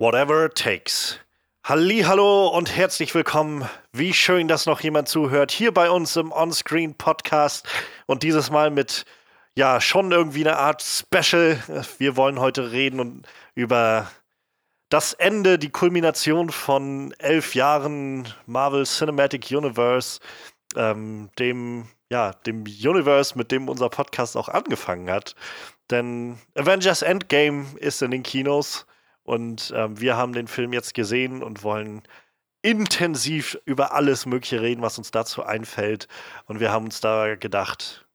Whatever takes. Hallo und herzlich willkommen. Wie schön, dass noch jemand zuhört hier bei uns im Onscreen Podcast und dieses Mal mit ja schon irgendwie eine Art Special. Wir wollen heute reden und über das Ende, die Kulmination von elf Jahren Marvel Cinematic Universe, ähm, dem ja dem Universe, mit dem unser Podcast auch angefangen hat. Denn Avengers Endgame ist in den Kinos und ähm, wir haben den Film jetzt gesehen und wollen intensiv über alles Mögliche reden, was uns dazu einfällt. Und wir haben uns da gedacht,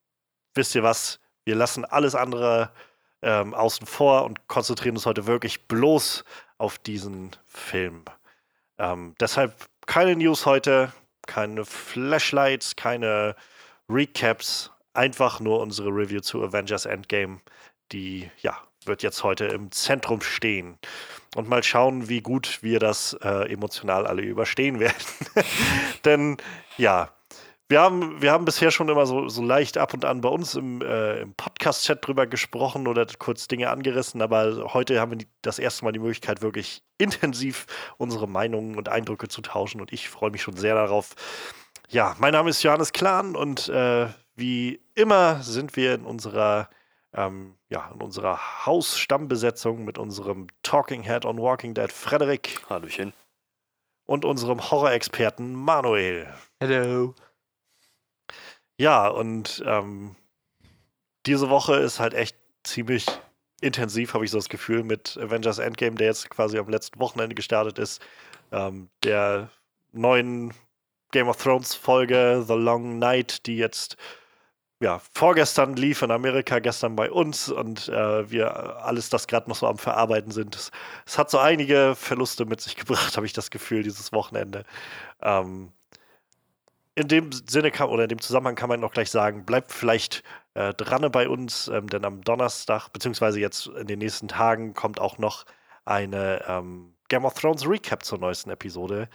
wisst ihr was, wir lassen alles andere ähm, außen vor und konzentrieren uns heute wirklich bloß auf diesen Film. Ähm, deshalb keine News heute, keine Flashlights, keine Recaps, einfach nur unsere Review zu Avengers Endgame, die ja wird jetzt heute im Zentrum stehen. Und mal schauen, wie gut wir das äh, emotional alle überstehen werden. Denn ja, wir haben, wir haben bisher schon immer so, so leicht ab und an bei uns im, äh, im Podcast-Chat drüber gesprochen oder kurz Dinge angerissen, aber heute haben wir das erste Mal die Möglichkeit, wirklich intensiv unsere Meinungen und Eindrücke zu tauschen und ich freue mich schon sehr darauf. Ja, mein Name ist Johannes Klahn und äh, wie immer sind wir in unserer ähm, ja, in unserer Hausstammbesetzung mit unserem Talking Head on Walking Dead Frederik. Hallöchen. Und unserem Horror-Experten Manuel. Hello. Ja, und ähm, diese Woche ist halt echt ziemlich intensiv, habe ich so das Gefühl, mit Avengers Endgame, der jetzt quasi am letzten Wochenende gestartet ist. Ähm, der neuen Game of Thrones Folge The Long Night, die jetzt ja, vorgestern lief in Amerika, gestern bei uns und äh, wir alles das gerade noch so am Verarbeiten sind. Es, es, hat so einige Verluste mit sich gebracht, habe ich das Gefühl, dieses Wochenende. Ähm, in dem Sinne kann, oder in dem Zusammenhang kann man noch gleich sagen, bleibt vielleicht äh, dran bei uns, ähm, denn am Donnerstag, beziehungsweise jetzt in den nächsten Tagen, kommt auch noch eine ähm, Game of Thrones Recap zur neuesten Episode,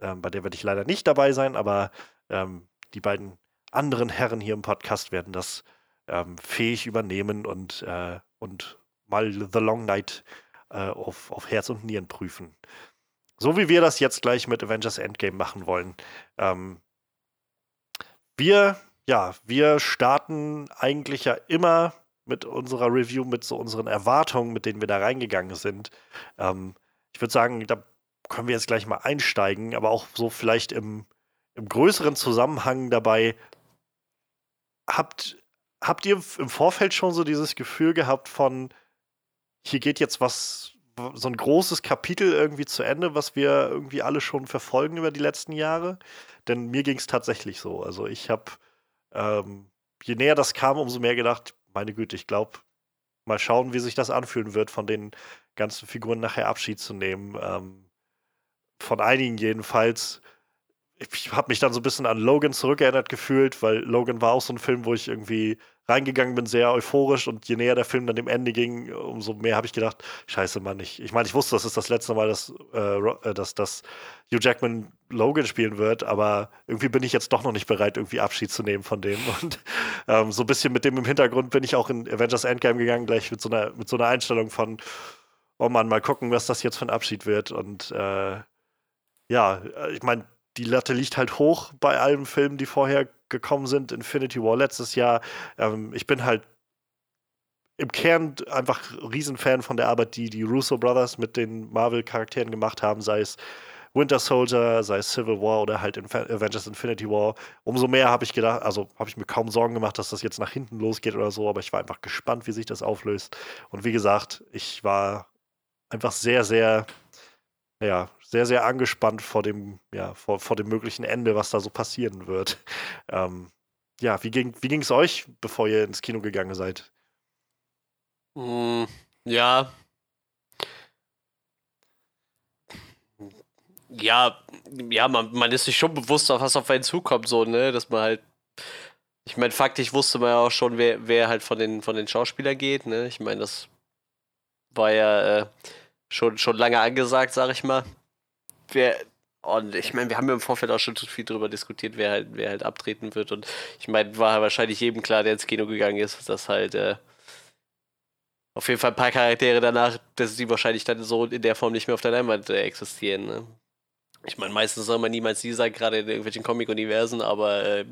ähm, bei der werde ich leider nicht dabei sein, aber ähm, die beiden anderen Herren hier im Podcast werden das ähm, fähig übernehmen und, äh, und mal The Long Night äh, auf, auf Herz und Nieren prüfen. So wie wir das jetzt gleich mit Avengers Endgame machen wollen. Ähm, wir, ja, wir starten eigentlich ja immer mit unserer Review, mit so unseren Erwartungen, mit denen wir da reingegangen sind. Ähm, ich würde sagen, da können wir jetzt gleich mal einsteigen, aber auch so vielleicht im, im größeren Zusammenhang dabei, habt, habt ihr im Vorfeld schon so dieses Gefühl gehabt von, hier geht jetzt was, so ein großes Kapitel irgendwie zu Ende, was wir irgendwie alle schon verfolgen über die letzten Jahre? Denn mir ging es tatsächlich so. Also ich habe, ähm, je näher das kam, umso mehr gedacht, meine Güte, ich glaube, mal schauen, wie sich das anfühlen wird, von den ganzen Figuren nachher Abschied zu nehmen. Ähm, von einigen jedenfalls ich habe mich dann so ein bisschen an Logan zurückerinnert gefühlt, weil Logan war auch so ein Film, wo ich irgendwie reingegangen bin, sehr euphorisch und je näher der Film dann dem Ende ging, umso mehr habe ich gedacht, scheiße, Mann, ich, ich meine, ich wusste, das ist das letzte Mal, dass, äh, äh, dass, dass Hugh Jackman Logan spielen wird, aber irgendwie bin ich jetzt doch noch nicht bereit, irgendwie Abschied zu nehmen von dem. Und ähm, so ein bisschen mit dem im Hintergrund bin ich auch in Avengers Endgame gegangen, gleich mit so einer, mit so einer Einstellung von, oh Mann, mal gucken, was das jetzt für ein Abschied wird. Und äh, ja, ich meine, die Latte liegt halt hoch bei allen Filmen, die vorher gekommen sind. Infinity War letztes Jahr. Ähm, ich bin halt im Kern einfach Riesenfan von der Arbeit, die die Russo Brothers mit den Marvel-Charakteren gemacht haben, sei es Winter Soldier, sei es Civil War oder halt Inf Avengers Infinity War. Umso mehr habe ich gedacht, also habe ich mir kaum Sorgen gemacht, dass das jetzt nach hinten losgeht oder so, aber ich war einfach gespannt, wie sich das auflöst. Und wie gesagt, ich war einfach sehr, sehr ja, sehr, sehr angespannt vor dem, ja, vor, vor dem möglichen Ende, was da so passieren wird. Ähm, ja, wie ging wie euch, bevor ihr ins Kino gegangen seid? Mm, ja. Ja, ja, man, man ist sich schon bewusst, was auf einen zukommt, so, ne, dass man halt ich meine, faktisch wusste man ja auch schon, wer, wer halt von den, von den Schauspielern geht. Ne? Ich meine, das war ja äh, schon, schon lange angesagt, sag ich mal. Wer, und ich meine, wir haben ja im Vorfeld auch schon viel darüber diskutiert, wer halt, wer halt abtreten wird. Und ich meine, war wahrscheinlich jedem klar, der ins Kino gegangen ist, dass halt äh, Auf jeden Fall ein paar Charaktere danach, dass sie wahrscheinlich dann so in der Form nicht mehr auf der Leinwand äh, existieren. Ne? Ich meine, meistens soll man niemals nie sagen, gerade in irgendwelchen Comic-Universen, aber äh,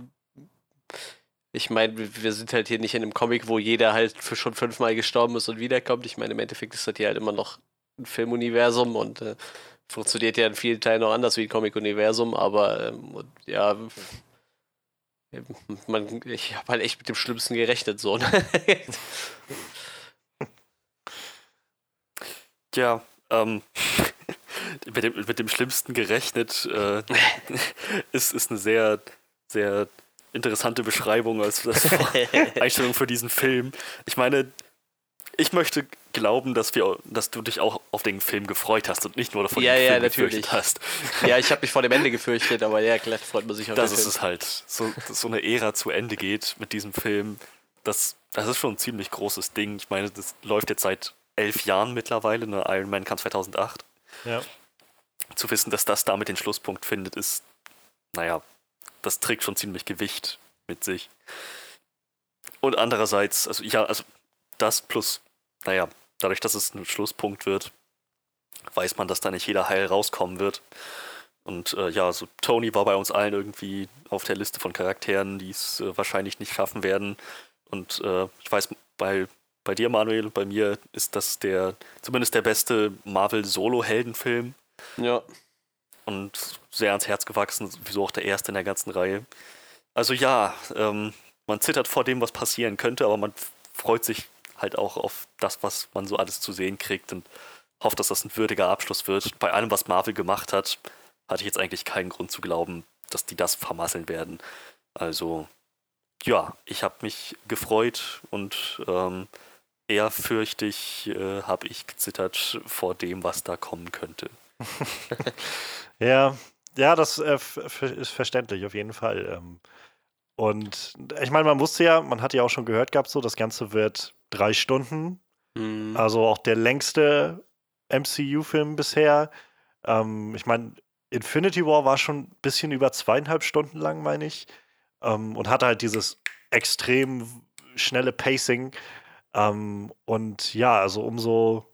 ich meine, wir sind halt hier nicht in einem Comic, wo jeder halt für schon fünfmal gestorben ist und wiederkommt. Ich meine, im Endeffekt ist das hier halt immer noch ein Filmuniversum und äh, funktioniert ja in vielen Teilen auch anders wie ein Comic-Universum, aber ähm, ja, man, ich habe halt echt mit dem Schlimmsten gerechnet, so. Ne? ja, ähm, mit, dem, mit dem Schlimmsten gerechnet äh, ist, ist eine sehr, sehr interessante Beschreibung als, als Einstellung für diesen Film. Ich meine, ich möchte glauben, dass, wir, dass du dich auch auf den Film gefreut hast und nicht nur davon ja, den ja, Film natürlich. gefürchtet hast. Ja, ich habe mich vor dem Ende gefürchtet, aber ja, klar, freut man sich auf Dass den es Film. ist halt so, dass so eine Ära zu Ende geht mit diesem Film. Das, das ist schon ein ziemlich großes Ding. Ich meine, das läuft jetzt seit elf Jahren mittlerweile. Ne? Iron Man kam 2008. Ja. Zu wissen, dass das damit den Schlusspunkt findet, ist, naja, das trägt schon ziemlich Gewicht mit sich. Und andererseits, also ja, also das plus, naja, dadurch, dass es ein Schlusspunkt wird, weiß man, dass da nicht jeder heil rauskommen wird. Und äh, ja, so Tony war bei uns allen irgendwie auf der Liste von Charakteren, die es äh, wahrscheinlich nicht schaffen werden. Und äh, ich weiß, bei, bei dir, Manuel, bei mir ist das der, zumindest der beste Marvel-Solo-Heldenfilm Ja. und sehr ans Herz gewachsen, wieso auch der erste in der ganzen Reihe. Also ja, ähm, man zittert vor dem, was passieren könnte, aber man freut sich halt auch auf das, was man so alles zu sehen kriegt und hofft, dass das ein würdiger Abschluss wird. Bei allem, was Marvel gemacht hat, hatte ich jetzt eigentlich keinen Grund zu glauben, dass die das vermasseln werden. Also ja, ich habe mich gefreut und ähm, ehrfürchtig äh, habe ich gezittert vor dem, was da kommen könnte. Ja, ja, das äh, ist verständlich auf jeden Fall. Ähm, und ich meine, man wusste ja, man hat ja auch schon gehört gehabt, so das Ganze wird drei Stunden, Hm. also auch der längste MCU-Film bisher. Ähm, ich meine, Infinity War war schon ein bisschen über zweieinhalb Stunden lang, meine ich, ähm, und hatte halt dieses extrem schnelle Pacing. Ähm, und ja, also umso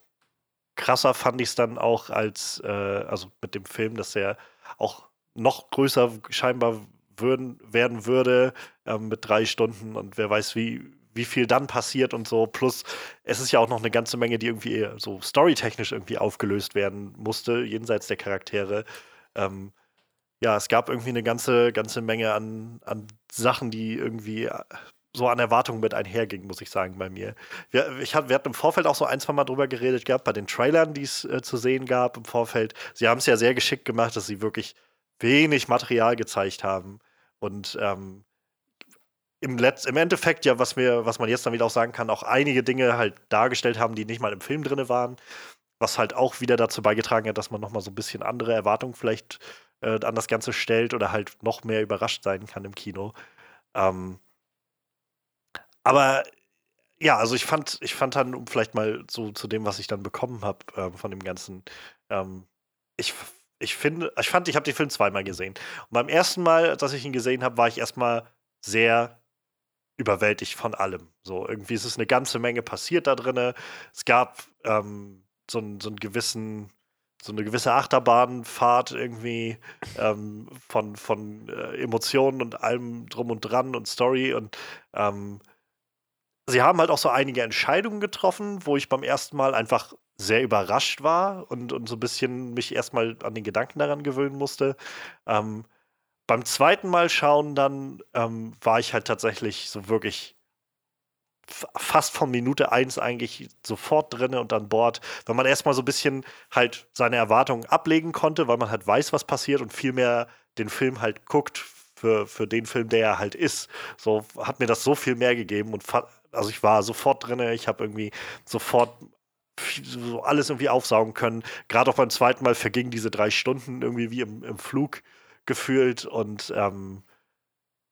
krasser fand ich es dann auch als, äh, also mit dem Film, dass er auch noch größer scheinbar würden, werden würde ähm, mit drei Stunden und wer weiß, wie, wie viel dann passiert und so. Plus, es ist ja auch noch eine ganze Menge, die irgendwie so storytechnisch irgendwie aufgelöst werden musste, jenseits der Charaktere. Ähm, ja, es gab irgendwie eine ganze, ganze Menge an, an Sachen, die irgendwie äh, so an Erwartungen mit einhergingen, muss ich sagen, bei mir. Wir, ich hab, wir hatten im Vorfeld auch so ein, zwei Mal drüber geredet gehabt, bei den Trailern, die es äh, zu sehen gab im Vorfeld. Sie haben es ja sehr geschickt gemacht, dass sie wirklich wenig Material gezeigt haben. Und ähm, im, Letz-, im Endeffekt, ja, was, mir, was man jetzt dann wieder auch sagen kann, auch einige Dinge halt dargestellt haben, die nicht mal im Film drin waren. Was halt auch wieder dazu beigetragen hat, dass man nochmal so ein bisschen andere Erwartungen vielleicht äh, an das Ganze stellt oder halt noch mehr überrascht sein kann im Kino. Ähm, aber ja, also ich fand, ich fand dann, um vielleicht mal so zu dem, was ich dann bekommen habe ähm, von dem Ganzen, ähm, ich, ich finde, ich fand, ich habe den Film zweimal gesehen. Und beim ersten Mal, dass ich ihn gesehen habe, war ich erstmal sehr überwältigt von allem. So, irgendwie ist es eine ganze Menge passiert da drin. Es gab ähm, so, so einen gewissen, so eine gewisse Achterbahnfahrt irgendwie ähm, von, von äh, Emotionen und allem drum und dran und Story und ähm, sie haben halt auch so einige Entscheidungen getroffen, wo ich beim ersten Mal einfach sehr überrascht war und, und so ein bisschen mich erstmal an den Gedanken daran gewöhnen musste. Ähm, beim zweiten Mal schauen dann ähm, war ich halt tatsächlich so wirklich fast von Minute eins eigentlich sofort drinne und an Bord, weil man erstmal so ein bisschen halt seine Erwartungen ablegen konnte, weil man halt weiß, was passiert und viel mehr den Film halt guckt für, für den Film, der er halt ist. So hat mir das so viel mehr gegeben und also ich war sofort drinne, ich habe irgendwie sofort so alles irgendwie aufsaugen können. Gerade auch beim zweiten Mal vergingen diese drei Stunden irgendwie wie im, im Flug gefühlt und ähm,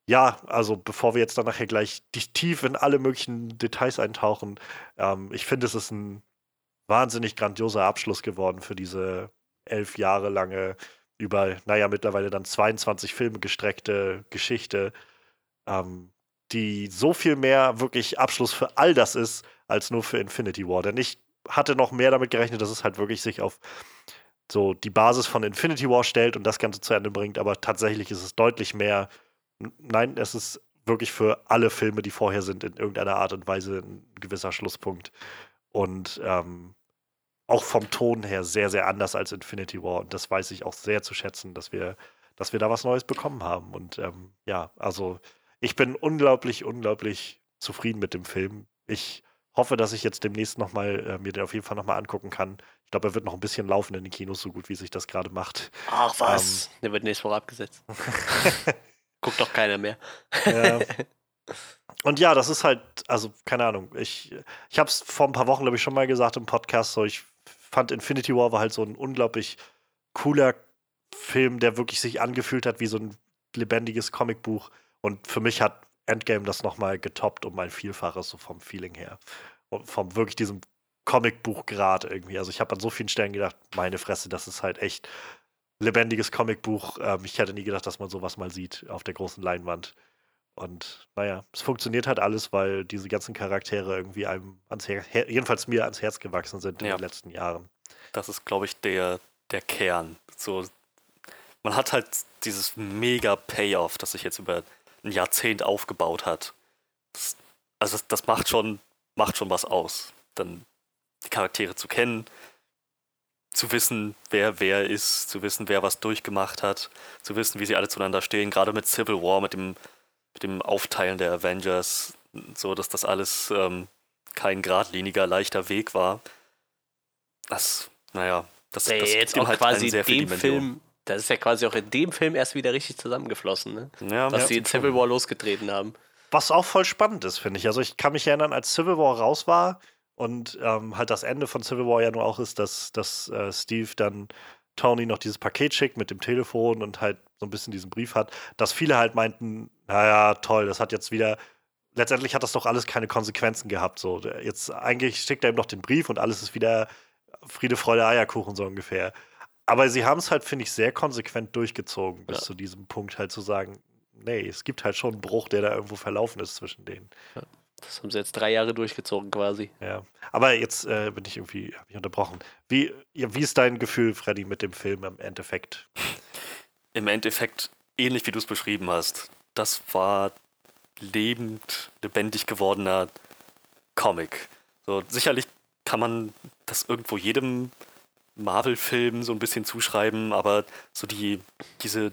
ja, also bevor wir jetzt dann nachher gleich tief in alle möglichen Details eintauchen, ähm, ich finde, es ist ein wahnsinnig grandioser Abschluss geworden für diese elf Jahre lange über, naja, mittlerweile dann 22 Filme gestreckte Geschichte. Ähm, die so viel mehr wirklich Abschluss für all das ist, als nur für Infinity War. Denn ich hatte noch mehr damit gerechnet, dass es halt wirklich sich auf so die Basis von Infinity War stellt und das Ganze zu Ende bringt, aber tatsächlich ist es deutlich mehr. Nein, es ist wirklich für alle Filme, die vorher sind, in irgendeiner Art und Weise ein gewisser Schlusspunkt. Und ähm, auch vom Ton her sehr, sehr anders als Infinity War. Und das weiß ich auch sehr zu schätzen, dass wir, dass wir da was Neues bekommen haben. Und ähm, ja, also ich bin unglaublich, unglaublich zufrieden mit dem Film. Ich hoffe, dass ich jetzt demnächst noch mal äh, mir den auf jeden Fall noch mal angucken kann. Ich glaube, er wird noch ein bisschen laufen in den Kinos, so gut wie sich das gerade macht. Ach was, ähm, der wird nächstes Woche abgesetzt. Guckt doch keiner mehr. ja. Und ja, das ist halt, also keine Ahnung. Ich, ich habe es vor ein paar Wochen, glaube ich, schon mal gesagt im Podcast. So, ich fand Infinity War war halt so ein unglaublich cooler Film, der wirklich sich angefühlt hat wie so ein lebendiges Comicbuch. Und für mich hat Endgame das nochmal getoppt um ein Vielfaches, so vom Feeling her. Und vom wirklich diesem Comicbuchgrad irgendwie. Also ich habe an so vielen Stellen gedacht, meine Fresse, das ist halt echt lebendiges Comicbuch. Ähm, ich hätte nie gedacht, dass man sowas mal sieht auf der großen Leinwand. Und naja, es funktioniert halt alles, weil diese ganzen Charaktere irgendwie einem ans Herz, jedenfalls mir ans Herz gewachsen sind in ja. den letzten Jahren. Das ist, glaube ich, der, der Kern. So, man hat halt dieses mega Payoff, das sich jetzt über ein Jahrzehnt aufgebaut hat. Das, also das, das, macht schon, macht schon was aus. Dann die Charaktere zu kennen, zu wissen, wer wer ist, zu wissen, wer was durchgemacht hat, zu wissen, wie sie alle zueinander stehen, gerade mit Civil War, mit dem, mit dem Aufteilen der Avengers, so dass das alles ähm, kein geradliniger, leichter Weg war. Das, naja, das, ja, das jetzt auch halt quasi sehr dem Film das ist ja quasi auch in dem Film erst wieder richtig zusammengeflossen, ne? Ja, was ja, sie in Civil War losgetreten haben. Was auch voll spannend ist, finde ich. Also ich kann mich erinnern, als Civil War raus war und ähm, halt das Ende von Civil War ja nur auch ist, dass, dass äh, Steve dann Tony noch dieses Paket schickt mit dem Telefon und halt so ein bisschen diesen Brief hat, dass viele halt meinten, naja, toll, das hat jetzt wieder, letztendlich hat das doch alles keine Konsequenzen gehabt. So, jetzt eigentlich schickt er ihm noch den Brief und alles ist wieder Friede, Freude, Eierkuchen so ungefähr. Aber sie haben es halt, finde ich, sehr konsequent durchgezogen, bis ja. zu diesem Punkt halt zu sagen, nee, es gibt halt schon einen Bruch, der da irgendwo verlaufen ist zwischen denen. Ja. Das haben sie jetzt drei Jahre durchgezogen quasi. Ja. Aber jetzt äh, bin ich irgendwie ich unterbrochen. Wie, ja, wie ist dein Gefühl, Freddy, mit dem Film im Endeffekt? Im Endeffekt ähnlich wie du es beschrieben hast. Das war lebend, lebendig gewordener Comic. So, sicherlich kann man das irgendwo jedem Marvel-Film so ein bisschen zuschreiben, aber so die, diese,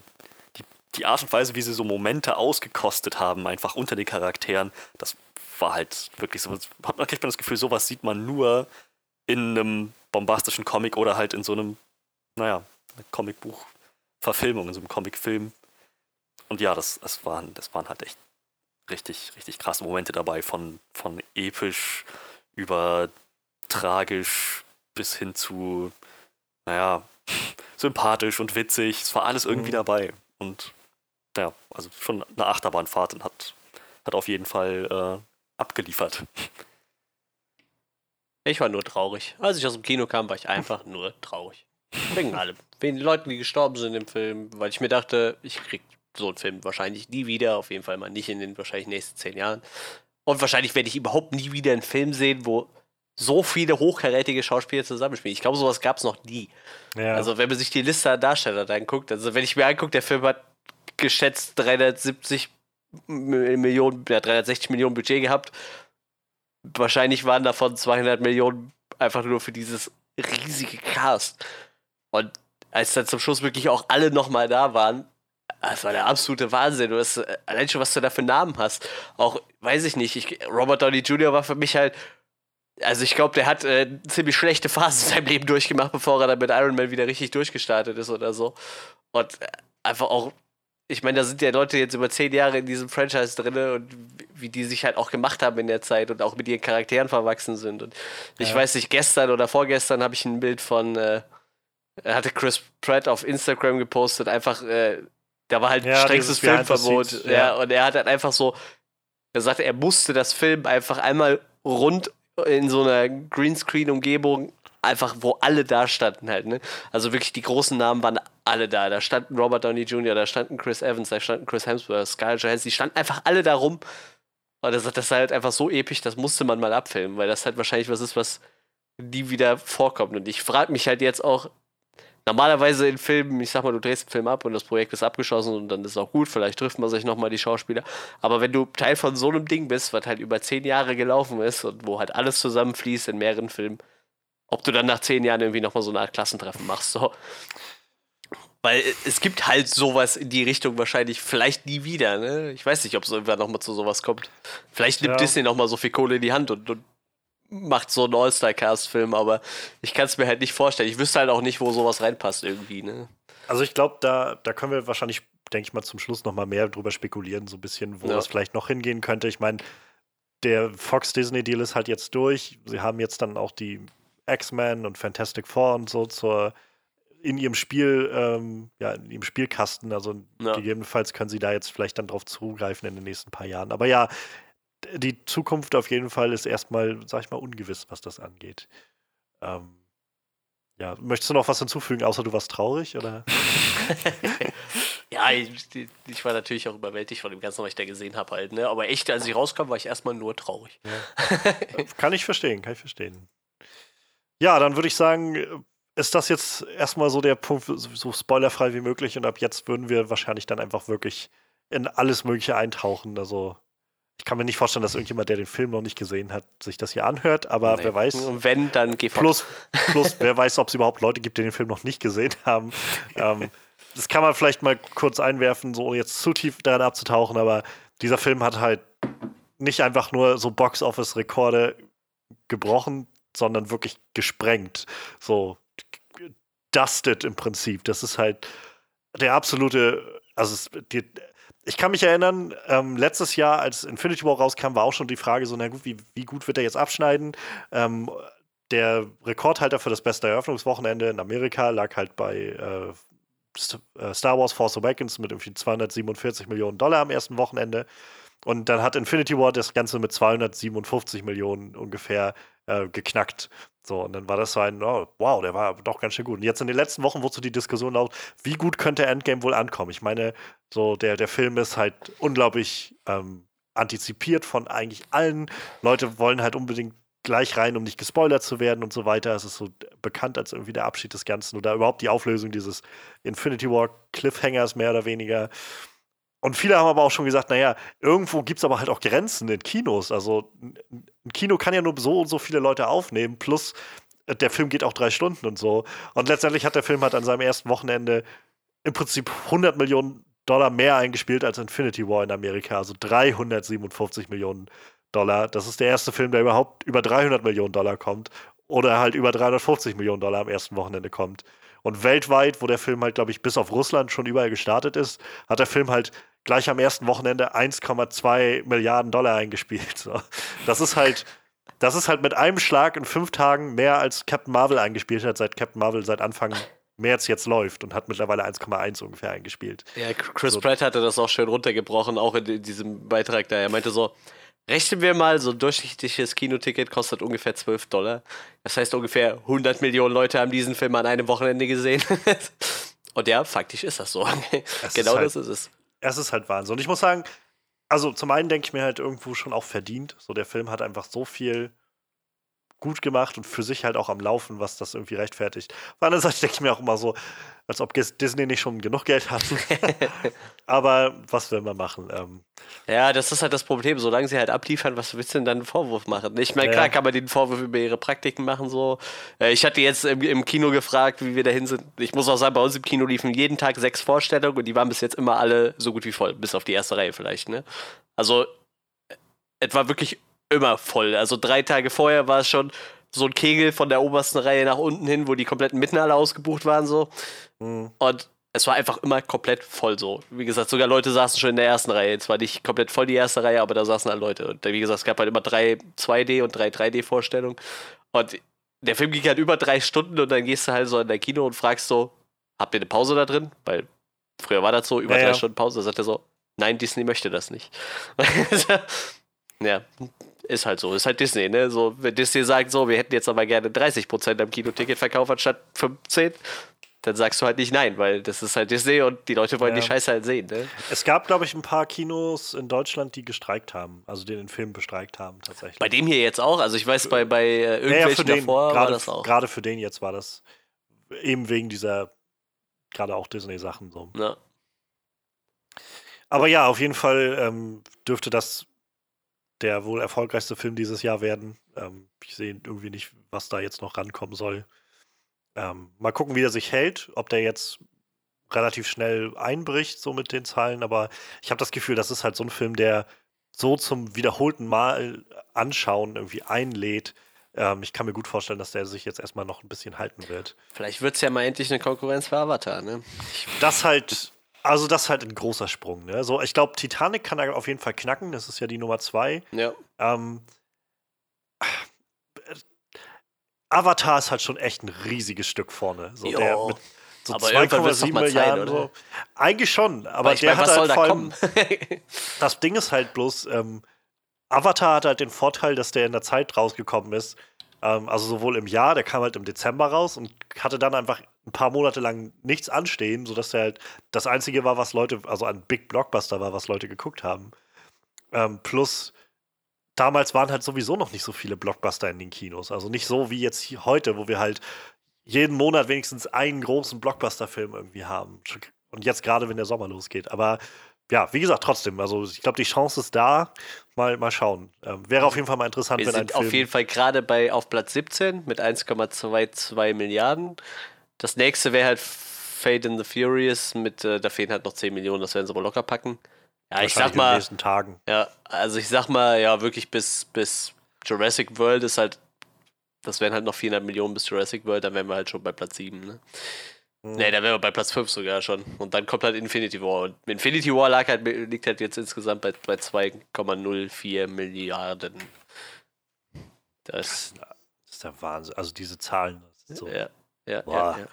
die, die Art und Weise, wie sie so Momente ausgekostet haben, einfach unter den Charakteren, das war halt wirklich so, hat man kriegt man das Gefühl, sowas sieht man nur in einem bombastischen Comic oder halt in so einem, naja, Comicbuch-Verfilmung, in so einem Comicfilm. Und ja, das, das, waren, das waren halt echt richtig, richtig krasse Momente dabei, von, von episch über tragisch bis hin zu naja, sympathisch und witzig. Es war alles irgendwie mhm. dabei. Und ja, also schon eine Achterbahnfahrt und hat, hat auf jeden Fall äh, abgeliefert. Ich war nur traurig. Als ich aus dem Kino kam, war ich einfach nur traurig. Wegen allem. Wegen den Leuten, die gestorben sind im Film, weil ich mir dachte, ich krieg so einen Film wahrscheinlich nie wieder, auf jeden Fall mal nicht in den wahrscheinlich nächsten zehn Jahren. Und wahrscheinlich werde ich überhaupt nie wieder einen Film sehen, wo so viele hochkarätige Schauspieler zusammenspielen. Ich glaube, sowas gab es noch nie. Ja. Also, wenn man sich die Liste an Darstellern anguckt, also wenn ich mir angucke, der Film hat geschätzt 370 Millionen, ja, 360 Millionen Budget gehabt. Wahrscheinlich waren davon 200 Millionen einfach nur für dieses riesige Cast. Und als dann zum Schluss wirklich auch alle nochmal da waren, das war der absolute Wahnsinn. Du hast, allein schon, was du da für Namen hast. Auch, weiß ich nicht, ich, Robert Downey Jr. war für mich halt also ich glaube, der hat äh, ziemlich schlechte Phasen in seinem Leben durchgemacht, bevor er dann mit Iron Man wieder richtig durchgestartet ist oder so. Und äh, einfach auch, ich meine, da sind ja Leute jetzt über zehn Jahre in diesem Franchise drin und wie die sich halt auch gemacht haben in der Zeit und auch mit ihren Charakteren verwachsen sind. Und ich weiß nicht, gestern oder vorgestern habe ich ein Bild von, äh, hatte Chris Pratt auf Instagram gepostet, einfach, äh, da war halt ja, strengstes Filmverbot. Ja. ja, und er hat halt einfach so, er sagte, er musste das Film einfach einmal rund in so einer Greenscreen-Umgebung, einfach wo alle da standen halt, ne? Also wirklich die großen Namen waren alle da. Da standen Robert Downey Jr., da standen Chris Evans, da standen Chris Hemsworth, Scarlett Johansson, die standen einfach alle da rum Und das, das ist halt einfach so episch, das musste man mal abfilmen, weil das halt wahrscheinlich was ist, was nie wieder vorkommt. Und ich frage mich halt jetzt auch, normalerweise in Filmen, ich sag mal, du drehst einen Film ab und das Projekt ist abgeschlossen und dann ist auch gut, vielleicht trifft man sich nochmal die Schauspieler. Aber wenn du Teil von so einem Ding bist, was halt über zehn Jahre gelaufen ist und wo halt alles zusammenfließt in mehreren Filmen, ob du dann nach zehn Jahren irgendwie nochmal so eine Art Klassentreffen machst, so. Weil es gibt halt sowas in die Richtung wahrscheinlich vielleicht nie wieder, ne? Ich weiß nicht, ob es irgendwann nochmal zu sowas kommt. Vielleicht nimmt ja. Disney nochmal so viel Kohle in die Hand und, und macht so einen All-Star-Cast-Film, aber ich kann es mir halt nicht vorstellen. Ich wüsste halt auch nicht, wo sowas reinpasst irgendwie, ne? Also ich glaube, da, da können wir wahrscheinlich, denke ich mal, zum Schluss nochmal mehr drüber spekulieren, so ein bisschen, wo ja. das vielleicht noch hingehen könnte. Ich meine, der Fox-Disney-Deal ist halt jetzt durch. Sie haben jetzt dann auch die X-Men und Fantastic Four und so zur in ihrem Spiel, ähm, ja, in ihrem Spielkasten. Also ja. gegebenenfalls können sie da jetzt vielleicht dann drauf zugreifen in den nächsten paar Jahren. Aber ja, die Zukunft auf jeden Fall ist erstmal, sag ich mal, ungewiss, was das angeht. Ähm, ja, möchtest du noch was hinzufügen, außer du warst traurig, oder? ja, ich, ich, war natürlich auch überwältigt von dem Ganzen, was ich da gesehen habe halt, ne? Aber echt, als ich rauskam, war ich erstmal nur traurig. Ja. kann ich verstehen, kann ich verstehen. Ja, dann würde ich sagen, ist das jetzt erstmal so der Punkt, so spoilerfrei wie möglich und ab jetzt würden wir wahrscheinlich dann einfach wirklich in alles Mögliche eintauchen. Also ich kann mir nicht vorstellen, dass irgendjemand, der den Film noch nicht gesehen hat, sich das hier anhört, aber nee. wer weiß. Und wenn, dann geh plus, plus, wer weiß, ob es überhaupt Leute gibt, die den Film noch nicht gesehen haben. ähm, das kann man vielleicht mal kurz einwerfen, so jetzt zu tief daran abzutauchen, aber dieser Film hat halt nicht einfach nur so Box-Office-Rekorde gebrochen, sondern wirklich gesprengt. So, dusted im Prinzip. Das ist halt der absolute, also es, die, ich kann mich erinnern, ähm, letztes Jahr, als Infinity War rauskam, war auch schon die Frage so, na gut, wie, wie gut wird er jetzt abschneiden? Ähm, der Rekordhalter für das beste Eröffnungswochenende in Amerika lag halt bei äh, äh Star Wars Force Awakens mit irgendwie 247 Millionen Dollar am ersten Wochenende. Und dann hat Infinity War das Ganze mit 257 Millionen ungefähr äh, geknackt. So, und dann war das so ein, oh, wow, der war doch ganz schön gut. Und jetzt in den letzten Wochen wurde so die Diskussion laut, wie gut könnte Endgame wohl ankommen? Ich meine, so der, der Film ist halt unglaublich ähm, antizipiert von eigentlich allen. Leute wollen halt unbedingt gleich rein, um nicht gespoilert zu werden und so weiter. Es ist so bekannt als irgendwie der Abschied des Ganzen oder überhaupt die Auflösung dieses Infinity War Cliffhangers mehr oder weniger. Und viele haben aber auch schon gesagt, naja, irgendwo gibt es aber halt auch Grenzen in Kinos. Also ein Kino kann ja nur so und so viele Leute aufnehmen, plus äh, der Film geht auch drei Stunden und so. Und letztendlich hat der Film halt an seinem ersten Wochenende im Prinzip 100 Millionen Dollar mehr eingespielt als Infinity War in Amerika, also 357 Millionen Dollar. Das ist der erste Film, der überhaupt über 300 Millionen Dollar kommt oder halt über 350 Millionen Dollar am ersten Wochenende kommt. Und weltweit, wo der Film halt, glaube ich, bis auf Russland schon überall gestartet ist, hat der Film halt gleich am ersten Wochenende 1,2 Milliarden Dollar eingespielt. So. Das ist halt, das ist halt mit einem Schlag in fünf Tagen mehr als Captain Marvel eingespielt hat, seit Captain Marvel seit Anfang März jetzt läuft und hat mittlerweile 1,1 ungefähr eingespielt. Ja, Chris so. Pratt hatte das auch schön runtergebrochen, auch in, diesem Beitrag da. Er meinte so, rechnen wir mal, so ein durchschnittliches Kinoticket kostet ungefähr 12 Dollar. Das heißt, ungefähr 100 Millionen Leute haben diesen Film an einem Wochenende gesehen. und ja, faktisch ist das so. genau ist halt, das ist es es ist halt Wahnsinn. Und ich muss sagen, also zum einen denke ich mir halt irgendwo schon auch verdient. So, der Film hat einfach so viel gut gemacht und für sich halt auch am Laufen, was das irgendwie rechtfertigt. Auf der anderen Seite denke ich mir auch immer so, als ob Disney nicht schon genug Geld hat. Aber was will man machen? Ähm, ja, das ist halt das Problem. Solange sie halt abliefern, was willst du denn dann einen Vorwurf machen? Ich meine, klar ja. kann man den Vorwurf über ihre Praktiken machen. So. Äh, ich hatte jetzt im, im, Kino gefragt, wie wir dahin sind. Ich muss auch sagen, bei uns im Kino liefen jeden Tag sechs Vorstellungen und die waren bis jetzt immer alle so gut wie voll, bis auf die erste Reihe vielleicht. Ne? Also, etwa wirklich immer voll. Also drei Tage vorher war es schon so ein Kegel von der obersten Reihe nach unten hin, wo die kompletten Mitten alle ausgebucht waren so. Mhm. Und es war einfach immer komplett voll so. Wie gesagt, sogar Leute saßen schon in der ersten Reihe. Zwar nicht komplett voll die erste Reihe, aber da saßen halt Leute. Und wie gesagt, es gab halt immer drei 2D und drei 3D-Vorstellungen. Und der Film ging halt über drei Stunden und dann gehst du halt so in dein Kino und fragst so, habt ihr eine Pause da drin? Weil früher war das so, über ja, drei ja. Stunden Pause. Da sagt er so, nein, Disney möchte das nicht. ja, ist halt so, ist halt Disney, ne? So, wenn Disney sagt, so, wir hätten jetzt aber gerne 30% am Kinoticket verkauft anstatt 15, dann sagst du halt nicht nein, weil das ist halt Disney und die Leute wollen Ja. die Scheiße halt sehen. Ne? Es gab, glaube ich, ein paar Kinos in Deutschland, die gestreikt haben, also die den Film bestreikt haben tatsächlich. Bei dem hier jetzt auch, also ich weiß, bei, bei äh, Ja, ja, irgendwelchen für den, davor war gerade, das auch. gerade für den jetzt war das eben wegen dieser, gerade auch Disney-Sachen so. Ja. Aber ja, auf jeden Fall ähm, dürfte das der wohl erfolgreichste Film dieses Jahr werden. Ähm, ich sehe irgendwie nicht, was da jetzt noch rankommen soll. Ähm, mal gucken, wie er sich hält, ob der jetzt relativ schnell einbricht, so mit den Zahlen. Aber ich habe das Gefühl, das ist halt so ein Film, der so zum wiederholten Mal anschauen irgendwie einlädt. Ähm, ich kann mir gut vorstellen, dass der sich jetzt erstmal noch ein bisschen halten wird. Vielleicht wird es ja mal endlich eine Konkurrenz für Avatar, ne? Das halt, also das ist halt ein großer Sprung. Ne? So, ich glaube, Titanic kann er auf jeden Fall knacken. Das ist ja die Nummer zwei. Ja. Ähm, Avatar ist halt schon echt ein riesiges Stück vorne. So, Jo. der mit so Aber irgendwann wird's doch 2,7 mal Zeit, Milliarden. oder? so. Eigentlich schon, aber Aber der meine, hat halt vor allem, das Ding ist halt bloß, ähm, Avatar hat halt den Vorteil, dass der in der Zeit rausgekommen ist. Ähm, also sowohl im Jahr, der kam halt im Dezember raus und hatte dann einfach ein paar Monate lang nichts anstehen, sodass der halt das Einzige war, was Leute, also ein Big Blockbuster war, was Leute geguckt haben. Ähm, plus, damals waren halt sowieso noch nicht so viele Blockbuster in den Kinos. Also nicht so wie jetzt hier heute, wo wir halt jeden Monat wenigstens einen großen Blockbuster-Film irgendwie haben. Und jetzt gerade, wenn der Sommer losgeht. Aber ja, wie gesagt, trotzdem, also ich glaube, die Chance ist da. Mal, mal schauen. Ähm, wäre auf jeden Fall mal interessant, Wir wenn ein sind Film. auf jeden Fall gerade bei auf Platz 17 mit 1,22 Milliarden. Das nächste wäre halt Fate in the Furious mit, äh, da fehlen halt noch 10 Millionen, das werden sie aber locker packen. Ja, ich sag in den mal, nächsten Tagen. ja, also ich sag mal, ja, wirklich bis, bis Jurassic World ist halt, das wären halt noch 400 Millionen bis Jurassic World, dann wären wir halt schon bei Platz 7, ne? Hm. Ne, da wären wir bei Platz 5 sogar schon. Und dann kommt halt Infinity War. Und Infinity War lag halt, liegt halt jetzt insgesamt bei, bei 2,04 Milliarden. Das, Das ist der Wahnsinn. Also diese Zahlen. So. ja, ja, Boah. ja, ja.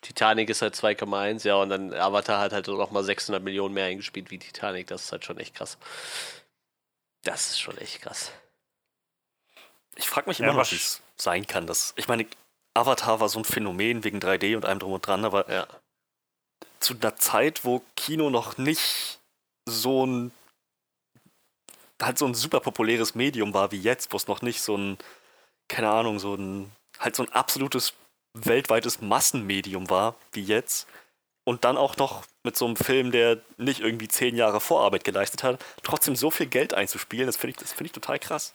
Titanic ist halt 2,1, ja, und dann Avatar hat halt noch mal 600 Millionen mehr eingespielt wie Titanic. Das ist halt schon echt krass. Das ist schon echt krass. Ich frage mich Ja, immer noch, was- es sein kann. Dass, ich meine, Avatar war so ein Phänomen wegen 3D und allem drum und dran, aber Ja. zu einer Zeit, wo Kino noch nicht so ein halt so ein super populäres Medium war wie jetzt, wo es noch nicht so ein, keine Ahnung, so ein, halt so ein absolutes weltweites Massenmedium war wie jetzt. Und dann auch noch mit so einem Film, der nicht irgendwie zehn Jahre Vorarbeit geleistet hat, trotzdem so viel Geld einzuspielen, das finde ich, das finde ich total krass.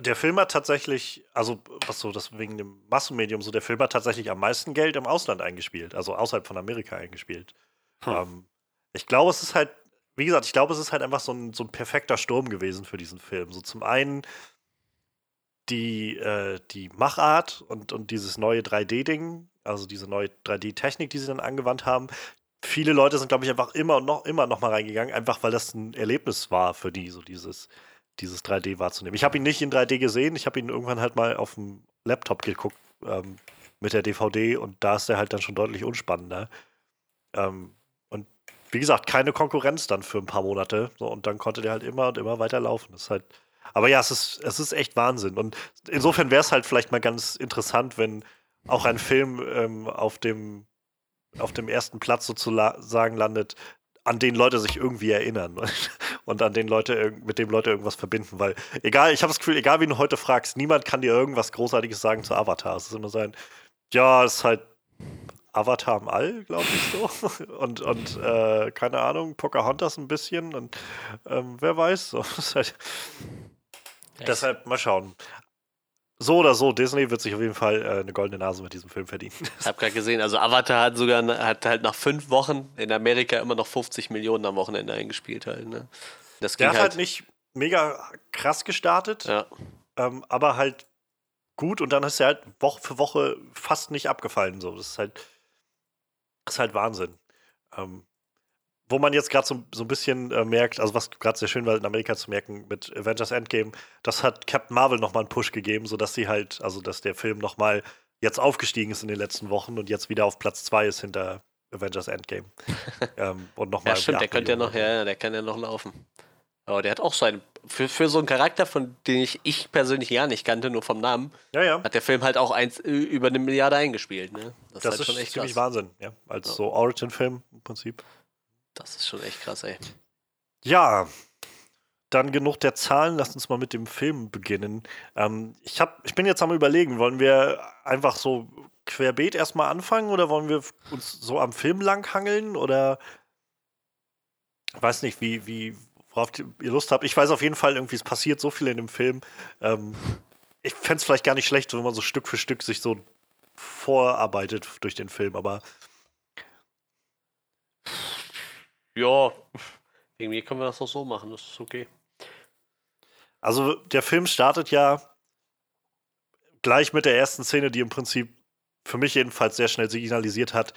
Der Film hat tatsächlich, also was so das wegen dem Massenmedium, so der Film hat tatsächlich am meisten Geld im Ausland eingespielt, also außerhalb von Amerika eingespielt. Hm. Ähm, ich glaube, es ist halt, wie gesagt, ich glaube, es ist halt einfach so ein, so ein perfekter Sturm gewesen für diesen Film. So zum einen die, äh, die Machart und, und dieses neue 3D-Ding, also diese neue 3D-Technik, die sie dann angewandt haben. Viele Leute sind, glaube ich, einfach immer und noch, immer noch mal reingegangen, einfach weil das ein Erlebnis war für die, so dieses, dieses 3D wahrzunehmen. Ich habe ihn nicht in 3D gesehen, ich habe ihn irgendwann halt mal auf dem Laptop geguckt ähm, mit der DVD und da ist er halt dann schon deutlich unspannender. Ähm, und wie gesagt, keine Konkurrenz dann für ein paar Monate. So, und dann konnte der halt immer und immer weiter laufen. Das ist halt. Aber ja, es ist, es ist echt Wahnsinn. Und insofern wäre es halt vielleicht mal ganz interessant, wenn auch ein Film ähm, auf, dem, auf dem ersten Platz sozusagen landet, an den Leute sich irgendwie erinnern und an den Leute, mit dem Leute irgendwas verbinden. Weil, egal, ich habe das Gefühl, egal wie du heute fragst, niemand kann dir irgendwas Großartiges sagen zu Avatar. Es ist immer so ein, ja, es ist halt Avatar im All, glaube ich so. Und, und äh, keine Ahnung, Pocahontas ein bisschen und ähm, wer weiß. So. Halt, deshalb mal schauen. So oder so, Disney wird sich auf jeden Fall äh, eine goldene Nase mit diesem Film verdienen. Ich habe gerade gesehen, also Avatar hat sogar hat halt nach fünf Wochen in Amerika immer noch 50 Millionen am Wochenende eingespielt halt. Ne? Das ging Der hat halt, halt nicht mega krass gestartet, ja. ähm, aber halt gut und dann ist er halt Woche für Woche fast nicht abgefallen. So. Das ist halt, ist halt Wahnsinn. Ähm, wo man jetzt gerade so, so ein bisschen äh, merkt, also was gerade sehr schön war in Amerika zu merken mit Avengers Endgame, das hat Captain Marvel nochmal einen Push gegeben, sodass sie halt, also dass der Film nochmal jetzt aufgestiegen ist in den letzten Wochen und jetzt wieder auf Platz 2 ist hinter Avengers Endgame. ähm, und noch mal ja, stimmt, der könnte ja noch, ja, ja, der kann ja noch laufen. Aber der hat auch seinen für, für so einen Charakter, von den ich, ich persönlich gar nicht kannte, nur vom Namen, Ja, ja. hat der Film halt auch eins, über eine Milliarde eingespielt. Ne? Das, halt ist schon echt ziemlich krass. Wahnsinn, ja. Als Ja. so Origin-Film im Prinzip. Das ist schon echt krass, ey. Ja, dann genug der Zahlen. Lasst uns mal mit dem Film beginnen. Ähm, ich, hab, ich bin jetzt am Überlegen, wollen wir einfach so querbeet erstmal anfangen oder wollen wir uns so am Film langhangeln oder ich weiß nicht, wie, wie, worauf ihr Lust habt. Ich weiß auf jeden Fall, irgendwie, es passiert so viel in dem Film. Ähm, ich fände es vielleicht gar nicht schlecht, wenn man so Stück für Stück sich so vorarbeitet durch den Film, aber Ja, irgendwie können wir das auch so machen, das ist okay. Also der Film startet ja gleich mit der ersten Szene, die im Prinzip für mich jedenfalls sehr schnell signalisiert hat,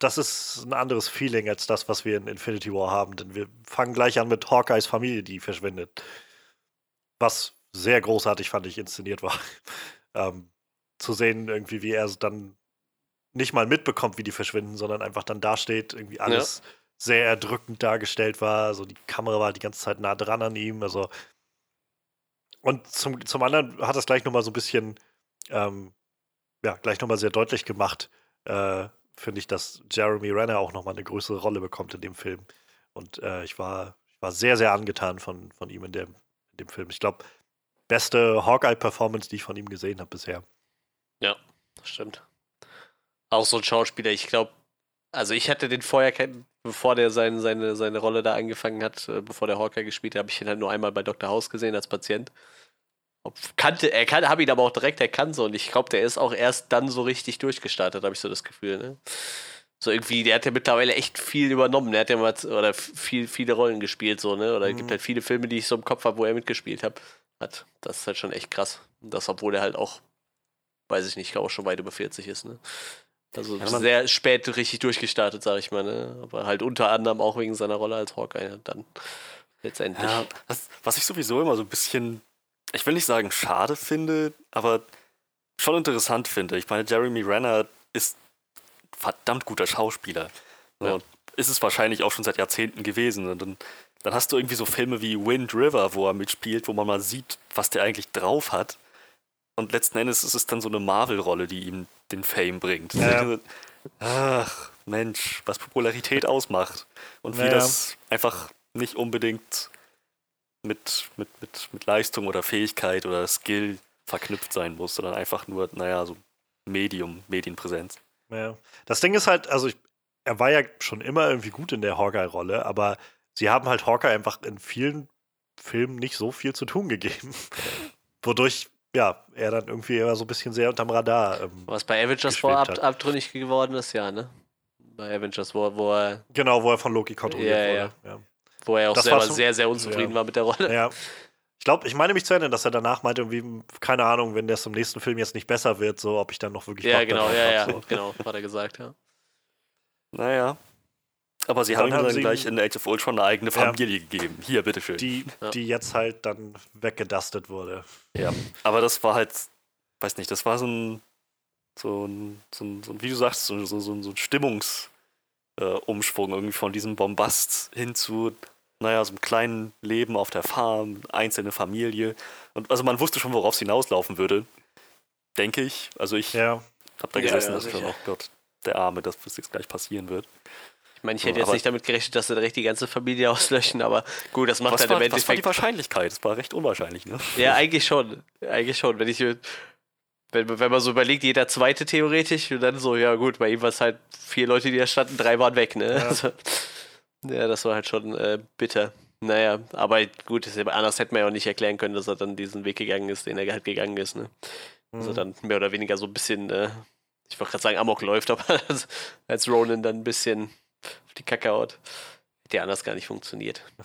das ist ein anderes Feeling als das, was wir in Infinity War haben. Denn wir fangen gleich an mit Hawkeyes Familie, die verschwindet. Was sehr großartig, fand ich, inszeniert war. ähm, zu sehen, irgendwie, wie er es dann nicht mal mitbekommt, wie die verschwinden, sondern einfach dann dasteht, irgendwie alles sehr erdrückend dargestellt war. Also die Kamera war die ganze Zeit nah dran an ihm. Also und zum, zum anderen hat es gleich nochmal so ein bisschen, ähm, ja, gleich nochmal sehr deutlich gemacht, äh, finde ich, dass Jeremy Renner auch nochmal eine größere Rolle bekommt in dem Film. Und äh, ich, war, ich war sehr, sehr angetan von, von ihm in dem, in dem Film. Ich glaube, beste Hawkeye-Performance, die ich von ihm gesehen habe bisher. Das stimmt. Auch so ein Schauspieler, ich glaube, also ich hatte den vorher, bevor der sein, seine, seine Rolle da angefangen hat, äh, bevor der Hawkeye gespielt hat, habe ich ihn halt nur einmal bei Dr. House gesehen als Patient. Kannte, er kann, habe ihn aber auch direkt erkannt so und ich glaube, der ist auch erst dann so richtig durchgestartet, habe ich so das Gefühl. Ne? So irgendwie, der hat ja mittlerweile echt viel übernommen. Der hat ja mal oder viel, viele Rollen gespielt, so, ne? Oder es Mhm. gibt halt viele Filme, die ich so im Kopf habe, wo er mitgespielt hat. hat. Das ist halt schon echt krass. Und das, obwohl er halt auch, weiß ich nicht, ich glaube schon weit über 40 ist, ne? Also Ja, sehr spät richtig durchgestartet, sag ich mal, ne? Aber halt unter anderem auch wegen seiner Rolle als Hawkeye dann letztendlich. Ja, was, was ich sowieso immer so ein bisschen, ich will nicht sagen schade finde, aber schon interessant finde. Ich meine, Jeremy Renner ist verdammt guter Schauspieler. Ja. und Ist es wahrscheinlich auch schon seit Jahrzehnten gewesen. Und dann, dann hast du irgendwie so Filme wie Wind River, wo er mitspielt, wo man mal sieht, was der eigentlich drauf hat. Und letzten Endes ist es dann so eine Marvel-Rolle, die ihm den Fame bringt. Ja. Ach, Mensch, was Popularität ausmacht. Und wie ja. das einfach nicht unbedingt mit, mit, mit, mit Leistung oder Fähigkeit oder Skill verknüpft sein muss, sondern einfach nur, naja, so Medium, Medienpräsenz. Ja. Das Ding ist halt, also ich, er war ja schon immer irgendwie gut in der Hawkeye-Rolle, aber sie haben halt Hawkeye einfach in vielen Filmen nicht so viel zu tun gegeben. Wodurch, ja, er dann irgendwie immer so ein bisschen sehr unterm Radar. Ähm, Was bei Avengers vor ab, abtrünnig geworden ist, ja, ne? Bei Avengers, wo, wo, er, genau, wo er von Loki kontrolliert Ja, wurde. Ja. Wo er auch Das war selber sehr, sehr unzufrieden ja. war mit der Rolle. Ja. Ich glaube, ich meine mich zu erinnern, dass er danach meinte, irgendwie, keine Ahnung, wenn das im nächsten Film jetzt nicht besser wird, so, ob ich dann noch wirklich Ja, Bock genau, ja, hab, ja, so. genau, hat er gesagt, ja. Naja. Aber sie Dann haben dann sie gleich in Age of Ultron eine eigene Ja. Familie gegeben. Hier, bitteschön. Die, Ja. die jetzt halt dann weggedustet wurde. Ja, aber das war halt, weiß nicht, das war so ein, so ein, so ein, so ein wie du sagst, so, so, so, ein- so ein Stimmungsumschwung äh, irgendwie von diesem Bombast hin zu, naja, so einem kleinen Leben auf der Farm, einzelne Familie. Und also man wusste schon, worauf es hinauslaufen würde, denke ich. Also ich Ja. habe da Ja, gesessen, ja, dass schon, oh Gott, der Arme, dass das jetzt gleich passieren wird. Ich meine, ich hätte jetzt aber- nicht damit gerechnet, dass sie direkt die ganze Familie auslöschen, aber gut, das macht Was halt war, im was war die Endeffekt. Wahrscheinlichkeit? Das war recht unwahrscheinlich, ne? Ja, eigentlich schon. Eigentlich schon. Wenn ich. Wenn, wenn man so überlegt, jeder zweite theoretisch, und dann so, ja gut, bei ihm war es halt vier Leute, die da standen, drei waren weg, ne? Ja. Also, ja, das war halt schon äh, bitter. Naja, aber gut, anders hätte man ja auch nicht erklären können, dass er dann diesen Weg gegangen ist, den er halt gegangen ist, ne? Also Mhm. dann mehr oder weniger so ein bisschen, äh, ich wollte gerade sagen, Amok läuft, aber als, als Ronan dann ein bisschen auf die Kacke haut. Hätte ja anders gar nicht funktioniert.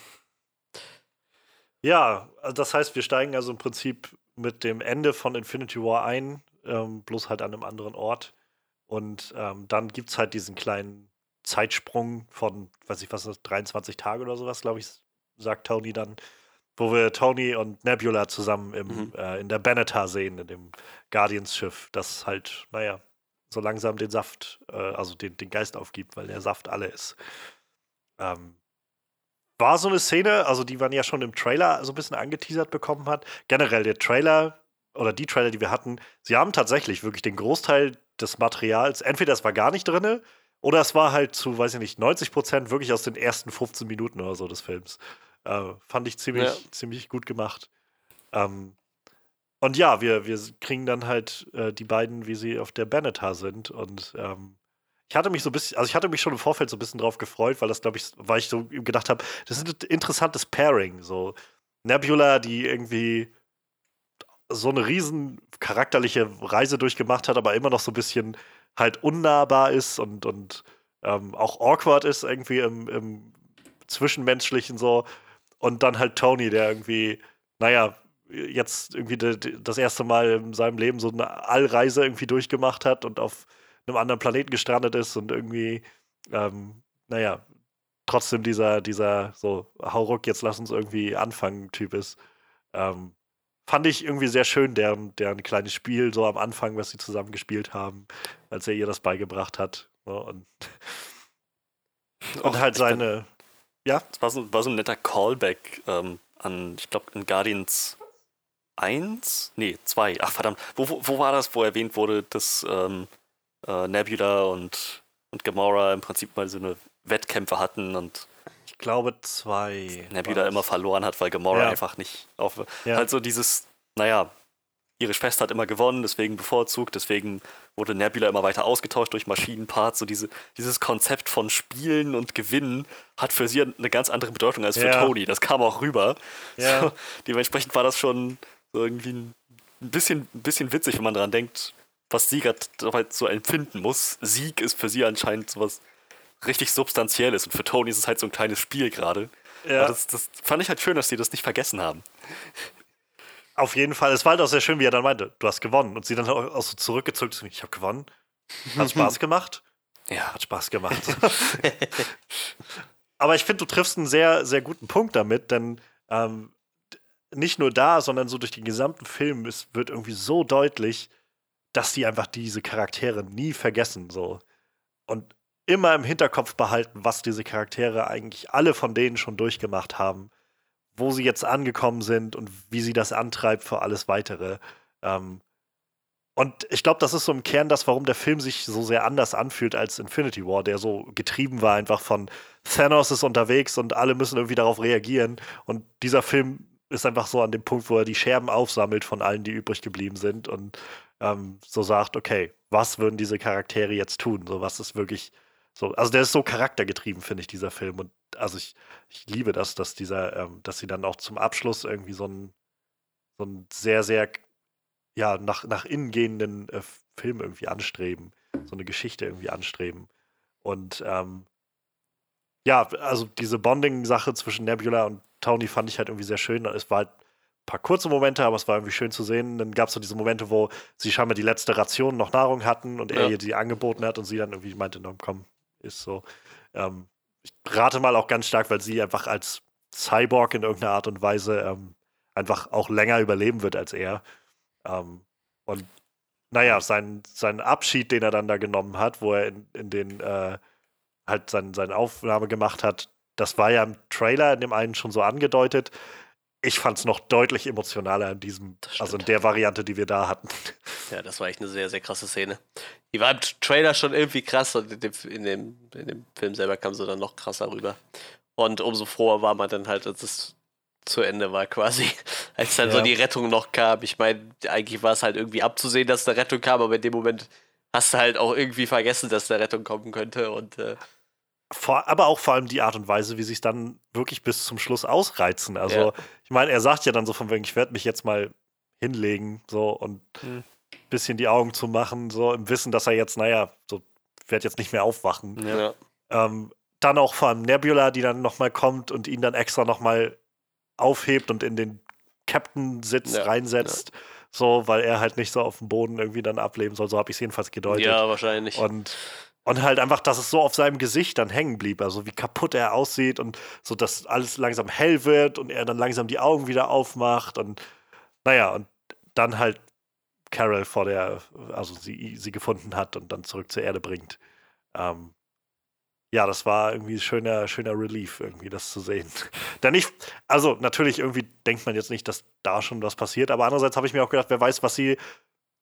Ja, also das heißt, wir steigen also im Prinzip mit dem Ende von Infinity War ein, ähm, bloß halt an einem anderen Ort. Und ähm, dann gibt es halt diesen kleinen Zeitsprung von, weiß ich was, ist das, 23 Tage oder sowas, glaube ich, sagt Tony dann, wo wir Tony und Nebula zusammen im, Mhm. äh, in der Benetar sehen, in dem Guardians-Schiff, das halt, naja, so langsam den Saft, äh, also den, den Geist aufgibt, weil der Saft alle ist. Ähm, war so eine Szene, also die man ja schon im Trailer so ein bisschen angeteasert bekommen hat. Generell der Trailer oder die Trailer, die wir hatten, sie haben tatsächlich wirklich den Großteil des Materials, entweder es war gar nicht drin oder es war halt zu, weiß ich nicht, 90 Prozent wirklich aus den ersten 15 Minuten oder so des Films. Äh, fand ich ziemlich, ja. ziemlich gut gemacht. Ähm, und ja, wir, wir kriegen dann halt äh, die beiden, wie sie auf der Benetar sind. Und ähm, ich hatte mich so ein bisschen, also ich hatte mich schon im Vorfeld so ein bisschen drauf gefreut, weil das, glaube ich, weil ich so gedacht habe, das ist ein interessantes Pairing. So Nebula, die irgendwie so eine riesen charakterliche Reise durchgemacht hat, aber immer noch so ein bisschen halt unnahbar ist und, und ähm, auch awkward ist irgendwie im, im Zwischenmenschlichen so. Und dann halt Tony, der irgendwie, naja, jetzt irgendwie de, das erste Mal in seinem Leben so eine Allreise irgendwie durchgemacht hat und auf einem anderen Planeten gestrandet ist und irgendwie, ähm, naja, trotzdem dieser, dieser so, hau ruck, jetzt lass uns irgendwie anfangen, Typ ist. Ähm, fand ich irgendwie sehr schön, deren, deren kleines Spiel so am Anfang, was sie zusammen gespielt haben, als er ihr das beigebracht hat. Ne, und, und halt seine. Ja? Es war so, war so ein netter Callback ähm, an, ich glaube, in Guardians 1? Nee, 2. Ach verdammt, wo, wo, wo, war das, wo erwähnt wurde, dass ähm, äh, Nebula und, und Gamora im Prinzip mal so eine Wettkämpfe hatten und ich glaube zwei. Nebula immer verloren hat, weil Gamora ja. einfach nicht auf. Ja. Halt so dieses, naja, ihre Schwester hat immer gewonnen, deswegen bevorzugt, deswegen wurde Nebula immer weiter ausgetauscht durch Maschinenparts. So diese, dieses Konzept von Spielen und Gewinnen hat für sie eine ganz andere Bedeutung als für ja. Tony. Das kam auch rüber. Ja. So, dementsprechend war das schon so irgendwie ein bisschen, ein bisschen witzig, wenn man daran denkt, was sie gerade so empfinden muss. Sieg ist für sie anscheinend sowas richtig Substanzielles und für Tony ist es halt so ein kleines Spiel gerade. Ja. Das, das fand ich halt schön, dass sie das nicht vergessen haben. Auf jeden Fall. Es war halt auch sehr schön, wie er dann meinte, du hast gewonnen. Und sie dann auch so zurückgezogen, ich habe gewonnen. Hat Spaß gemacht? Ja, hat Spaß gemacht. Aber ich finde, du triffst einen sehr, sehr guten Punkt damit, denn ähm, nicht nur da, sondern so durch den gesamten Film, es wird irgendwie so deutlich, dass die einfach diese Charaktere nie vergessen. So. Und immer im Hinterkopf behalten, was diese Charaktere eigentlich alle von denen schon durchgemacht haben, wo sie jetzt angekommen sind und wie sie das antreibt für alles weitere. Ähm, und ich glaube, das ist so im Kern das, warum der Film sich so sehr anders anfühlt als Infinity War, der so getrieben war einfach von Thanos ist unterwegs und alle müssen irgendwie darauf reagieren. Und dieser Film ist einfach so an dem Punkt, wo er die Scherben aufsammelt von allen, die übrig geblieben sind und ähm, so sagt, okay, was würden diese Charaktere jetzt tun? So, was ist wirklich so, also der ist so charaktergetrieben, finde ich, dieser Film. Und also ich, ich liebe das, dass dieser, ähm, dass sie dann auch zum Abschluss irgendwie so einen, so einen sehr, sehr, ja, nach, nach innen gehenden äh, Film irgendwie anstreben. So eine Geschichte irgendwie anstreben. Und ähm, ja, also diese Bonding-Sache zwischen Nebula und Tony fand ich halt irgendwie sehr schön. Es war halt ein paar kurze Momente, aber es war irgendwie schön zu sehen. Dann gab es so diese Momente, wo sie scheinbar die letzte Ration noch Nahrung hatten und er ja. ihr die angeboten hat und sie dann irgendwie meinte, komm, ist so. Ähm, ich rate mal auch ganz stark, weil sie einfach als Cyborg in irgendeiner Art und Weise ähm, einfach auch länger überleben wird als er. Ähm, und naja, sein, sein Abschied, den er dann da genommen hat, wo er in, in den äh, halt sein, seine Aufnahme gemacht hat, das war ja im Trailer in dem einen schon so angedeutet ich fand es noch deutlich emotionaler in diesem, also in der Variante, die wir da hatten. Ja, das war echt eine sehr, sehr krasse Szene. Die war im Trailer schon irgendwie krass und in dem, in dem, in dem Film selber kam sie dann noch krasser rüber. Und umso froher war man dann halt, als es zu Ende war quasi, als dann ja. so die Rettung noch kam. Ich meine, eigentlich war es halt irgendwie abzusehen, dass eine Rettung kam, aber in dem Moment hast du halt auch irgendwie vergessen, dass eine Rettung kommen könnte und äh, vor, aber auch vor allem die Art und Weise, wie sie es dann wirklich bis zum Schluss ausreizen. Also, ja. ich meine, er sagt ja dann so von wegen, ich werde mich jetzt mal hinlegen, so und ein hm. bisschen die Augen zu machen, so im Wissen, dass er jetzt, naja, so werde jetzt nicht mehr aufwachen. Ja. Ähm, dann auch vor allem Nebula, die dann nochmal kommt und ihn dann extra nochmal aufhebt und in den Captain-Sitz ja. reinsetzt. So, weil er halt nicht so auf dem Boden irgendwie dann ableben soll. So habe ich es jedenfalls gedeutet. Ja, wahrscheinlich. Und und halt einfach, dass es so auf seinem Gesicht dann hängen blieb, also wie kaputt er aussieht und so, dass alles langsam hell wird und er dann langsam die Augen wieder aufmacht und naja, und dann halt Carol vor der, also sie, sie gefunden hat und dann zurück zur Erde bringt. Ähm, ja, das war irgendwie schöner, schöner Relief, irgendwie das zu sehen. Denn ich, also natürlich irgendwie denkt man jetzt nicht, dass da schon was passiert, aber andererseits habe ich mir auch gedacht, wer weiß, was sie,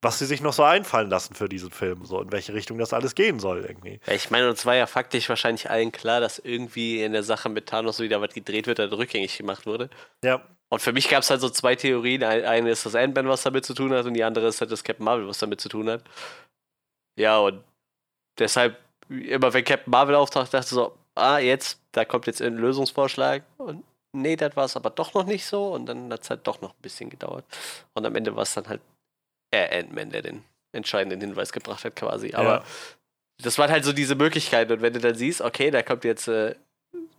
was sie sich noch so einfallen lassen für diesen Film, so in welche Richtung das alles gehen soll irgendwie. Ja, ich meine, uns war ja faktisch wahrscheinlich allen klar, dass irgendwie in der Sache mit Thanos wieder was gedreht wird, oder rückgängig gemacht wurde. Ja. Und für mich gab es halt so zwei Theorien. Eine ist das Ant-Man, was damit zu tun hat, und die andere ist halt das Captain Marvel, was damit zu tun hat. Ja, und deshalb, immer wenn Captain Marvel auftaucht, dachte ich so, ah, jetzt, da kommt jetzt ein Lösungsvorschlag. Und nee, das war es aber doch noch nicht so. Und dann hat es halt doch noch ein bisschen gedauert. Und am Ende war es dann halt äh, Ant-Man, der den entscheidenden Hinweis gebracht hat, quasi. Aber Ja. das war halt so diese Möglichkeit. Und wenn du dann siehst, okay, da kommt jetzt äh,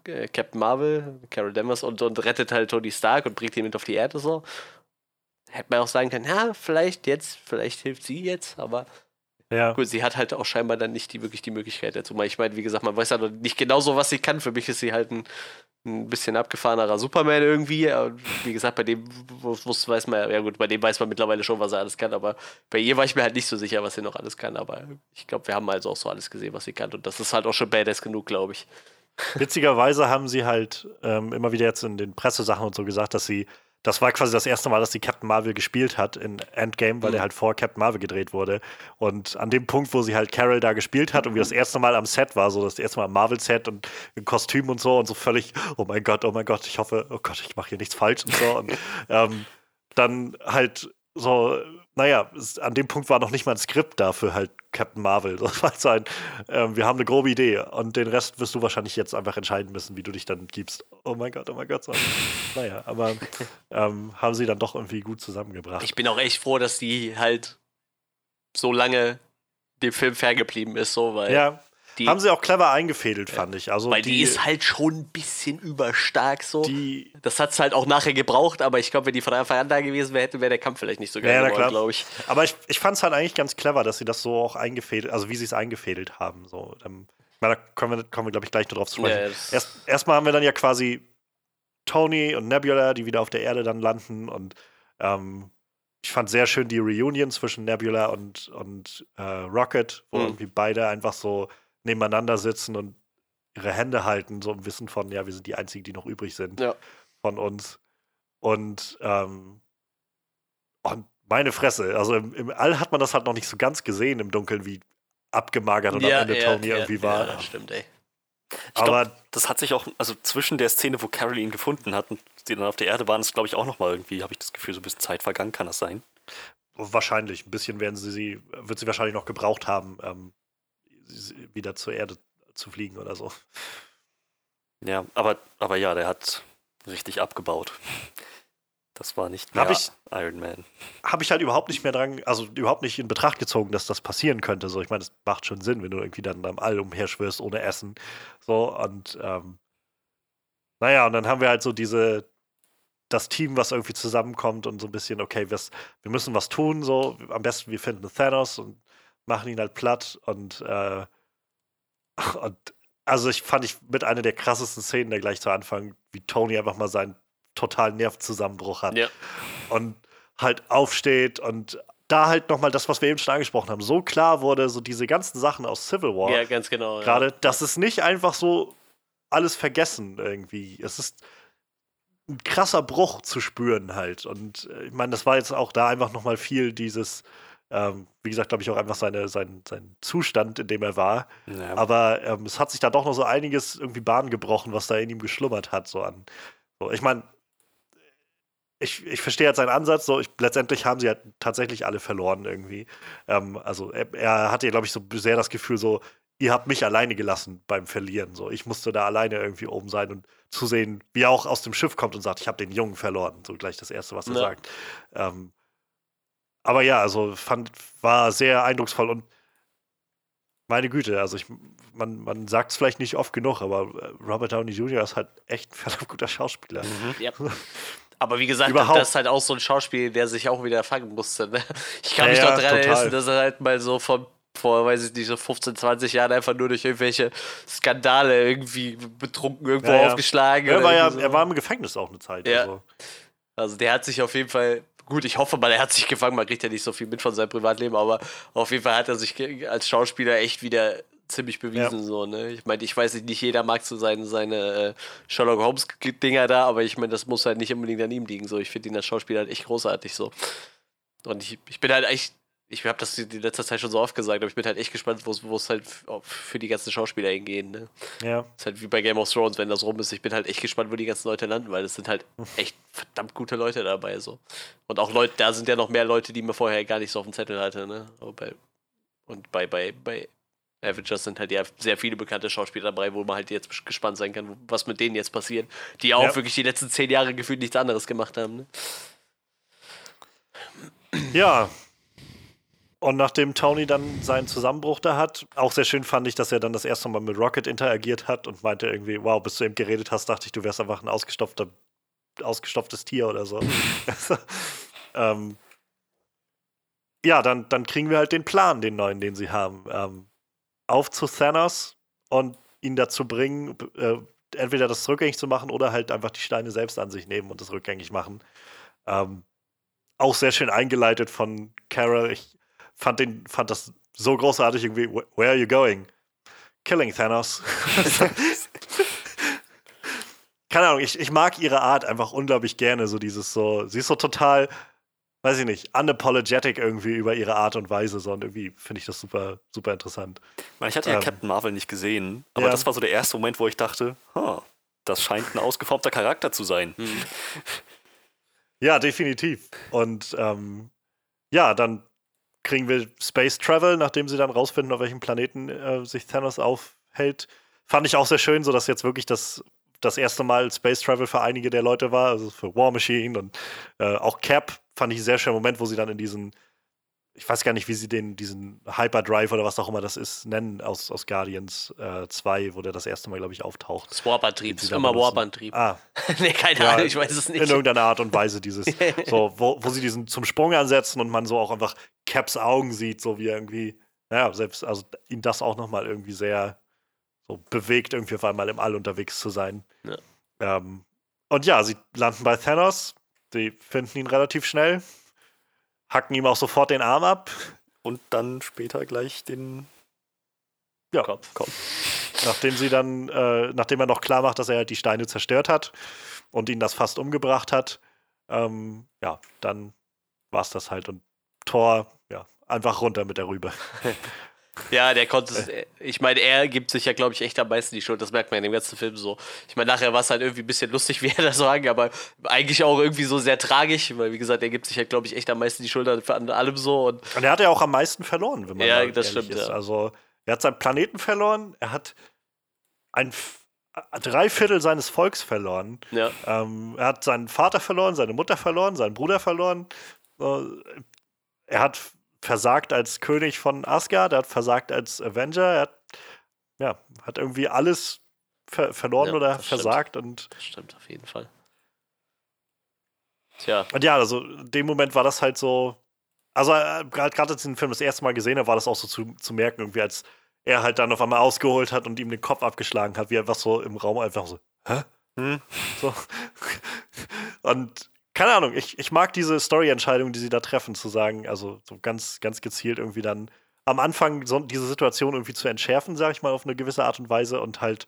äh, Captain Marvel, Carol Danvers und, und rettet halt Tony Stark und bringt ihn mit auf die Erde so. Hätte man auch sagen können, ja, vielleicht jetzt, vielleicht hilft sie jetzt, aber Ja. gut, sie hat halt auch scheinbar dann nicht die, wirklich die Möglichkeit dazu. Ich meine, wie gesagt, man weiß ja noch nicht genau so, was sie kann. Für mich ist sie halt ein, ein bisschen abgefahrenerer Superman irgendwie. Wie gesagt, bei dem w- w- weiß man, ja gut, bei dem weiß man mittlerweile schon, was er alles kann, aber bei ihr war ich mir halt nicht so sicher, was sie noch alles kann. Aber ich glaube, wir haben also auch so alles gesehen, was sie kann. Und das ist halt auch schon badass genug, glaube ich. Witzigerweise haben sie halt ähm, immer wieder jetzt in den Pressesachen und so gesagt, dass sie, das war quasi das erste Mal, dass sie Captain Marvel gespielt hat in Endgame, weil Mhm. der halt vor Captain Marvel gedreht wurde. Und an dem Punkt, wo sie halt Carol da gespielt hat und wie das erste Mal am Set war, so das erste Mal am Marvel-Set und im Kostüm und so und so völlig, oh mein Gott, oh mein Gott, ich hoffe, oh Gott, ich mache hier nichts falsch und so. Und ähm, dann halt so, naja, es, an dem Punkt war noch nicht mal ein Skript dafür halt Captain Marvel. Das war so ein, ähm, wir haben eine grobe Idee und den Rest wirst du wahrscheinlich jetzt einfach entscheiden müssen, wie du dich dann gibst. Oh mein Gott, oh mein Gott. So. naja, aber ähm, haben sie dann doch irgendwie gut zusammengebracht. Ich bin auch echt froh, dass die halt so lange dem Film ferngeblieben ist, so, weil ja, die, haben sie auch clever eingefädelt, fand ich. Also weil die, die, ist halt schon ein bisschen überstark so. die das hat es halt auch nachher gebraucht, aber ich glaube, wenn die von Anfang an da gewesen wäre, hätte wäre der Kampf vielleicht nicht so geil Ja, geworden, glaube ich. Aber ich, ich fand es halt eigentlich ganz clever, dass sie das so auch eingefädelt, also wie sie es eingefädelt haben. So, ähm, da kommen wir, kommen wir glaube ich, gleich noch drauf zu sprechen. Ja, Erst, erstmal haben wir dann ja quasi Tony und Nebula, die wieder auf der Erde dann landen. Und ähm, ich fand sehr schön die Reunion zwischen Nebula und, und äh, Rocket, wo Mhm. irgendwie beide einfach so nebeneinander sitzen und ihre Hände halten, so im Wissen von, ja, wir sind die Einzigen, die noch übrig sind Ja. von uns. Und, ähm, und meine Fresse, also im, im All hat man das halt noch nicht so ganz gesehen im Dunkeln, wie abgemagert und am Ende Tony irgendwie war. Ja, stimmt, ey. Ich glaub, Aber das hat sich auch, also zwischen der Szene, wo Carol ihn gefunden hat und die dann auf der Erde waren, ist, glaube ich, auch nochmal irgendwie, habe ich das Gefühl, so ein bisschen Zeit vergangen, kann das sein? wahrscheinlich, ein bisschen werden sie sie, wird sie wahrscheinlich noch gebraucht haben, ähm, wieder zur Erde zu fliegen oder so. Ja, aber, aber ja, der hat richtig abgebaut. Das war nicht mehr Hab ich- Iron Man. Habe ich halt überhaupt nicht mehr dran, also überhaupt nicht in Betracht gezogen, dass das passieren könnte. So, ich meine, das macht schon Sinn, wenn du irgendwie dann am All umherschwirrst ohne Essen. So, und ähm, naja, und dann haben wir halt so diese, das Team, was irgendwie zusammenkommt und so ein bisschen, okay, was, wir müssen was tun, so, am besten wir finden Thanos und machen ihn halt platt und, äh, und also ich fand ich mit einer der krassesten Szenen da gleich zu Anfang, wie Tony einfach mal seinen totalen Nervzusammenbruch hat Ja. und halt aufsteht und da halt nochmal das, was wir eben schon angesprochen haben, so klar wurde, so diese ganzen Sachen aus Civil War, ja, ganz genau. ja. gerade, das ist nicht einfach so alles vergessen irgendwie. Es ist ein krasser Bruch zu spüren halt. Und äh, ich meine, das war jetzt auch da einfach nochmal viel dieses, ähm, wie gesagt, glaube ich, auch einfach seine, sein, sein Zustand, in dem er war. Ja. Aber ähm, es hat sich da doch noch so einiges irgendwie Bahn gebrochen, was da in ihm geschlummert hat. So an. So, ich meine, ich, ich verstehe jetzt seinen Ansatz. So, ich, letztendlich haben sie halt tatsächlich alle verloren irgendwie. Ähm, also er, er hatte, glaube ich, so sehr das Gefühl, so, ihr habt mich alleine gelassen beim Verlieren. So, ich musste da alleine irgendwie oben sein und zusehen, wie er auch aus dem Schiff kommt und sagt, ich habe den Jungen verloren. So gleich das Erste, was er Ja. sagt. Ähm, aber ja, also fand, war sehr eindrucksvoll und meine Güte, also ich, man, man sagt es vielleicht nicht oft genug, aber äh, Robert Downey Jr. ist halt echt ein verdammt guter Schauspieler. Mhm. Ja. Aber wie gesagt, Überhaupt. das ist halt auch so ein Schauspiel, der sich auch wieder fangen musste. Ne? Ich kann Ja, mich noch daran erinnern, dass er halt mal so von vor, weiß ich nicht, so 15, 20 Jahren einfach nur durch irgendwelche Skandale irgendwie betrunken irgendwo Ja, ja. aufgeschlagen. Er war, ja, so. er war im Gefängnis auch eine Zeit. Ja. Also. Also der hat sich auf jeden Fall, gut, ich hoffe mal, er hat sich gefangen, man kriegt ja nicht so viel mit von seinem Privatleben, aber auf jeden Fall hat er sich als Schauspieler echt wieder ziemlich bewiesen, ja. so, ne? Ich meine, ich weiß nicht, nicht jeder mag so seine, seine äh, Sherlock Holmes-Dinger da, aber ich meine, das muss halt nicht unbedingt an ihm liegen, so. Ich finde ihn als Schauspieler halt echt großartig, so. Und ich, ich bin halt echt ich habe das die letzte Zeit schon so oft gesagt, aber ich bin halt echt gespannt, wo es halt für die ganzen Schauspieler hingehen. Ne? Ja. ist halt wie bei Game of Thrones, wenn das rum ist. Ich bin halt echt gespannt, wo die ganzen Leute landen, weil es sind halt echt verdammt gute Leute dabei. So. Und auch Leute, da sind ja noch mehr Leute, die mir vorher gar nicht so auf dem Zettel hatte. Ne? Bei, und bei, bei, bei Avengers sind halt ja sehr viele bekannte Schauspieler dabei, wo man halt jetzt gespannt sein kann, was mit denen jetzt passiert. Die auch ja. wirklich die letzten zehn Jahre gefühlt nichts anderes gemacht haben. Ne? Ja, und nachdem Tony dann seinen Zusammenbruch da hat, auch sehr schön fand ich, dass er dann das erste Mal mit Rocket interagiert hat und meinte irgendwie, wow, bis du eben geredet hast, dachte ich, du wärst einfach ein ausgestopfter, ausgestopftes Tier oder so. ähm, ja, dann, dann kriegen wir halt den Plan, den neuen, den sie haben. Ähm, auf zu Thanos und ihn dazu bringen, äh, entweder das rückgängig zu machen oder halt einfach die Steine selbst an sich nehmen und das rückgängig machen. Ähm, auch sehr schön eingeleitet von Carol. Ich fand, den, fand das so großartig irgendwie. Where are you going? Killing Thanos. Keine Ahnung, ich, ich mag ihre Art einfach unglaublich gerne. So dieses so, sie ist so total, weiß ich nicht, unapologetic irgendwie über ihre Art und Weise. So, und irgendwie finde ich das super, super interessant. Ich hatte ja ähm, Captain Marvel nicht gesehen, aber ja. das war so der erste Moment, wo ich dachte, huh, das scheint ein ausgeformter Charakter zu sein. Hm. Ja, definitiv. Und ähm, ja, dann kriegen wir Space Travel, nachdem sie dann rausfinden, auf welchem Planeten äh, sich Thanos aufhält. Fand ich auch sehr schön, so dass jetzt wirklich das, das erste Mal Space Travel für einige der Leute war, also für War Machine und äh, auch Cap fand ich einen sehr schönen Moment, wo sie dann in diesen ich weiß gar nicht, wie sie den, diesen Hyperdrive oder was auch immer das ist, nennen aus, aus Guardians äh, 2, wo der das erste Mal, glaube ich, auftaucht. Das Warp-Antrieb, ist immer Warp-Antrieb. Ah. nee, keine ja, Ahnung, ich weiß es nicht. In irgendeiner Art und Weise dieses, so, wo, wo sie diesen zum Sprung ansetzen und man so auch einfach Caps Augen sieht, so wie irgendwie, naja, selbst, also ihn das auch nochmal irgendwie sehr so bewegt, irgendwie auf einmal im All unterwegs zu sein. Ja. Ähm, und ja, sie landen bei Thanos, sie finden ihn relativ schnell, hacken ihm auch sofort den Arm ab. Und dann später gleich den ja. Kopf. Kopf. Nachdem sie dann, äh, nachdem er noch klar macht, dass er halt die Steine zerstört hat und ihn das fast umgebracht hat, ähm, ja, dann war es das halt. Und Thor, ja, einfach runter mit der Rübe. Ja, der konnte. Äh. Ich meine, er gibt sich ja, glaube ich, echt am meisten die Schuld. Das merkt man in dem ganzen Film so. Ich meine, nachher war es halt irgendwie ein bisschen lustig, wie er das sagen, aber eigentlich auch irgendwie so sehr tragisch, weil, wie gesagt, er gibt sich ja, glaube ich, echt am meisten die Schuld an allem so. Und, und er hat ja auch am meisten verloren, wenn man Ja, das stimmt. Ist. Ja. Also, er hat seinen Planeten verloren, er hat ein drei Viertel seines Volks verloren. Ja. Ähm, er hat seinen Vater verloren, seine Mutter verloren, seinen Bruder verloren. er hat versagt als König von Asgard, er hat versagt als Avenger, er hat, ja, hat irgendwie alles ver verloren ja, oder versagt. Stimmt. Und das stimmt auf jeden Fall. Tja. Und ja, also in dem Moment war das halt so. Also, äh, gerade als ich den Film das erste Mal gesehen habe, war das auch so zu, zu merken, irgendwie, als er halt dann auf einmal ausgeholt hat und ihm den Kopf abgeschlagen hat, wie einfach so im Raum einfach so, hä? Hm? So. Und keine Ahnung, ich, ich mag diese Story-Entscheidung, die sie da treffen, zu sagen, also so ganz, ganz gezielt irgendwie dann am Anfang so, diese Situation irgendwie zu entschärfen, sag ich mal, auf eine gewisse Art und Weise und halt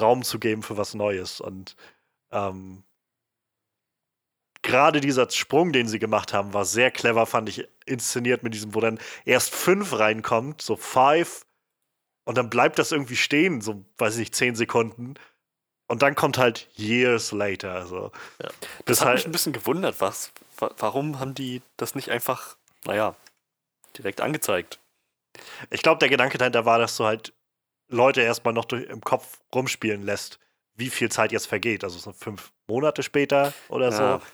Raum zu geben für was Neues. Und ähm, gerade dieser Sprung, den sie gemacht haben, war sehr clever, fand ich, inszeniert mit diesem, wo dann erst fünf reinkommt, so five, und dann bleibt das irgendwie stehen, so, weiß ich nicht, zehn Sekunden. Und dann kommt halt Years Later. Also, ja. Das hat halt mich ein bisschen gewundert, was, warum haben die das nicht einfach, naja, direkt angezeigt? Ich glaube, der Gedanke dahinter war, dass du halt Leute erstmal noch durch, im Kopf rumspielen lässt, wie viel Zeit jetzt vergeht. Also so fünf Monate später oder ja. so.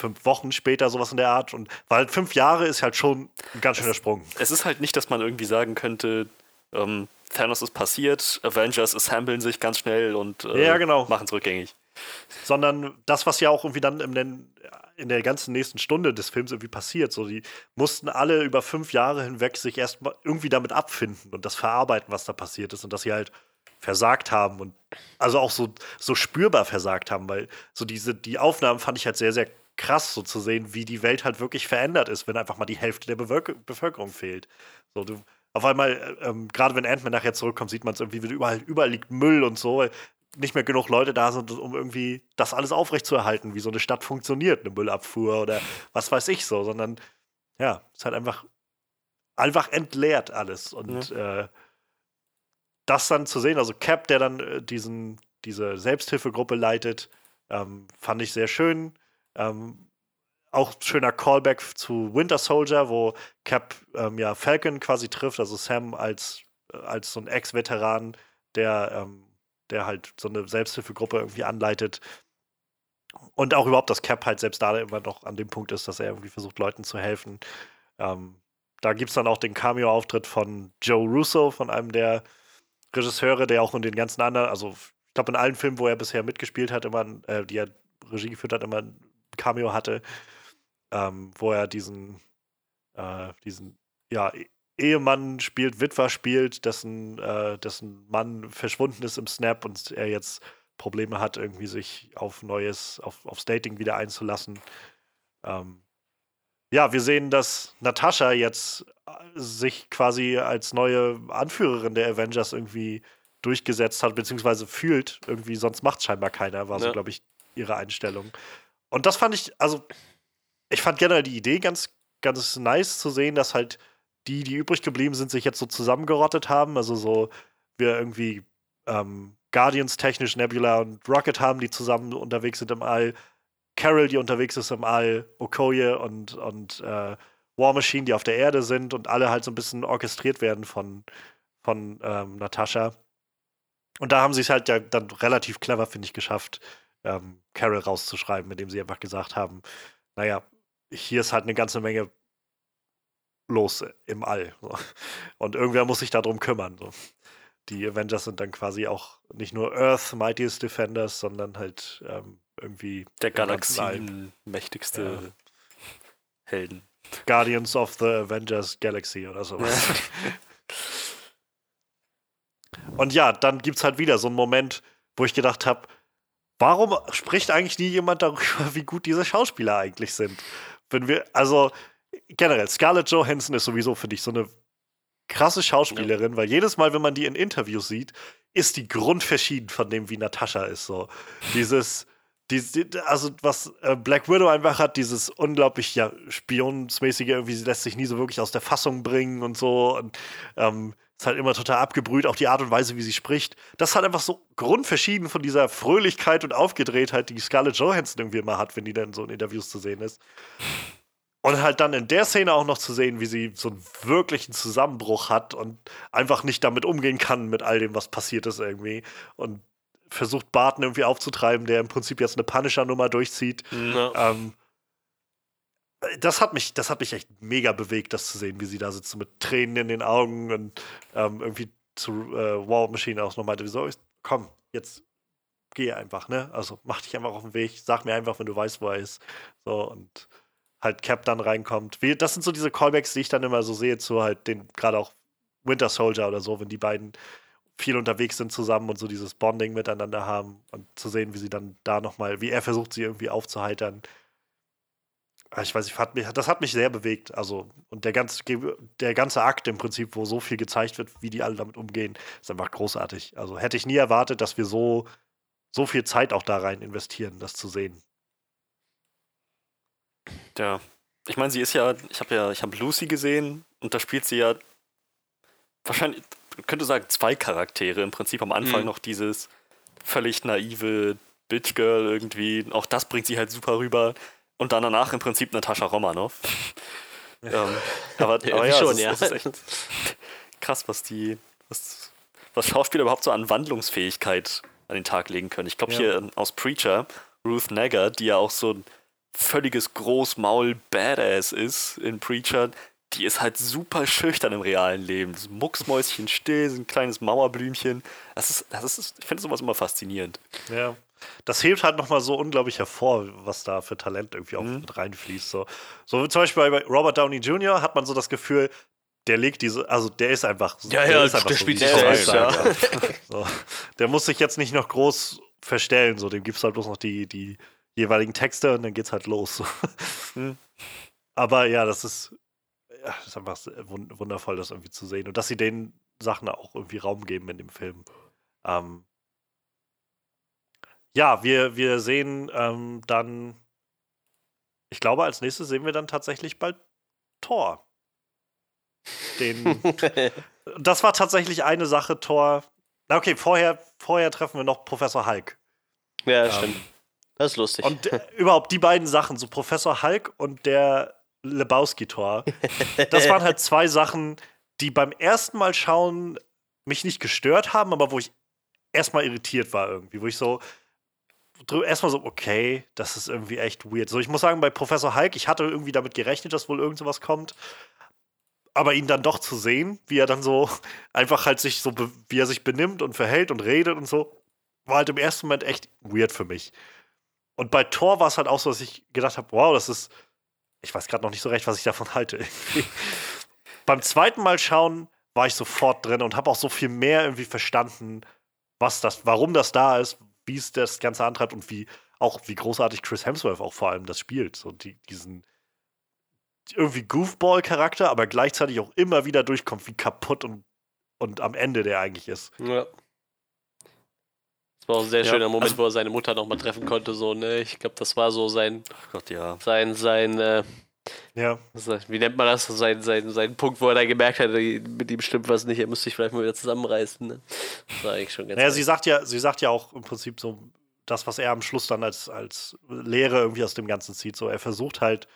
Fünf Wochen später, sowas in der Art. Und weil fünf Jahre ist halt schon ein ganz schöner Sprung. Es ist halt nicht, dass man irgendwie sagen könnte, ähm, Thanos ist passiert, Avengers assemblen sich ganz schnell und äh, ja, genau. machen es rückgängig. Sondern das, was ja auch irgendwie dann im, in der ganzen nächsten Stunde des Films irgendwie passiert, so die mussten alle über fünf Jahre hinweg sich erstmal irgendwie damit abfinden und das verarbeiten, was da passiert ist und dass sie halt versagt haben und also auch so, so spürbar versagt haben, weil so diese, die Aufnahmen fand ich halt sehr, sehr krass, so zu sehen, wie die Welt halt wirklich verändert ist, wenn einfach mal die Hälfte der Bewölk Bevölkerung fehlt. So, du, auf einmal, ähm, gerade wenn Ant-Man nachher zurückkommt, sieht man es irgendwie, überall, überall liegt Müll und so, weil nicht mehr genug Leute da sind, um irgendwie das alles aufrechtzuerhalten, wie so eine Stadt funktioniert, eine Müllabfuhr oder was weiß ich so, sondern ja, es ist halt einfach, einfach entleert alles. Und ja. äh, das dann zu sehen, also Cap, der dann äh, diesen, diese Selbsthilfegruppe leitet, ähm, fand ich sehr schön. Ähm, auch schöner Callback zu Winter Soldier, wo Cap ähm, ja Falcon quasi trifft, also Sam als, äh, als so ein Ex-Veteran, der, ähm, der halt so eine Selbsthilfegruppe irgendwie anleitet. Und auch überhaupt, dass Cap halt selbst da immer noch an dem Punkt ist, dass er irgendwie versucht, Leuten zu helfen. Ähm, da gibt es dann auch den Cameo-Auftritt von Joe Russo, von einem der Regisseure, der auch in den ganzen anderen, also ich glaube in allen Filmen, wo er bisher mitgespielt hat, immer, äh, die er Regie geführt hat, immer ein Cameo hatte, ähm, wo er diesen, äh, diesen, ja, e-, Ehemann spielt, Witwer spielt, dessen, äh, dessen Mann verschwunden ist im Snap und er jetzt Probleme hat, irgendwie sich auf neues, auf, aufs Dating wieder einzulassen. Ähm, ja, wir sehen, dass Natascha jetzt äh, sich quasi als neue Anführerin der Avengers irgendwie durchgesetzt hat, beziehungsweise fühlt, irgendwie, sonst macht scheinbar keiner, war so, glaube ich, ihre Einstellung. Und das fand ich, also, ich fand generell die Idee ganz, ganz nice zu sehen, dass halt die, die übrig geblieben sind, sich jetzt so zusammengerottet haben. Also so, wir irgendwie ähm, Guardians technisch Nebula und Rocket haben, die zusammen unterwegs sind im All. Carol, die unterwegs ist im All, Okoye und, und äh, War Machine, die auf der Erde sind und alle halt so ein bisschen orchestriert werden von, von ähm, Natascha. Und da haben sie es halt ja dann relativ clever, finde ich, geschafft, ähm, Carol rauszuschreiben, indem sie einfach gesagt haben, naja, hier ist halt eine ganze Menge los im All. So. Und irgendwer muss sich darum kümmern. So. Die Avengers sind dann quasi auch nicht nur Earth Mightiest Defenders, sondern halt ähm, irgendwie der Galaxien mächtigste ja. Helden. Guardians of the Avengers Galaxy oder sowas. Und ja, dann gibt es halt wieder so einen Moment, wo ich gedacht habe, warum spricht eigentlich nie jemand darüber, wie gut diese Schauspieler eigentlich sind? Wenn wir, also generell, Scarlett Johansson ist sowieso, finde ich, so eine krasse Schauspielerin, ja. weil jedes Mal, wenn man die in Interviews sieht, ist die grundverschieden von dem, wie Natascha ist. So dieses, die, also was äh, Black Widow einfach hat, dieses unglaublich ja spionsmäßige, irgendwie sie lässt sich nie so wirklich aus der Fassung bringen und so und ähm, ist halt immer total abgebrüht, auch die Art und Weise, wie sie spricht. Das ist halt einfach so grundverschieden von dieser Fröhlichkeit und Aufgedrehtheit, die Scarlett Johansson irgendwie immer hat, wenn die dann so in Interviews zu sehen ist. Und halt dann in der Szene auch noch zu sehen, wie sie so einen wirklichen Zusammenbruch hat und einfach nicht damit umgehen kann mit all dem, was passiert ist irgendwie. Und versucht Barton irgendwie aufzutreiben, der im Prinzip jetzt eine Punisher-Nummer durchzieht. Ja. Ähm, das hat mich, das hat mich echt mega bewegt, das zu sehen, wie sie da sitzt mit Tränen in den Augen und ähm, irgendwie zu äh, War Machine auch noch meinte, wieso, komm, jetzt geh einfach, ne? Also mach dich einfach auf den Weg, sag mir einfach, wenn du weißt, wo er ist. So und halt Cap dann reinkommt. Wie, das sind so diese Callbacks, die ich dann immer so sehe zu halt den, gerade auch Winter Soldier oder so, wenn die beiden viel unterwegs sind zusammen und so dieses Bonding miteinander haben und zu sehen, wie sie dann da nochmal, wie er versucht, sie irgendwie aufzuheitern. Ah, ich weiß, ich hat mich, das hat mich sehr bewegt. Also, und der ganze, der ganze Akt im Prinzip, wo so viel gezeigt wird, wie die alle damit umgehen, ist einfach großartig. Also hätte ich nie erwartet, dass wir so, so viel Zeit auch da rein investieren, das zu sehen. Ja. Ich meine, sie ist ja, ich habe ja, ich habe Lucy gesehen und da spielt sie ja wahrscheinlich, könnte sagen, zwei Charaktere. Im Prinzip am Anfang mhm. noch dieses völlig naive Bitch Girl irgendwie. Auch das bringt sie halt super rüber. Und dann danach im Prinzip Natascha Romanoff. ähm, aber, ja, aber ja, schon, es, ja. Ist echt krass, was die, was, was Schauspieler überhaupt so an Wandlungsfähigkeit an den Tag legen können. Ich glaube ja. hier aus Preacher, Ruth Negger, die ja auch so völliges Großmaul Badass ist in Preacher, die ist halt super schüchtern im realen Leben. Das Mucksmäuschen still, so ein kleines Mauerblümchen. Das ist, das ist, ich finde sowas immer faszinierend. Ja. Das hebt halt nochmal so unglaublich hervor, was da für Talent irgendwie auch mhm. mit reinfließt. So. so zum Beispiel bei Robert Downey Jr. hat man so das Gefühl, der legt diese, also der ist einfach so. Ja, ja, der, der spielt sich selbst, ja. so. Der muss sich jetzt nicht noch groß verstellen, so dem gibt es halt bloß noch die, die jeweiligen Texte und dann geht's halt los. hm. Aber ja, das ist das ist einfach wundervoll, das irgendwie zu sehen. Und dass sie den Sachen auch irgendwie Raum geben in dem Film. Ähm, ja, wir, wir sehen ähm, dann, ich glaube, als nächstes sehen wir dann tatsächlich bald Thor. Den, das war tatsächlich eine Sache, Thor. Na okay, vorher, vorher treffen wir noch Professor Hulk. Ja, ähm, stimmt. Das ist lustig. Und äh, überhaupt die beiden Sachen, so Professor Hulk und der Lebowski-Tor, das waren halt zwei Sachen, die beim ersten Mal schauen mich nicht gestört haben, aber wo ich erstmal irritiert war irgendwie, wo ich so erstmal so, okay, das ist irgendwie echt weird. So, ich muss sagen, bei Professor Hulk, ich hatte irgendwie damit gerechnet, dass wohl irgend sowas kommt. Aber ihn dann doch zu sehen, wie er dann so einfach halt sich so, wie er sich benimmt und verhält und redet und so, war halt im ersten Moment echt weird für mich. Und bei Thor war es halt auch so, dass ich gedacht habe, wow, das ist, ich weiß gerade noch nicht so recht, was ich davon halte. Beim zweiten Mal schauen war ich sofort drin und habe auch so viel mehr irgendwie verstanden, was das, warum das da ist, wie es das Ganze antreibt und wie auch wie großartig Chris Hemsworth auch vor allem das spielt. So die, diesen irgendwie Goofball-Charakter, aber gleichzeitig auch immer wieder durchkommt, wie kaputt und, und am Ende der eigentlich ist. Ja. Das war auch ein sehr ja, schöner Moment, also, wo er seine Mutter nochmal treffen konnte. So, ne? Ich glaube, das war so sein, Gott, ja. sein, sein, äh, ja. Wie nennt man das? Sein, sein, sein Punkt, wo er dann gemerkt hat, mit ihm stimmt was nicht, er müsste sich vielleicht mal wieder zusammenreißen. Ne? Das war eigentlich schon ganz naja, sie sagt ja, sie sagt ja auch im Prinzip so das, was er am Schluss dann als, als Lehre irgendwie aus dem Ganzen zieht. So, er versucht halt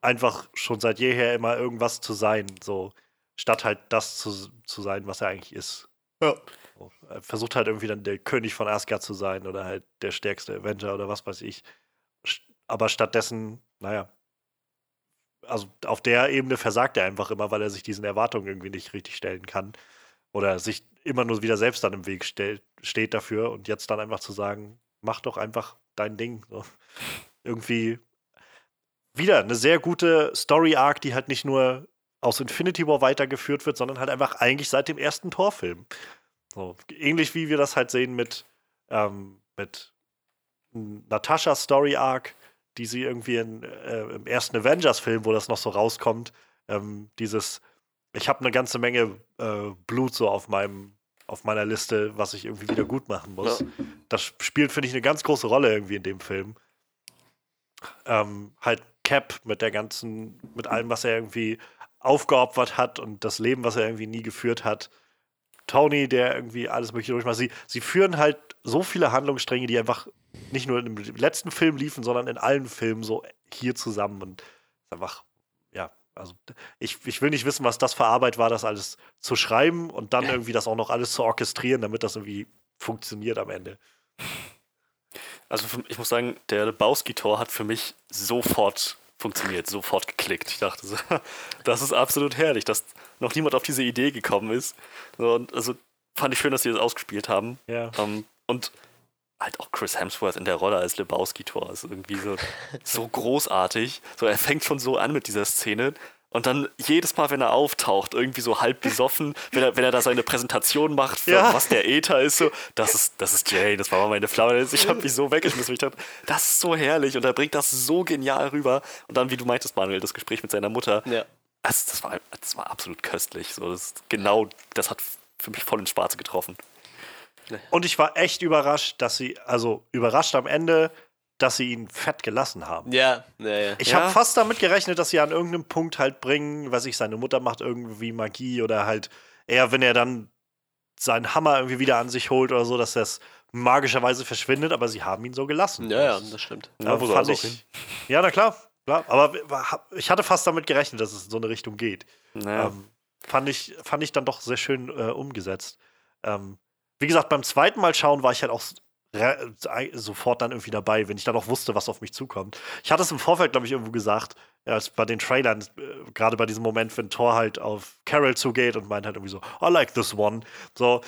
einfach schon seit jeher immer irgendwas zu sein, so statt halt das zu, zu sein, was er eigentlich ist. Ja. So, er versucht halt irgendwie dann der König von Asgard zu sein oder halt der stärkste Avenger oder was weiß ich. Aber stattdessen, naja, also auf der Ebene versagt er einfach immer, weil er sich diesen Erwartungen irgendwie nicht richtig stellen kann. Oder sich immer nur wieder selbst dann im Weg stellt, steht dafür und jetzt dann einfach zu sagen, mach doch einfach dein Ding. So. Irgendwie wieder eine sehr gute Story-Arc, die halt nicht nur aus Infinity War weitergeführt wird, sondern halt einfach eigentlich seit dem ersten Torfilm. So, ähnlich wie wir das halt sehen mit, ähm, mit Natashas Story-Arc, die sie irgendwie in, äh, im ersten Avengers-Film, wo das noch so rauskommt, ähm, dieses, ich habe eine ganze Menge äh, Blut so auf meinem auf meiner Liste, was ich irgendwie wieder gut machen muss. Ja. Das spielt, finde ich, eine ganz große Rolle irgendwie in dem Film. Ähm, halt Cap mit der ganzen, mit allem, was er irgendwie aufgeopfert hat und das Leben, was er irgendwie nie geführt hat. Tony, der irgendwie alles Mögliche durchmacht. Sie, sie führen halt so viele Handlungsstränge, die einfach nicht nur im letzten Film liefen, sondern in allen Filmen so hier zusammen. Und einfach, ja, also ich, ich will nicht wissen, was das für Arbeit war, das alles zu schreiben und dann irgendwie das auch noch alles zu orchestrieren, damit das irgendwie funktioniert am Ende. Also ich muss sagen, der Lebowski-Tor hat für mich sofort funktioniert, sofort geklickt. Ich dachte, das ist absolut herrlich, dass noch niemand auf diese Idee gekommen ist. Und also fand ich schön, dass sie das ausgespielt haben. Ja. Um, ähm, und halt auch Chris Hemsworth in der Rolle als Lebowski-Tor ist irgendwie so, so großartig. So, er fängt schon so an mit dieser Szene. Und dann jedes Mal, wenn er auftaucht, irgendwie so halb besoffen, wenn er, wenn er da seine Präsentation macht, für ja. was der Äther ist, so, das ist, das ist Jay, das war mal meine Flamme. Ich habe mich so weggeschmissen. Ich dachte, das ist so herrlich und er bringt das so genial rüber. Und dann, wie du meintest, Manuel, das Gespräch mit seiner Mutter, ja. das, das, war, das war absolut köstlich. So, das, genau, das hat für mich voll ins Schwarze getroffen. Und ich war echt überrascht, dass sie, also überrascht am Ende, dass sie ihn fett gelassen haben. Ja, ja, ja. Ich habe fast damit gerechnet, dass sie an irgendeinem Punkt halt bringen, was ich, seine Mutter macht irgendwie Magie oder halt eher, wenn er dann seinen Hammer irgendwie wieder an sich holt oder so, dass das magischerweise verschwindet, aber sie haben ihn so gelassen. Ja, ja, das stimmt. Ja, fand ich, ja na klar, klar. Aber ich hatte fast damit gerechnet, dass es in so eine Richtung geht. Naja. Ähm, fand, ich, fand ich dann doch sehr schön äh, umgesetzt. Ähm, wie gesagt, beim zweiten Mal schauen war ich halt auch sofort dann irgendwie dabei, wenn ich dann auch wusste, was auf mich zukommt. Ich hatte es im Vorfeld, glaube ich, irgendwo gesagt, als bei den Trailern, äh, gerade bei diesem Moment, wenn Thor halt auf Carol zugeht und meint halt irgendwie so, I like this one. So,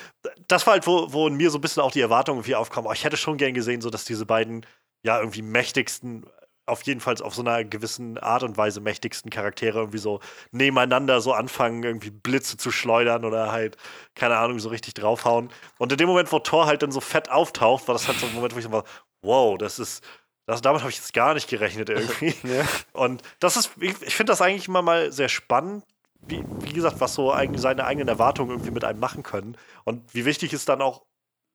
das war halt, wo, wo in mir so ein bisschen auch die Erwartung irgendwie aufkam, oh, ich hätte schon gern gesehen, so dass diese beiden ja irgendwie mächtigsten auf jeden Fall auf so einer gewissen Art und Weise mächtigsten Charaktere irgendwie so nebeneinander so anfangen, irgendwie Blitze zu schleudern oder halt, keine Ahnung, so richtig draufhauen. Und in dem Moment, wo Thor halt dann so fett auftaucht, war das halt so ein Moment, wo ich so war, wow, das ist, Das, damit habe ich jetzt gar nicht gerechnet irgendwie. Ja. Und das ist, ich, ich finde das eigentlich immer mal sehr spannend, wie, wie gesagt, was so eigentlich seine eigenen Erwartungen irgendwie mit einem machen können. Und wie wichtig es dann auch,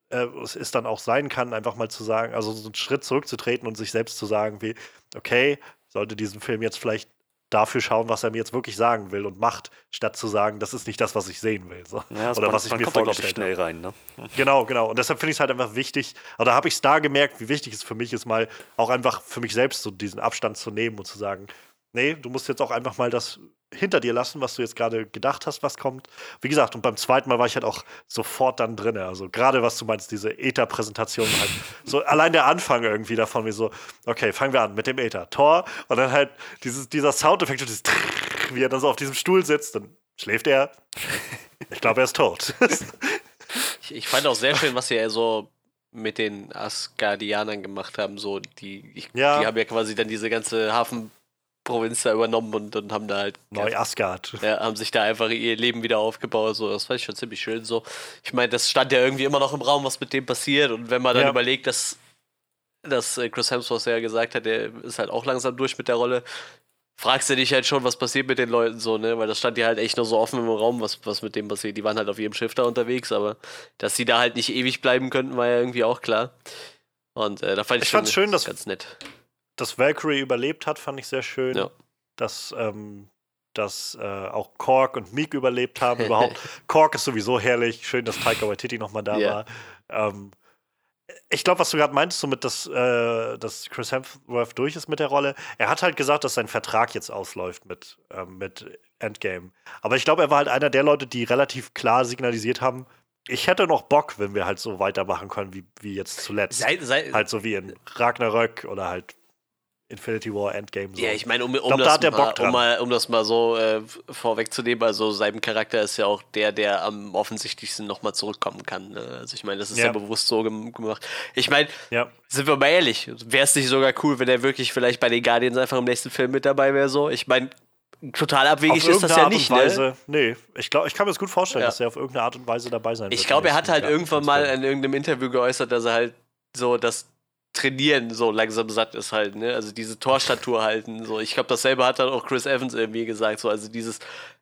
äh, es ist dann auch sein kann, einfach mal zu sagen, also so einen Schritt zurückzutreten und sich selbst zu sagen, wie, okay, sollte diesen Film jetzt vielleicht dafür schauen, was er mir jetzt wirklich sagen will und macht, statt zu sagen, das ist nicht das, was ich sehen will. So. Ja, also Oder man, was ich mir ich, vorgestellt habe. schnell rein. Ne? Genau, genau. Und deshalb finde ich es halt einfach wichtig, oder habe ich es da gemerkt, wie wichtig es für mich ist, mal auch einfach für mich selbst so diesen Abstand zu nehmen und zu sagen, nee, du musst jetzt auch einfach mal das hinter dir lassen, was du jetzt gerade gedacht hast, was kommt. Wie gesagt, und beim zweiten Mal war ich halt auch sofort dann drin. Also gerade was du meinst, diese Ether-Präsentation halt. So allein der Anfang irgendwie davon, wie so, okay, fangen wir an mit dem Ether. Tor und dann halt dieses, dieser Soundeffekt, und dieses wie er dann so auf diesem Stuhl sitzt, dann schläft er. Ich glaube, er ist tot. Ich, ich fand auch sehr schön, was sie ja so mit den Asgardianern gemacht haben. So, die, ich, Ja. die haben ja quasi dann diese ganze Hafenprovinz da übernommen und, und haben da halt Neu Asgard. ja, haben sich da einfach ihr Leben wieder aufgebaut. So, das fand ich schon ziemlich schön. So, ich meine, das stand ja irgendwie immer noch im Raum, was mit dem passiert. Und wenn man dann Ja. überlegt, dass, dass äh, Chris Hemsworth ja gesagt hat, der ist halt auch langsam durch mit der Rolle, fragst du dich halt schon, was passiert mit den Leuten so, ne? Weil das stand ja halt echt nur so offen im Raum, was, was mit dem passiert. Die waren halt auf ihrem Schiff da unterwegs, aber dass sie da halt nicht ewig bleiben könnten, war ja irgendwie auch klar. Und äh, da fand ich, Ich fand's schön, dass- ganz nett. Dass Valkyrie überlebt hat, fand ich sehr schön. Ja. Dass, ähm, dass äh, auch Kork und Meek überlebt haben. Überhaupt. Kork ist sowieso herrlich. Schön, dass Taika Waititi nochmal da Ja. war. Ähm, ich glaube, was du gerade meintest, somit, dass, äh, dass Chris Hemsworth durch ist mit der Rolle. Er hat halt gesagt, dass sein Vertrag jetzt ausläuft mit, ähm, mit Endgame. Aber ich glaube, er war halt einer der Leute, die relativ klar signalisiert haben, ich hätte noch Bock, wenn wir halt so weitermachen können, wie, wie jetzt zuletzt. Sei, sei, Halt so wie in Ragnarök oder halt Infinity War Endgame. So. Ja, ich meine, um, um, glaub, das mal, um, mal, um das mal so äh, vorwegzunehmen, also sein Charakter ist ja auch der, der am offensichtlichsten nochmal zurückkommen kann. Ne? Also ich meine, das ist ja, Ja. bewusst so gem gemacht. Ich meine, ja. sind wir mal ehrlich, wäre es nicht sogar cool, wenn er wirklich vielleicht bei den Guardians einfach im nächsten Film mit dabei wäre so? Ich meine, total abwegig Auf ist das ja Art nicht, und ne? Weise. Nee, ich, glaub, ich kann mir das gut vorstellen, Ja. dass er auf irgendeine Art und Weise dabei sein wird. Ich glaube, er hat halt irgendwann mal in irgendeinem Interview geäußert, dass er halt so das Trainieren so langsam satt ist halt, ne? Also diese Torstatur halten. So, ich glaube, dasselbe hat dann auch Chris Evans irgendwie gesagt. So, also dieses,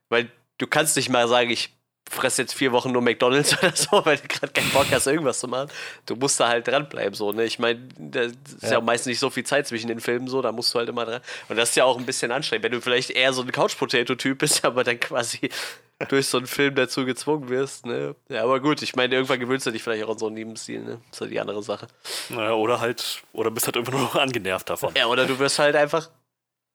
weil du kannst nicht mal sagen, ich fresse jetzt vier Wochen nur McDonalds oder so, weil du gerade keinen Bock hast, irgendwas zu machen. Du musst da halt dranbleiben, so, ne? Ich meine, da ist ja. Ja. auch meistens nicht so viel Zeit zwischen den Filmen, so, da musst du halt immer dran. Und das ist ja auch ein bisschen anstrengend, wenn du vielleicht eher so ein Couch-Potato-Typ bist, aber dann quasi durch so einen Film dazu gezwungen wirst, ne? Ja, aber gut, ich meine, irgendwann gewöhnst du dich vielleicht auch an so einen Lebensstil, ne? Das ist ja die andere Sache. Naja, oder halt, oder bist halt einfach nur noch angenervt davon. Ja, oder du wirst halt einfach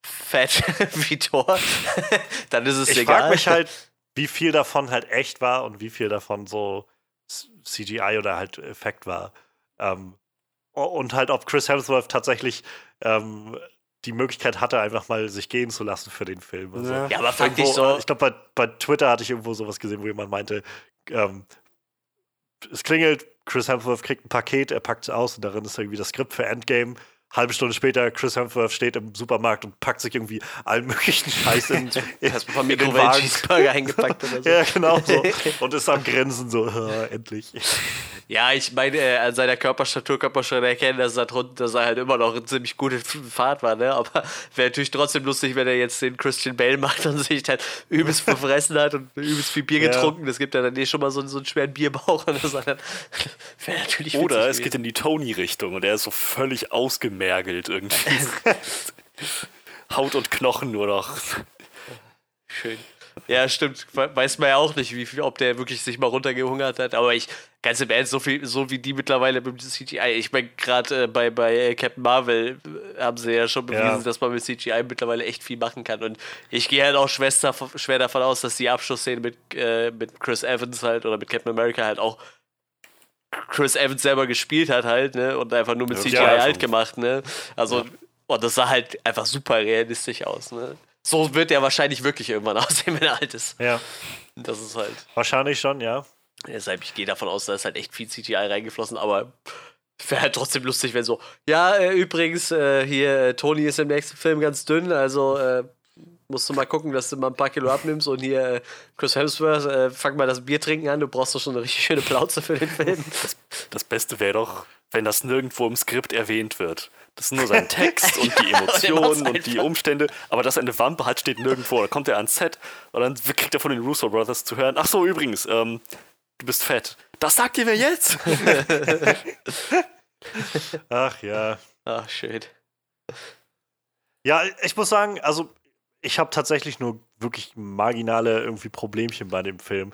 fett wie Thor. dann ist es Ich egal. frage mich halt, wie viel davon halt echt war und wie viel davon so CGI oder halt Effekt war. Ähm, und halt, ob Chris Hemsworth tatsächlich ähm, die Möglichkeit hatte, einfach mal sich gehen zu lassen für den Film. Also, Ja. ja, aber faktisch irgendwo, so. Ich glaube, bei, bei Twitter hatte ich irgendwo sowas gesehen, wo jemand meinte, ähm, es klingelt, Chris Hemsworth kriegt ein Paket, er packt es aus und darin ist irgendwie das Skript für Endgame. Halbe Stunde später, Chris Hemsworth steht im Supermarkt und packt sich irgendwie allen möglichen Scheiß in, in, Hast in den Wagen. Eingepackt oder so. Ja, genau so. Und ist am Grinsen so, "Ah, endlich. Ja, ich meine, äh, an seiner Körperstatur kann man schon erkennen, dass er, dass er halt immer noch in ziemlich gute Fahrt war, ne? Aber wäre natürlich trotzdem lustig, wenn er jetzt den Christian Bale macht und sich halt übelst verfressen hat und übelst viel Bier Ja. getrunken. Das gibt ja dann eh schon mal so, so einen schweren Bierbauch und das wäre natürlich Oder es geht in die Tony-Richtung und er ist so völlig ausgemergelt irgendwie. Haut und Knochen nur noch. Schön. Ja, stimmt. We- Weiß man ja auch nicht, wie viel, ob der wirklich sich mal runtergehungert hat. Aber ich, ganz im Ernst, so, viel, so wie die mittlerweile mit CGI. Ich meine, gerade äh, bei, bei äh, Captain Marvel äh, haben sie ja schon bewiesen, Ja. dass man mit CGI mittlerweile echt viel machen kann. Und ich gehe halt auch schwer, schwer davon aus, dass die Abschlussszene mit, äh, mit Chris Evans halt oder mit Captain America halt auch Chris Evans selber gespielt hat halt, ne? Und einfach nur mit Ja, CGI ja, schon. gemacht, ne? Also, und das sah halt einfach super realistisch aus, ne? So wird er wahrscheinlich wirklich irgendwann aussehen, wenn er alt ist. Ja, Das ist halt. wahrscheinlich schon, ja. Deshalb, ich gehe davon aus, da ist halt echt viel CGI reingeflossen, aber wäre halt trotzdem lustig, wenn so, ja, äh, übrigens, äh, hier, äh, Tony ist im nächsten Film ganz dünn, also äh, musst du mal gucken, dass du mal ein paar Kilo abnimmst und hier, äh, Chris Hemsworth, äh, fang mal das Bier trinken an, du brauchst doch schon eine richtig schöne Plauze für den Film. Das Beste wäre doch, wenn das nirgendwo im Skript erwähnt wird. Das ist nur sein Text und die Emotionen und die Umstände. Aber dass er eine Wampe hat, steht nirgendwo. Da kommt er ans Set und dann kriegt er von den Russo Brothers zu hören: Ach so, übrigens, ähm, du bist fett. Das sagt dir wer jetzt? Ach ja. Ach, shit. Ja, ich muss sagen, also ich habe tatsächlich nur wirklich marginale irgendwie Problemchen bei dem Film.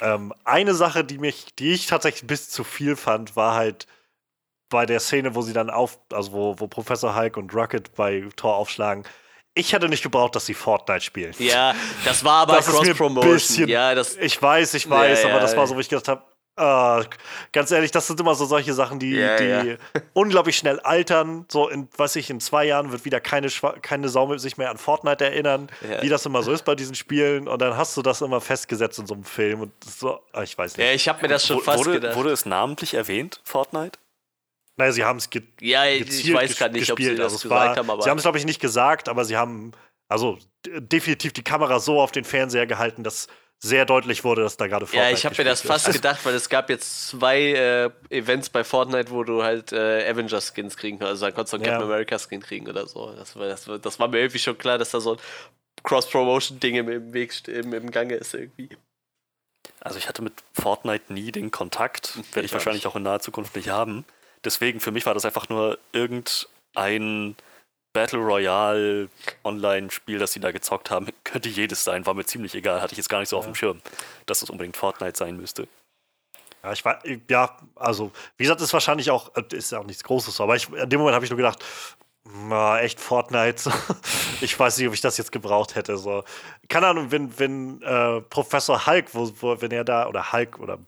Ähm, eine Sache, die mich, die ich tatsächlich bis zu viel fand, war halt bei der Szene, wo sie dann auf, also wo, wo Professor Hulk und Rocket bei Thor aufschlagen. Ich hätte nicht gebraucht, dass sie Fortnite spielen. Ja, das war aber Cross-Promotion. Ja, das. Ich weiß, ich weiß, ja, aber das war so, wo ich gedacht habe, Uh, ganz ehrlich, das sind immer so solche Sachen, die, yeah, die yeah. unglaublich schnell altern. So in, weiß ich, in zwei Jahren wird wieder keine, keine Sau sich mehr an Fortnite erinnern, yeah. wie das immer so ist bei diesen Spielen. Und dann hast du das immer festgesetzt in so einem Film. Und so, ah, ich weiß nicht. Ja, ich habe mir das schon fast wurde, gedacht. Wurde es namentlich erwähnt, Fortnite? Naja, sie haben es ge ja, ich weiß gar nicht, ob sie das also gesagt war, haben. Aber sie haben es, glaube ich, nicht gesagt, aber sie haben also definitiv die Kamera so auf den Fernseher gehalten, dass sehr deutlich wurde, dass da gerade Fortnite Ja, ich habe mir das fast gedacht, weil es gab jetzt zwei äh, Events bei Fortnite, wo du halt äh, Avengers-Skins kriegen kannst. Also dann konntest du einen ja. Captain America-Skin kriegen oder so. Das war, das, das, war mir irgendwie schon klar, dass da so ein Cross-Promotion-Ding im, im Weg im, im Gange ist irgendwie. Also ich hatte mit Fortnite nie den Kontakt, werde ich wahrscheinlich auch in naher Zukunft nicht haben. Deswegen, für mich war das einfach nur irgendein Battle Royale Online-Spiel, das sie da gezockt haben, könnte jedes sein, war mir ziemlich egal, hatte ich jetzt gar nicht so ja. auf dem Schirm, dass es unbedingt Fortnite sein müsste. Ja, ich war, ja, also, wie gesagt, ist wahrscheinlich auch, äh, ist ja auch nichts Großes, aber ich, in dem Moment habe ich nur gedacht, na, echt Fortnite. ich weiß nicht, ob ich das jetzt gebraucht hätte. So. Keine Ahnung, wenn, wenn äh, Professor Hulk, wo, wo, wenn er da, oder Hulk oder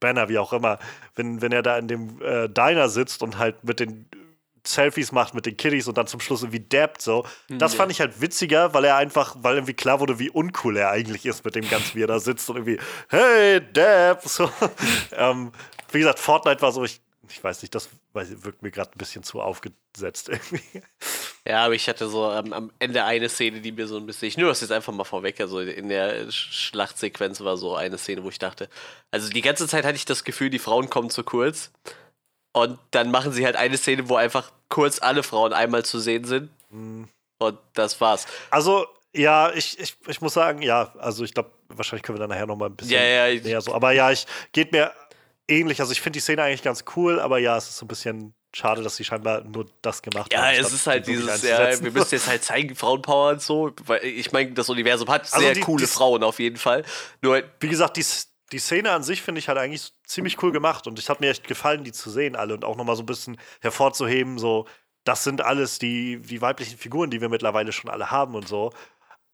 Banner, wie auch immer, wenn, wenn er da in dem äh, Diner sitzt und halt mit den Selfies macht mit den Kiddies und dann zum Schluss irgendwie dabbt so. Das fand ich halt witziger, weil er einfach, weil irgendwie klar wurde, wie uncool er eigentlich ist mit dem Ganzen, wie er da sitzt und irgendwie, hey, Dab! So. ähm, wie gesagt, Fortnite war so, ich, ich weiß nicht, das wirkt mir gerade ein bisschen zu aufgesetzt irgendwie. Ja, aber ich hatte so ähm, am Ende eine Szene, die mir so ein bisschen, ich nehme das jetzt einfach mal vorweg, also in der Schlachtsequenz war so eine Szene, wo ich dachte, also die ganze Zeit hatte ich das Gefühl, die Frauen kommen zu kurz. Und dann machen sie halt eine Szene, wo einfach kurz alle Frauen einmal zu sehen sind. Mhm. Und das war's. Also, ja, ich, ich, ich muss sagen, ja, also ich glaube, wahrscheinlich können wir dann nachher noch mal ein bisschen ja, ja, näher so. Aber ja, ich geht mir ähnlich. Also ich finde die Szene eigentlich ganz cool, aber ja, es ist so ein bisschen schade, dass sie scheinbar nur das gemacht ja, haben. Ja, es ist halt dieses, ja, wir müssen jetzt halt zeigen, Frauenpower und so. Weil ich meine, das Universum hat also sehr die, coole die, Frauen auf jeden Fall. Nur wie gesagt, die, die Szene an sich finde ich halt eigentlich ziemlich cool gemacht und es hat mir echt gefallen, die zu sehen alle und auch nochmal so ein bisschen hervorzuheben, so, das sind alles die, die weiblichen Figuren, die wir mittlerweile schon alle haben und so.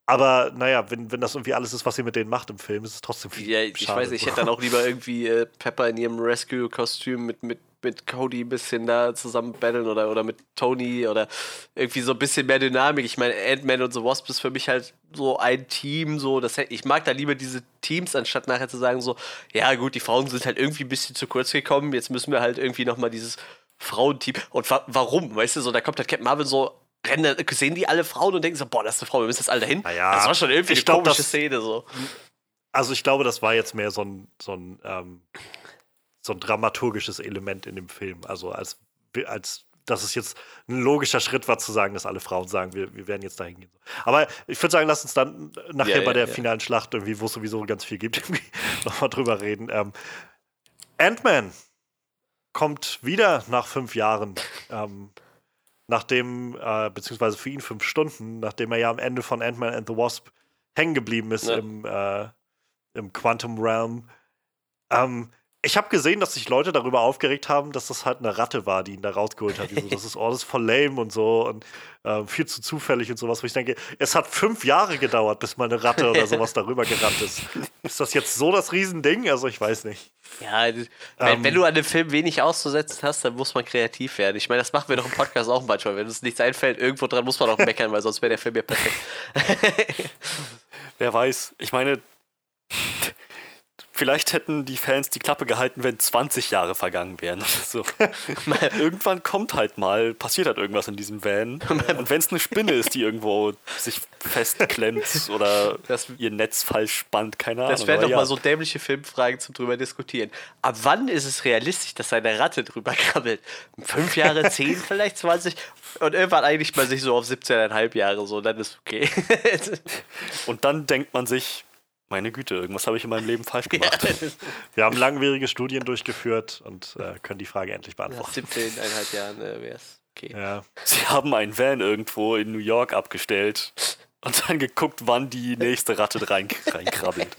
Aber naja, wenn, wenn das irgendwie alles ist, was sie mit denen macht im Film, ist es trotzdem viel. Ja, ich schade. weiß, ich hätte dann auch lieber irgendwie äh, Pepper in ihrem Rescue-Kostüm mit, mit mit Cody ein bisschen da zusammen battlen oder, oder mit Tony oder irgendwie so ein bisschen mehr Dynamik. Ich meine, Ant-Man und The Wasp ist für mich halt so ein Team, so, das, ich mag da lieber diese Teams, anstatt nachher zu sagen, so, ja gut, die Frauen sind halt irgendwie ein bisschen zu kurz gekommen, jetzt müssen wir halt irgendwie nochmal dieses Frauenteam. Und wa warum? Weißt du, so, da kommt halt Captain Marvel so, rennen, sehen die alle Frauen und denken so, boah, das ist eine Frau, wir müssen jetzt alle dahin. Ja, das war schon irgendwie eine glaub, komische das, Szene, so. Also ich glaube, das war jetzt mehr so ein, so ein ähm, so ein dramaturgisches Element in dem Film. Also als, als dass es jetzt ein logischer Schritt war zu sagen, dass alle Frauen sagen, wir, wir werden jetzt dahin gehen. Aber ich würde sagen, lass uns dann nachher ja, bei der ja. finalen Schlacht, irgendwie, wo es sowieso ganz viel gibt, nochmal drüber reden. Ähm, Ant-Man kommt wieder nach fünf Jahren. Ähm, nachdem, äh, beziehungsweise für ihn fünf Stunden, nachdem er ja am Ende von Ant-Man and the Wasp hängen geblieben ist im, äh, im Quantum Realm. Ähm, ich habe gesehen, dass sich Leute darüber aufgeregt haben, dass das halt eine Ratte war, die ihn da rausgeholt hat. So, das ist oh, das ist voll lame und so und äh, viel zu zufällig und sowas. Wo ich denke, es hat fünf Jahre gedauert, bis mal eine Ratte oder sowas darüber gerannt ist. Ist das jetzt so das Riesending? Also ich weiß nicht. Ja, wenn, ähm, wenn du an dem Film wenig auszusetzen hast, dann muss man kreativ werden. Ich meine, das machen wir doch im Podcast auch manchmal. Wenn uns nichts einfällt, irgendwo dran muss man auch meckern, weil sonst wäre der Film ja perfekt. Wer weiß. Ich meine, Vielleicht hätten die Fans die Klappe gehalten, wenn 20 Jahre vergangen wären. So. Irgendwann kommt halt mal, passiert halt irgendwas in diesem Van. Und wenn es eine Spinne ist, die irgendwo sich festklemmt oder Das- ihr Netz falsch spannt, keine Ahnung. Das wären doch ja. mal so dämliche Filmfragen zum drüber diskutieren. Ab wann ist es realistisch, dass eine Ratte drüber krabbelt? Fünf Jahre, zehn, vielleicht 20? Und irgendwann einigt man sich so auf 17,5 Jahre so, dann ist okay. Und dann denkt man sich, meine Güte, irgendwas habe ich in meinem Leben falsch gemacht. Wir haben langwierige Studien durchgeführt und äh, können die Frage endlich Nach beantworten. 17,5 Jahren äh, wäre es okay. Ja. Sie haben einen Van irgendwo in New York abgestellt und dann geguckt, wann die nächste Ratte rein, reinkrabbelt.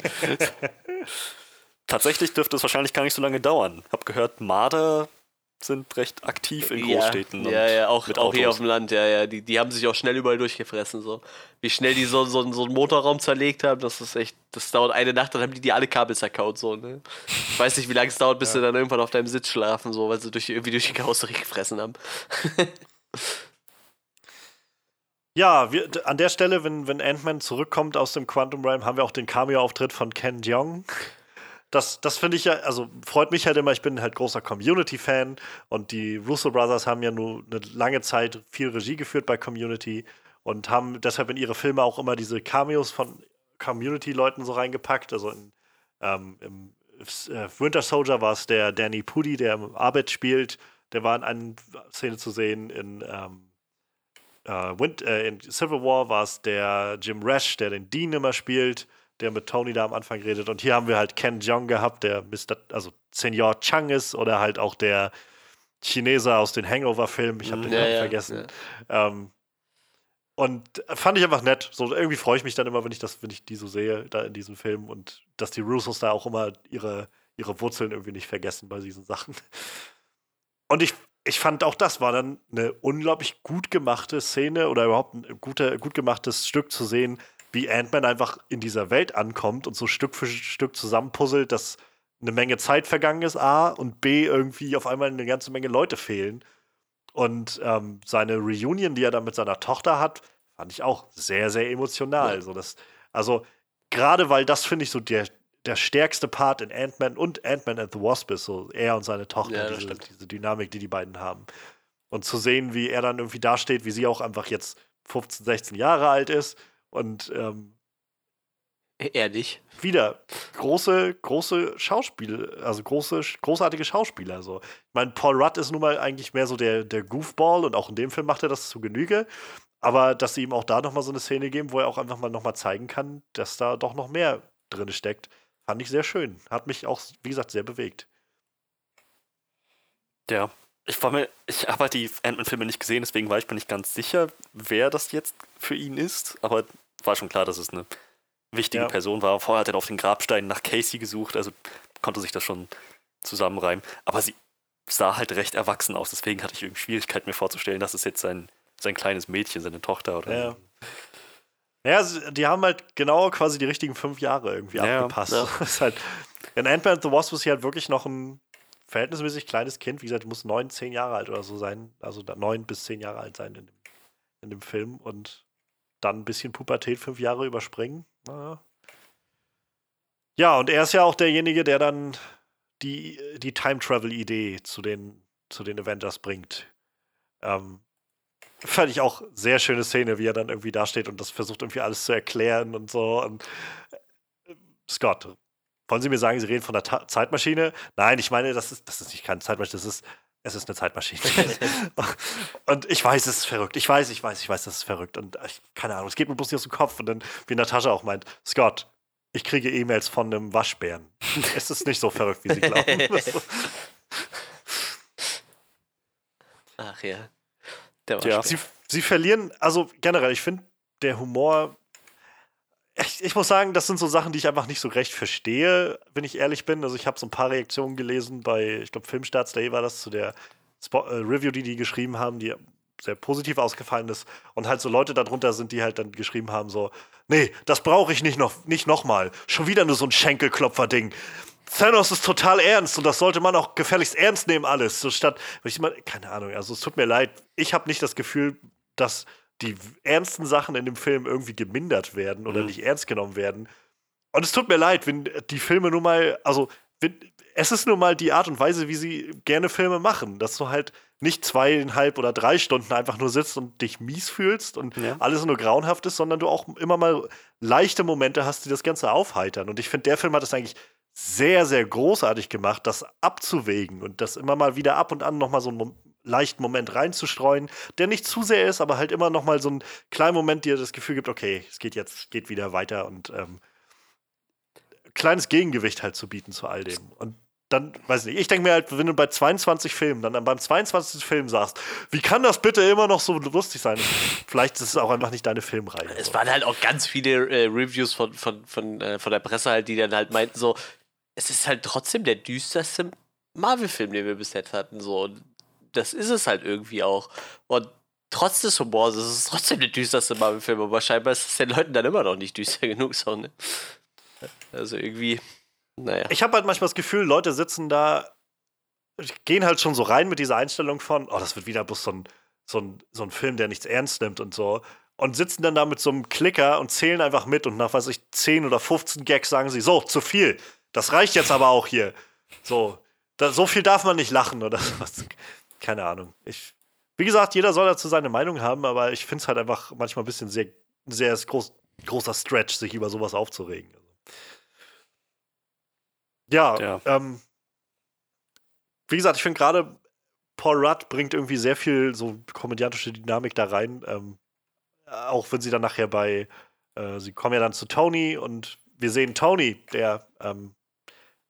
Tatsächlich dürfte es wahrscheinlich gar nicht so lange dauern. Hab gehört, Marder sind recht aktiv in Großstädten. Ja, und ja, ja auch, auch hier auf dem Land, ja, ja. Die, die haben sich auch schnell überall durchgefressen. So. Wie schnell die so, so, so einen Motorraum zerlegt haben, das ist echt, das dauert eine Nacht, dann haben die die alle Kabel zerkaut. So, ne? Ich weiß nicht, wie lange es dauert, bis sie dann irgendwann auf deinem Sitz schlafen, so, weil sie durch, irgendwie durch die Karosserie gefressen haben. Ja, wir, an der Stelle, wenn, wenn Ant-Man zurückkommt aus dem Quantum Realm, haben wir auch den Cameo-Auftritt von Ken Jeong. Das, das finde ich ja, also freut mich halt immer, ich bin halt großer Community-Fan und die Russo Brothers haben ja nur eine lange Zeit viel Regie geführt bei Community und haben deshalb in ihre Filme auch immer diese Cameos von Community-Leuten so reingepackt. Also in, ähm, im äh, Winter Soldier war es der Danny Pudi, der im Arbeit spielt, der war in einer Szene zu sehen in ähm, äh, Win äh, in Civil War war es der Jim Rash, der den Dean immer spielt, der mit Tony da am Anfang redet. Und hier haben wir halt Ken Jeong gehabt, der Mr., also Senior Chang ist oder halt auch der Chinese aus den Hangover-Filmen. Ich habe den Ja, Namen ja, vergessen. Ähm, und fand ich einfach nett. So irgendwie freue ich mich dann immer, wenn ich das, wenn ich die so sehe, da in diesem Film und dass die Russos da auch immer ihre, ihre Wurzeln irgendwie nicht vergessen bei diesen Sachen. Und ich, ich fand auch das war dann eine unglaublich gut gemachte Szene oder überhaupt ein guter, gut gemachtes Stück zu sehen, wie Ant-Man einfach in dieser Welt ankommt und so Stück für Stück zusammenpuzzelt, dass eine Menge Zeit vergangen ist, A, und B, irgendwie auf einmal eine ganze Menge Leute fehlen. Und ähm, seine Reunion, die er dann mit seiner Tochter hat, fand ich auch sehr, sehr emotional. Ja. So, das, also, gerade weil das, finde ich, so der, der stärkste Part in Ant-Man und Ant-Man and the Wasp ist, so er und seine Tochter, Ja, diese, diese Dynamik, die die beiden haben. Und zu sehen, wie er dann irgendwie dasteht, wie sie auch einfach jetzt 15, 16 Jahre alt ist und ähm, Ehrlich. wieder große, große Schauspiel, also große, großartige Schauspieler. So. Ich meine, Paul Rudd ist nun mal eigentlich mehr so der, der Goofball und auch in dem Film macht er das zu Genüge. Aber dass sie ihm auch da nochmal so eine Szene geben, wo er auch einfach mal nochmal zeigen kann, dass da doch noch mehr drin steckt, fand ich sehr schön. Hat mich auch, wie gesagt, sehr bewegt. Ja. Ich war mir, ich habe halt die Ant-Man-Filme nicht gesehen, deswegen war ich mir nicht ganz sicher, wer das jetzt für ihn ist. Aber war schon klar, dass es eine wichtige Ja. Person war. Vorher hat er auf den Grabsteinen nach Casey gesucht, also konnte sich das schon zusammenreimen. Aber sie sah halt recht erwachsen aus, deswegen hatte ich irgendwie Schwierigkeit, mir vorzustellen, dass es jetzt sein, sein kleines Mädchen, seine Tochter oder. Ja. Ja, sie- die haben halt genau quasi die richtigen fünf Jahre irgendwie Ja, abgepasst. ja. Ist halt, in Ant-Man and the Wasp ist sie halt wirklich noch ein verhältnismäßig kleines Kind. Wie gesagt, die muss neun, zehn Jahre alt oder so sein. Also neun bis zehn Jahre alt sein in dem, in dem Film. Und dann ein bisschen Pubertät fünf Jahre überspringen. Ja, und er ist ja auch derjenige, der dann die, die Time-Travel-Idee zu den, zu den Avengers bringt. Ähm, fand ich auch sehr schöne Szene, wie er dann irgendwie dasteht und das versucht irgendwie alles zu erklären und so. Und äh, Scott, wollen Sie mir sagen, Sie reden von der Ta Zeitmaschine? Nein, ich meine, das ist, das ist nicht keine Zeitmaschine, das ist, es ist eine Zeitmaschine. und ich weiß, es ist verrückt. Ich weiß, ich weiß, ich weiß, das ist verrückt. Und ich, keine Ahnung, es geht mir bloß nicht aus dem Kopf. Und dann, wie Natascha auch meint, Scott, ich kriege E-Mails von einem Waschbären. es ist nicht so verrückt, wie Sie glauben. Ach ja. Der war Ja. Sie, sie verlieren, also generell, ich finde, der Humor. Ich, ich muss sagen, das sind so Sachen, die ich einfach nicht so recht verstehe, wenn ich ehrlich bin. Also, ich habe so ein paar Reaktionen gelesen bei, ich glaube, Filmstarts Day war das, zu der Spo äh, Review, die die geschrieben haben, die sehr positiv ausgefallen ist. Und halt so Leute darunter sind, die halt dann geschrieben haben: so, nee, das brauche ich nicht noch, nicht nochmal. Schon wieder nur so ein Schenkelklopfer-Ding. Thanos ist total ernst und das sollte man auch gefälligst ernst nehmen, alles. So statt, ich meine, keine Ahnung, also es tut mir leid, ich habe nicht das Gefühl, dass die ernsten Sachen in dem Film irgendwie gemindert werden oder Mhm. nicht ernst genommen werden. Und es tut mir leid, wenn die Filme nun mal, also wenn, es ist nun mal die Art und Weise, wie sie gerne Filme machen, dass du halt nicht zweieinhalb oder drei Stunden einfach nur sitzt und dich mies fühlst und Ja. alles nur grauenhaft ist, sondern du auch immer mal leichte Momente hast, die das Ganze aufheitern. Und ich finde, der Film hat es eigentlich sehr, sehr großartig gemacht, das abzuwägen und das immer mal wieder ab und an nochmal so einen leichten Moment reinzustreuen, der nicht zu sehr ist, aber halt immer nochmal so einen kleinen Moment, dir das Gefühl gibt, okay, es geht jetzt, geht wieder weiter und ähm, kleines Gegengewicht halt zu bieten zu all dem. Und dann, weiß nicht, ich denke mir halt, wenn du bei 22 Filmen dann beim 22. Film sagst, wie kann das bitte immer noch so lustig sein? Vielleicht ist es auch einfach nicht deine Filmreihe. Es so. waren halt auch ganz viele äh, Reviews von, von, von, äh, von der Presse halt, die dann halt meinten so, es ist halt trotzdem der düsterste Marvel-Film, den wir bis jetzt hatten. So. Und das ist es halt irgendwie auch. Und trotz des Humors ist es trotzdem der düsterste Marvel-Film, aber scheinbar ist es den Leuten dann immer noch nicht düster genug. So, ne? Also irgendwie, naja. Ich habe halt manchmal das Gefühl, Leute sitzen da, gehen halt schon so rein mit dieser Einstellung von, oh, das wird wieder bloß so ein, so ein, so ein Film, der nichts ernst nimmt und so. Und sitzen dann da mit so einem Klicker und zählen einfach mit und nach, weiß ich, 10 oder 15 Gags sagen sie, so, zu viel. Das reicht jetzt aber auch hier. So, da, so viel darf man nicht lachen oder sowas. Keine Ahnung. Ich, wie gesagt, jeder soll dazu seine Meinung haben, aber ich finde es halt einfach manchmal ein bisschen sehr, sehr groß, großer Stretch, sich über sowas aufzuregen. Ja, Ja. Ähm, wie gesagt, ich finde gerade Paul Rudd bringt irgendwie sehr viel so komödiantische Dynamik da rein. Ähm, auch wenn sie dann nachher bei, äh, sie kommen ja dann zu Tony und wir sehen Tony, der ähm,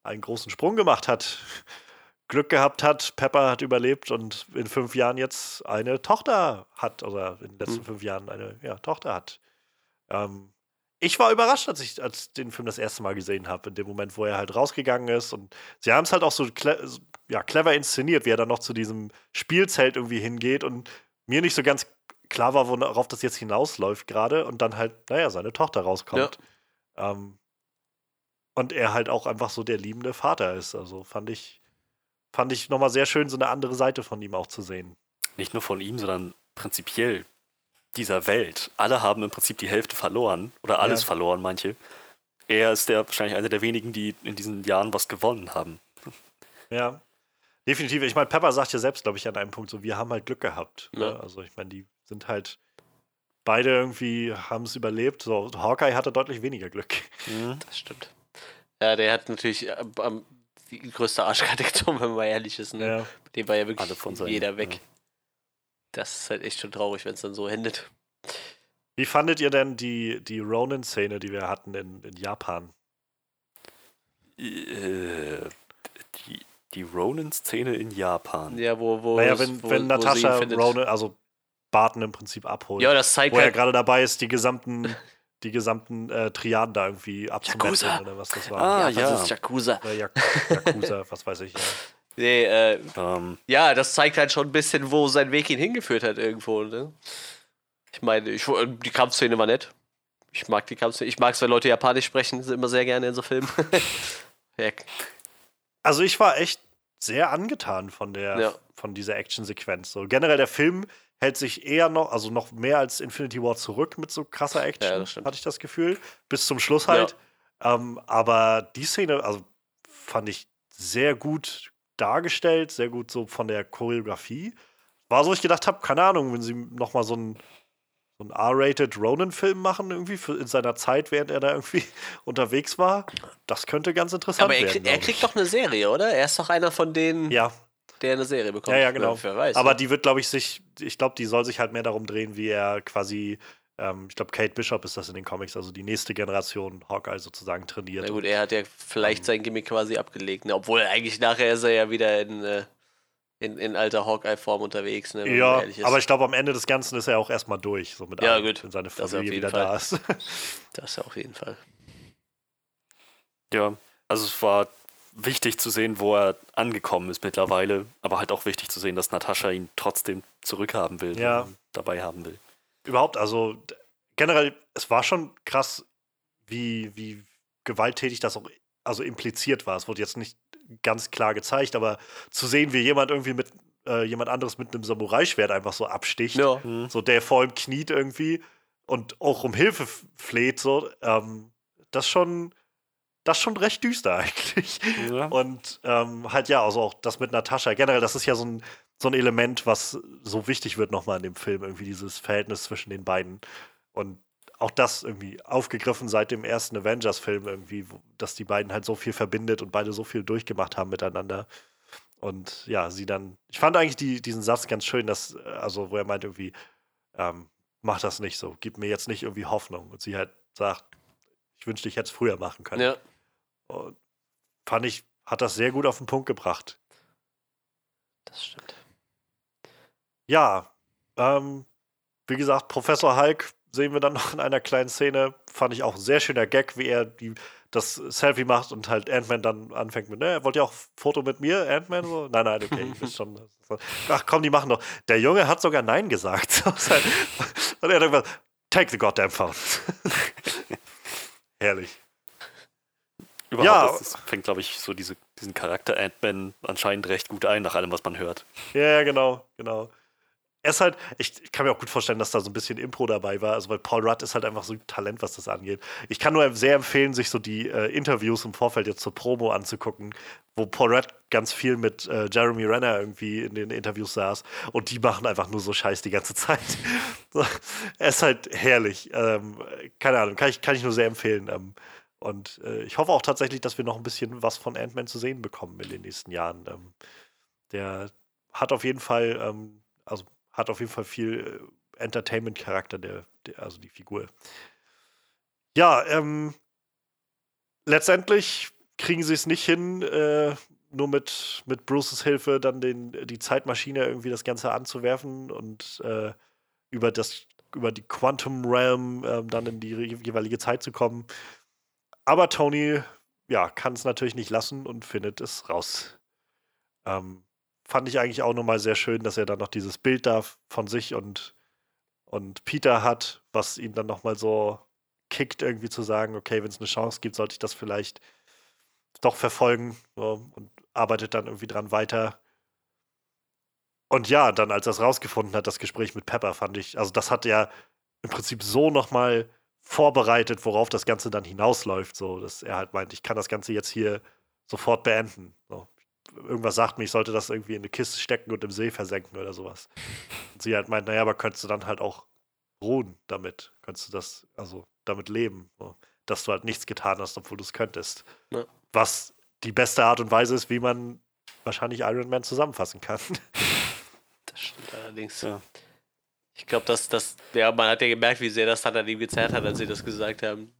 einen großen Sprung gemacht hat, Glück gehabt hat, Pepper hat überlebt und in fünf Jahren jetzt eine Tochter hat, oder in den letzten Mhm. fünf Jahren eine ja, Tochter hat. Ähm, ich war überrascht, als ich als den Film das erste Mal gesehen habe, in dem Moment, wo er halt rausgegangen ist. Und sie haben es halt auch so cle ja, clever inszeniert, wie er dann noch zu diesem Spielzelt irgendwie hingeht und mir nicht so ganz klar war, worauf das jetzt hinausläuft gerade. Und dann halt, naja, seine Tochter rauskommt. Ähm, und er halt auch einfach so der liebende Vater ist. Also fand ich, fand ich nochmal sehr schön, so eine andere Seite von ihm auch zu sehen. Nicht nur von ihm, sondern prinzipiell dieser Welt. Alle haben im Prinzip die Hälfte verloren oder alles Ja. verloren, manche. Er ist der wahrscheinlich einer der wenigen, die in diesen Jahren was gewonnen haben. Ja. Definitiv. Ich meine, Pepper sagt ja selbst, glaube ich, an einem Punkt so, wir haben halt Glück gehabt. Ne? Ja. Also ich meine, die sind halt beide irgendwie, haben es überlebt. So, Hawkeye hatte deutlich weniger Glück. Das stimmt. Ja, der hat natürlich äh, am- die größte Arschkarte gezogen, wenn man mal ehrlich ist. Ne? Ja. Dem war ja wirklich Alle von seinen- jeder weg. ja. Das ist halt echt schon traurig, wenn es dann so endet. Wie fandet ihr denn die, die Ronin-Szene, die wir hatten in, in Japan? Äh, die, die Ronin-Szene in Japan. Ja, wo, wo, naja, es- wenn, wo, wenn Natascha. Ronin, also Barton im Prinzip abholt. Ja, das zeigt wo er halt. gerade dabei ist, die gesamten, die gesamten äh, Triaden da irgendwie abzumessen Yakuza. oder was das war. Ah, ja, ja. das ist Yakuza. Äh, Jak Yakuza, was weiß ich. Ja. Nee, äh, Ähm, ja, das zeigt halt schon ein bisschen, wo sein Weg ihn hingeführt hat irgendwo, ne? Ich meine, ich, die Kampfszene war nett. Ich mag die Kampfszene. Ich mag es, wenn Leute Japanisch sprechen, sind immer sehr gerne in so Filmen. ja, Also ich war echt sehr angetan von der Ja. von dieser Actionsequenz. So generell der Film hält sich eher noch, also noch mehr als Infinity War zurück mit so krasser Action, Ja, hatte ich das Gefühl, bis zum Schluss halt. Ähm, aber die Szene, also fand ich sehr gut dargestellt, sehr gut so von der Choreografie. War so, ich gedacht habe, keine Ahnung, wenn sie noch mal so ein so einen R-rated Ronin-Film machen irgendwie für, in seiner Zeit, während er da irgendwie unterwegs war, das könnte ganz interessant aber er, werden. krieg, er kriegt doch eine Serie, oder? Er ist doch einer von denen, ja, der eine Serie bekommt. Ja, ja, genau. Wer weiß. Aber die wird, glaube ich, sich, ich glaube, die soll sich halt mehr darum drehen, wie er quasi, ähm, ich glaube, Kate Bishop ist das in den Comics, also die nächste Generation Hawkeye sozusagen trainiert. Na gut, er hat ja vielleicht Ähm. sein Gimmick quasi abgelegt, ne? Obwohl eigentlich nachher ist er ja wieder in, äh, in, in alter Hawkeye-Form unterwegs, ne? ja, aber ich glaube, am Ende des Ganzen ist er auch erstmal durch, so mit Ja, allem, gut. wenn seine Familie wieder Fall. da ist. Das auf jeden Fall. ja, also es war wichtig zu sehen, wo er angekommen ist mittlerweile, aber halt auch wichtig zu sehen, dass Natascha ihn trotzdem zurückhaben will, Ja. und dabei haben will. Überhaupt, also generell, es war schon krass, wie, wie gewalttätig das auch also impliziert war. Es wurde jetzt nicht ganz klar gezeigt, aber zu sehen, wie jemand irgendwie mit äh, jemand anderes mit einem Samurai-Schwert einfach so absticht. Ja. So der vor ihm kniet irgendwie und auch um Hilfe fleht, so, ähm, das schon, das ist schon recht düster eigentlich. Ja. Und ähm, halt ja, also auch das mit Natascha. Generell, das ist ja so ein, so ein Element, was so wichtig wird nochmal in dem Film, irgendwie dieses Verhältnis zwischen den beiden. Und auch das irgendwie aufgegriffen seit dem ersten Avengers-Film irgendwie, dass die beiden halt so viel verbindet und beide so viel durchgemacht haben miteinander. Und ja, sie dann, ich fand eigentlich die, diesen Satz ganz schön, dass, also wo er meint irgendwie, ähm, mach das nicht so, gib mir jetzt nicht irgendwie Hoffnung. Und sie halt sagt, ich wünschte, ich hätte es früher machen können. Ja. Und fand ich, hat das sehr gut auf den Punkt gebracht. Das stimmt. Ja, ähm, wie gesagt, Professor Hulk sehen wir dann noch in einer kleinen Szene. Fand ich auch ein sehr schöner Gag, wie er die, das Selfie macht und halt Ant-Man dann anfängt mit, ne, wollt ihr auch ein Foto mit mir, Ant-Man? So? Nein, nein, okay, ich weiß schon. Ach komm, die machen doch. Der Junge hat sogar Nein gesagt. und er hat irgendwas, take the goddamn phone. Herrlich. Überhaupt, Ja. das, das fängt, glaube ich, so diese, diesen Charakter Ant-Man anscheinend recht gut ein, nach allem, was man hört. Ja, genau, genau. Er ist halt, ich ich kann mir auch gut vorstellen, dass da so ein bisschen Impro dabei war, also weil Paul Rudd ist halt einfach so ein Talent, was das angeht. Ich kann nur sehr empfehlen, sich so die äh, Interviews im Vorfeld jetzt zur Promo anzugucken, wo Paul Rudd ganz viel mit äh, Jeremy Renner irgendwie in den Interviews saß und die machen einfach nur so Scheiß die ganze Zeit. er ist halt herrlich. Ähm, keine Ahnung, kann ich, kann ich nur sehr empfehlen. Ähm, und äh, ich hoffe auch tatsächlich, dass wir noch ein bisschen was von Ant-Man zu sehen bekommen in den nächsten Jahren. Ähm, der hat auf jeden Fall, ähm, also hat auf jeden Fall viel äh, Entertainment-Charakter, der, der, also die Figur. Ja, ähm, letztendlich kriegen sie es nicht hin, äh, nur mit, mit Bruces Hilfe dann den, die Zeitmaschine irgendwie das Ganze anzuwerfen und äh, über das über die Quantum Realm ähm, dann in die jeweilige Zeit zu kommen. Aber Tony, ja, kann es natürlich nicht lassen und findet es raus. Ähm, fand ich eigentlich auch nochmal sehr schön, dass er dann noch dieses Bild da von sich und, und Peter hat, was ihn dann nochmal so kickt, irgendwie zu sagen, okay, wenn es eine Chance gibt, sollte ich das vielleicht doch verfolgen so, und arbeitet dann irgendwie dran weiter. Und ja, dann, als er es rausgefunden hat, das Gespräch mit Pepper, fand ich, also das hat ja im Prinzip so nochmal vorbereitet, worauf das Ganze dann hinausläuft, so, dass er halt meint, ich kann das Ganze jetzt hier sofort beenden. So. Irgendwas sagt mir, ich sollte das irgendwie in eine Kiste stecken und im See versenken oder sowas. Und sie halt meint, naja, aber könntest du dann halt auch ruhen damit? Könntest du das, also damit leben? So. Dass du halt nichts getan hast, obwohl du es könntest. Ja. Was die beste Art und Weise ist, wie man wahrscheinlich Iron Man zusammenfassen kann. Das stimmt allerdings. Ja. Ich glaube, dass das, ja, man hat ja gemerkt, wie sehr das dann an ihm gezerrt hat, als sie das gesagt haben.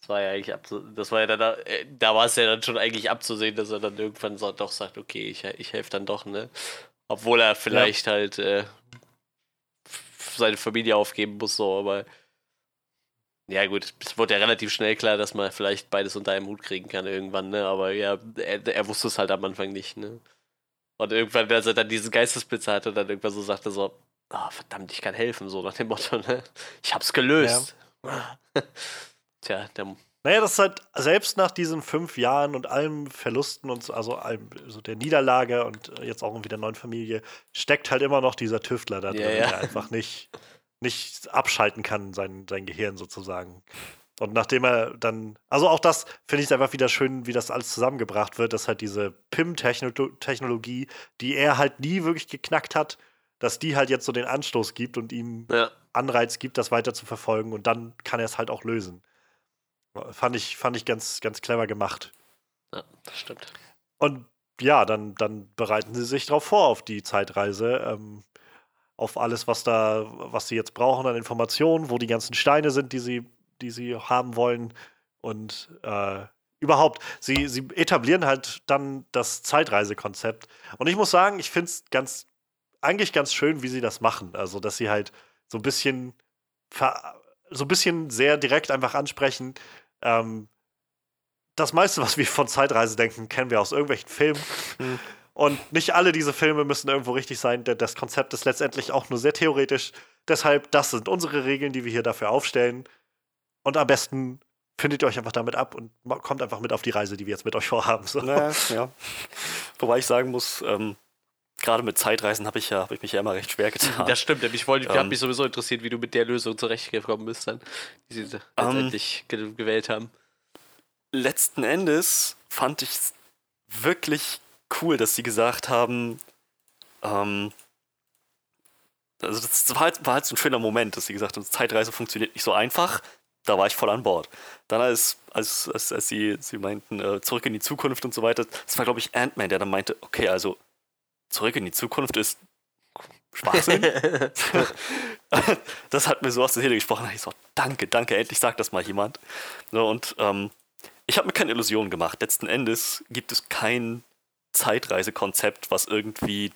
Das war ja eigentlich abzu das war ja dann, äh, da war es ja dann schon eigentlich abzusehen, dass er dann irgendwann so, doch sagt, okay, ich, ich helfe dann doch, ne? Obwohl er vielleicht halt äh, seine Familie aufgeben muss, so, aber ja gut, es wurde ja relativ schnell klar, dass man vielleicht beides unter einem Hut kriegen kann irgendwann, ne? Aber ja, er, er wusste es halt am Anfang nicht, ne? Und irgendwann, als er dann diesen Geistesblitz hatte, dann irgendwann so sagte so, ah, verdammt, ich kann helfen, so nach dem Motto, ne? Ich hab's gelöst. Tja, der, Naja, das ist halt selbst nach diesen fünf Jahren und allen Verlusten und so, also allem, so der Niederlage und äh, jetzt auch irgendwie der neuen Familie, steckt halt immer noch dieser Tüftler da drin, Ja, ja. der einfach nicht, nicht abschalten kann, sein, sein Gehirn sozusagen. Und nachdem er dann, also auch das finde ich einfach wieder schön, wie das alles zusammengebracht wird, dass halt diese PIM-Technologie, die er halt nie wirklich geknackt hat, dass die halt jetzt so den Anstoß gibt und ihm ja, Anreiz gibt, das weiter zu verfolgen und dann kann er es halt auch lösen. Fand ich, fand ich ganz, ganz clever gemacht. ja, das stimmt. Und ja, dann, dann bereiten sie sich darauf vor, auf die Zeitreise, ähm, auf alles, was da, was sie jetzt brauchen an Informationen, wo die ganzen Steine sind, die sie, die sie haben wollen. Und äh, überhaupt, sie, sie etablieren halt dann das Zeitreisekonzept. Und ich muss sagen, ich finde es ganz, eigentlich ganz schön, wie sie das machen. Also, dass sie halt so ein bisschen, so ein bisschen sehr direkt einfach ansprechen. Ähm, das meiste, was wir von Zeitreise denken, kennen wir aus irgendwelchen Filmen. Hm. Und nicht alle diese Filme müssen irgendwo richtig sein, denn das Konzept ist letztendlich auch nur sehr theoretisch. Deshalb, das sind unsere Regeln, die wir hier dafür aufstellen. Und am besten findet ihr euch einfach damit ab und kommt einfach mit auf die Reise, die wir jetzt mit euch vorhaben. So. Naja, ja. Wobei ich sagen muss, ähm, gerade mit Zeitreisen habe ich ja, habe ich mich ja immer recht schwer getan. Das stimmt, ich wollte, Ähm. hat mich sowieso interessiert, wie du mit der Lösung zurechtgekommen bist, dann, die sie letztendlich ge gewählt haben. letzten Endes fand ich es wirklich cool, dass sie gesagt haben, ähm, also das war halt, war halt so ein schöner Moment, dass sie gesagt haben, Zeitreise funktioniert nicht so einfach. Da war ich voll an Bord. Dann als, als, als, als sie, sie meinten, äh, zurück in die Zukunft und so weiter, das war, glaube ich, Ant-Man, der dann meinte, okay, also zurück in die Zukunft ist Schwachsinn. das hat mir so aus der Seele gesprochen. Ich so, danke, danke, endlich sagt das mal jemand. So, und ähm, ich habe mir keine Illusionen gemacht. Letzten Endes gibt es kein Zeitreisekonzept, was irgendwie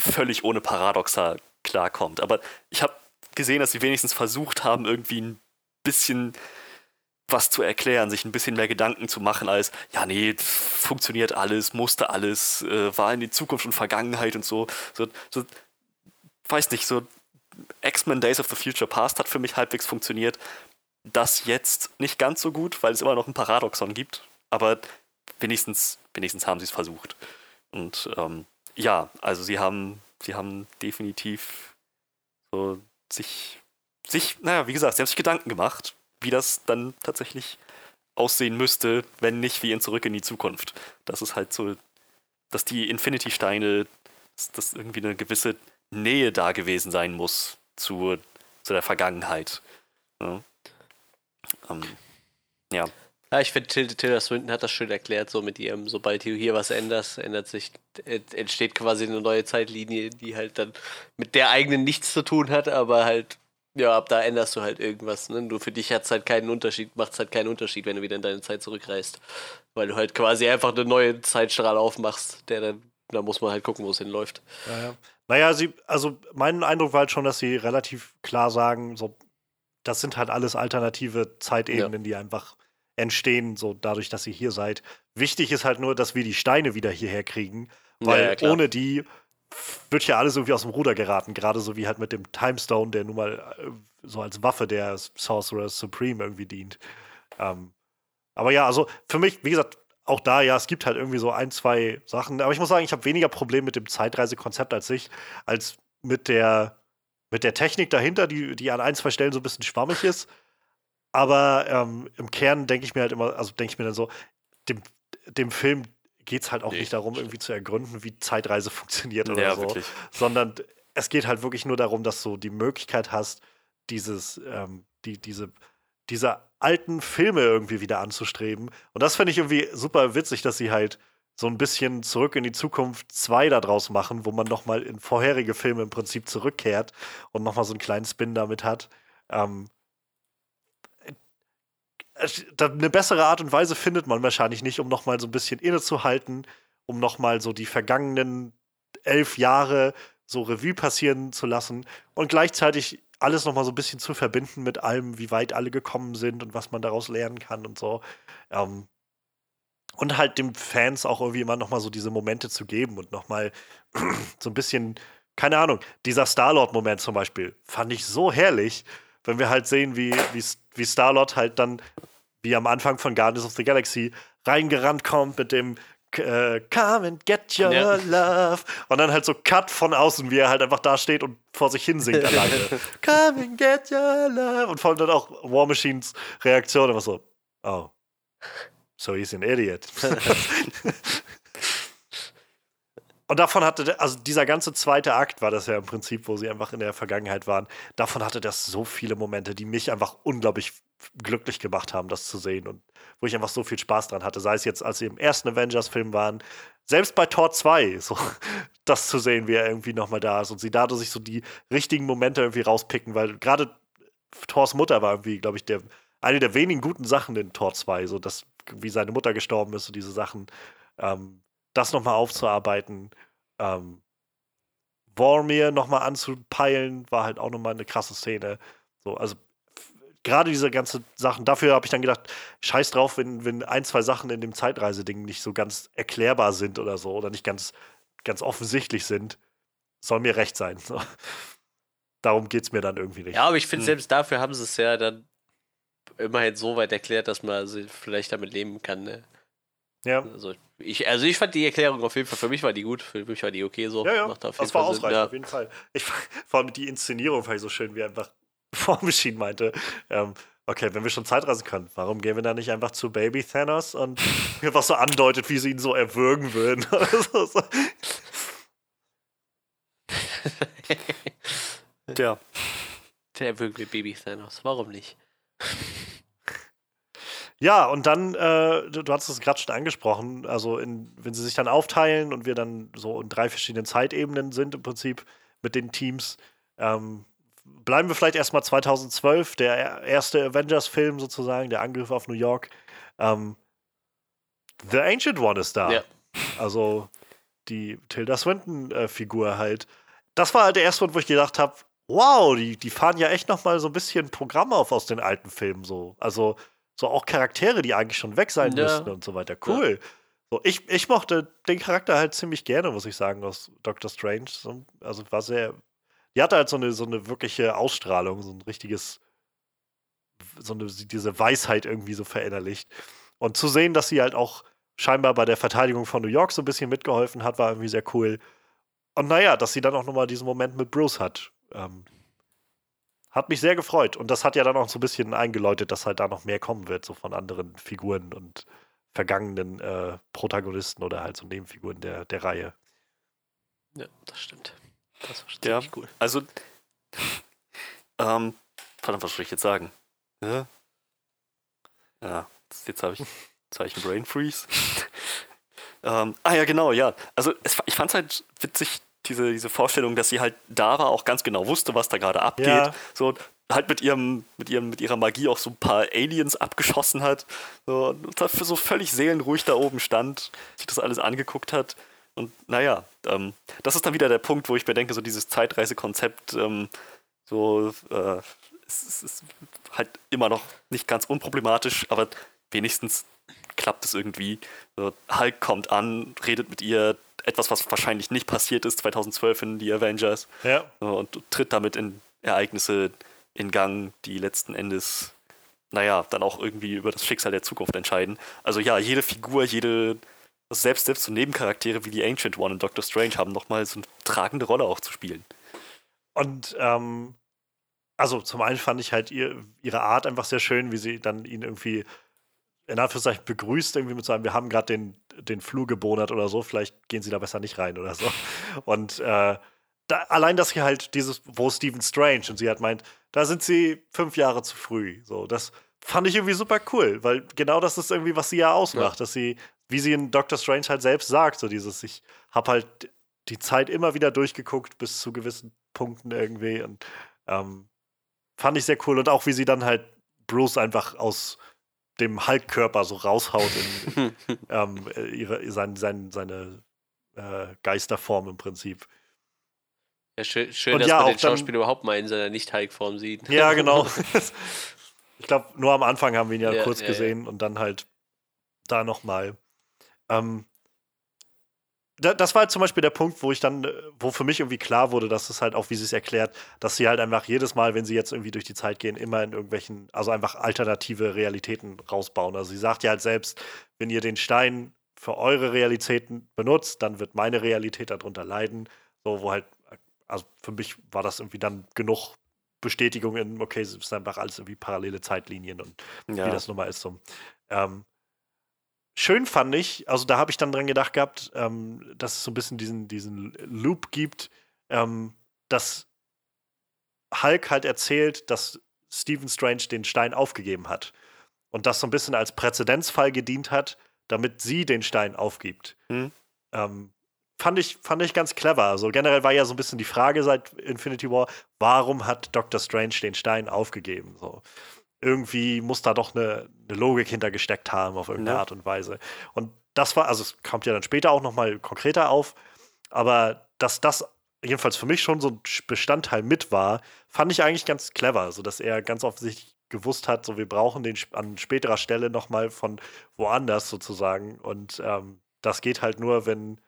völlig ohne Paradoxa klarkommt. Aber ich habe gesehen, dass sie wenigstens versucht haben, irgendwie ein bisschen was zu erklären, sich ein bisschen mehr Gedanken zu machen als, ja, nee, funktioniert alles, musste alles, äh, war in die Zukunft und Vergangenheit und so. so. So, weiß nicht, so X-Men Days of the Future Past hat für mich halbwegs funktioniert. Das jetzt nicht ganz so gut, weil es immer noch ein Paradoxon gibt, aber wenigstens, wenigstens haben sie es versucht. Und ähm, ja, also sie haben, sie haben definitiv so sich, sich, naja, wie gesagt, sie haben sich Gedanken gemacht, wie das dann tatsächlich aussehen müsste, wenn nicht wie in Zurück in die Zukunft. Das ist halt so, dass die Infinity-Steine, dass, irgendwie eine gewisse Nähe da gewesen sein muss zu, zu der Vergangenheit. Ja. Ähm, ja. Ja, ich finde, Tilda Swinton hat das schön erklärt, so mit ihrem, sobald du hier was änderst, ändert sich, entsteht quasi eine neue Zeitlinie, die halt dann mit der eigenen nichts zu tun hat, aber halt, ja, ab da änderst du halt irgendwas. Ne? Nur für dich hat es halt keinen Unterschied, macht es halt keinen Unterschied, wenn du wieder in deine Zeit zurückreist. Weil du halt quasi einfach einen neuen Zeitstrahl aufmachst, der dann, da muss man halt gucken, wo es hinläuft. Ja, ja. Naja, sie, also mein Eindruck war halt schon, dass sie relativ klar sagen, so, das sind halt alles alternative Zeitebenen, ja. die einfach entstehen, so dadurch, dass ihr hier seid. Wichtig ist halt nur, dass wir die Steine wieder hierher kriegen, weil ja, ohne die wird ja alles irgendwie aus dem Ruder geraten, gerade so wie halt mit dem Timestone, der nun mal äh, so als Waffe der Sorcerer Supreme irgendwie dient. Ähm, aber ja, also für mich, wie gesagt, auch da, ja, es gibt halt irgendwie so ein, zwei Sachen. Aber ich muss sagen, ich habe weniger Probleme mit dem Zeitreisekonzept als ich, als mit der, mit der Technik dahinter, die, die an ein, zwei Stellen so ein bisschen schwammig ist. Aber ähm, im Kern denke ich mir halt immer, also denke ich mir dann so, dem, dem Film geht es halt auch nee, nicht darum, irgendwie zu ergründen, wie Zeitreise funktioniert oder ja, so. Wirklich. Sondern es geht halt wirklich nur darum, dass du die Möglichkeit hast, dieses, ähm, die, diese, diese alten Filme irgendwie wieder anzustreben. Und das finde ich irgendwie super witzig, dass sie halt so ein bisschen zurück in die Zukunft 2 daraus machen, wo man nochmal in vorherige Filme im Prinzip zurückkehrt und nochmal so einen kleinen Spin damit hat. Ähm, eine bessere Art und Weise findet man wahrscheinlich nicht, um nochmal so ein bisschen innezuhalten, um nochmal so die vergangenen elf Jahre so Revue passieren zu lassen und gleichzeitig alles nochmal so ein bisschen zu verbinden mit allem, wie weit alle gekommen sind und was man daraus lernen kann und so. Ähm, und halt den Fans auch irgendwie immer nochmal so diese Momente zu geben und nochmal so ein bisschen, keine Ahnung, dieser Star-Lord-Moment zum Beispiel, fand ich so herrlich, wenn wir halt sehen, wie, wie, wie Star-Lord halt dann, wie am Anfang von Guardians of the Galaxy, reingerannt kommt mit dem äh, Come and get your ja. love. Und dann halt so Cut von außen, wie er halt einfach da steht und vor sich hin singt alleine. Come and get your love. Und vor allem dann auch War Machines Reaktion immer so, oh, so he's an idiot. Und davon hatte, also dieser ganze zweite Akt war das ja im Prinzip, wo sie einfach in der Vergangenheit waren. Davon hatte das so viele Momente, die mich einfach unglaublich glücklich gemacht haben, das zu sehen und wo ich einfach so viel Spaß dran hatte. Sei es jetzt, als sie im ersten Avengers-Film waren, selbst bei Tor 2, so das zu sehen, wie er irgendwie nochmal da ist und sie dadurch sich so die richtigen Momente irgendwie rauspicken, weil gerade Thors Mutter war irgendwie, glaube ich, der, eine der wenigen guten Sachen in Tor 2, so dass, wie seine Mutter gestorben ist und diese Sachen. Ähm, das nochmal aufzuarbeiten. Ähm, Vormir nochmal anzupeilen, war halt auch nochmal eine krasse Szene. So, also gerade diese ganzen Sachen, dafür habe ich dann gedacht, scheiß drauf, wenn, wenn ein, zwei Sachen in dem Zeitreiseding nicht so ganz erklärbar sind oder so oder nicht ganz, ganz offensichtlich sind, soll mir recht sein. So. Darum geht es mir dann irgendwie nicht. Ja, aber ich finde, hm. selbst dafür haben sie es ja dann immerhin so weit erklärt, dass man vielleicht damit leben kann. Ne? Ja. Also ich, also ich fand die Erklärung auf jeden Fall, für mich war die gut, für mich war die okay so. Ja, ja, Macht auf jeden das war Fall ausreichend, ja. auf jeden Fall. Ich, vor allem die Inszenierung fand ich so schön, wie einfach Formmaschine meinte, ähm, okay, wenn wir schon Zeitreisen können, warum gehen wir dann nicht einfach zu Baby Thanos und was so andeutet, wie sie ihn so erwürgen würden? ja. Der erwürgt mit Baby Thanos. Warum nicht? Ja, und dann, äh, du, du hast es gerade schon angesprochen, also in, wenn sie sich dann aufteilen und wir dann so in drei verschiedenen Zeitebenen sind im Prinzip mit den Teams, ähm, bleiben wir vielleicht erstmal 2012, der erste Avengers-Film sozusagen, der Angriff auf New York. Ähm, The Ancient One ist da. Ja. Also die Tilda Swinton-Figur äh, halt. Das war halt der erste Moment, wo ich gedacht habe, wow, die, die fahren ja echt noch mal so ein bisschen Programm auf aus den alten Filmen so. Also so auch Charaktere, die eigentlich schon weg sein ja. müssten und so weiter. Cool. Ja. So, ich, ich mochte den Charakter halt ziemlich gerne, muss ich sagen, aus Doctor Strange. Also war sehr. Die hatte halt so eine, so eine wirkliche Ausstrahlung, so ein richtiges, so eine, diese Weisheit irgendwie so verinnerlicht. Und zu sehen, dass sie halt auch scheinbar bei der Verteidigung von New York so ein bisschen mitgeholfen hat, war irgendwie sehr cool. Und naja, dass sie dann auch nochmal diesen Moment mit Bruce hat. Ähm, hat mich sehr gefreut. Und das hat ja dann auch so ein bisschen eingeläutet, dass halt da noch mehr kommen wird, so von anderen Figuren und vergangenen äh, Protagonisten oder halt so Nebenfiguren der, der Reihe. Ja, das stimmt. Das war ziemlich ja, cool. Also, ähm, verdammt, was soll ich jetzt sagen? Ja, ja jetzt habe ich, jetzt hab ich einen Brain Freeze. ähm, ah ja, genau, ja. Also es, ich fand es halt witzig, diese, diese Vorstellung, dass sie halt da war, auch ganz genau wusste, was da gerade abgeht. Ja. So, halt mit ihrem, mit ihrem, mit ihrer Magie auch so ein paar Aliens abgeschossen hat. So, und dafür so völlig seelenruhig da oben stand, sich das alles angeguckt hat. Und naja, ähm, das ist dann wieder der Punkt, wo ich mir denke, so dieses Zeitreisekonzept, ähm, so, äh, es, ist halt immer noch nicht ganz unproblematisch, aber wenigstens klappt es irgendwie. So, Hulk kommt an, redet mit ihr, etwas, was wahrscheinlich nicht passiert ist 2012 in die Avengers. Ja. Und tritt damit in Ereignisse in Gang, die letzten Endes, naja, dann auch irgendwie über das Schicksal der Zukunft entscheiden. Also ja, jede Figur, jede, also selbst, selbst so Nebencharaktere wie die Ancient One und Doctor Strange haben nochmal so eine tragende Rolle auch zu spielen. Und ähm, also zum einen fand ich halt ihr, ihre Art einfach sehr schön, wie sie dann ihn irgendwie in Anführungszeichen begrüßt, irgendwie mit so einem, wir haben gerade den, den Flur gebonert oder so, vielleicht gehen sie da besser nicht rein oder so. Und äh, da, allein das hier halt dieses, wo Stephen Strange und sie hat meint, da sind sie fünf Jahre zu früh. So, das fand ich irgendwie super cool, weil genau das ist irgendwie, was sie ja ausmacht, ja. dass sie, wie sie in Doctor Strange halt selbst sagt, so dieses, ich habe halt die Zeit immer wieder durchgeguckt bis zu gewissen Punkten irgendwie und ähm, fand ich sehr cool und auch wie sie dann halt Bruce einfach aus dem Hulk-Körper so raushaut in ähm, ihre, sein, sein, seine äh, Geisterform im Prinzip. Ja, schön, schön dass ja, man den Schauspieler überhaupt mal in seiner Nicht-Hulk-Form sieht. Ja, genau. ich glaube, nur am Anfang haben wir ihn ja, ja kurz gesehen und dann halt da nochmal. Ähm, das war halt zum Beispiel der Punkt, wo ich dann, wo für mich irgendwie klar wurde, dass es halt auch, wie sie es erklärt, dass sie halt einfach jedes Mal, wenn sie jetzt irgendwie durch die Zeit gehen, immer in irgendwelchen, also einfach alternative Realitäten rausbauen. Also sie sagt ja halt selbst, wenn ihr den Stein für eure Realitäten benutzt, dann wird meine Realität darunter leiden. So, wo halt, also für mich war das irgendwie dann genug Bestätigung in, okay, es ist einfach alles irgendwie parallele Zeitlinien und ja. wie das nun mal ist. So. Ähm, schön fand ich, also da habe ich dann dran gedacht gehabt, ähm, dass es so ein bisschen diesen, diesen Loop gibt, ähm, dass Hulk halt erzählt, dass Stephen Strange den Stein aufgegeben hat. Und das so ein bisschen als Präzedenzfall gedient hat, damit sie den Stein aufgibt. Mhm. Ähm, fand, ich, fand ich ganz clever. Also generell war ja so ein bisschen die Frage seit Infinity War, warum hat Doctor Strange den Stein aufgegeben? So irgendwie muss da doch eine, eine Logik hintergesteckt haben auf irgendeine ja. Art und Weise. Und das war, also es kommt ja dann später auch nochmal konkreter auf, aber dass das jedenfalls für mich schon so ein Bestandteil mit war, fand ich eigentlich ganz clever, so dass er ganz offensichtlich gewusst hat, so wir brauchen den an späterer Stelle nochmal von woanders sozusagen und ähm, das geht halt nur, wenn,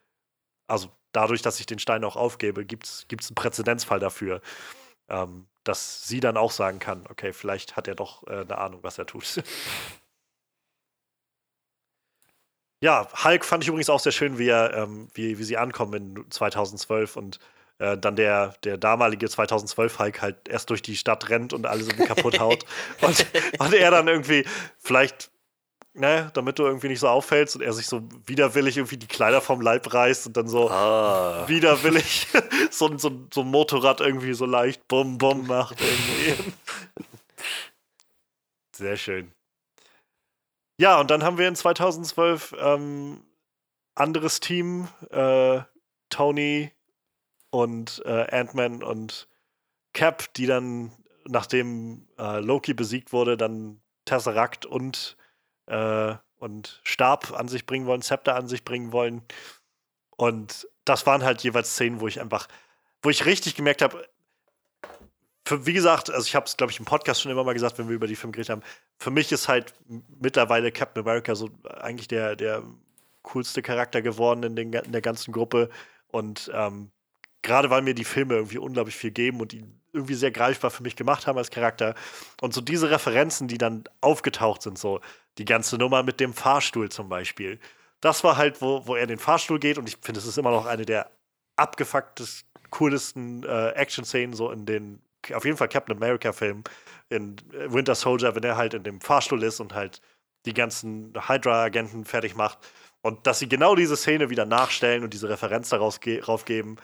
also dadurch, dass ich den Stein auch aufgebe, gibt es einen Präzedenzfall dafür. Ähm, dass sie dann auch sagen kann, okay, vielleicht hat er doch äh, eine Ahnung, was er tut. ja, Hulk fand ich übrigens auch sehr schön, wie, er, ähm, wie, wie sie ankommen in 2012 und äh, dann der, der damalige 2012 Hulk halt erst durch die Stadt rennt und alles irgendwie kaputt haut. und, und er dann irgendwie vielleicht ne, damit du irgendwie nicht so auffällst und er sich so widerwillig irgendwie die Kleider vom Leib reißt und dann so Ah. widerwillig so, so, so ein Motorrad irgendwie so leicht bum bum macht irgendwie. Sehr schön. Ja, und dann haben wir in 2012 ähm, anderes Team, äh, Tony und äh, Ant-Man und Cap, die dann, nachdem äh, Loki besiegt wurde, dann Tesseract und, äh, und Stab an sich bringen wollen, Zepter an sich bringen wollen. Und das waren halt jeweils Szenen, wo ich einfach, wo ich richtig gemerkt habe, wie gesagt, also ich habe es, glaube ich, im Podcast schon immer mal gesagt, wenn wir über die Filme geredet haben, für mich ist halt mittlerweile Captain America so eigentlich der, der coolste Charakter geworden in, den, in der ganzen Gruppe. Und ähm, gerade weil mir die Filme irgendwie unglaublich viel geben und ihn irgendwie sehr greifbar für mich gemacht haben als Charakter. Und so diese Referenzen, die dann aufgetaucht sind, so die ganze Nummer mit dem Fahrstuhl zum Beispiel. Das war halt, wo, wo er in den Fahrstuhl geht und ich finde, es ist immer noch eine der abgefucktesten, coolsten äh, Action-Szenen so in den, auf jeden Fall Captain America-Filmen, in Winter Soldier, wenn er halt in dem Fahrstuhl ist und halt die ganzen Hydra-Agenten fertig macht. Und dass sie genau diese Szene wieder nachstellen und diese Referenz daraus ge- raufgeben.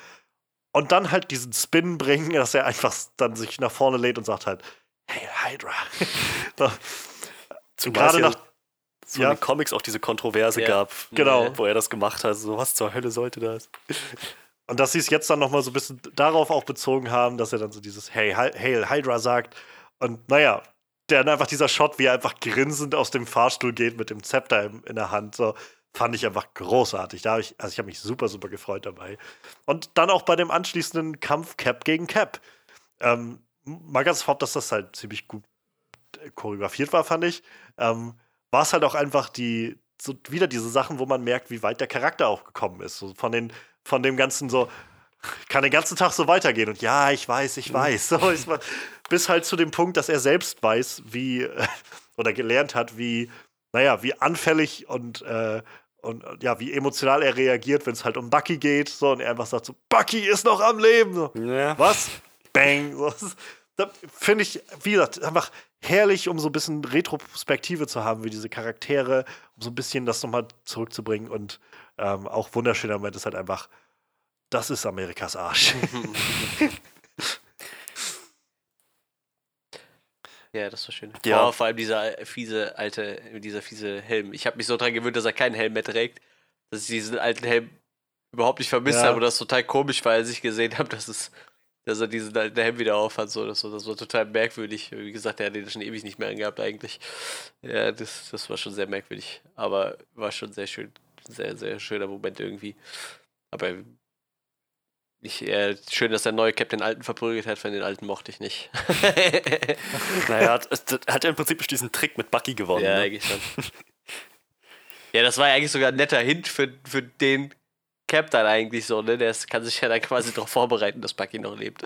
Und dann halt diesen Spin bringen, dass er einfach dann sich nach vorne lädt und sagt halt, hey Hydra. Da- Zumal Gerade nach, so ja. in den Comics auch diese Kontroverse Ja. gab, Genau. wo er das gemacht hat. So, was zur Hölle sollte das? Und dass sie es jetzt dann nochmal so ein bisschen darauf auch bezogen haben, dass er dann so dieses Hey, Hail Hydra sagt. Und naja, dann einfach dieser Shot, wie er einfach grinsend aus dem Fahrstuhl geht mit dem Zepter im, in der Hand, so fand ich einfach großartig. Da hab ich, also ich habe mich super, super gefreut dabei. Und dann auch bei dem anschließenden Kampf Cap gegen Cap. Ähm, mal ganz vorab, dass das halt ziemlich gut äh, choreografiert war, fand ich. Ähm, war es halt auch einfach die, so wieder diese Sachen, wo man merkt, wie weit der Charakter auch gekommen ist. So von den, von dem Ganzen so, kann den ganzen Tag so weitergehen und ja, ich weiß, ich weiß. So, man, bis halt zu dem Punkt, dass er selbst weiß, wie, oder gelernt hat, wie, naja, wie anfällig und, äh, und äh, ja, wie emotional er reagiert, wenn es halt um Bucky geht. So, und er einfach sagt so, Bucky ist noch am Leben. So, Ja. was? Bang. So, das finde ich, wie gesagt, einfach herrlich, um so ein bisschen Retrospektive zu haben, wie diese Charaktere, um so ein bisschen das nochmal zurückzubringen. Und ähm, auch wunderschöner Moment ist halt einfach, das ist Amerikas Arsch. Ja, das war schön. Ja. Boah, vor allem dieser fiese alte, dieser fiese Helm. Ich habe mich so dran gewöhnt, dass er keinen Helm mehr trägt, dass ich diesen alten Helm überhaupt nicht vermisst Ja. habe und das total komisch war, als ich gesehen habe, dass es, dass er diesen alten Helm wieder aufhat. So, das, war- das war total merkwürdig. Wie gesagt, er hat den schon ewig nicht mehr angehabt eigentlich. Ja, das, das war schon sehr merkwürdig. Aber war schon sehr schön. Sehr, sehr schöner Moment irgendwie. Aber ich, äh, schön, dass der neue Cap den alten verprügelt hat, von den alten mochte ich nicht. Naja, hat, hat er im Prinzip diesen Trick mit Bucky gewonnen. Ja, ne? eigentlich schon. ja, das war ja eigentlich sogar ein netter Hint für, für den Cap dann eigentlich so, ne? Der kann sich ja dann quasi darauf vorbereiten, dass Bucky noch lebt.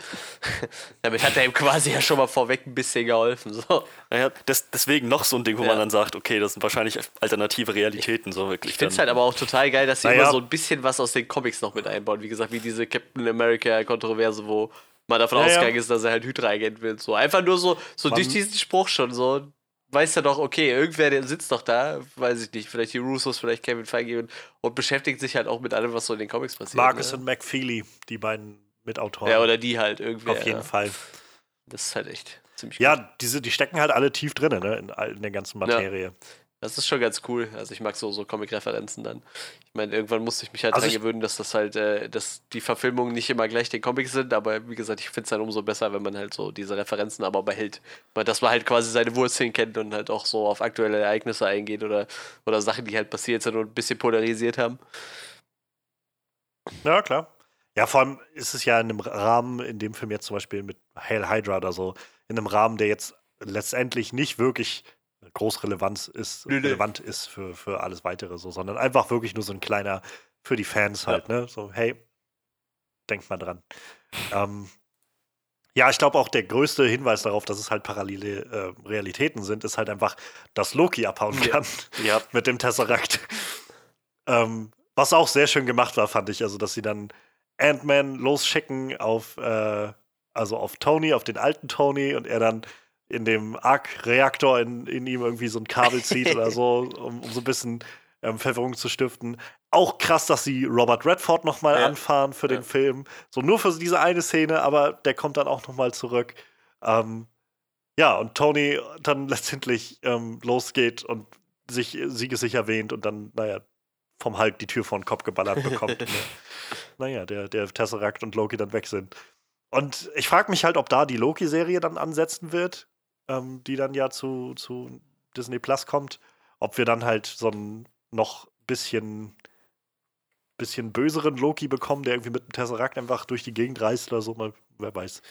Damit hat er ihm quasi ja schon mal vorweg ein bisschen geholfen. So. Naja, des, deswegen noch so ein Ding, wo Ja. man dann sagt, okay, das sind wahrscheinlich alternative Realitäten, so wirklich. Ich finde es halt aber auch total geil, dass sie Naja. immer so ein bisschen was aus den Comics noch mit einbauen. Wie gesagt, wie diese Captain America-Kontroverse, wo man davon Ja, ja. ausgegangen ist, dass er halt Hydra-Agent wird. So einfach nur so, so Man- durch diesen Spruch schon so. Weiß ja doch, okay, irgendwer der sitzt doch da, weiß ich nicht, vielleicht die Russos, vielleicht Kevin Feige und, und beschäftigt sich halt auch mit allem, was so in den Comics passiert. Marcus ne? und McFeely, die beiden Mitautoren. Ja, oder die halt irgendwer. Auf jeden ja. Fall. Das ist halt echt ziemlich Ja, diese, die stecken halt alle tief drin, ne? In, in der ganzen Materie. Das ist schon ganz cool. Also ich mag so, so Comic-Referenzen dann. Ich meine, irgendwann musste ich mich halt Also ich- gewöhnen, dass das halt, äh, dass die Verfilmungen nicht immer gleich den Comics sind, aber wie gesagt, ich finde es dann umso besser, wenn man halt so diese Referenzen aber behält. Weil dass man halt quasi seine Wurzeln kennt und halt auch so auf aktuelle Ereignisse eingeht oder, oder Sachen, die halt passiert sind und ein bisschen polarisiert haben. Ja, klar. Ja, vor allem ist es ja in einem Rahmen, in dem Film jetzt zum Beispiel mit Hail Hydra oder so, in einem Rahmen, der jetzt letztendlich nicht wirklich groß Relevanz ist, nö. relevant ist für, für alles weitere, so, sondern einfach wirklich nur so ein kleiner für die Fans halt, ne? So, hey, denkt mal dran. Ähm, ja, ich glaube auch der größte Hinweis darauf, dass es halt parallele äh, Realitäten sind, ist halt einfach, dass Loki abhauen Ja. kann Ja, mit dem Tesseract. ähm, was auch sehr schön gemacht war, fand ich. Also, dass sie dann Ant-Man losschicken auf, äh, also auf Tony, auf den alten Tony und er dann in dem Arc-Reaktor in, in ihm irgendwie so ein Kabel zieht oder so, um, um so ein bisschen ähm, Verwirrung zu stiften. Auch krass, dass sie Robert Redford nochmal Ja. anfahren für Ja. den Film. So nur für diese eine Szene, aber der kommt dann auch nochmal zurück. Ähm, ja, und Tony dann letztendlich ähm, losgeht und sich siegessicher erwähnt und dann, naja, vom Hulk die Tür vor den Kopf geballert bekommt. naja, der, der Tesseract und Loki dann weg sind. Und ich frage mich halt, ob da die Loki-Serie dann ansetzen wird, ähm, die dann ja zu, zu Disney Plus kommt. Ob wir dann halt so einen noch bisschen, bisschen böseren Loki bekommen, der irgendwie mit dem Tesseract einfach durch die Gegend reist oder so. Mal, wer weiß.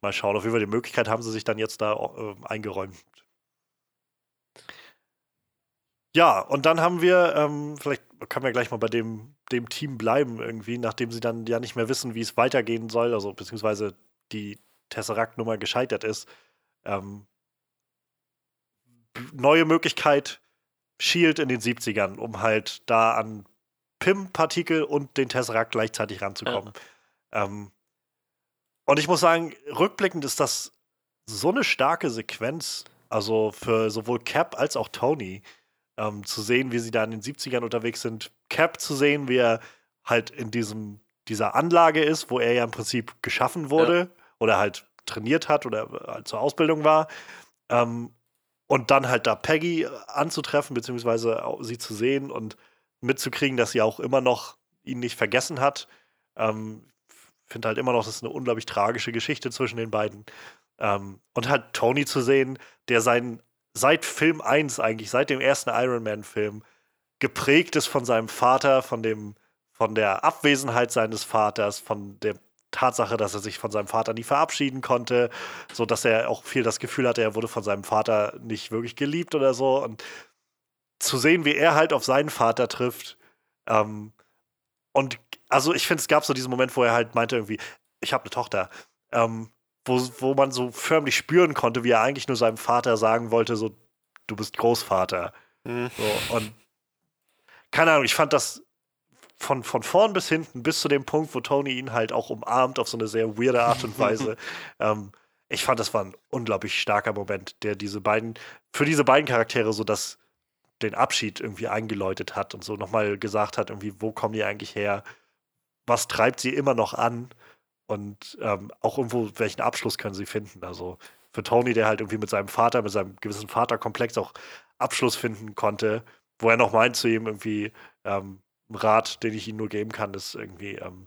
Mal schauen. Auf jeden Fall die Möglichkeit haben sie sich dann jetzt da äh, eingeräumt. Ja, und dann haben wir, ähm, vielleicht können wir gleich mal bei dem, dem Team bleiben irgendwie, nachdem sie dann ja nicht mehr wissen, wie es weitergehen soll, also beziehungsweise die Tesseract-Nummer gescheitert ist. Ähm, neue Möglichkeit, Shield in den 70ern, um halt da an PIM-Partikel und den Tesseract gleichzeitig ranzukommen. Ähm, und ich muss sagen, rückblickend ist das so eine starke Sequenz, also für sowohl Cap als auch Tony, ähm, zu sehen, wie sie da in den 70ern unterwegs sind. Cap zu sehen, wie er halt in diesem, dieser Anlage ist, wo er ja im Prinzip geschaffen wurde oder halt trainiert hat oder halt zur Ausbildung war. Ähm, und dann halt da Peggy anzutreffen, beziehungsweise sie zu sehen und mitzukriegen, dass sie auch immer noch ihn nicht vergessen hat. Ähm, finde halt immer noch, das ist eine unglaublich tragische Geschichte zwischen den beiden. Ähm, und halt Tony zu sehen, der sein, seit Film 1 eigentlich, seit dem ersten Iron Man-Film, geprägt ist von seinem Vater, von dem, von der Abwesenheit seines Vaters, von der Tatsache, dass er sich von seinem Vater nie verabschieden konnte, so dass er auch viel das Gefühl hatte, er wurde von seinem Vater nicht wirklich geliebt oder so. Und zu sehen, wie er halt auf seinen Vater trifft, ähm, und also ich finde, es gab so diesen Moment, wo er halt meinte irgendwie, ich habe eine Tochter, ähm, wo, wo man so förmlich spüren konnte, wie er eigentlich nur seinem Vater sagen wollte, so, du bist Großvater. Hm. So, und keine Ahnung, ich fand das von, von vorn bis hinten, bis zu dem Punkt, wo Tony ihn halt auch umarmt auf so eine sehr weirde Art und Weise. ähm, ich fand, das war ein unglaublich starker Moment, der diese beiden, für diese beiden Charaktere so das, den Abschied irgendwie eingeläutet hat und so nochmal gesagt hat, irgendwie, wo kommen die eigentlich her? Was treibt sie immer noch an? Und ähm, auch irgendwo, welchen Abschluss können sie finden? Also für Tony, der halt irgendwie mit seinem Vater, mit seinem gewissen Vaterkomplex auch Abschluss finden konnte, wo er noch meint zu ihm irgendwie, ähm, Rat, den ich ihm nur geben kann, ist irgendwie, ähm,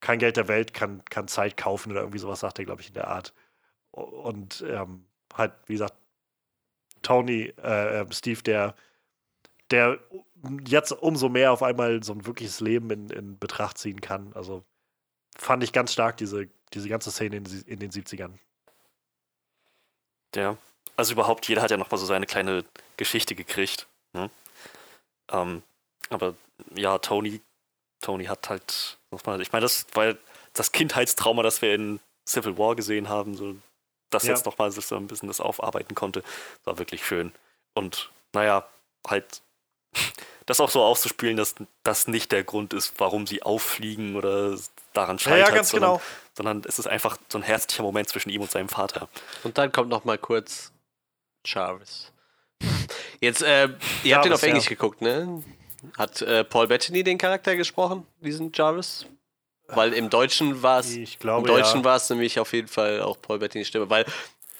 kein Geld der Welt kann, kann Zeit kaufen oder irgendwie sowas, sagt er, glaube ich, in der Art. Und ähm, halt, wie gesagt, Tony, äh, äh, Steve, der, der jetzt umso mehr auf einmal so ein wirkliches Leben in, in Betracht ziehen kann. Also fand ich ganz stark, diese, diese ganze Szene in, in den 70ern. Ja. Also überhaupt, jeder hat ja nochmal so seine kleine Geschichte gekriegt. Ne? Ähm, aber ja, Tony, Tony hat halt nochmal, ich meine, das war das Kindheitstrauma, das wir in Civil War gesehen haben, so das Ja. jetzt nochmal so ein bisschen das aufarbeiten konnte, war wirklich schön. Und naja, halt das auch so auszuspielen, dass das nicht der Grund ist, warum sie auffliegen oder daran Ja, scheitert, ja, ganz sondern, genau. sondern es ist einfach so ein herzlicher Moment zwischen ihm und seinem Vater. Und dann kommt noch mal kurz Jarvis. Jetzt, äh, ihr habt den Jarvis, auf Englisch ja. geguckt, ne? Hat äh, Paul Bettany den Charakter gesprochen, diesen Jarvis? Weil im Deutschen war es, im Deutschen ja. war es nämlich auf jeden Fall auch Paul Bettany's Stimme, weil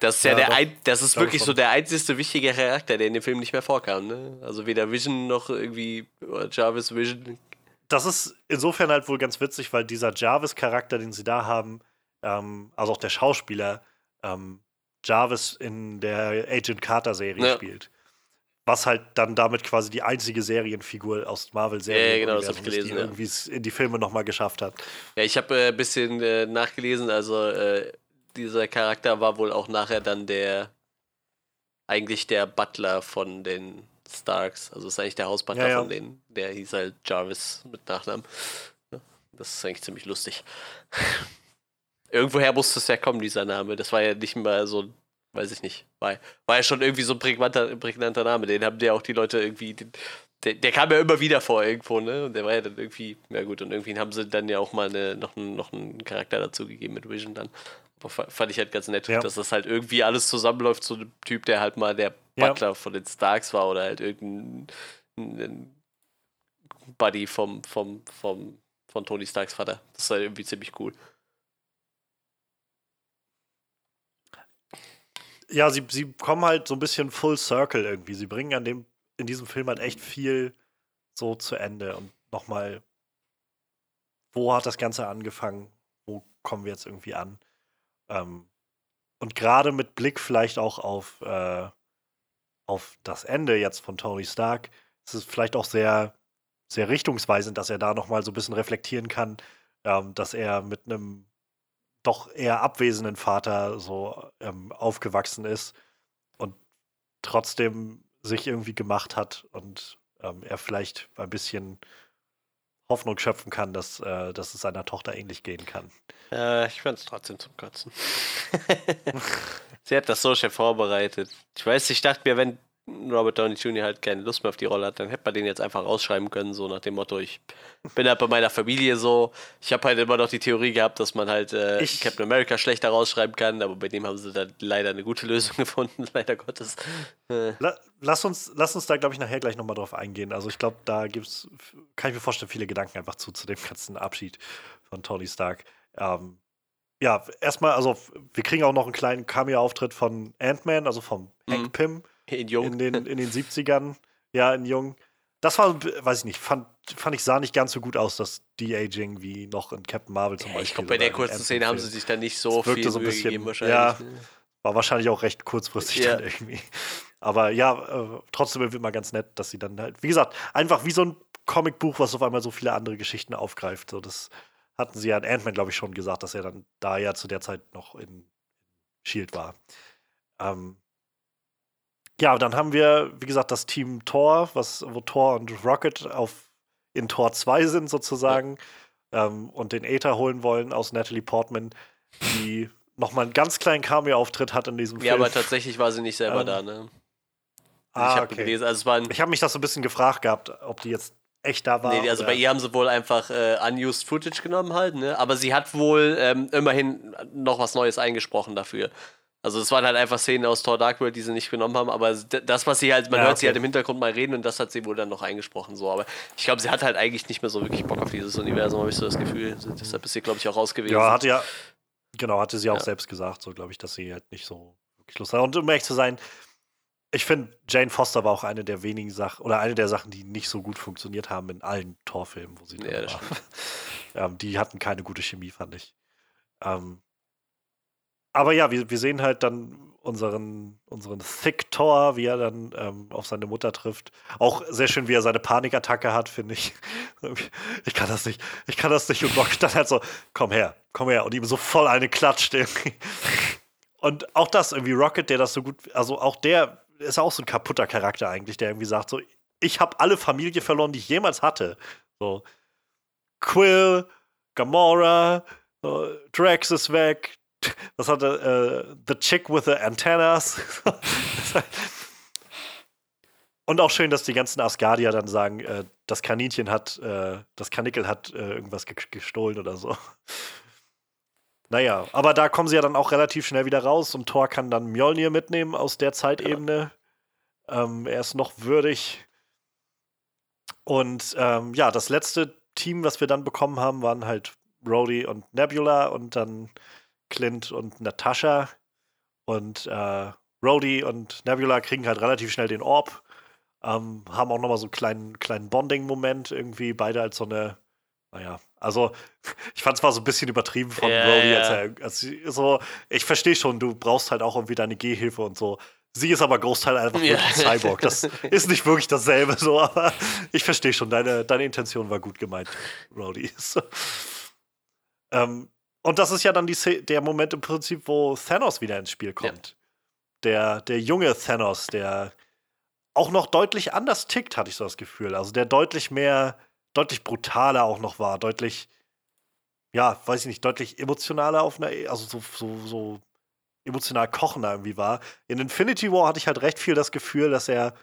das ist ja, Ja, der doch. ein, das ist wirklich so der einzigste wichtige Charakter, der in dem Film nicht mehr vorkam, ne? Also weder Vision noch irgendwie Jarvis Vision. das ist insofern halt wohl ganz witzig, weil dieser Jarvis-Charakter, den sie da haben, ähm, also auch der Schauspieler, ähm, Jarvis in der Agent Carter-Serie Ja. spielt. Was halt dann damit quasi die einzige Serienfigur aus Marvel-Serien Ja, genau, das ich ist, gelesen, die ja. irgendwie es in die Filme nochmal geschafft hat. Ja, ich habe äh, ein bisschen äh, nachgelesen, also äh, dieser Charakter war wohl auch nachher dann der eigentlich der Butler von den Starks. Also ist eigentlich der Hausbutler Ja, ja. von denen. Der hieß halt Jarvis mit Nachnamen. Das ist eigentlich ziemlich lustig. Irgendwoher musste es ja kommen, dieser Name. Das war ja nicht mal so, weiß ich nicht. War, war ja schon irgendwie so ein prägnanter, prägnanter Name. Den haben ja auch die Leute irgendwie, den, der, der, kam ja immer wieder vor irgendwo, ne? Und der war ja dann irgendwie, ja gut, und irgendwie haben sie dann ja auch mal eine, noch, einen, noch einen Charakter dazu gegeben mit Vision dann. Aber fand ich halt ganz nett, ja. dass das halt irgendwie alles zusammenläuft, so ein Typ, der halt mal der Butler ja. von den Starks war oder halt irgendein Buddy vom, vom, vom, von Tony Starks Vater. Das ist halt irgendwie ziemlich cool. Ja, sie, sie kommen halt so ein bisschen full circle irgendwie. Sie bringen an dem, in diesem Film halt echt viel so zu Ende und nochmal, wo hat das Ganze angefangen? Wo kommen wir jetzt irgendwie an? Ähm, und gerade mit Blick vielleicht auch auf, äh, auf das Ende jetzt von Tony Stark, ist es vielleicht auch sehr, sehr richtungsweisend, dass er da nochmal so ein bisschen reflektieren kann, ähm, dass er mit einem doch eher abwesenden Vater so ähm, aufgewachsen ist und trotzdem sich irgendwie gemacht hat und ähm, er vielleicht ein bisschen Hoffnung schöpfen kann, dass, äh, dass es seiner Tochter ähnlich gehen kann. Äh, ich fand es trotzdem zum Kotzen. Sie hat das so schön vorbereitet. Ich weiß, ich dachte mir, wenn Robert Downey Jr. halt keine Lust mehr auf die Rolle hat, dann hätte man den jetzt einfach rausschreiben können, so nach dem Motto, ich bin halt bei meiner Familie so. Ich habe halt immer noch die Theorie gehabt, dass man halt äh, ich, Captain America schlechter rausschreiben kann, aber bei dem haben sie dann leider eine gute Lösung gefunden, leider Gottes. Äh. Lass uns, lass uns da, glaube ich, nachher gleich nochmal drauf eingehen. Also ich glaube, da gibt es, kann ich mir vorstellen, viele Gedanken einfach zu, zu dem ganzen Abschied von Tony Stark. Ähm, ja, erstmal, also wir kriegen auch noch einen kleinen Cameo-Auftritt von Ant-Man, also vom mhm. Hank Pym in Jung. In den, in den 70ern. Ja, in Jung. Das war, weiß ich nicht, fand, fand ich, sah nicht ganz so gut aus, das De-Aging wie noch in Captain Marvel zum ja, Beispiel. Ich glaube, bei der kurzen Szene haben sie sich da nicht so viel so ein bisschen, gegeben wahrscheinlich. Ja, ne? war wahrscheinlich auch recht kurzfristig ja. dann irgendwie. Aber ja, äh, trotzdem wird mal ganz nett, dass sie dann halt, wie gesagt, einfach wie so ein Comicbuch, was auf einmal so viele andere Geschichten aufgreift. So, das hatten sie ja in Ant-Man, glaube ich, schon gesagt, dass er dann da ja zu der Zeit noch in Shield war. Ähm, ja, dann haben wir, wie gesagt, das Team Thor, was, wo Thor und Rocket auf, in Thor 2 sind sozusagen ja. ähm, und den Aether holen wollen aus Natalie Portman, die nochmal einen ganz kleinen Cameo-Auftritt hat in diesem ja, Film. Ja, aber tatsächlich war sie nicht selber ähm, da, ne? Also ah, ich habe okay. gelesen, also es Ich habe mich das so ein bisschen gefragt gehabt, ob die jetzt echt da war. Nee, also oder? bei ihr haben sie wohl einfach äh, unused Footage genommen halt, ne? Aber sie hat wohl ähm, immerhin noch was Neues eingesprochen dafür. Also es waren halt einfach Szenen aus Thor Dark World, die sie nicht genommen haben, aber das, was sie halt, man ja, hört okay. sie halt im Hintergrund mal reden und das hat sie wohl dann noch eingesprochen. So. Aber ich glaube, sie hat halt eigentlich nicht mehr so wirklich Bock auf dieses Universum, habe ich so das Gefühl. Deshalb ist sie, glaube ich, auch raus gewesen. Ja, hatte ja, genau, hatte sie auch ja. selbst gesagt, so glaube ich, dass sie halt nicht so wirklich Lust hat. Und um ehrlich zu sein, ich finde, Jane Foster war auch eine der wenigen Sachen, oder eine der Sachen, die nicht so gut funktioniert haben in allen Torfilmen, wo sie ja, war. ähm, die hatten keine gute Chemie, fand ich. Ähm, aber ja, wir, wir sehen halt dann unseren, unseren Thick Thor, wie er dann ähm, auf seine Mutter trifft. Auch sehr schön, wie er seine Panikattacke hat, finde ich. Ich kann das nicht, ich kann das nicht. Und Rock dann halt so, komm her, komm her. Und ihm so voll eine klatscht irgendwie. Und auch das irgendwie, Rocket, der das so gut, also auch der ist auch so ein kaputter Charakter eigentlich, der irgendwie sagt so, ich habe alle Familie verloren, die ich jemals hatte. So, Quill, Gamora, so, Drax ist weg, was hatte äh, The Chick with the Antennas. Und auch schön, dass die ganzen Asgardier dann sagen, äh, das Kaninchen hat, äh, das Kanickel hat äh, irgendwas ge gestohlen oder so. Naja, aber da kommen sie ja dann auch relativ schnell wieder raus und Thor kann dann Mjolnir mitnehmen aus der Zeitebene. Ja. Ähm, er ist noch würdig. Und ähm, ja, das letzte Team, was wir dann bekommen haben, waren halt Rhodey und Nebula und dann Clint und Natascha. Und äh, Rhodey und Nebula kriegen halt relativ schnell den Orb. Ähm, haben auch nochmal so einen kleinen, kleinen Bonding-Moment irgendwie, beide als so eine, naja, also ich fand es war so ein bisschen übertrieben von yeah, Rhodey, als er, als so, ich verstehe schon, du brauchst halt auch irgendwie deine Gehhilfe und so. Sie ist aber Großteil einfach yeah. wirklich ein Cyborg. Das ist nicht wirklich dasselbe, so, aber ich verstehe schon, deine, deine Intention war gut gemeint, Rhodey. ähm, und das ist ja dann die, der Moment im Prinzip, wo Thanos wieder ins Spiel kommt. Ja. Der, der junge Thanos, der auch noch deutlich anders tickt, hatte ich so das Gefühl. Also der deutlich mehr, deutlich brutaler auch noch war, deutlich, ja, weiß ich nicht, deutlich emotionaler auf einer, also so, so, so emotional kochender irgendwie war. In Infinity War hatte ich halt recht viel das Gefühl, dass er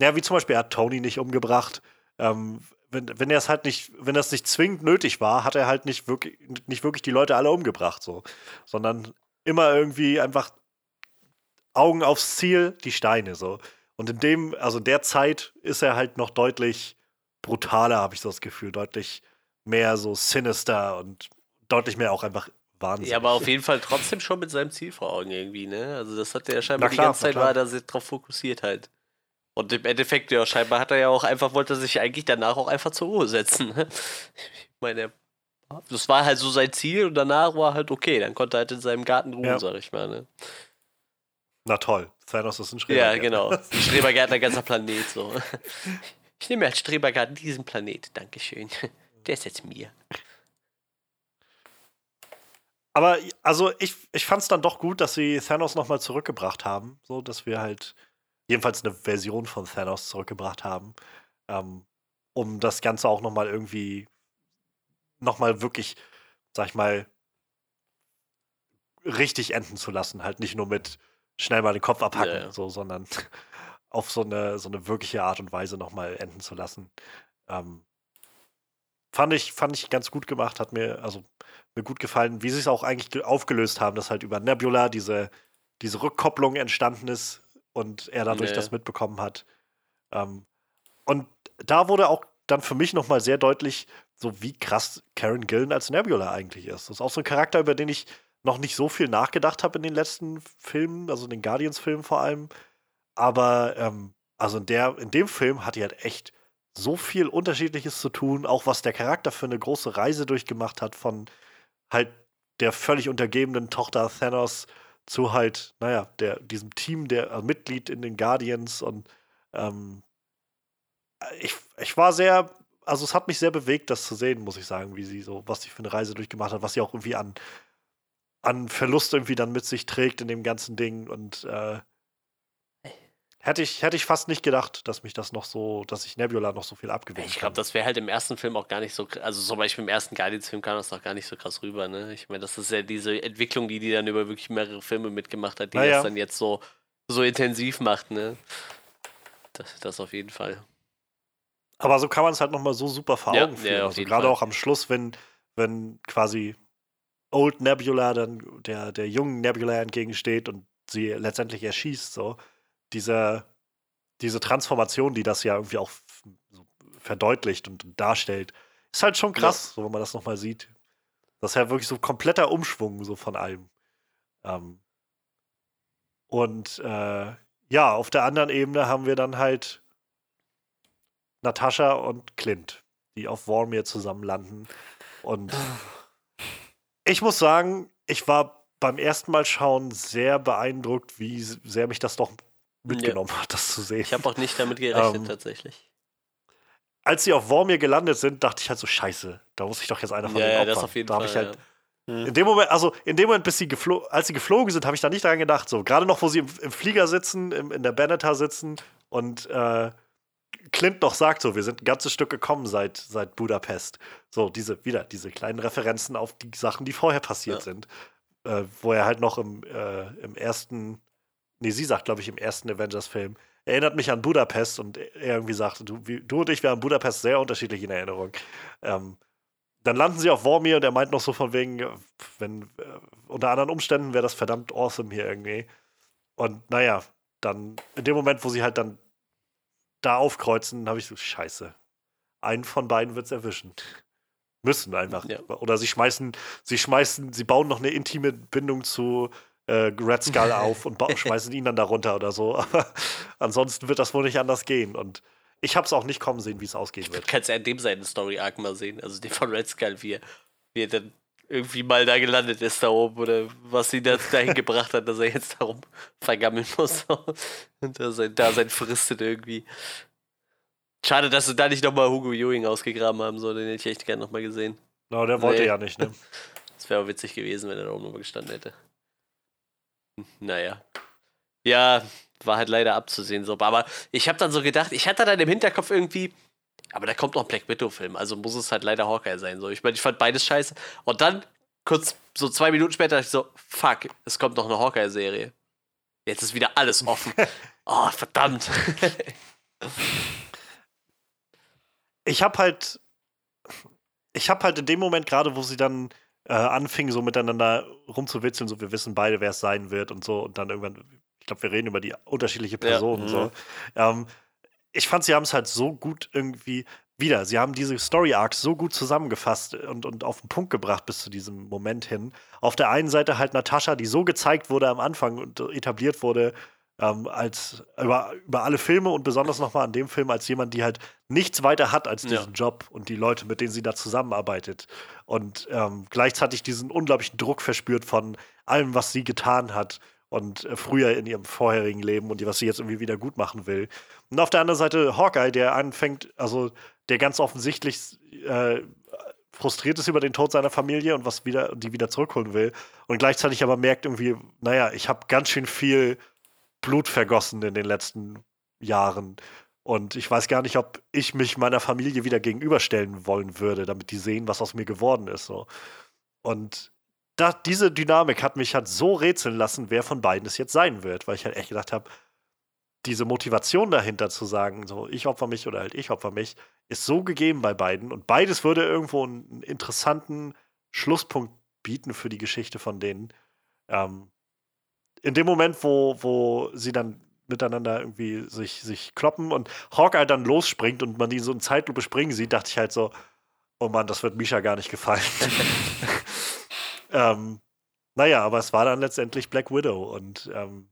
ja, wie zum Beispiel, er hat Tony nicht umgebracht. Ähm, wenn, wenn er es halt nicht, wenn das nicht zwingend nötig war, hat er halt nicht wirklich, nicht wirklich die Leute alle umgebracht, so. Sondern immer irgendwie einfach Augen aufs Ziel, die Steine, so. Und in dem, also in der Zeit ist er halt noch deutlich brutaler, habe ich so das Gefühl, deutlich mehr so sinister und deutlich mehr auch einfach Wahnsinn. Ja, aber auf jeden Fall trotzdem schon mit seinem Ziel vor Augen irgendwie, ne? Also das hat er ja scheinbar klar, die ganze Zeit war er da drauf fokussiert halt. Und im Endeffekt, ja, scheinbar hat er ja auch einfach, wollte er sich eigentlich danach auch einfach zur Ruhe setzen. Ne? Ich meine, das war halt so sein Ziel und danach war halt okay, dann konnte er halt in seinem Garten ruhen, Ja. sag ich mal. Ne? Na toll, Thanos ist ein Schreber. Ja, genau. Ein Strebergärtner, ganzer Planet so. Ich nehme als Strebergarten diesen Planet, Dankeschön. Der ist jetzt mir. Aber also ich, ich fand es dann doch gut, dass sie Thanos nochmal zurückgebracht haben. So, dass wir halt jedenfalls eine Version von Thanos zurückgebracht haben. Ähm, um das Ganze auch nochmal irgendwie nochmal wirklich, sag ich mal, richtig enden zu lassen. Halt nicht nur mit schnell mal den Kopf abhacken, ja. so, sondern auf so eine, so eine wirkliche Art und Weise nochmal enden zu lassen. Ähm, fand ich, fand ich ganz gut gemacht, hat mir, also mir gut gefallen, wie sie es auch eigentlich ge- aufgelöst haben, dass halt über Nebula diese, diese Rückkopplung entstanden ist und er dadurch Ja. das mitbekommen hat. Ähm, und da wurde auch dann für mich nochmal sehr deutlich, so wie krass Karen Gillen als Nebula eigentlich ist. Das ist auch so ein Charakter, über den ich noch nicht so viel nachgedacht habe in den letzten Filmen, also in den Guardians-Filmen vor allem. Aber ähm, also in, der, in dem Film hat die halt echt so viel Unterschiedliches zu tun, auch was der Charakter für eine große Reise durchgemacht hat, von halt der völlig untergebenen Tochter Thanos zu halt, naja, der, diesem Team, der äh, Mitglied in den Guardians und ähm, ich, ich war sehr, also es hat mich sehr bewegt, das zu sehen, muss ich sagen, wie sie so, was sie für eine Reise durchgemacht hat, was sie auch irgendwie an, an Verlust irgendwie dann mit sich trägt in dem ganzen Ding und äh, hätte ich, hätte ich fast nicht gedacht, dass mich das noch so, dass ich Nebula noch so viel abgewinnen Ich glaube, das wäre halt im ersten Film auch gar nicht so, also zum Beispiel im ersten Guardians-Film kam das doch gar nicht so krass rüber, ne? Ich meine, das ist ja diese Entwicklung, die die dann über wirklich mehrere Filme mitgemacht hat, die Naja. das dann jetzt so, so intensiv macht, ne? Das, das auf jeden Fall. Aber so kann man es halt nochmal so super vor Ja, Augen ja, führen. auf also gerade Fall. auch am Schluss, wenn, wenn quasi Old Nebula dann der, der jungen Nebula entgegensteht und sie letztendlich erschießt, so. Diese, diese Transformation, die das ja irgendwie auch so verdeutlicht und darstellt, ist halt schon krass, so wenn man das nochmal sieht. Das ist ja wirklich so kompletter Umschwung so von allem. Ähm, und äh, ja, auf der anderen Ebene haben wir dann halt Natascha und Clint, die auf Vormir zusammen landen. Und ich muss sagen, ich war beim ersten Mal schauen sehr beeindruckt, wie sehr mich das doch mitgenommen hat, das zu sehen. Ich habe auch nicht damit gerechnet, Ähm, tatsächlich. Als sie auf Vormir gelandet sind, dachte ich halt so, scheiße, da muss ich doch jetzt einer von Ja, denen ja, das auf jeden da Fall. ich halt, ja. In dem Moment, also in dem Moment, bis sie als sie geflogen sind, habe ich da nicht dran gedacht. So, gerade noch, wo sie im, im Flieger sitzen, im, in der Benetar sitzen und äh, Clint noch sagt so, wir sind ein ganzes Stück gekommen seit, seit Budapest. So, diese, wieder diese kleinen Referenzen auf die Sachen, die vorher passiert Ja. sind. Äh, wo er halt noch im, äh, im ersten, nee, sie sagt, glaube ich, im ersten Avengers-Film, erinnert mich an Budapest und er irgendwie sagt, du, wie, du und ich, wir haben Budapest sehr unterschiedlich in Erinnerung. Ähm, dann landen sie auf Vormir und er meint noch so von wegen, wenn äh, unter anderen Umständen wäre das verdammt awesome hier irgendwie. Und naja, dann in dem Moment, wo sie halt dann da aufkreuzen, habe ich so, scheiße. Einen von beiden wird's erwischen. Müssen einfach. Ja. Oder sie schmeißen, sie schmeißen, sie bauen noch eine intime Bindung zu äh, Red Skull auf und schmeißen ihn dann da runter oder so. Aber ansonsten wird das wohl nicht anders gehen. Und ich habe es auch nicht kommen sehen, wie es ausgehen wird. Kannst ja in dem seinen Story-Arc mal sehen, also den von Red Skull, wie er, wie er dann irgendwie mal da gelandet ist da oben oder was ihn da, dahin gebracht hat, dass er jetzt darum vergammeln muss und da sein Dasein fristet irgendwie. Schade, dass sie da nicht nochmal Hugo Ewing ausgegraben haben, so, den hätte ich echt gerne nochmal gesehen. No, der wollte Nee. ja nicht, ne? Das wäre auch witzig gewesen, wenn er da oben nochmal gestanden hätte. Naja. Ja, war halt leider abzusehen so. Aber ich habe dann so gedacht, ich hatte dann im Hinterkopf irgendwie, aber da kommt noch ein Black Widow-Film, also muss es halt leider Hawkeye sein. So. Ich meine, ich fand beides scheiße. Und dann, kurz so zwei Minuten später, dachte ich so, fuck, es kommt noch eine Hawkeye-Serie. Jetzt ist wieder alles offen. oh, verdammt. ich habe halt, ich habe halt in dem Moment gerade, wo sie dann äh, anfingen, so miteinander rumzuwitzeln, so wir wissen beide, wer es sein wird und so und dann irgendwann, ich glaube, wir reden über die unterschiedliche Personen Ja. so. Mhm. Ähm, ich fand, sie haben es halt so gut irgendwie wieder. Sie haben diese Story Arcs so gut zusammengefasst und, und auf den Punkt gebracht bis zu diesem Moment hin. Auf der einen Seite halt Natascha, die so gezeigt wurde am Anfang und etabliert wurde ähm, als über, über alle Filme und besonders nochmal an dem Film als jemand, die halt nichts weiter hat als diesen Ja. Job und die Leute, mit denen sie da zusammenarbeitet. Und ähm, gleichzeitig diesen unglaublichen Druck verspürt von allem, was sie getan hat und äh, früher in ihrem vorherigen Leben und was sie jetzt irgendwie wieder gut machen will. Und auf der anderen Seite Hawkeye, der anfängt, also der ganz offensichtlich äh, frustriert ist über den Tod seiner Familie und was wieder, die wieder zurückholen will. Und gleichzeitig aber merkt irgendwie, naja, ich habe ganz schön viel Blut vergossen in den letzten Jahren. Und ich weiß gar nicht, ob ich mich meiner Familie wieder gegenüberstellen wollen würde, damit die sehen, was aus mir geworden ist. So. Und da, diese Dynamik hat mich halt so rätseln lassen, wer von beiden es jetzt sein wird, weil ich halt echt gedacht habe, diese Motivation dahinter zu sagen, so ich opfer mich oder halt ich opfer mich, ist so gegeben bei beiden und beides würde irgendwo einen interessanten Schlusspunkt bieten für die Geschichte von denen. Ähm, in dem Moment, wo, wo sie dann miteinander irgendwie sich, sich kloppen und Hawkeye dann losspringt und man die so in Zeitlupe springen sieht, dachte ich halt so, oh Mann, das wird Misha gar nicht gefallen. ähm, naja, aber es war dann letztendlich Black Widow und ähm,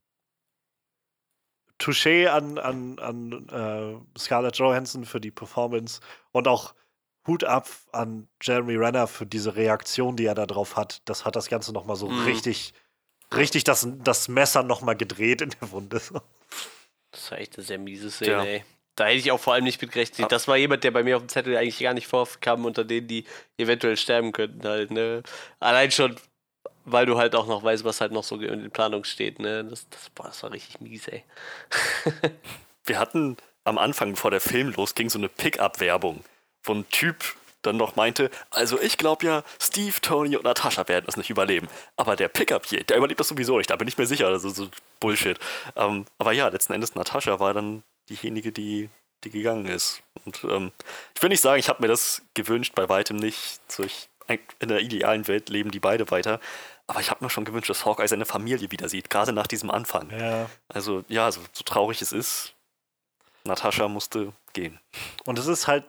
Touché an, an, an äh, Scarlett Johansson für die Performance und auch Hut ab an Jeremy Renner für diese Reaktion, die er da drauf hat. Das hat das Ganze nochmal so Mhm. richtig, richtig das, das Messer nochmal gedreht in der Wunde. Das war echt eine sehr miese Szene, Ja. ey. Da hätte ich auch vor allem nicht mit gerechnet. Ja. Das war jemand, der bei mir auf dem Zettel eigentlich gar nicht vorkam, unter denen, die eventuell sterben könnten halt, ne? Allein schon, weil du halt auch noch weißt, was halt noch so in Planung steht, ne? Das, das, boah, das war richtig mies, ey. Wir hatten am Anfang, bevor der Film losging, so eine Pickup-Werbung, wo ein Typ dann noch meinte, also ich glaube ja, Steve, Tony und Natascha werden das nicht überleben. Aber der Pickup hier, der überlebt das sowieso nicht, da bin ich mir sicher, das ist so Bullshit. Ähm, aber ja, letzten Endes, Natascha war dann diejenige, die, die gegangen ist. Und ähm, ich will nicht sagen, ich habe mir das gewünscht, bei weitem nicht. So, ich, in der idealen Welt leben die beide weiter. Aber ich habe mir schon gewünscht, dass Hawkeye seine Familie wieder sieht, gerade nach diesem Anfang. Ja. Also ja, so, so traurig es ist, Natascha musste gehen. Und es ist halt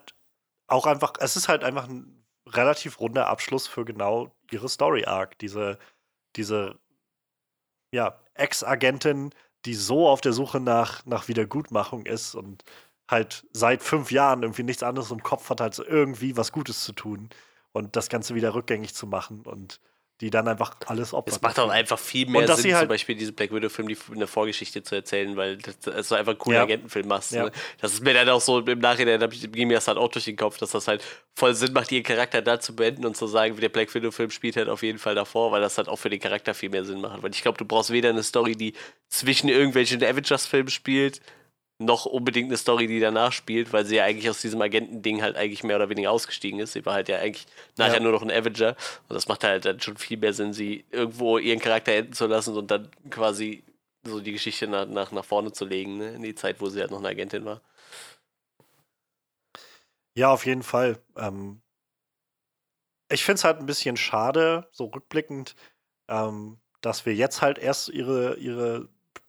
auch einfach, es ist halt einfach ein relativ runder Abschluss für genau ihre Story-Arc. Diese, diese, ja, Ex-Agentin, die so auf der Suche nach, nach Wiedergutmachung ist und halt seit fünf Jahren irgendwie nichts anderes im Kopf hat, als irgendwie was Gutes zu tun und das Ganze wieder rückgängig zu machen und die dann einfach alles opfert. Es macht auch einfach viel mehr Sinn, halt- zum Beispiel diesen Black Widow-Film, die eine Vorgeschichte zu erzählen, weil das, einfach einen coolen Ja. Agentenfilm machst. Ja. Ne? Das ist mir dann auch so im Nachhinein, da ging mir das halt auch durch den Kopf, dass das halt voll Sinn macht, ihren Charakter da zu beenden und zu sagen, wie der Black Widow-Film spielt halt auf jeden Fall davor, weil das halt auch für den Charakter viel mehr Sinn macht. Weil ich glaube, du brauchst weder eine Story, die zwischen irgendwelchen Avengers-Filmen spielt, noch unbedingt eine Story, die danach spielt, weil sie ja eigentlich aus diesem Agentending halt eigentlich mehr oder weniger ausgestiegen ist. Sie war halt ja eigentlich nachher Ja. nur noch ein Avenger. Und das macht halt dann schon viel mehr Sinn, sie irgendwo ihren Charakter enden zu lassen und dann quasi so die Geschichte nach, nach, nach vorne zu legen, ne? in die Zeit, wo sie halt noch eine Agentin war. Ja, auf jeden Fall. Ähm, ich finde es halt ein bisschen schade, so rückblickend, ähm, dass wir jetzt halt erst ihre, ihre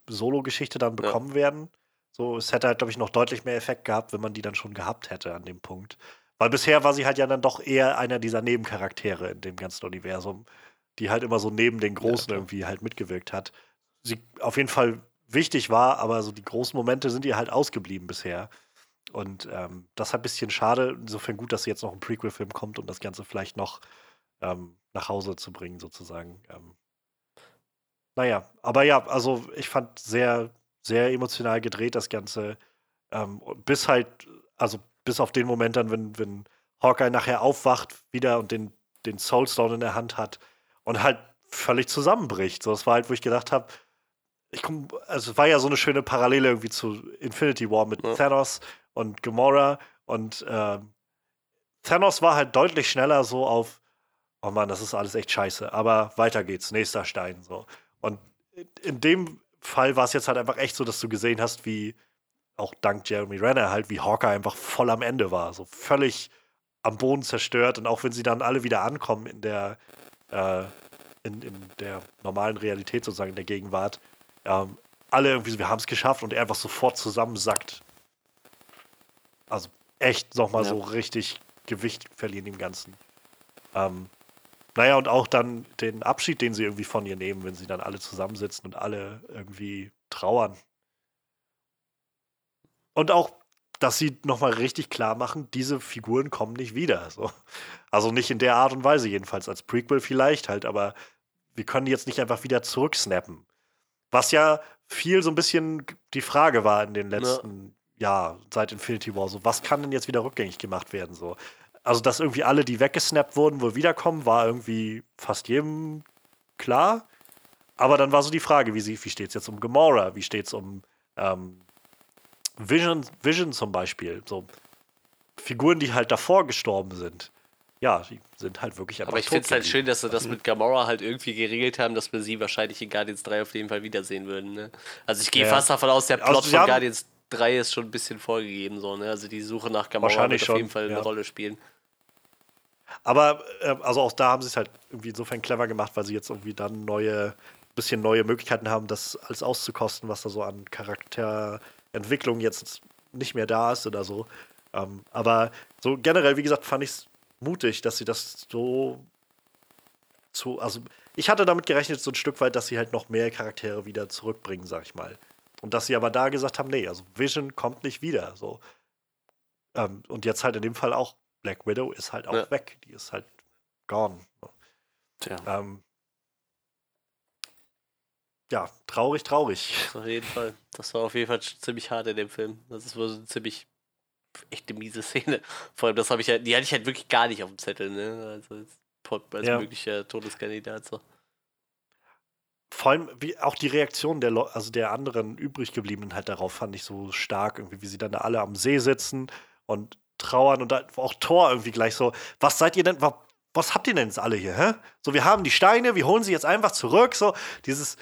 Solo-Geschichte dann bekommen werden. So, es hätte halt, glaube ich, noch deutlich mehr Effekt gehabt, wenn man die dann schon gehabt hätte an dem Punkt. Weil bisher war sie halt ja dann doch eher einer dieser Nebencharaktere in dem ganzen Universum, die halt immer so neben den Großen klar. irgendwie halt mitgewirkt hat. Sie auf jeden Fall wichtig war, aber so die großen Momente sind ihr halt ausgeblieben bisher. Und ähm, das ist ein bisschen schade. Insofern gut, dass jetzt noch ein Prequel-Film kommt, um das Ganze vielleicht noch ähm, nach Hause zu bringen, sozusagen. Ähm, naja, aber ja, also ich fand sehr, sehr emotional gedreht das Ganze. Ähm, bis halt, also bis auf den Moment dann, wenn, wenn Hawkeye nachher aufwacht wieder und den, den Soulstone in der Hand hat und halt völlig zusammenbricht. So, das war halt, wo ich gedacht habe, ich komm, also es war ja so eine schöne Parallele irgendwie zu Infinity War mit Ja. Thanos und Gamora und ähm, Thanos war halt deutlich schneller so auf, oh Mann, das ist alles echt scheiße, aber weiter geht's, nächster Stein so. Und in dem Fall war es jetzt halt einfach echt so, dass du gesehen hast, wie auch dank Jeremy Renner halt, wie Hawkeye einfach voll am Ende war. So völlig am Boden zerstört. Und auch wenn sie dann alle wieder ankommen in der, äh, in, in der normalen Realität sozusagen, in der Gegenwart, ähm, alle irgendwie so, wir haben es geschafft und er einfach sofort zusammensackt. Also echt nochmal Ja. so richtig Gewicht verlieren dem Ganzen. Ähm, naja, und auch dann den Abschied, den sie irgendwie von ihr nehmen, wenn sie dann alle zusammensitzen und alle irgendwie trauern. Und auch, dass sie nochmal richtig klar machen, diese Figuren kommen nicht wieder. So. Also nicht in der Art und Weise, jedenfalls als Prequel vielleicht halt, aber wir können die jetzt nicht einfach wieder zurücksnappen. Was ja viel so ein bisschen die Frage war in den letzten Jahren, seit Infinity War. So, was kann denn jetzt wieder rückgängig gemacht werden? So. Also, dass irgendwie alle, die weggesnappt wurden, wohl wiederkommen, war irgendwie fast jedem klar. Aber dann war so die Frage, wie, sie- wie steht es jetzt um Gamora? Wie steht es um ähm, Vision, Vision zum Beispiel? So Figuren, die halt davor gestorben sind. Ja, die sind halt wirklich einfach Aber ich finde es halt schön, dass sie das mit Gamora halt irgendwie geregelt haben, dass wir sie wahrscheinlich in Guardians 3 auf jeden Fall wiedersehen würden. Ne? Also ich gehe Ja. fast davon aus, der Also Plot sie von Guardians 3 ist schon ein bisschen vorgegeben. So, ne? Also die Suche nach Gamora wird auf jeden schon, Fall ja. eine Rolle spielen. Aber äh, also auch da haben sie es halt irgendwie insofern clever gemacht, weil sie jetzt irgendwie dann neue, bisschen neue Möglichkeiten haben, das alles auszukosten, was da so an Charakterentwicklung jetzt nicht mehr da ist oder so. Ähm, aber so generell, wie gesagt, fand ich es mutig, dass sie das so zu, also ich hatte damit gerechnet, so ein Stück weit, dass sie halt noch mehr Charaktere wieder zurückbringen, sag ich mal. Und dass sie aber da gesagt haben, nee, also Vision kommt nicht wieder. So. Ähm, und jetzt halt in dem Fall auch Black Widow ist halt auch Ja. weg. Die ist halt gone. Tja. Ähm, ja, traurig, traurig. Auf jeden Fall. Das war auf jeden Fall ziemlich hart in dem Film. Das ist wohl so eine ziemlich echte miese Szene. Vor allem, das habe ich ja, die hatte ich halt wirklich gar nicht auf dem Zettel, ne? Also als, als Ja. möglicher Todeskandidat. So. Vor allem wie auch die Reaktion der, also der anderen übriggebliebenen halt darauf fand ich so stark, irgendwie, wie sie dann da alle am See sitzen und trauern und da auch Thor irgendwie gleich so, was seid ihr denn, wa- was habt ihr denn jetzt alle hier, hä? So, wir haben die Steine, wir holen sie jetzt einfach zurück, so, dieses,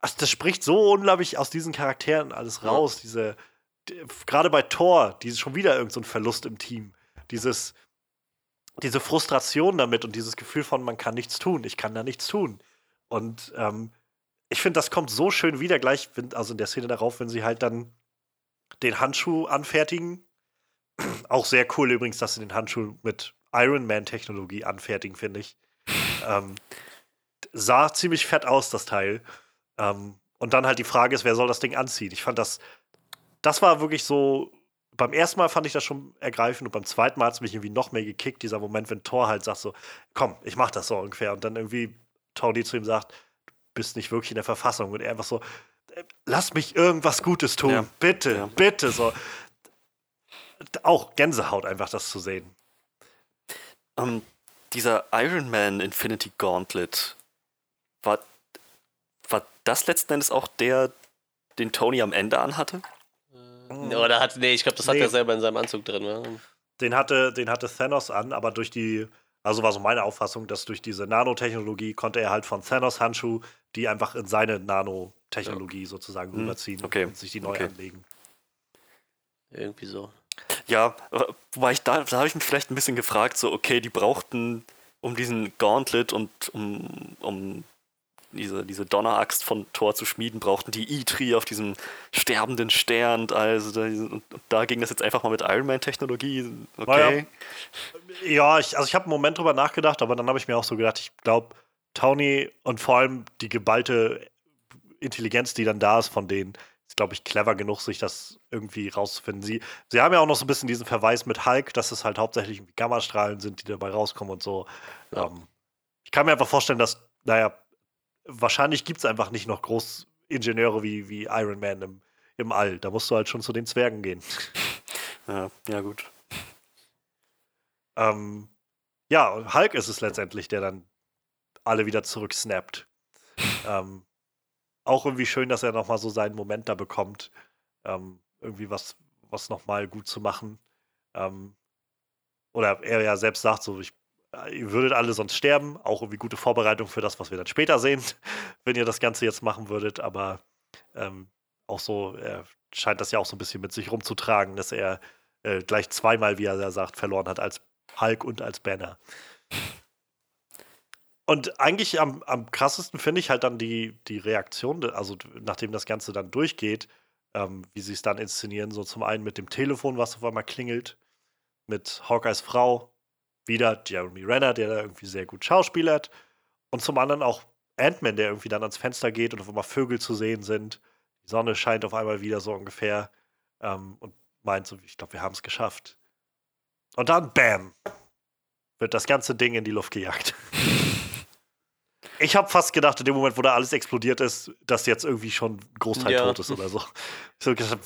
also das spricht so unglaublich aus diesen Charakteren alles Ja. raus, diese, die- gerade bei Thor, dieses schon wieder irgend so ein Verlust im Team, dieses, diese Frustration damit und dieses Gefühl von, man kann nichts tun, ich kann da nichts tun. Und ähm, ich finde, das kommt so schön wieder gleich, also in der Szene darauf, wenn sie halt dann den Handschuh anfertigen. Auch sehr cool übrigens, dass sie den Handschuh mit Iron Man-Technologie anfertigen, finde ich. Ähm, sah ziemlich fett aus, das Teil. Ähm, und dann halt die Frage ist, wer soll das Ding anziehen? Ich fand das, das war wirklich so, beim ersten Mal fand ich das schon ergreifend und beim zweiten Mal hat es mich irgendwie noch mehr gekickt, dieser Moment, wenn Thor halt sagt so, komm, ich mach das so ungefähr. Und dann irgendwie Tony zu ihm sagt, du bist nicht wirklich in der Verfassung. Und er einfach so, lass mich irgendwas Gutes tun, Ja. bitte, Ja. bitte. So. Auch Gänsehaut einfach, das zu sehen. Ähm, dieser Iron Man Infinity Gauntlet, war, war das letzten Endes auch der, den Tony am Ende anhatte? Oder hat, nee, ich glaube, das hat Nee. er selber in seinem Anzug drin. Ne? Den hatte, den hatte Thanos an, aber durch die, also war so meine Auffassung, dass durch diese Nanotechnologie konnte er halt von Thanos Handschuh die einfach in seine Nanotechnologie sozusagen Hm, rüberziehen okay, und sich die neu okay. anlegen. Irgendwie so. Ja, äh, wobei ich da, da habe ich mich vielleicht ein bisschen gefragt, so, okay, die brauchten um diesen Gauntlet und um, um diese, diese Donneraxt von Thor zu schmieden, brauchten die Itri auf diesem sterbenden Stern. Also da, und da ging das jetzt einfach mal mit Iron Man-Technologie. Okay. Ja, ich, also ich habe einen Moment drüber nachgedacht, aber dann habe ich mir auch so gedacht, ich glaube, Tony und vor allem die geballte Intelligenz, die dann da ist von denen, ist, glaube ich, clever genug, sich das irgendwie rauszufinden. Sie, sie haben ja auch noch so ein bisschen diesen Verweis mit Hulk, dass es halt hauptsächlich Gammastrahlen sind, die dabei rauskommen und so. Ja. Ähm, ich kann mir einfach vorstellen, dass, naja, wahrscheinlich gibt es einfach nicht noch groß Ingenieure wie, wie Iron Man im, im All. Da musst du halt schon zu den Zwergen gehen. Ja, ja, gut. Ähm, ja, Hulk ist es letztendlich, der dann alle wieder zurücksnappt. ähm, auch irgendwie schön, dass er nochmal so seinen Moment da bekommt, ähm, irgendwie was, was nochmal gut zu machen. Ähm, oder er ja selbst sagt so, ich, ihr würdet alle sonst sterben, auch irgendwie gute Vorbereitung für das, was wir dann später sehen, wenn ihr das Ganze jetzt machen würdet, aber ähm, auch so, er scheint das ja auch so ein bisschen mit sich rumzutragen, dass er äh, gleich zweimal, wie er sagt, verloren hat, als Hulk und als Banner. Und eigentlich am, am krassesten finde ich halt dann die, die Reaktion, also nachdem das Ganze dann durchgeht, ähm, wie sie es dann inszenieren. So zum einen mit dem Telefon, was auf einmal klingelt, mit Hawkeyes Frau, wieder Jeremy Renner, der da irgendwie sehr gut schauspielert. Und zum anderen auch Ant-Man, der irgendwie dann ans Fenster geht und auf einmal Vögel zu sehen sind. Die Sonne scheint auf einmal wieder so ungefähr ähm, und meint so, ich glaube, wir haben es geschafft. Und dann, bam, wird das ganze Ding in die Luft gejagt. Ich habe fast gedacht, in dem Moment, wo da alles explodiert ist, dass jetzt irgendwie schon ein Großteil ja. tot ist oder so. Ich habe gedacht,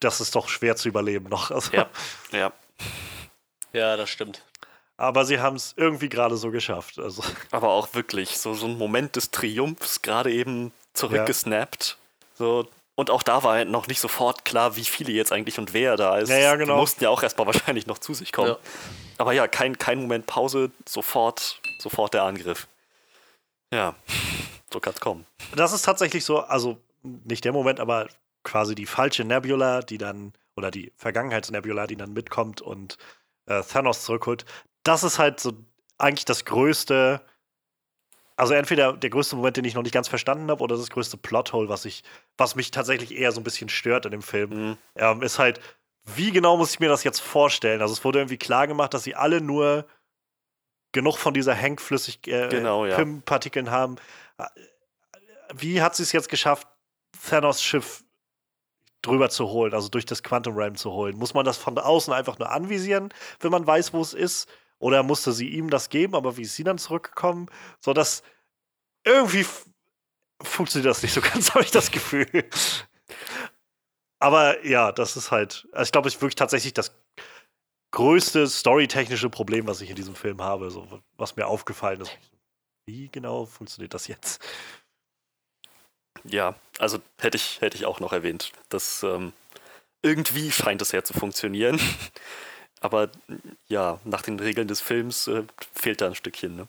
das ist doch schwer zu überleben noch. Also. Ja, ja. Ja, das stimmt. Aber sie haben es irgendwie gerade so geschafft. Also. Aber auch wirklich, so, so ein Moment des Triumphs, gerade eben zurückgesnappt. Ja. So, und auch da war noch nicht sofort klar, wie viele jetzt eigentlich und wer da ist. Ja, ja, genau. Die mussten ja auch erstmal wahrscheinlich noch zu sich kommen. Ja. Aber ja, kein, kein Moment Pause, sofort, sofort der Angriff. Ja, so kann es kommen. Das ist tatsächlich so, also nicht der Moment, aber quasi die falsche Nebula, die dann, oder die Vergangenheitsnebula, die dann mitkommt und äh, Thanos zurückholt. Das ist halt so eigentlich das größte, also entweder der größte Moment, den ich noch nicht ganz verstanden habe, oder das größte Plothole, was ich, was mich tatsächlich eher so ein bisschen stört in dem Film, mhm. ähm, ist halt, wie genau muss ich mir das jetzt vorstellen? Also es wurde irgendwie klar gemacht, dass sie alle nur genug von dieser Henkflüssig äh, genau, ja. partikeln haben. Wie hat sie es jetzt geschafft, Thanos Schiff drüber zu holen, also durch das Quantum Realm zu holen? Muss man das von außen einfach nur anvisieren, wenn man weiß, wo es ist? Oder musste sie ihm das geben, aber wie ist sie dann zurückgekommen? So dass irgendwie funktioniert das nicht so ganz, habe ich das Gefühl. Aber ja, das ist halt, also ich glaube, ich wirklich tatsächlich das größte storytechnische Problem, was ich in diesem Film habe, so, was mir aufgefallen ist. Wie genau funktioniert das jetzt? Ja, also hätte ich, hätte ich auch noch erwähnt. Das ähm, irgendwie scheint es ja zu funktionieren. Aber ja, nach den Regeln des Films äh, fehlt da ein Stückchen. Ne?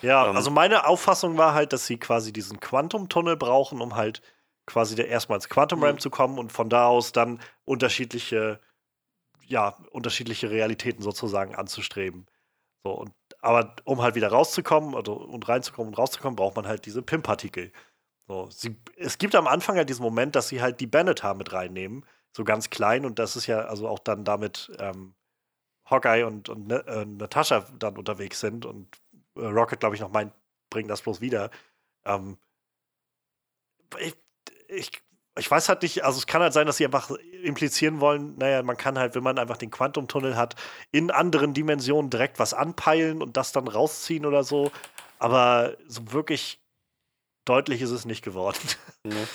Ja, ähm, also meine Auffassung war halt, dass sie quasi diesen Quantum-Tunnel brauchen, um halt quasi erstmal ins Quantum Realm mhm. zu kommen und von da aus dann unterschiedliche ja, unterschiedliche Realitäten sozusagen anzustreben. So, und, aber um halt wieder rauszukommen also, und reinzukommen und rauszukommen, braucht man halt diese PIM-Partikel. So, sie, es gibt am Anfang ja diesen Moment, dass sie halt die Benetar mit reinnehmen, so ganz klein, und das ist ja also auch dann damit ähm, Hawkeye und, und äh, Natascha dann unterwegs sind und äh, Rocket, glaube ich, noch meint, bringen das bloß wieder. Ähm, ich, ich ich weiß halt nicht, also es kann halt sein, dass sie einfach implizieren wollen, naja, man kann halt, wenn man einfach den Quantumtunnel hat, in anderen Dimensionen direkt was anpeilen und das dann rausziehen oder so. Aber so wirklich deutlich ist es nicht geworden. Mhm.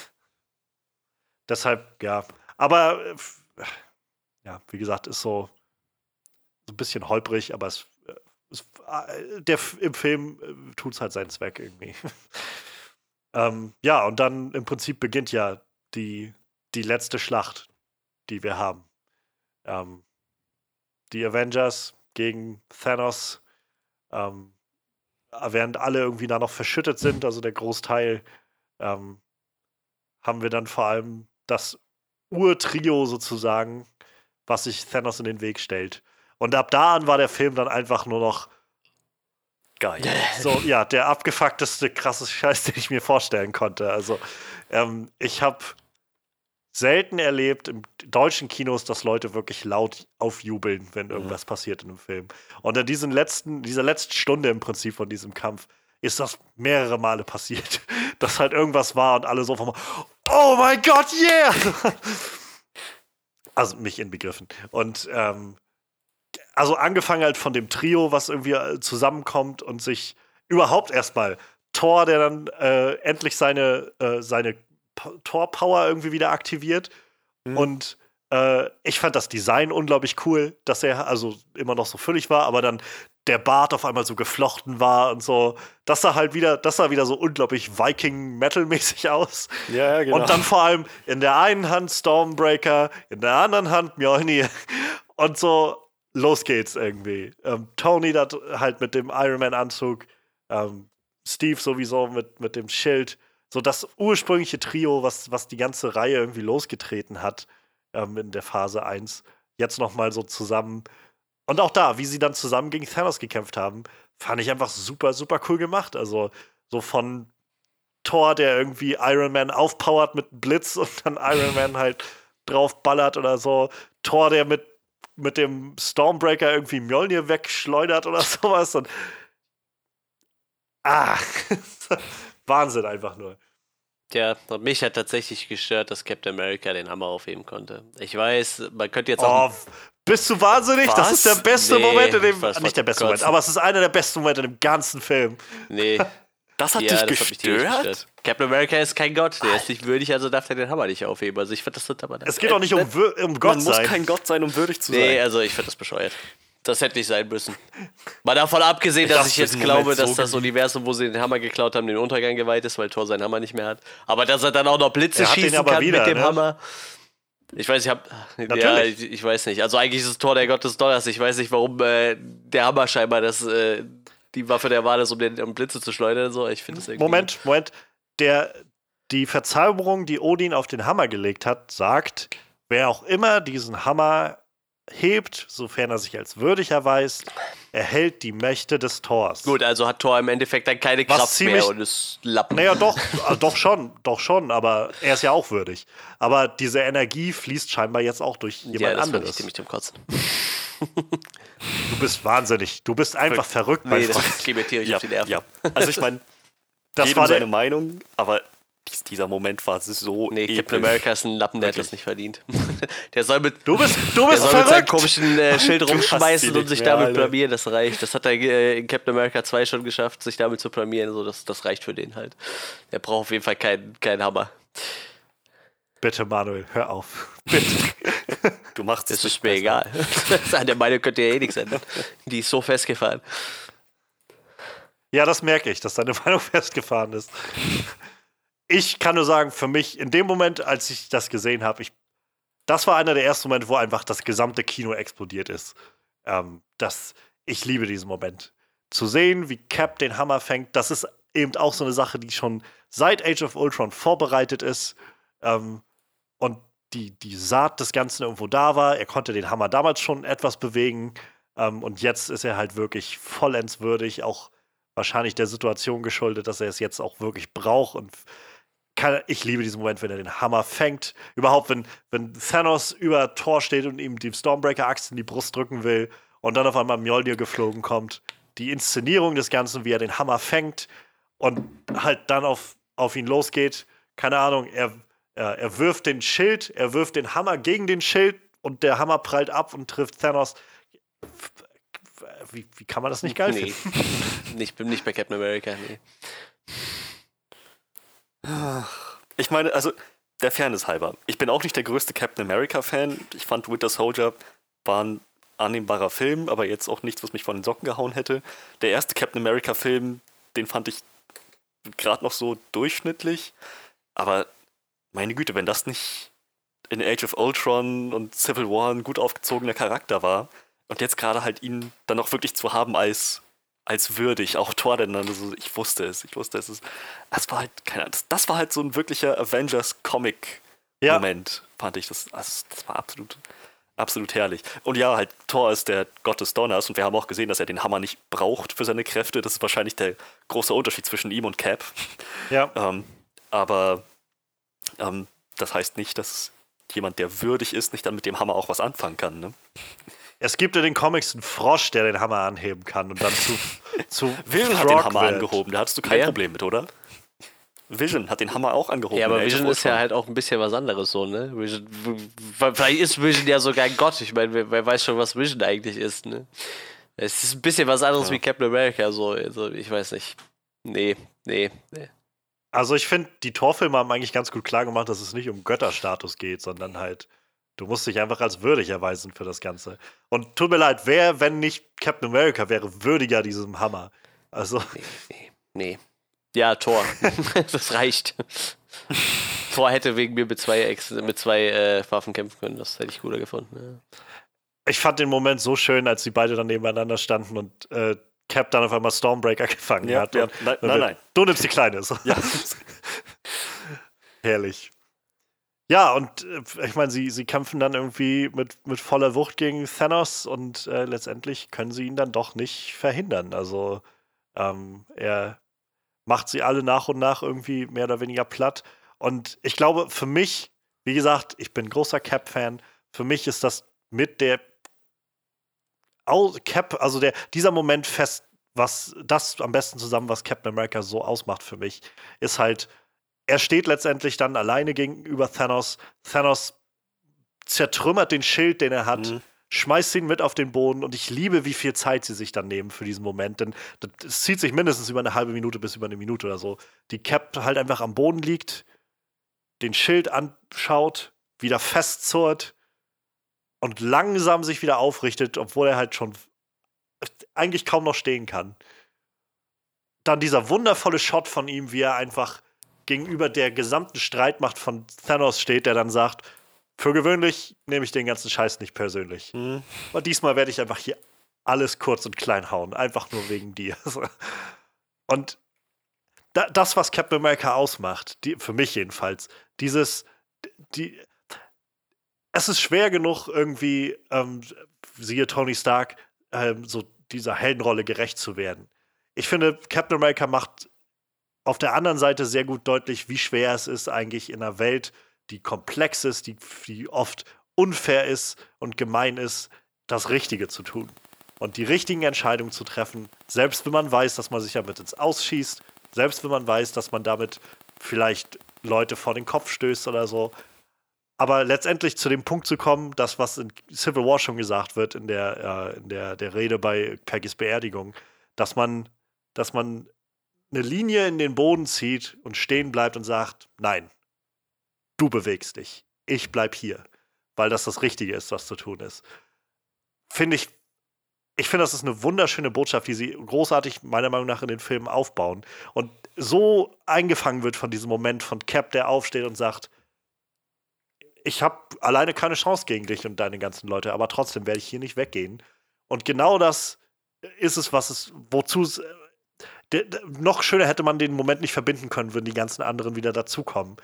Deshalb, ja. Aber äh, ja, wie gesagt, ist so, so ein bisschen holprig, aber es, äh, es äh, der, im Film tut es halt seinen Zweck irgendwie. ähm, ja, und dann im Prinzip beginnt ja die, die letzte Schlacht, die wir haben. Ähm, die Avengers gegen Thanos, ähm, während alle irgendwie da noch verschüttet sind, also der Großteil, ähm, haben wir dann vor allem das Urtrio sozusagen, was sich Thanos in den Weg stellt. Und ab da an war der Film dann einfach nur noch geil. So, ja, der abgefuckteste, krasse Scheiß, den ich mir vorstellen konnte. Also, ähm, ich habe selten erlebt im deutschen Kinos, dass Leute wirklich laut aufjubeln, wenn irgendwas mhm. passiert in einem Film. Und in diesen letzten, dieser letzten Stunde im Prinzip von diesem Kampf ist das mehrere Male passiert, dass halt irgendwas war und alle so von Oh mein Gott, yeah! also mich inbegriffen. Und ähm, also angefangen halt von dem Trio, was irgendwie äh, zusammenkommt und sich überhaupt erstmal Thor, der dann äh, endlich seine, äh, seine Tor-Power irgendwie wieder aktiviert. Mhm. Und äh, ich fand das Design unglaublich cool, dass er also immer noch so füllig war, aber dann der Bart auf einmal so geflochten war und so. Das sah halt wieder, das sah wieder so unglaublich Viking-Metal-mäßig aus. Ja, genau. Und dann vor allem in der einen Hand Stormbreaker, in der anderen Hand Mjolnir. Und so, los geht's irgendwie. Ähm, Tony halt mit dem Iron Man-Anzug, ähm, Steve sowieso mit, mit dem Schild so das ursprüngliche Trio, was, was die ganze Reihe irgendwie losgetreten hat ähm, in der Phase 1, jetzt nochmal so zusammen. Und auch da, wie sie dann zusammen gegen Thanos gekämpft haben, fand ich einfach super, super cool gemacht. Also so von Thor, der irgendwie Iron Man aufpowert mit Blitz und dann Iron Man halt drauf ballert oder so. Thor, der mit, mit dem Stormbreaker irgendwie Mjolnir wegschleudert oder sowas. Und ah, Wahnsinn einfach nur. Ja, und mich hat tatsächlich gestört, dass Captain America den Hammer aufheben konnte. Ich weiß, man könnte jetzt Oh, auch. bist du wahnsinnig? Das Was? ist der beste Nee, Moment in dem. weiß, Nicht der beste Gott. Moment, aber es ist einer der besten Momente in dem ganzen Film. Nee, Das hat ja, dich das hat mich tierisch gestört? gestört. Captain America ist kein Gott, der ist nicht würdig, also darf er den Hammer nicht aufheben. Also ich finde das total. Es geht auch nicht um, wür- um Gott Man muss sein. kein Gott sein, um würdig zu Nee, sein. also ich finde das bescheuert. Das hätte nicht sein müssen. Mal davon abgesehen, Ich dass hab's ich jetzt glaube, dass das Universum, wo sie den Hammer geklaut haben, den Untergang geweiht ist, weil Thor seinen Hammer nicht mehr hat. Aber dass er dann auch noch Blitze schießen kann wieder, mit dem ne? Hammer. Ich weiß, ich hab. Ja, Natürlich. ich, ich weiß nicht. Also eigentlich ist es Thor der Gott des Donners. Ich weiß nicht, warum äh, der Hammer scheinbar das, äh, die Waffe der Wahl ist, um den um Blitze zu schleudern. So. Ich finde irgendwie. Moment, Moment. Der, die Verzauberung, die Odin auf den Hammer gelegt hat, sagt, wer auch immer diesen Hammer hebt, sofern er sich als würdig erweist, erhält die Mächte des Tors. Gut, also hat Thor im Endeffekt dann keine Was Kraft mehr und ist Lappen. Naja, doch, äh, doch schon, doch schon, aber er ist ja auch würdig. Aber diese Energie fließt scheinbar jetzt auch durch jemand ja, das fand ich anderes. ziemlich zum Kotzen. Du bist wahnsinnig. Du bist einfach verrückt, mein Nee, das Freund. geht mir tierisch Ja, auf die Nerven. ja. Also ich meine, Das jedem war seine Meinung, aber dies, dieser Moment war so Nee, episch. Captain America ist ein Lappen, der hat das nicht verdient. der soll mit, du bist, du der bist soll mit seinem verrückt. komischen äh, Schild Du rumschmeißen und sich damit alle. blamieren, das reicht. Das hat er äh, in Captain America 2 schon geschafft, sich damit zu blamieren. So, das, das reicht für den halt. Der braucht auf jeden Fall keinen keinen Hammer. Bitte, Manuel, hör auf. Bitte. Du machst Das es ist nicht mir besser. egal. An der Meinung könnt ihr eh nichts ändern. Die ist so festgefahren. Ja, das merke ich, dass deine Meinung festgefahren ist. Ich kann nur sagen, für mich, in dem Moment, als ich das gesehen habe, ich, das war einer der ersten Momente, wo einfach das gesamte Kino explodiert ist. Ähm, das, ich liebe diesen Moment. Zu sehen, wie Cap den Hammer fängt, das ist eben auch so eine Sache, die schon seit Age of Ultron vorbereitet ist. Ähm, und die, die Saat des Ganzen irgendwo da war. Er konnte den Hammer damals schon etwas bewegen. Ähm, und jetzt ist er halt wirklich vollends würdig, auch wahrscheinlich der Situation geschuldet, dass er es jetzt auch wirklich braucht. Und kann, ich liebe diesen Moment, wenn er den Hammer fängt. Überhaupt, wenn, wenn Thanos über Thor steht und ihm die Stormbreaker-Axt in die Brust drücken will und dann auf einmal Mjolnir geflogen kommt. Die Inszenierung des Ganzen, wie er den Hammer fängt und halt dann auf, auf ihn losgeht. Keine Ahnung, er, er, er wirft den Schild, er wirft den Hammer gegen den Schild und der Hammer prallt ab und trifft Thanos. Wie, wie kann man das nicht geil Nee. finden? nicht, nicht bei Captain America, nee. Ich meine, also der Fairness halber. Ich bin auch nicht der größte Captain America-Fan. Ich fand Winter Soldier war ein annehmbarer Film, aber jetzt auch nichts, was mich von den Socken gehauen hätte. Der erste Captain America-Film, den fand ich gerade noch so durchschnittlich. Aber meine Güte, wenn das nicht in Age of Ultron und Civil War ein gut aufgezogener Charakter war und jetzt gerade halt ihn dann auch wirklich zu haben als als würdig, auch Thor denn dann so, ich wusste es, ich wusste es. Das war halt, keine Ahnung, das, das war halt so ein wirklicher Avengers-Comic-Moment, Ja, fand ich. Das, das, das war absolut, absolut herrlich. Und ja, halt, Thor ist der Gott des Donners und wir haben auch gesehen, dass er den Hammer nicht braucht für seine Kräfte. Das ist wahrscheinlich der große Unterschied zwischen ihm und Cap. ja. Ähm, aber ähm, das heißt nicht, dass jemand, der würdig ist, nicht dann mit dem Hammer auch was anfangen kann. Ne? Es gibt in den Comics einen Frosch, der den Hammer anheben kann und dann zu, zu Vision hat den Hammer wird. angehoben, da hattest du kein Wer? Problem mit, oder? Vision hat den Hammer auch angehoben. Ja, aber Vision ist ja halt auch ein bisschen was anderes so, ne? Vision, vielleicht ist Vision ja sogar ein Gott. Ich meine, wer, wer weiß schon, was Vision eigentlich ist, ne? Es ist ein bisschen was anderes Ja. wie Captain America, so. Also, ich weiß nicht. Nee, nee, nee. Also ich finde, die Torfilme haben eigentlich ganz gut klar gemacht, dass es nicht um Götterstatus geht, sondern halt, du musst dich einfach als würdig erweisen für das Ganze. Und tut mir leid, wer, wenn nicht Captain America, wäre würdiger diesem Hammer? Also, Nee, nee, nee. Ja, Thor. das reicht. Thor hätte wegen mir mit zwei, Ex mit zwei äh, Waffen kämpfen können. Das hätte ich cooler gefunden. ich fand den Moment so schön, als die beide dann nebeneinander standen und äh, Cap dann auf einmal Stormbreaker gefangen Ja, hat. ja. Und, Nein, nein, nein. Du nimmst die Kleine. So. Ja. Herrlich. Ja, und äh, ich meine, sie, sie kämpfen dann irgendwie mit, mit voller Wucht gegen Thanos und äh, letztendlich können sie ihn dann doch nicht verhindern. Also ähm, er macht sie alle nach und nach irgendwie mehr oder weniger platt. Und ich glaube, für mich, wie gesagt, ich bin großer Cap-Fan. Für mich ist das mit der Cap, also der, dieser Moment fest, was das am besten zusammen, was Captain America so ausmacht für mich, ist halt, er steht letztendlich dann alleine gegenüber Thanos. Thanos zertrümmert den Schild, den er hat, mhm. schmeißt ihn mit auf den Boden und ich liebe, wie viel Zeit sie sich dann nehmen für diesen Moment, denn es zieht sich mindestens über eine halbe Minute bis über eine Minute oder so. Die Cap halt einfach am Boden liegt, den Schild anschaut, wieder festzurrt und langsam sich wieder aufrichtet, obwohl er halt schon eigentlich kaum noch stehen kann. Dann dieser wundervolle Shot von ihm, wie er einfach gegenüber der gesamten Streitmacht von Thanos steht, der dann sagt, für gewöhnlich nehme ich den ganzen Scheiß nicht persönlich. Mhm. Und diesmal werde ich einfach hier alles kurz und klein hauen, einfach nur wegen dir. und da, das, was Captain America ausmacht, die, für mich jedenfalls, dieses, die, es ist schwer genug, irgendwie, ähm, siehe Tony Stark, ähm, so dieser Heldenrolle gerecht zu werden. Ich finde, Captain America macht auf der anderen Seite sehr gut deutlich, wie schwer es ist, eigentlich in einer Welt, die komplex ist, die, die oft unfair ist und gemein ist, das Richtige zu tun. Und die richtigen Entscheidungen zu treffen, selbst wenn man weiß, dass man sich damit ins Ausschießt, selbst wenn man weiß, dass man damit vielleicht Leute vor den Kopf stößt oder so. Aber letztendlich zu dem Punkt zu kommen, das, was in Civil War schon gesagt wird, in der, äh, in der, der Rede bei Peggys Beerdigung, dass man, dass man eine Linie in den Boden zieht und stehen bleibt und sagt, nein, du bewegst dich, ich bleib hier, weil das das Richtige ist, was zu tun ist. Finde ich, ich finde, das ist eine wunderschöne Botschaft, die sie großartig meiner Meinung nach in den Filmen aufbauen und so eingefangen wird von diesem Moment von Cap, der aufsteht und sagt, ich habe alleine keine Chance gegen dich und deine ganzen Leute, aber trotzdem werde ich hier nicht weggehen. Und genau das ist es, was es, wozu es der, noch schöner hätte man den Moment nicht verbinden können, wenn die ganzen anderen wieder dazukommen.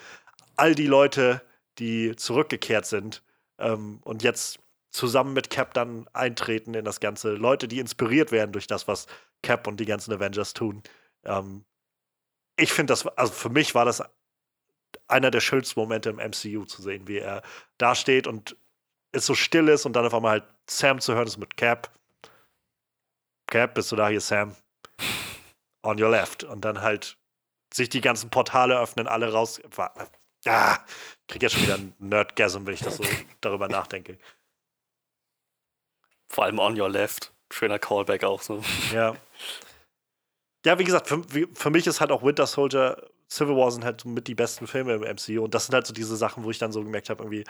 All die Leute, die zurückgekehrt sind ähm, und jetzt zusammen mit Cap dann eintreten in das Ganze. Leute, die inspiriert werden durch das, was Cap und die ganzen Avengers tun. Ähm, ich finde das, also für mich war das einer der schönsten Momente im MCU zu sehen, wie er da steht und es so still ist und dann auf einmal halt Sam zu hören ist mit Cap. Cap, bist du da hier, Sam? On your left. Und dann halt sich die ganzen Portale öffnen, alle raus. Ah, krieg jetzt schon wieder einen Nerdgasm, wenn ich das so darüber nachdenke. Vor allem on your left. Schöner Callback auch so. Ja. Ja, wie gesagt, für, für mich ist halt auch Winter Soldier, Civil War sind halt mit die besten Filme im MCU. Und das sind halt so diese Sachen, wo ich dann so gemerkt habe, irgendwie,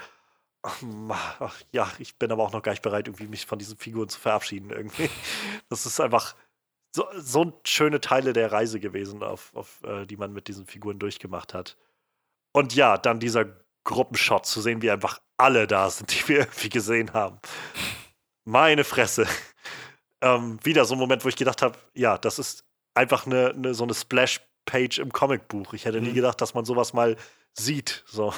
ach, ja, ich bin aber auch noch gar nicht bereit, irgendwie mich von diesen Figuren zu verabschieden irgendwie. Das ist einfach, so, so schöne Teile der Reise gewesen, auf, auf äh, die man mit diesen Figuren durchgemacht hat. Und ja, dann dieser Gruppenshot zu sehen, wie einfach alle da sind, die wir irgendwie gesehen haben. Meine Fresse. ähm, wieder so ein Moment, wo ich gedacht habe, ja, das ist einfach eine, eine so eine Splash-Page im Comicbuch. Ich hätte nie mhm. gedacht, dass man sowas mal sieht. So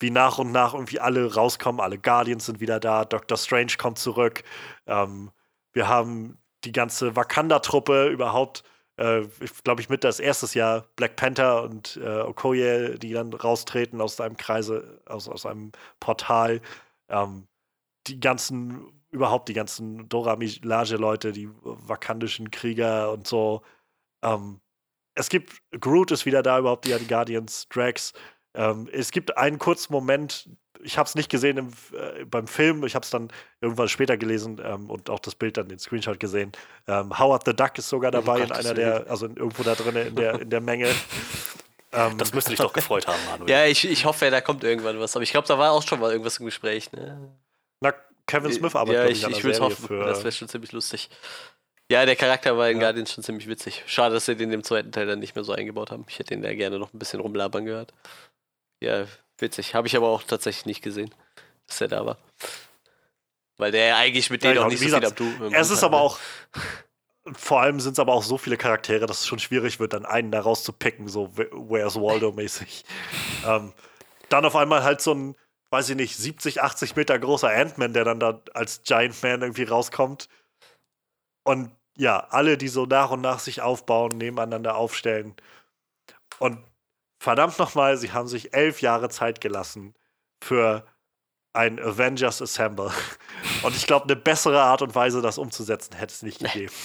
wie nach und nach irgendwie alle rauskommen, alle Guardians sind wieder da, Doctor Strange kommt zurück. Ähm, wir haben die ganze Wakanda-Truppe überhaupt, äh, glaube ich, mit das erstes Jahr Black Panther und äh, Okoye, die dann raustreten aus einem Kreise, aus, aus einem Portal. Ähm, die ganzen, überhaupt die ganzen Dora Milaje-Leute, die wakandischen Krieger und so. Ähm, es gibt, Groot ist wieder da, überhaupt die, die Guardians, Drax. Ähm, es gibt einen kurzen Moment, ich habe es nicht gesehen im, äh, beim Film, ich habe es dann irgendwann später gelesen ähm, und auch das Bild dann, den Screenshot gesehen. Ähm, Howard the Duck ist sogar dabei oh, in einer der, also irgendwo da drin in der, in der Menge. Ähm, das müsste dich doch gefreut haben, Manuel. Ja, ich, ich hoffe, da kommt irgendwann was. Aber ich glaube, da war auch schon mal irgendwas im Gespräch. Ne? Na, Kevin Smith arbeitet ja, ich, ich, ich will hoffen, für das wäre schon ziemlich lustig. Ja, der Charakter war in ja. Guardians schon ziemlich witzig. Schade, dass sie den im zweiten Teil dann nicht mehr so eingebaut haben. Ich hätte ihn da gerne noch ein bisschen rumlabern gehört. Ja, Witzig. Habe ich aber auch tatsächlich nicht gesehen, dass er da war. Weil der eigentlich mit denen ja, auch nicht so viel abtut. Es ist aber auch. Vor allem sind es aber auch so viele Charaktere, dass es schon schwierig wird, dann einen da rauszupicken, so Where's Waldo-mäßig. ähm, dann auf einmal halt so ein, weiß ich nicht, 70, 80 Meter großer Ant-Man, der dann da als Giant Man irgendwie rauskommt. Und ja, alle, die so nach und nach sich aufbauen, nebeneinander aufstellen. Und verdammt nochmal, sie haben sich elf Jahre Zeit gelassen für ein Avengers Assemble. Und ich glaube, eine bessere Art und Weise, das umzusetzen, hätte es nicht gegeben.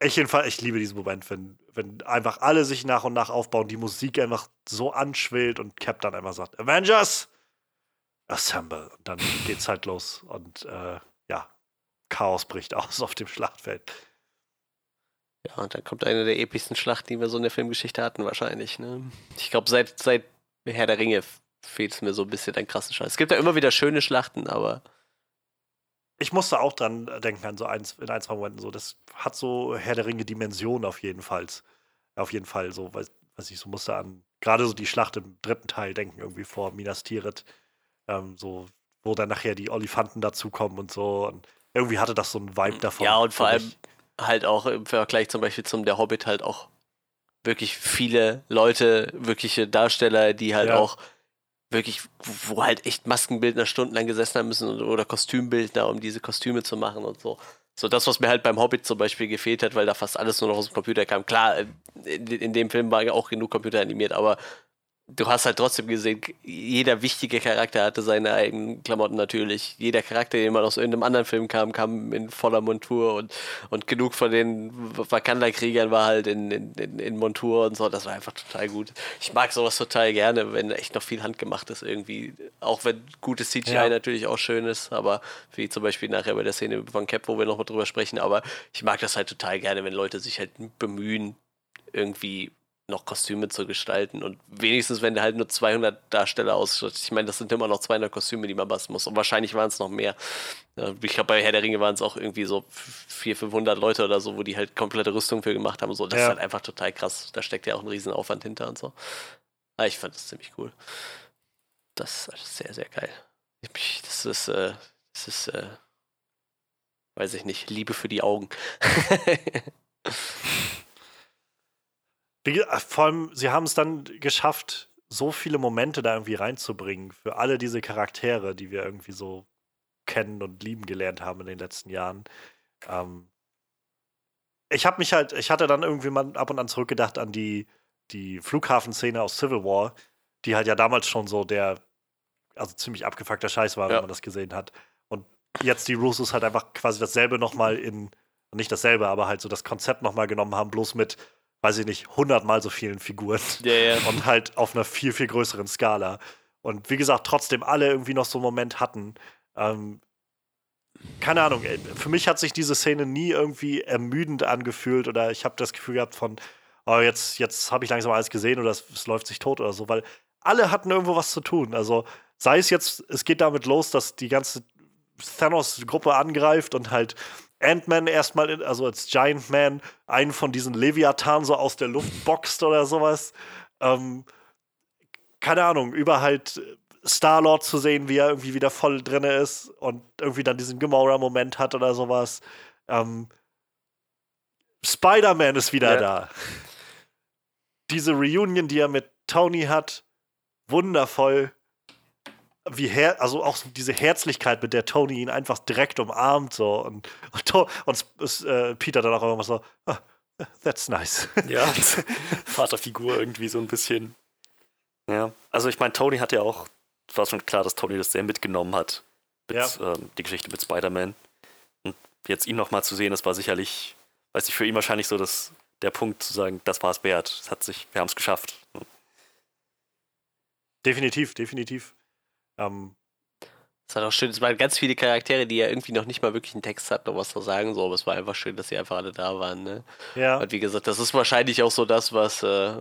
Ich jedenfalls, ich liebe diesen Moment, wenn, wenn einfach alle sich nach und nach aufbauen, die Musik einfach so anschwillt und Cap dann einfach sagt, Avengers, assemble. Und dann geht's halt los und äh, ja, Chaos bricht aus auf dem Schlachtfeld. Ja, und dann kommt eine der epischsten Schlachten, die wir so in der Filmgeschichte hatten, wahrscheinlich. Ne? Ich glaube, seit, seit Herr der Ringe fehlt es mir so ein bisschen an krassen Scheiß. Es gibt ja immer wieder schöne Schlachten, aber ich musste auch dran denken, an so eins, in ein, zwei Momenten so. Das hat so Herr der Ringe Dimension auf jeden Fall. Auf jeden Fall so, weiß, weiß ich, so musste an gerade so die Schlacht im dritten Teil denken, irgendwie vor Minas Tirith. Ähm, so, wo dann nachher die Olifanten dazukommen und so. Und irgendwie hatte das so einen Vibe davon. Ja, und vor allem halt auch im Vergleich zum Beispiel zum Der Hobbit halt auch wirklich viele Leute, wirkliche Darsteller, die halt ja. auch wirklich, wo halt echt Maskenbildner stundenlang gesessen haben müssen oder Kostümbildner, um diese Kostüme zu machen und so. So das, was mir halt beim Hobbit zum Beispiel gefehlt hat, weil da fast alles nur noch aus dem Computer kam. Klar, in, in dem Film war ja auch genug Computer animiert, aber du hast halt trotzdem gesehen, jeder wichtige Charakter hatte seine eigenen Klamotten natürlich. Jeder Charakter, den man aus irgendeinem anderen Film kam, kam in voller Montur und, und genug von den Wakanda-Kriegern war halt in, in, in, Montur und so. Das war einfach total gut. Ich mag sowas total gerne, wenn echt noch viel handgemacht ist irgendwie. Auch wenn gutes CGI ja. natürlich auch schön ist, aber wie zum Beispiel nachher bei der Szene von Cap, wo wir noch mal drüber sprechen, aber ich mag das halt total gerne, wenn Leute sich halt bemühen, irgendwie noch Kostüme zu gestalten und wenigstens, wenn der halt nur 200 Darsteller ausstattet. Ich meine, das sind immer noch 200 Kostüme, die man basteln muss und wahrscheinlich waren es noch mehr. Ich glaube, bei Herr der Ringe waren es auch irgendwie so 400, 500 Leute oder so, wo die halt komplette Rüstung für gemacht haben. So, das ja. ist halt einfach total krass. Da steckt ja auch ein Riesenaufwand hinter und so. Aber ich fand das ziemlich cool. Das ist sehr, sehr geil. Das ist, äh, das ist, äh, weiß ich nicht, Liebe für die Augen. Vor allem, sie haben es dann geschafft, so viele Momente da irgendwie reinzubringen für alle diese Charaktere, die wir irgendwie so kennen und lieben gelernt haben in den letzten Jahren. Ähm ich habe mich halt, ich hatte dann irgendwie mal ab und an zurückgedacht an die, die Flughafenszene aus Civil War, die halt ja damals schon so der, also ziemlich abgefuckter Scheiß war, ja. wenn man das gesehen hat. Und jetzt die Russos halt einfach quasi dasselbe nochmal in, nicht dasselbe, aber halt so das Konzept nochmal genommen haben, bloß mit weiß ich nicht, hundertmal so vielen Figuren. Ja, ja. Und halt auf einer viel, viel größeren Skala. Und wie gesagt, trotzdem alle irgendwie noch so einen Moment hatten. Ähm, keine Ahnung, für mich hat sich diese Szene nie irgendwie ermüdend angefühlt oder ich habe das Gefühl gehabt von, oh, jetzt, jetzt habe ich langsam alles gesehen oder es, es, läuft sich tot oder so, weil alle hatten irgendwo was zu tun. Also sei es jetzt, es geht damit los, dass die ganze Thanos-Gruppe angreift und halt Ant-Man erstmal, also als Giant Man, einen von diesen Leviathan so aus der Luft boxt oder sowas. Ähm, keine Ahnung, über halt Star-Lord zu sehen, wie er irgendwie wieder voll drin ist und irgendwie dann diesen Gamora-Moment hat oder sowas. Ähm, Spider-Man ist wieder ja. da. Diese Reunion, die er mit Tony hat, wundervoll wie her also auch diese Herzlichkeit, mit der Tony ihn einfach direkt umarmt so und und, und, und äh, Peter dann auch immer so, oh, that's nice. Ja, Vaterfigur irgendwie so ein bisschen. Ja, also ich meine, Tony hat ja auch, war schon klar, dass Tony das sehr mitgenommen hat, mit, ja. ähm, die Geschichte mit Spider-Man. Und jetzt ihn nochmal zu sehen, das war sicherlich, weiß ich, für ihn wahrscheinlich so das, der Punkt zu sagen, das war es wert. Es hat sich, wir haben es geschafft. Definitiv, definitiv. Ähm, das war auch schön, es waren ganz viele Charaktere, die ja irgendwie noch nicht mal wirklich einen Text hatten, um was zu sagen, so, aber es war einfach schön, dass sie einfach alle da waren, ne? Ja. Und wie gesagt, das ist wahrscheinlich auch so das, was äh,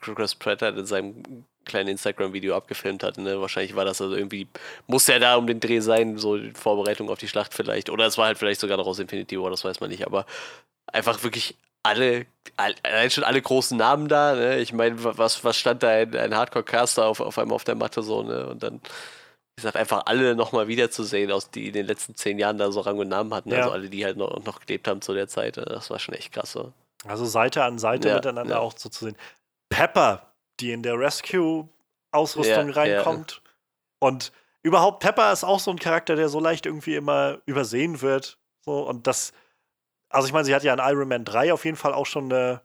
Chris Pratt halt in seinem kleinen Instagram-Video abgefilmt hat, ne? Wahrscheinlich war das also irgendwie, muss er da um den Dreh sein, so die Vorbereitung auf die Schlacht vielleicht, oder es war halt vielleicht sogar noch aus Infinity War, das weiß man nicht, aber einfach wirklich alle, allein schon alle großen Namen da, ne? Ich meine, was, was stand da, ein, ein Hardcore-Caster auf, auf einmal auf der Matte so, ne? Und dann wie gesagt, einfach alle nochmal wiederzusehen, aus die in den letzten zehn Jahren da so Rang und Namen hatten. Ja. Also alle, die halt noch, noch gelebt haben zu der Zeit. Das war schon echt krass. So. Also Seite an Seite ja, miteinander ja. auch so zu sehen. Pepper, die in der Rescue-Ausrüstung reinkommt. Und überhaupt, Pepper ist auch so ein Charakter, der so leicht irgendwie immer übersehen wird. So, und das, also ich meine, sie hat ja in Iron Man 3 auf jeden Fall auch schon eine,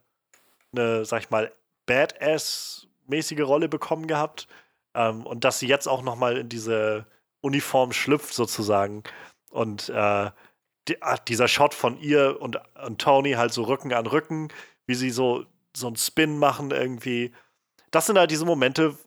eine sag ich mal, Badass-mäßige Rolle bekommen gehabt. Ähm, und dass sie jetzt auch noch mal in diese Uniform schlüpft sozusagen. Und äh, die, ah, dieser Shot von ihr und, und Tony halt so Rücken an Rücken, wie sie so, so einen Spin machen irgendwie. Das sind halt diese Momente,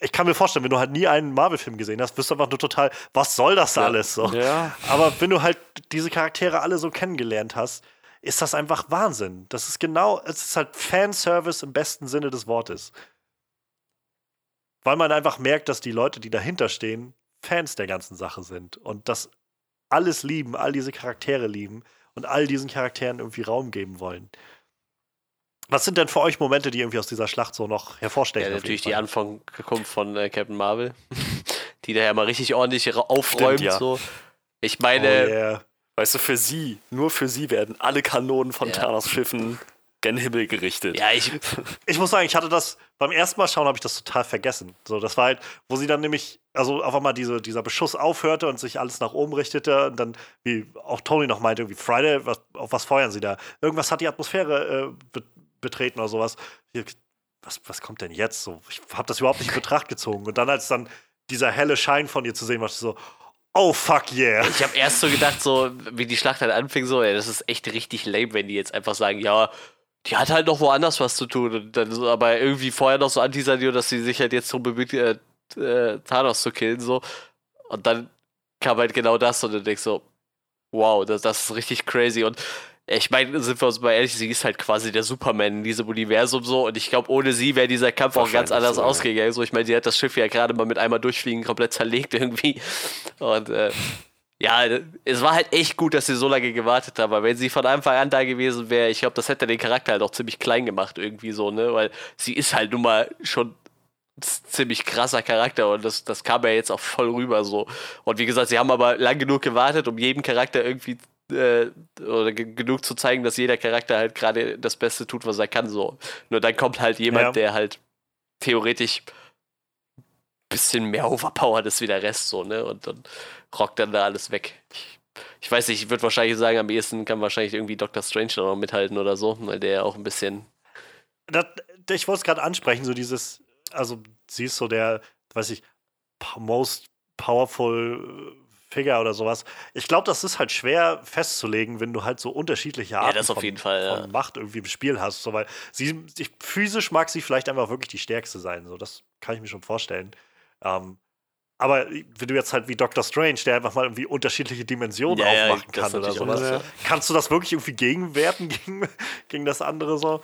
ich kann mir vorstellen, wenn du halt nie einen Marvel-Film gesehen hast, wirst du einfach nur total, was soll das alles so? Ja. Aber wenn du halt diese Charaktere alle so kennengelernt hast, ist das einfach Wahnsinn. Das ist genau, es ist halt Fanservice im besten Sinne des Wortes. Weil man einfach merkt, dass die Leute, die dahinter stehen, Fans der ganzen Sache sind und das alles lieben, all diese Charaktere lieben und all diesen Charakteren irgendwie Raum geben wollen. Was sind denn für euch Momente, die irgendwie aus dieser Schlacht so noch hervorstechen? Ja, natürlich die Fall? Anfangkunft von äh, Captain Marvel, die da ja mal richtig ordentlich aufräumt. ja. so. Ich Oh, meine, yeah. Weißt du, für sie, nur für sie werden alle Kanonen von Ja. Thanos Schiffen gen Himmel gerichtet. ja, ich, Ich muss sagen, ich hatte das beim ersten Mal schauen, habe ich das total vergessen. So, das war halt, wo sie dann nämlich, also auf einmal diese, dieser Beschuss aufhörte und sich alles nach oben richtete und dann, wie auch Tony noch meinte, irgendwie Friday, was, auf was feuern sie da? Irgendwas hat die Atmosphäre äh, be betreten oder sowas. Hier, was, was kommt denn jetzt? So, ich habe das überhaupt nicht in Betracht gezogen. Und dann, als dann dieser helle Schein von ihr zu sehen war, ich so, oh fuck yeah. ich habe erst so gedacht, so wie die Schlacht halt anfing, so, ey, das ist echt richtig lame, wenn die jetzt einfach sagen, ja, die hat halt noch woanders was zu tun. Und dann so, aber irgendwie vorher noch so anteasern, dass sie sich halt jetzt darum bemüht, äh, äh, Thanos zu killen, so. Und dann kam halt genau das und du denkst so, wow, das, das ist richtig crazy. Und ich meine, sind wir uns mal ehrlich, sie ist halt quasi der Superman in diesem Universum so. Und ich glaube, ohne sie wäre dieser Kampf auch ganz anders so, ausgegangen. So, ich meine, sie hat das Schiff ja gerade mal mit einmal durchfliegen komplett zerlegt irgendwie. Und äh, ja, es war halt echt gut, dass sie so lange gewartet haben, weil wenn sie von Anfang an da gewesen wäre, ich glaube, das hätte den Charakter halt auch ziemlich klein gemacht irgendwie so, ne? Weil sie ist halt nun mal schon ziemlich krasser Charakter und das, das kam ja jetzt auch voll rüber so. Und wie gesagt, sie haben aber lang genug gewartet, um jedem Charakter irgendwie äh, oder ge- genug zu zeigen, dass jeder Charakter halt gerade das Beste tut, was er kann so. Nur dann kommt halt jemand, Ja. der halt theoretisch bisschen mehr overpowered ist wie der Rest so, ne? Und dann rockt dann da alles weg. Ich, ich weiß nicht, ich würde wahrscheinlich sagen, am ehesten kann wahrscheinlich irgendwie Doctor Strange da noch mithalten oder so, weil der ja auch ein bisschen. das, ich wollte es gerade ansprechen, so dieses, also sie ist so der, weiß ich, most powerful äh, Figure oder sowas. Ich glaube, das ist halt schwer festzulegen, wenn du halt so unterschiedliche Arten das auf von, jeden Fall, ja. von Macht irgendwie im Spiel hast. So, weil sie, ich, physisch mag sie vielleicht einfach wirklich die stärkste sein. So, das kann ich mir schon vorstellen. Ähm, aber wenn du jetzt halt wie Doctor Strange, der einfach mal irgendwie unterschiedliche Dimensionen Ja, ja, aufmachen das kann oder sowas, was, kannst du das wirklich irgendwie gegenwerten gegen, gegen das andere so?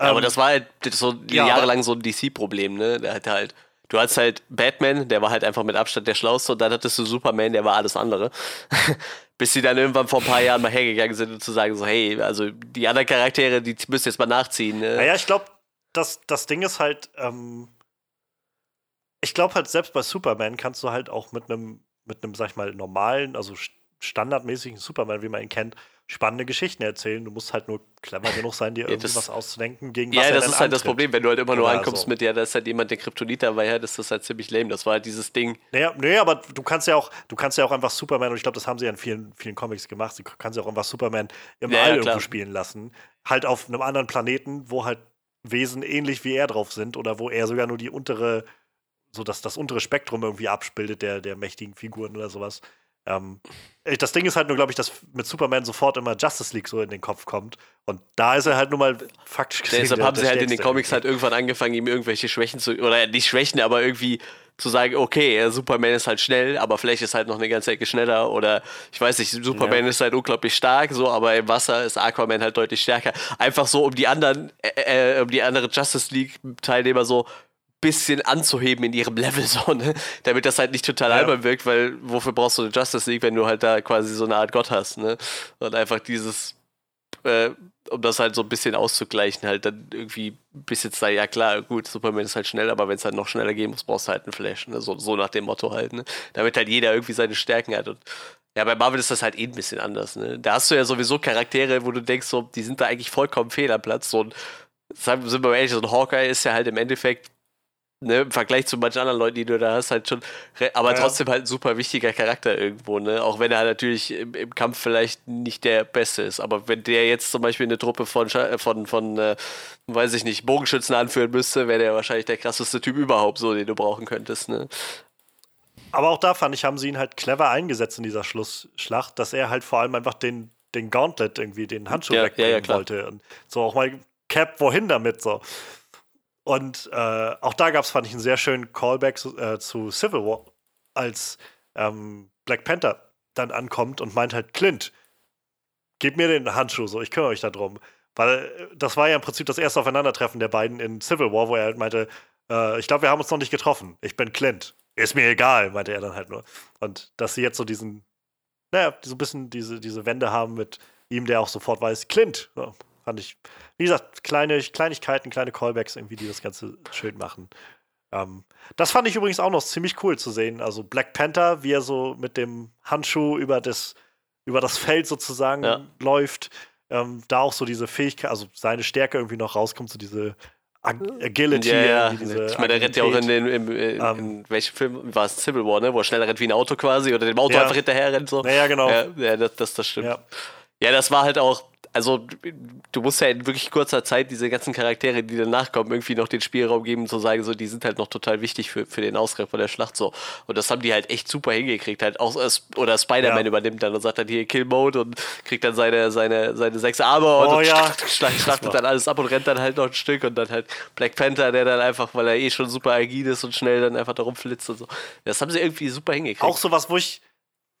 Ja, aber Ähm, das war halt so ja, jahrelang so ein DC-Problem, ne? Der hatte halt. Du hattest halt Batman, der war halt einfach mit Abstand der Schlauste, und dann hattest du Superman, der war alles andere. Bis sie dann irgendwann vor ein paar Jahren mal hergegangen sind und zu sagen, so, hey, also die anderen Charaktere, die müsst ihr jetzt mal nachziehen. Ne? Naja, ich glaube, das, das Ding ist halt, ähm, ich glaube halt, selbst bei Superman kannst du halt auch mit einem, mit einem, sag ich mal, normalen, also st- standardmäßigen Superman, wie man ihn kennt, spannende Geschichten erzählen. Du musst halt nur clever genug sein, dir irgendwie das- was auszudenken, gegen was Ja, das ist halt das. Problem, wenn du halt immer nur Oder ankommst so. mit, ja, da ist halt jemand, der Kryptonit dabei hat, ist das halt ziemlich lame. Das war halt dieses Ding. Naja, nee, aber du kannst ja auch, du kannst ja auch einfach Superman, und ich glaube, das haben sie ja in vielen, vielen Comics gemacht, du kannst ja auch einfach Superman im Ja, ja, All irgendwo klar. spielen lassen. Halt auf einem anderen Planeten, wo halt Wesen ähnlich wie er drauf sind oder wo er sogar nur die untere, so dass das untere Spektrum irgendwie abbildet der, der mächtigen Figuren oder sowas. Ähm, ich- das Ding ist halt nur, glaube ich, dass mit Superman sofort immer Justice League so in den Kopf kommt. Und da ist er halt nun mal faktisch gesehen. Deshalb haben sie halt in den Comics halt irgendwann angefangen, ihm irgendwelche Schwächen zu, oder nicht Schwächen, aber irgendwie zu sagen, okay, äh, Superman ist halt schnell, aber vielleicht ist halt noch eine ganze Ecke schneller oder ich weiß nicht, Superman Ja. ist halt unglaublich stark, so, aber im Wasser ist Aquaman halt deutlich stärker. Einfach so, um die anderen, äh, äh, um die anderen Justice League Teilnehmer so bisschen anzuheben in ihrem Level, so, ne? Damit das halt nicht total Ja. albern wirkt, weil wofür brauchst du eine Justice League, wenn du halt da quasi so eine Art Gott hast, ne? Und einfach dieses, äh, um das halt so ein bisschen auszugleichen, halt dann irgendwie bisschen zu sagen, ja klar, gut, Superman ist halt schnell, aber wenn es halt noch schneller gehen muss, brauchst du halt einen Flash, ne? So, so nach dem Motto halt, ne? Damit halt jeder irgendwie seine Stärken hat und ja, bei Marvel ist das halt eh ein bisschen anders, ne? Da hast du ja sowieso Charaktere, wo du denkst, so, die sind da eigentlich vollkommen fehl am Platz. So ein, sind wir ehrlich, so ein Hawkeye ist ja halt im Endeffekt ne, im Vergleich zu manchen anderen Leuten, die du da hast, halt schon, aber Ja. trotzdem halt ein super wichtiger Charakter irgendwo, ne? Auch wenn er natürlich im, im Kampf vielleicht nicht der Beste ist. Aber wenn der jetzt zum Beispiel eine Truppe von, von, von äh, weiß ich nicht, Bogenschützen anführen müsste, wäre der wahrscheinlich der krasseste Typ überhaupt, so, den du brauchen könntest, ne? Aber auch da fand ich, haben sie ihn halt clever eingesetzt in dieser Schlussschlacht, dass er halt vor allem einfach den, den Gauntlet irgendwie, den Handschuh Ja, wegbringen ja, wollte. Und so auch mal Cap, wohin damit so. Und äh, auch da gab es, fand ich, einen sehr schönen Callback zu, äh, zu Civil War, als ähm, Black Panther dann ankommt und meint halt, Clint, gib mir den Handschuh, so, ich kümmere mich darum. Weil äh, das war ja im Prinzip das erste Aufeinandertreffen der beiden in Civil War, wo er halt meinte, äh, ich glaube, wir haben uns noch nicht getroffen. Ich bin Clint. Ist mir egal, meinte er dann halt nur. Und dass sie jetzt so diesen, naja, so ein bisschen diese, diese Wende haben mit ihm, der auch sofort weiß, Clint. So, fand ich, wie gesagt, kleine Kleinigkeiten, kleine Callbacks irgendwie, die das Ganze schön machen. Ähm, das fand ich übrigens auch noch ziemlich cool zu sehen. Also Black Panther, wie er so mit dem Handschuh über das, über das Feld sozusagen Ja. läuft. Ähm, da auch so diese Fähigkeit, also seine Stärke irgendwie noch rauskommt, so diese Ag Agility. Ja, ja. Ich meine, der rennt ja auch in den, im, in, Ähm. in welchem Film war es Civil War, ne? Wo er schneller rennt wie ein Auto quasi oder dem Auto Ja. einfach hinterher rennt so. Naja, genau. Ja, ja das, das, das stimmt. Ja. Ja, das war halt auch, also du musst ja in wirklich kurzer Zeit diese ganzen Charaktere, die danach kommen, irgendwie noch den Spielraum geben, zu sagen, so, die sind halt noch total wichtig für, für den Ausgang von der Schlacht so. Und das haben die halt echt super hingekriegt. Halt auch, oder Spider-Man Ja. übernimmt dann und sagt dann hier Kill Mode und kriegt dann seine, seine, seine sechs Arme und, Oh und ja. schla- schlachtet dann alles ab und rennt dann halt noch ein Stück und dann halt Black Panther, der dann einfach, weil er eh schon super agil ist und schnell dann einfach darum flitzt und so. Das haben sie irgendwie super hingekriegt. Auch sowas, wo ich,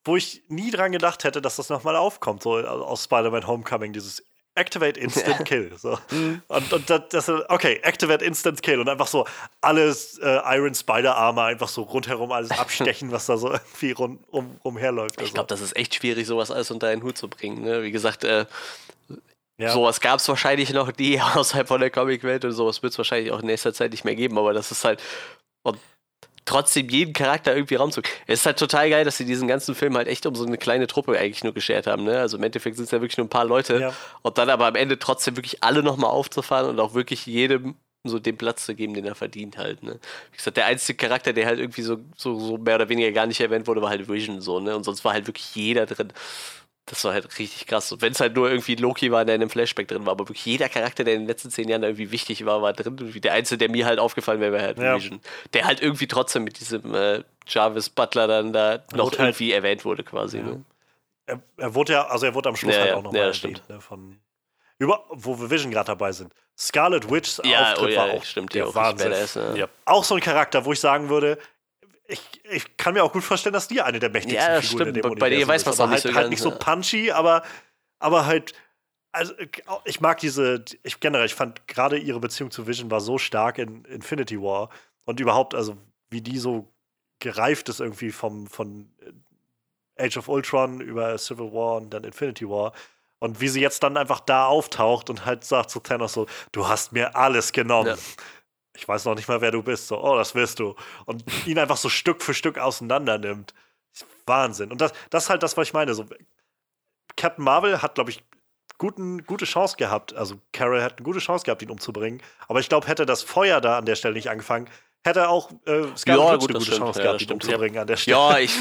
wo ich nie dran gedacht hätte, dass das nochmal aufkommt, so aus Spider-Man Homecoming, dieses Activate Instant Kill. So. Mhm. Und, und das, das, okay, Activate Instant Kill und einfach so alles äh, Iron Spider-Armor einfach so rundherum alles abstechen, was da so irgendwie rund, um, rumherläuft. Ich Also. glaube, das ist echt schwierig, sowas alles unter einen Hut zu bringen. Ne? Wie gesagt, äh, ja. sowas gab es wahrscheinlich noch nie außerhalb von der Comicwelt und sowas wird es wahrscheinlich auch in nächster Zeit nicht mehr geben, aber das ist halt. Und trotzdem jeden Charakter irgendwie Raum zu. Es ist halt total geil, dass sie diesen ganzen Film halt echt um so eine kleine Truppe eigentlich nur geschert haben. Ne? Also im Endeffekt sind es ja wirklich nur ein paar Leute. Ja. Und dann aber am Ende trotzdem wirklich alle nochmal aufzufahren und auch wirklich jedem so den Platz zu geben, den er verdient halt. Ne? Wie gesagt, der einzige Charakter, der halt irgendwie so, so, so mehr oder weniger gar nicht erwähnt wurde, war halt Vision so, ne? Und sonst war halt wirklich jeder drin. Das war halt richtig krass. Und wenn es halt nur irgendwie Loki war, der in einem Flashback drin war, aber wirklich jeder Charakter, der in den letzten zehn Jahren irgendwie wichtig war, war drin. Und der einzige, der mir halt aufgefallen wäre, wäre halt Ja. Vision. Der halt irgendwie trotzdem mit diesem äh, Jarvis Butler dann da noch wurde halt- irgendwie erwähnt wurde, quasi. Ja. Ne? er, er wurde ja, also er wurde am Schluss Ja, halt auch noch Ja, erwähnt, ne, von über, wo wir Vision gerade dabei sind. Scarlet Witch's Ja, Auftritt oh ja, war auch stimmt, der ja, auch Wahnsinn. badass, ja. Ja. Auch so ein Charakter, wo ich sagen würde, ich, ich kann mir auch gut vorstellen, dass die eine der mächtigsten Ja, das Figuren in stimmt. dem Bei- bei dir Universum weiß ist. man's Aber nicht halt, so halt nicht so ja. punchy, aber, aber halt also ich mag diese, ich generell, ich fand gerade ihre Beziehung zu Vision war so stark in Infinity War und überhaupt, also wie die so gereift ist irgendwie vom, von Age of Ultron über Civil War und dann Infinity War. Und wie sie jetzt dann einfach da auftaucht und halt sagt zu Thanos so, du hast mir alles genommen. Ja. Ich weiß noch nicht mal, wer du bist. So, oh, das wirst du. Und ihn einfach so Stück für Stück auseinander nimmt. Wahnsinn. Und das, das ist halt das, was ich meine. So, Captain Marvel hat, glaube ich, guten, gute Chance gehabt. Also Carol hat eine gute Chance gehabt, ihn umzubringen. Aber ich glaube, hätte das Feuer da an der Stelle nicht angefangen, hätte auch äh, Scarlet Ja, Witch gut, eine gute stimmt. Chance Ja, gehabt, ihn umzubringen an der Stelle. Ja, ich.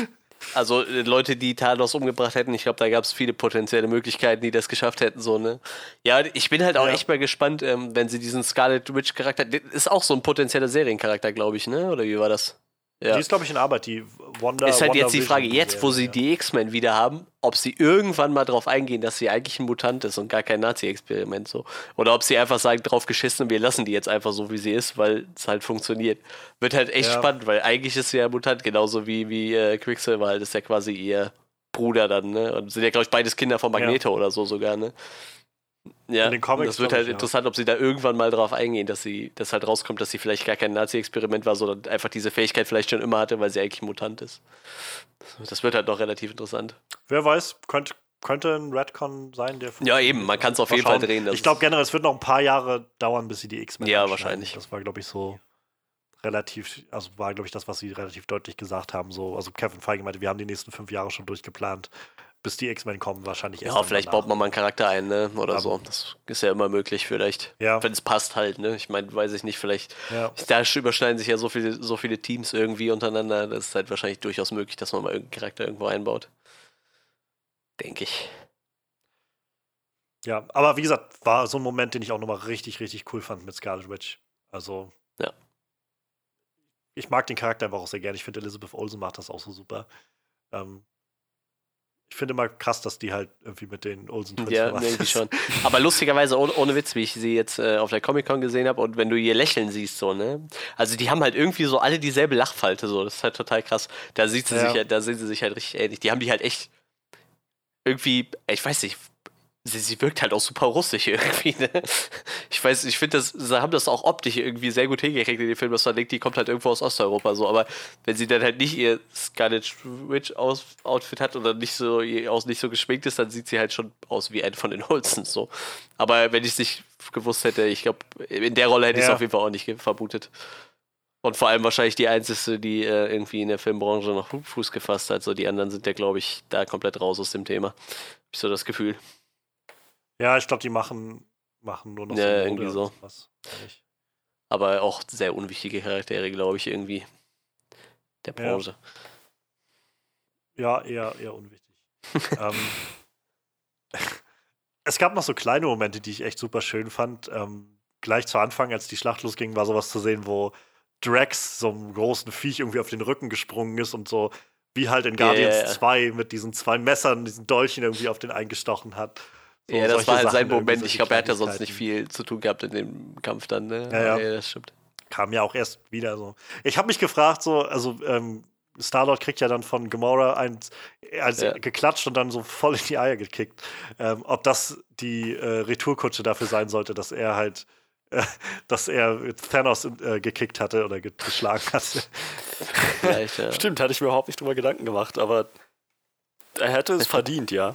Also äh, Leute, die Thanos umgebracht hätten, ich glaube, da gab es viele potenzielle Möglichkeiten, die das geschafft hätten, so, ne? Ja, ich bin halt auch Ja. echt mal gespannt, ähm, wenn sie diesen Scarlet Witch Charakter, der ist auch so ein potenzieller Seriencharakter, glaube ich, ne? Oder wie war das? Ja. Die ist, glaube ich, in Arbeit, die Wonder. ist halt Wonder jetzt die Frage, jetzt wo sie Serie, die X-Men wieder haben, ob sie irgendwann mal drauf eingehen, dass sie eigentlich ein Mutant ist und gar kein Nazi-Experiment so. Oder ob sie einfach sagen, drauf geschissen, wir lassen die jetzt einfach so, wie sie ist, weil es halt funktioniert. Wird halt echt Ja. spannend, weil eigentlich ist sie ja ein Mutant, genauso wie, wie äh, Quicksilver halt, ist ja quasi ihr Bruder dann, ne? Und sind ja, glaube ich, beides Kinder von Magneto oder so sogar, ne? Ja, In den Comics, das wird halt ich, ja. interessant, ob sie da irgendwann mal drauf eingehen, dass sie, dass halt rauskommt, dass sie vielleicht gar kein Nazi-Experiment war, sondern einfach diese Fähigkeit vielleicht schon immer hatte, weil sie eigentlich Mutant ist. Das wird halt noch relativ interessant. ja. Wer weiß, könnte, könnte ein Redcon sein, der. Ja, eben, man kann es auf jeden Fall drehen. Ich glaube generell, es wird noch ein paar Jahre dauern, bis sie die X-Men. Ja, wahrscheinlich. Das war, glaube ich, so relativ, also war, glaube ich, das, was sie relativ deutlich gesagt haben. So, also Kevin Feige meinte, wir haben die nächsten fünf Jahre schon durchgeplant. Bis die X-Men kommen, wahrscheinlich erst. Ja, vielleicht danach. baut man mal einen Charakter ein, ne? Oder Aber so. Das ist ja immer möglich, vielleicht. Ja. Wenn es passt halt, ne? Ich meine, weiß ich nicht, vielleicht. Ja. Da überschneiden sich ja so viele, so viele Teams irgendwie untereinander. Das ist halt wahrscheinlich durchaus möglich, dass man mal irgendeinen Charakter irgendwo einbaut. Denke ich. Ja, aber wie gesagt, war so ein Moment, den ich auch nochmal richtig, richtig cool fand mit Scarlet Witch. Also. Ja. Ich mag den Charakter einfach auch sehr gerne. Ich finde, Elizabeth Olsen macht das auch so super. Ähm, ich finde immer krass, dass die halt irgendwie mit den Olsen Twins Ja, irgendwie schon. Aber lustigerweise, ohne, ohne, Witz, wie ich sie jetzt äh, auf der Comic-Con gesehen habe und wenn du ihr Lächeln siehst, so, ne? Also die haben halt irgendwie so alle dieselbe Lachfalte, so. Das ist halt total krass. Da sieht sie ja. sich halt, da sehen sie sich halt richtig ähnlich. Die haben die halt echt irgendwie, ich weiß nicht, sie, sie wirkt halt auch super russisch irgendwie. Ne? Ich weiß, ich finde, sie haben das auch optisch irgendwie sehr gut hingekriegt in dem Film, dass man denkt, die kommt halt irgendwo aus Osteuropa so. Aber wenn sie dann halt nicht ihr Scarlet Witch Outfit hat oder nicht so aus nicht so geschminkt ist, dann sieht sie halt schon aus wie ein von den Holzens so. Aber wenn ich es nicht gewusst hätte, ich glaube, in der Rolle hätte ich es auf jeden Fall auch nicht vermutet. Und vor allem wahrscheinlich die einzige, die äh, irgendwie in der Filmbranche noch Fuß gefasst hat. So die anderen sind ja, glaube ich, da komplett raus aus dem Thema. Hab ich so das Gefühl. Ja, ich glaube, die machen, machen nur noch ja, so irgendwie so. Was, Aber auch sehr unwichtige Charaktere, glaube ich, irgendwie. Der Branche. Ja, ja eher, eher unwichtig. ähm, es gab noch so kleine Momente, die ich echt super schön fand. Ähm, gleich zu Anfang, als die Schlacht losging, war sowas zu sehen, wo Drax so einem großen Viech irgendwie auf den Rücken gesprungen ist und so, wie halt in Guardians yeah, yeah. 2 mit diesen zwei Messern, diesen Dolchen irgendwie auf den eingestochen hat. So, ja, das war halt sein Moment. Ich glaube, er hat ja sonst nicht viel zu tun gehabt in dem Kampf dann. Ne? Ja, ja. ja das stimmt. Kam ja auch erst wieder so. Ich habe mich gefragt, so, also ähm, Starlord kriegt ja dann von Gamora eins also ja. geklatscht und dann so voll in die Eier gekickt. Ähm, ob das die äh, Retourkutsche dafür sein sollte, dass er halt, äh, dass er Thanos äh, gekickt hatte oder geschlagen hatte. Ja. Stimmt, hatte ich mir überhaupt nicht drüber Gedanken gemacht, aber er hätte es verdient, ja.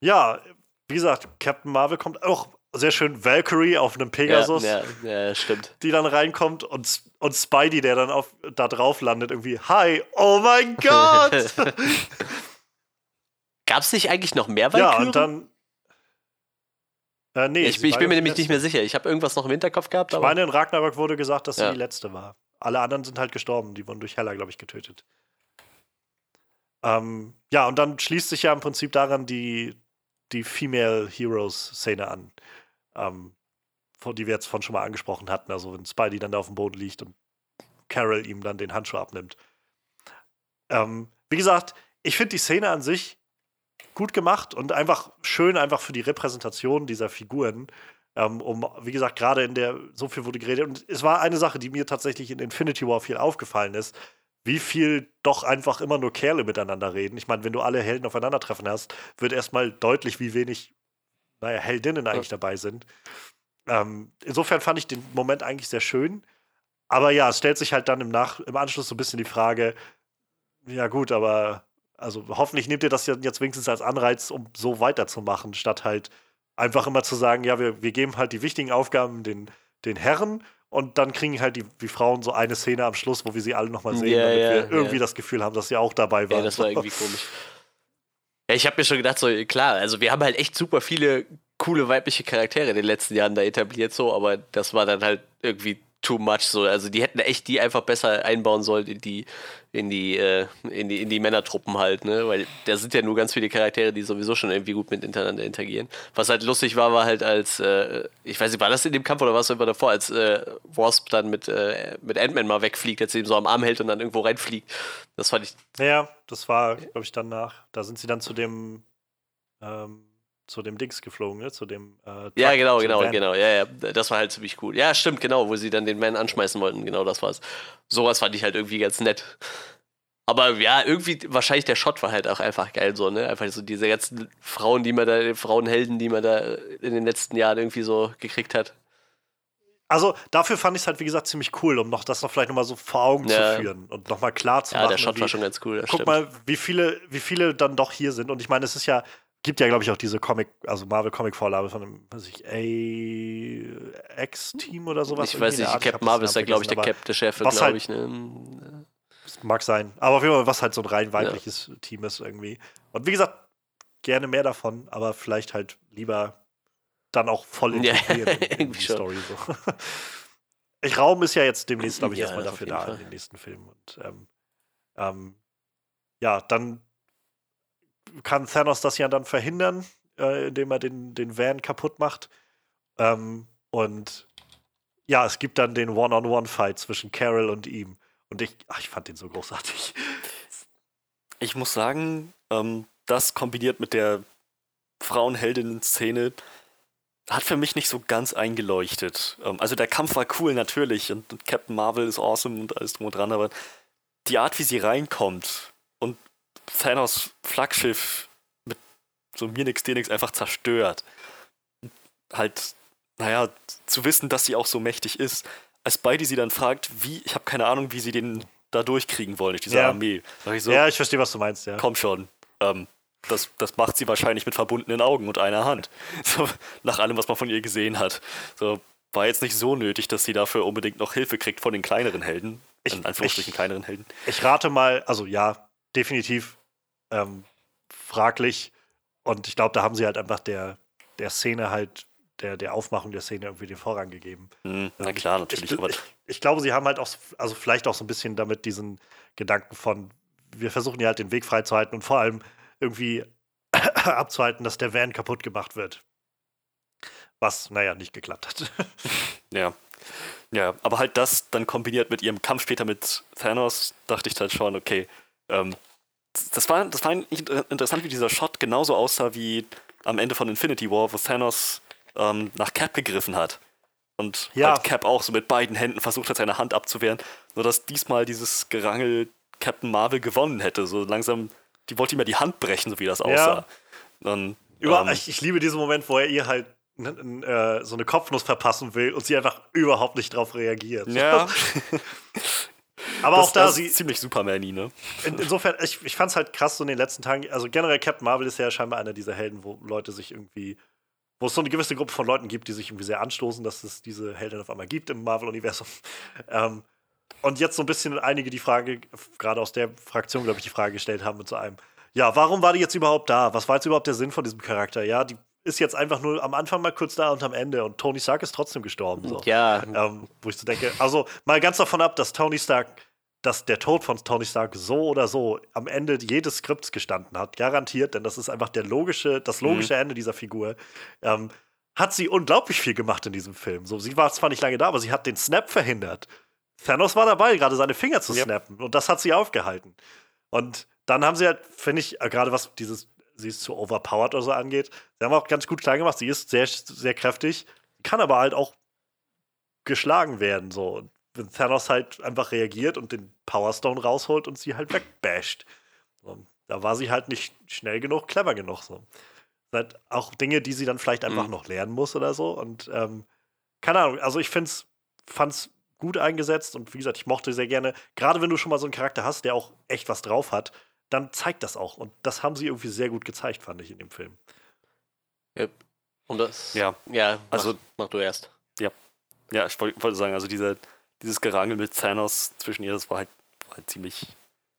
Ja, wie gesagt, Captain Marvel kommt auch sehr schön Valkyrie auf einem Pegasus. Ja, ja, ja, stimmt. Die dann reinkommt und, und Spidey, der dann auf, da drauf landet, irgendwie, hi, oh mein Gott! Gab es nicht eigentlich noch mehr Valkyrie? Ja, und dann. Äh, nee, ich, ich bin mir nämlich nicht mehr sicher. Ich habe irgendwas noch im Hinterkopf gehabt. Ich meine, in Ragnarok wurde gesagt, dass sie die letzte war. Alle anderen sind halt gestorben. Die wurden durch Hella, glaube ich, getötet. Ähm, ja, und dann schließt sich ja im Prinzip daran die, die Female Heroes-Szene an, ähm, die wir jetzt von schon mal angesprochen hatten. Also wenn Spidey dann da auf dem Boden liegt und Carol ihm dann den Handschuh abnimmt. Ähm, wie gesagt, ich finde die Szene an sich gut gemacht und einfach schön, einfach für die Repräsentation dieser Figuren. Ähm, um, wie gesagt, gerade in der, so viel wurde geredet. Und es war eine Sache, die mir tatsächlich in Infinity War viel aufgefallen ist wie viel doch einfach immer nur Kerle miteinander reden. Ich meine, wenn du alle Helden aufeinandertreffen hast, wird erstmal deutlich, wie wenig, naja, Heldinnen eigentlich ja. dabei sind. Ähm, insofern fand ich den Moment eigentlich sehr schön. Aber ja, es stellt sich halt dann im, Nach im Anschluss so ein bisschen die Frage, ja gut, aber also hoffentlich nehmt ihr das jetzt wenigstens als Anreiz, um so weiterzumachen, statt halt einfach immer zu sagen, ja, wir, wir geben halt die wichtigen Aufgaben den, den Herren und dann kriegen halt die, die Frauen so eine Szene am Schluss, wo wir sie alle nochmal sehen, ja, damit ja, wir irgendwie ja. das Gefühl haben, dass sie auch dabei waren. Ja, das war irgendwie komisch. Ja, ich habe mir schon gedacht, so klar, also wir haben halt echt super viele coole weibliche Charaktere in den letzten Jahren da etabliert, so, aber das war dann halt irgendwie too much so. Also die hätten echt die einfach besser einbauen sollen in die, in die, äh, in die, in die Männertruppen halt, ne? Weil da sind ja nur ganz viele Charaktere, die sowieso schon irgendwie gut miteinander interagieren. Was halt lustig war, war halt als, äh, ich weiß nicht, war das in dem Kampf oder war es immer davor, als äh, Wasp dann mit, äh, mit Ant-Man mal wegfliegt, jetzt eben so am Arm hält und dann irgendwo reinfliegt. Das fand ich. Ja, das war, glaube ich, danach. Da sind sie dann zu dem ähm zu dem Dings geflogen, ne? Zu dem äh, Ja, genau, genau, Van. genau. Ja, ja. Das war halt ziemlich cool. Ja, stimmt, genau, wo sie dann den Man anschmeißen wollten. Genau, das war's. Sowas fand ich halt irgendwie ganz nett. Aber ja, irgendwie, wahrscheinlich der Shot war halt auch einfach geil, so, ne? Einfach so diese ganzen Frauen, die man da, Frauenhelden, die man da in den letzten Jahren irgendwie so gekriegt hat. Also dafür fand ich es halt, wie gesagt, ziemlich cool, um noch das noch vielleicht nochmal so vor Augen ja. zu führen und nochmal klar zu ja, machen. Ja, der Shot war schon ganz cool. Guck stimmt. mal, wie viele, wie viele dann doch hier sind. Und ich meine, es ist ja gibt ja, glaube ich, auch diese Comic, also Marvel-Comic-Vorlage von dem, weiß ich, A-X-Team oder sowas. Ich weiß nicht, Captain Marvel ist da, glaube ich, der Cap, der Chef, glaube halt, ich. Ne? mag sein. Aber auf jeden Fall, was halt so ein rein weibliches ja. Team ist irgendwie. Und wie gesagt, gerne mehr davon, aber vielleicht halt lieber dann auch voll integrieren ja, in, in die Story. So. Ich, Raum ist ja jetzt demnächst, glaube ich, ja, erstmal dafür da Fall. in den nächsten Filmen. Und ähm, ähm, ja, dann kann Thanos das ja dann verhindern, äh, indem er den, den Van kaputt macht. Ähm, und ja, es gibt dann den One-on-One-Fight zwischen Carol und ihm. Und ich, ach, ich fand den so großartig. Ich muss sagen, ähm, das kombiniert mit der Frauenheldinnen-Szene hat für mich nicht so ganz eingeleuchtet. Ähm, also der Kampf war cool natürlich und, und Captain Marvel ist awesome und alles drum und dran, aber die Art, wie sie reinkommt und Thanos Flaggschiff mit so mir nix, dir nix einfach zerstört. Halt naja, zu wissen, dass sie auch so mächtig ist, als Spidey sie dann fragt, wie, ich habe keine Ahnung, wie sie den da durchkriegen wollen, diese ja. Armee. Ich so, ja, ich verstehe, was du meinst, ja. Komm schon. Ähm, das, das macht sie wahrscheinlich mit verbundenen Augen und einer Hand. So, nach allem, was man von ihr gesehen hat. So, war jetzt nicht so nötig, dass sie dafür unbedingt noch Hilfe kriegt von den kleineren Helden. Ich, in Anführungsstrichen kleineren Helden. Ich rate mal, also ja, definitiv ähm, fraglich. Und ich glaube, da haben sie halt einfach der, der Szene halt der, der Aufmachung der Szene irgendwie den Vorrang gegeben. Mhm, na klar, natürlich. Ich, ich, ich, glaube, sie haben halt auch, also vielleicht auch so ein bisschen damit diesen Gedanken von, wir versuchen ja halt den Weg freizuhalten und vor allem irgendwie abzuhalten, dass der Van kaputt gemacht wird. Was, naja, nicht geklappt hat. ja. Ja, aber halt das dann kombiniert mit ihrem Kampf später mit Thanos, dachte ich halt schon, okay, ähm, das war, das war interessant, wie dieser Shot genauso aussah wie am Ende von Infinity War, wo Thanos ähm, nach Cap gegriffen hat. Und ja. halt Cap auch so mit beiden Händen versucht hat, seine Hand abzuwehren. Nur dass diesmal dieses Gerangel Captain Marvel gewonnen hätte. So langsam, die wollte ihm ja die Hand brechen, so wie das aussah. Ja. Und, ähm, ich, ich, liebe diesen Moment, wo er ihr halt äh, so eine Kopfnuss verpassen will und sie einfach überhaupt nicht drauf reagiert. Ja. Aber das, auch da sie. Ziemlich Superman-y, ne? In, insofern, ich, ich fand es halt krass so in den letzten Tagen. Also generell Captain Marvel ist ja scheinbar einer dieser Helden, wo Leute sich irgendwie wo es so eine gewisse Gruppe von Leuten gibt, die sich irgendwie sehr anstoßen, dass es diese Heldin auf einmal gibt im Marvel-Universum. Ähm, und jetzt so ein bisschen einige die Frage, gerade aus der Fraktion, glaube ich, die Frage gestellt haben mit so einem, ja, warum war die jetzt überhaupt da? Was war jetzt überhaupt der Sinn von diesem Charakter? Ja, die ist jetzt einfach nur am Anfang mal kurz da und am Ende und Tony Stark ist trotzdem gestorben. So. Ja. Ähm, wo ich so denke, also mal ganz davon ab, dass Tony Stark dass der Tod von Tony Stark so oder so am Ende jedes Skripts gestanden hat, garantiert, denn das ist einfach der logische, das logische mhm. Ende dieser Figur. Ähm, hat sie unglaublich viel gemacht in diesem Film. So, sie war zwar nicht lange da, aber sie hat den Snap verhindert. Thanos war dabei, gerade seine Finger zu snappen. Und das hat sie aufgehalten. Und dann haben sie halt, finde ich, äh, gerade was dieses, sie ist zu overpowered oder so angeht, sie haben auch ganz gut klein gemacht. Sie ist sehr, sehr kräftig, kann aber halt auch geschlagen werden. So. Und wenn Thanos halt einfach reagiert und den Power Stone rausholt und sie halt wegbasht. So, da war sie halt nicht schnell genug, clever genug. So. Halt auch Dinge, die sie dann vielleicht einfach mhm. noch lernen muss oder so. Und ähm, keine Ahnung, also ich find's, fand's gut eingesetzt und wie gesagt, ich mochte sehr gerne, gerade wenn du schon mal so einen Charakter hast, der auch echt was drauf hat, dann zeigt das auch. Und das haben sie irgendwie sehr gut gezeigt, fand ich in dem Film. Ja. Und das? Ja. Ja, also mach, mach du erst. Ja. Ja, ich wollte sagen, also diese dieses Gerangel mit Thanos zwischen ihr, das war halt, war halt ziemlich,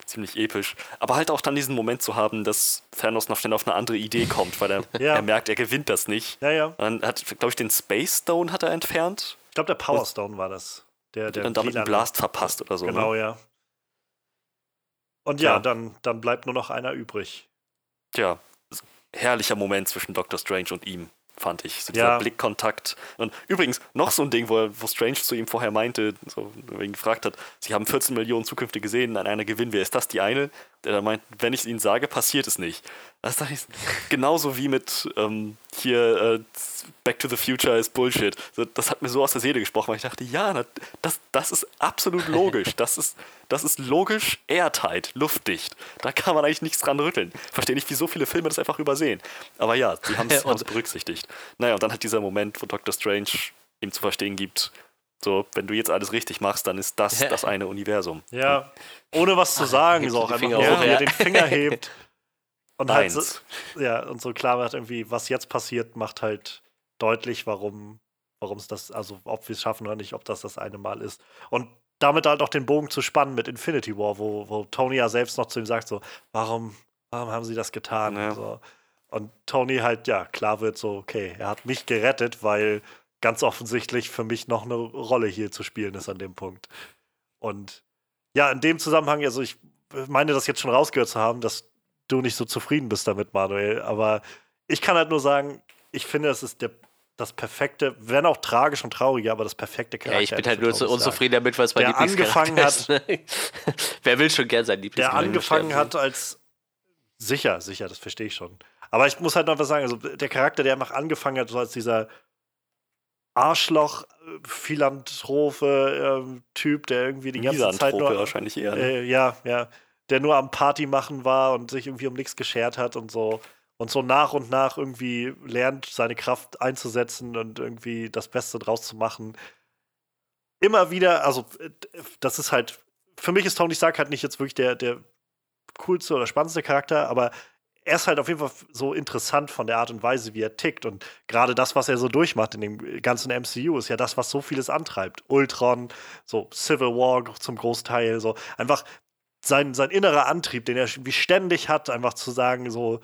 ziemlich episch. Aber halt auch dann diesen Moment zu haben, dass Thanos noch schnell auf eine andere Idee kommt, weil er, ja. er merkt, er gewinnt das nicht. Ja, ja. dann hat, glaube ich, den Space Stone hat er entfernt. Ich glaube, der Power Stone war das. Der, der dann damit einen Blast verpasst oder so. Genau, ne? ja. Und ja, ja, Dann, dann bleibt nur noch einer übrig. Tja, herrlicher Moment zwischen Doctor Strange und ihm fand ich. So dieser ja. Blickkontakt. Und übrigens, noch so ein Ding, wo, wo Strange zu ihm vorher meinte, so, ihn gefragt hat, sie haben 14 Millionen Zukünfte gesehen, an einer gewinnen wir. Ist das die eine? Der dann meint, wenn ich es ihnen sage, passiert es nicht. Das ist genauso wie mit ähm, hier äh, Back to the Future ist Bullshit. Das hat mir so aus der Seele gesprochen, weil ich dachte, ja, das, das ist absolut logisch. Das ist, das ist logisch airtight, luftdicht. Da kann man eigentlich nichts dran rütteln. Verstehe nicht, wie so viele Filme das einfach übersehen. Aber ja, die haben es berücksichtigt. Naja, und dann hat dieser Moment, wo Dr. Strange ihm zu verstehen gibt, so, wenn du jetzt alles richtig machst, dann ist das das eine Universum. Ja, ohne was zu sagen, so auch einfach so, wie er den Finger hebt und halt so, ja, und so klar macht irgendwie, was jetzt passiert, macht halt deutlich, warum warum es das, also ob wir es schaffen oder nicht, ob das das eine Mal ist. Und damit halt auch den Bogen zu spannen mit Infinity War, wo, wo Tony ja selbst noch zu ihm sagt, so, warum, warum haben sie das getan? Ja. So. Und Tony halt, ja, klar wird so, okay, er hat mich gerettet, weil ganz offensichtlich für mich noch eine Rolle hier zu spielen ist an dem Punkt. Und ja, in dem Zusammenhang, also ich meine das jetzt schon rausgehört zu haben, dass du nicht so zufrieden bist damit, Manuel, aber ich kann halt nur sagen, ich finde, das ist der, das perfekte, wenn auch tragisch und traurig, aber das perfekte Ja, ich bin halt nur so unzufrieden damit, weil es mein Der angefangen ist. ne? Wer will schon gern sein Der Lieblingscharakter angefangen sterben hat als sicher, sicher, das verstehe ich schon. Aber ich muss halt noch was sagen, also der Charakter, der einfach angefangen hat, so als dieser Arschloch, äh, Philanthrope ähm, Typ, der irgendwie die ganze Zeit nur wahrscheinlich eher. ne? Äh, ja, ja. Der nur am Party machen war und sich irgendwie um nichts geschert hat und so. Und so nach und nach irgendwie lernt, seine Kraft einzusetzen und irgendwie das Beste draus zu machen. Immer wieder, also, äh, das ist halt, für mich ist Tony Stark halt nicht jetzt wirklich der, der coolste oder spannendste Charakter, aber er ist halt auf jeden Fall so interessant von der Art und Weise, wie er tickt. Und gerade das, was er so durchmacht in dem ganzen MCU, ist ja das, was so vieles antreibt. Ultron, so Civil War zum Großteil, so einfach sein, sein innerer Antrieb, den er wie ständig hat, einfach zu sagen, so,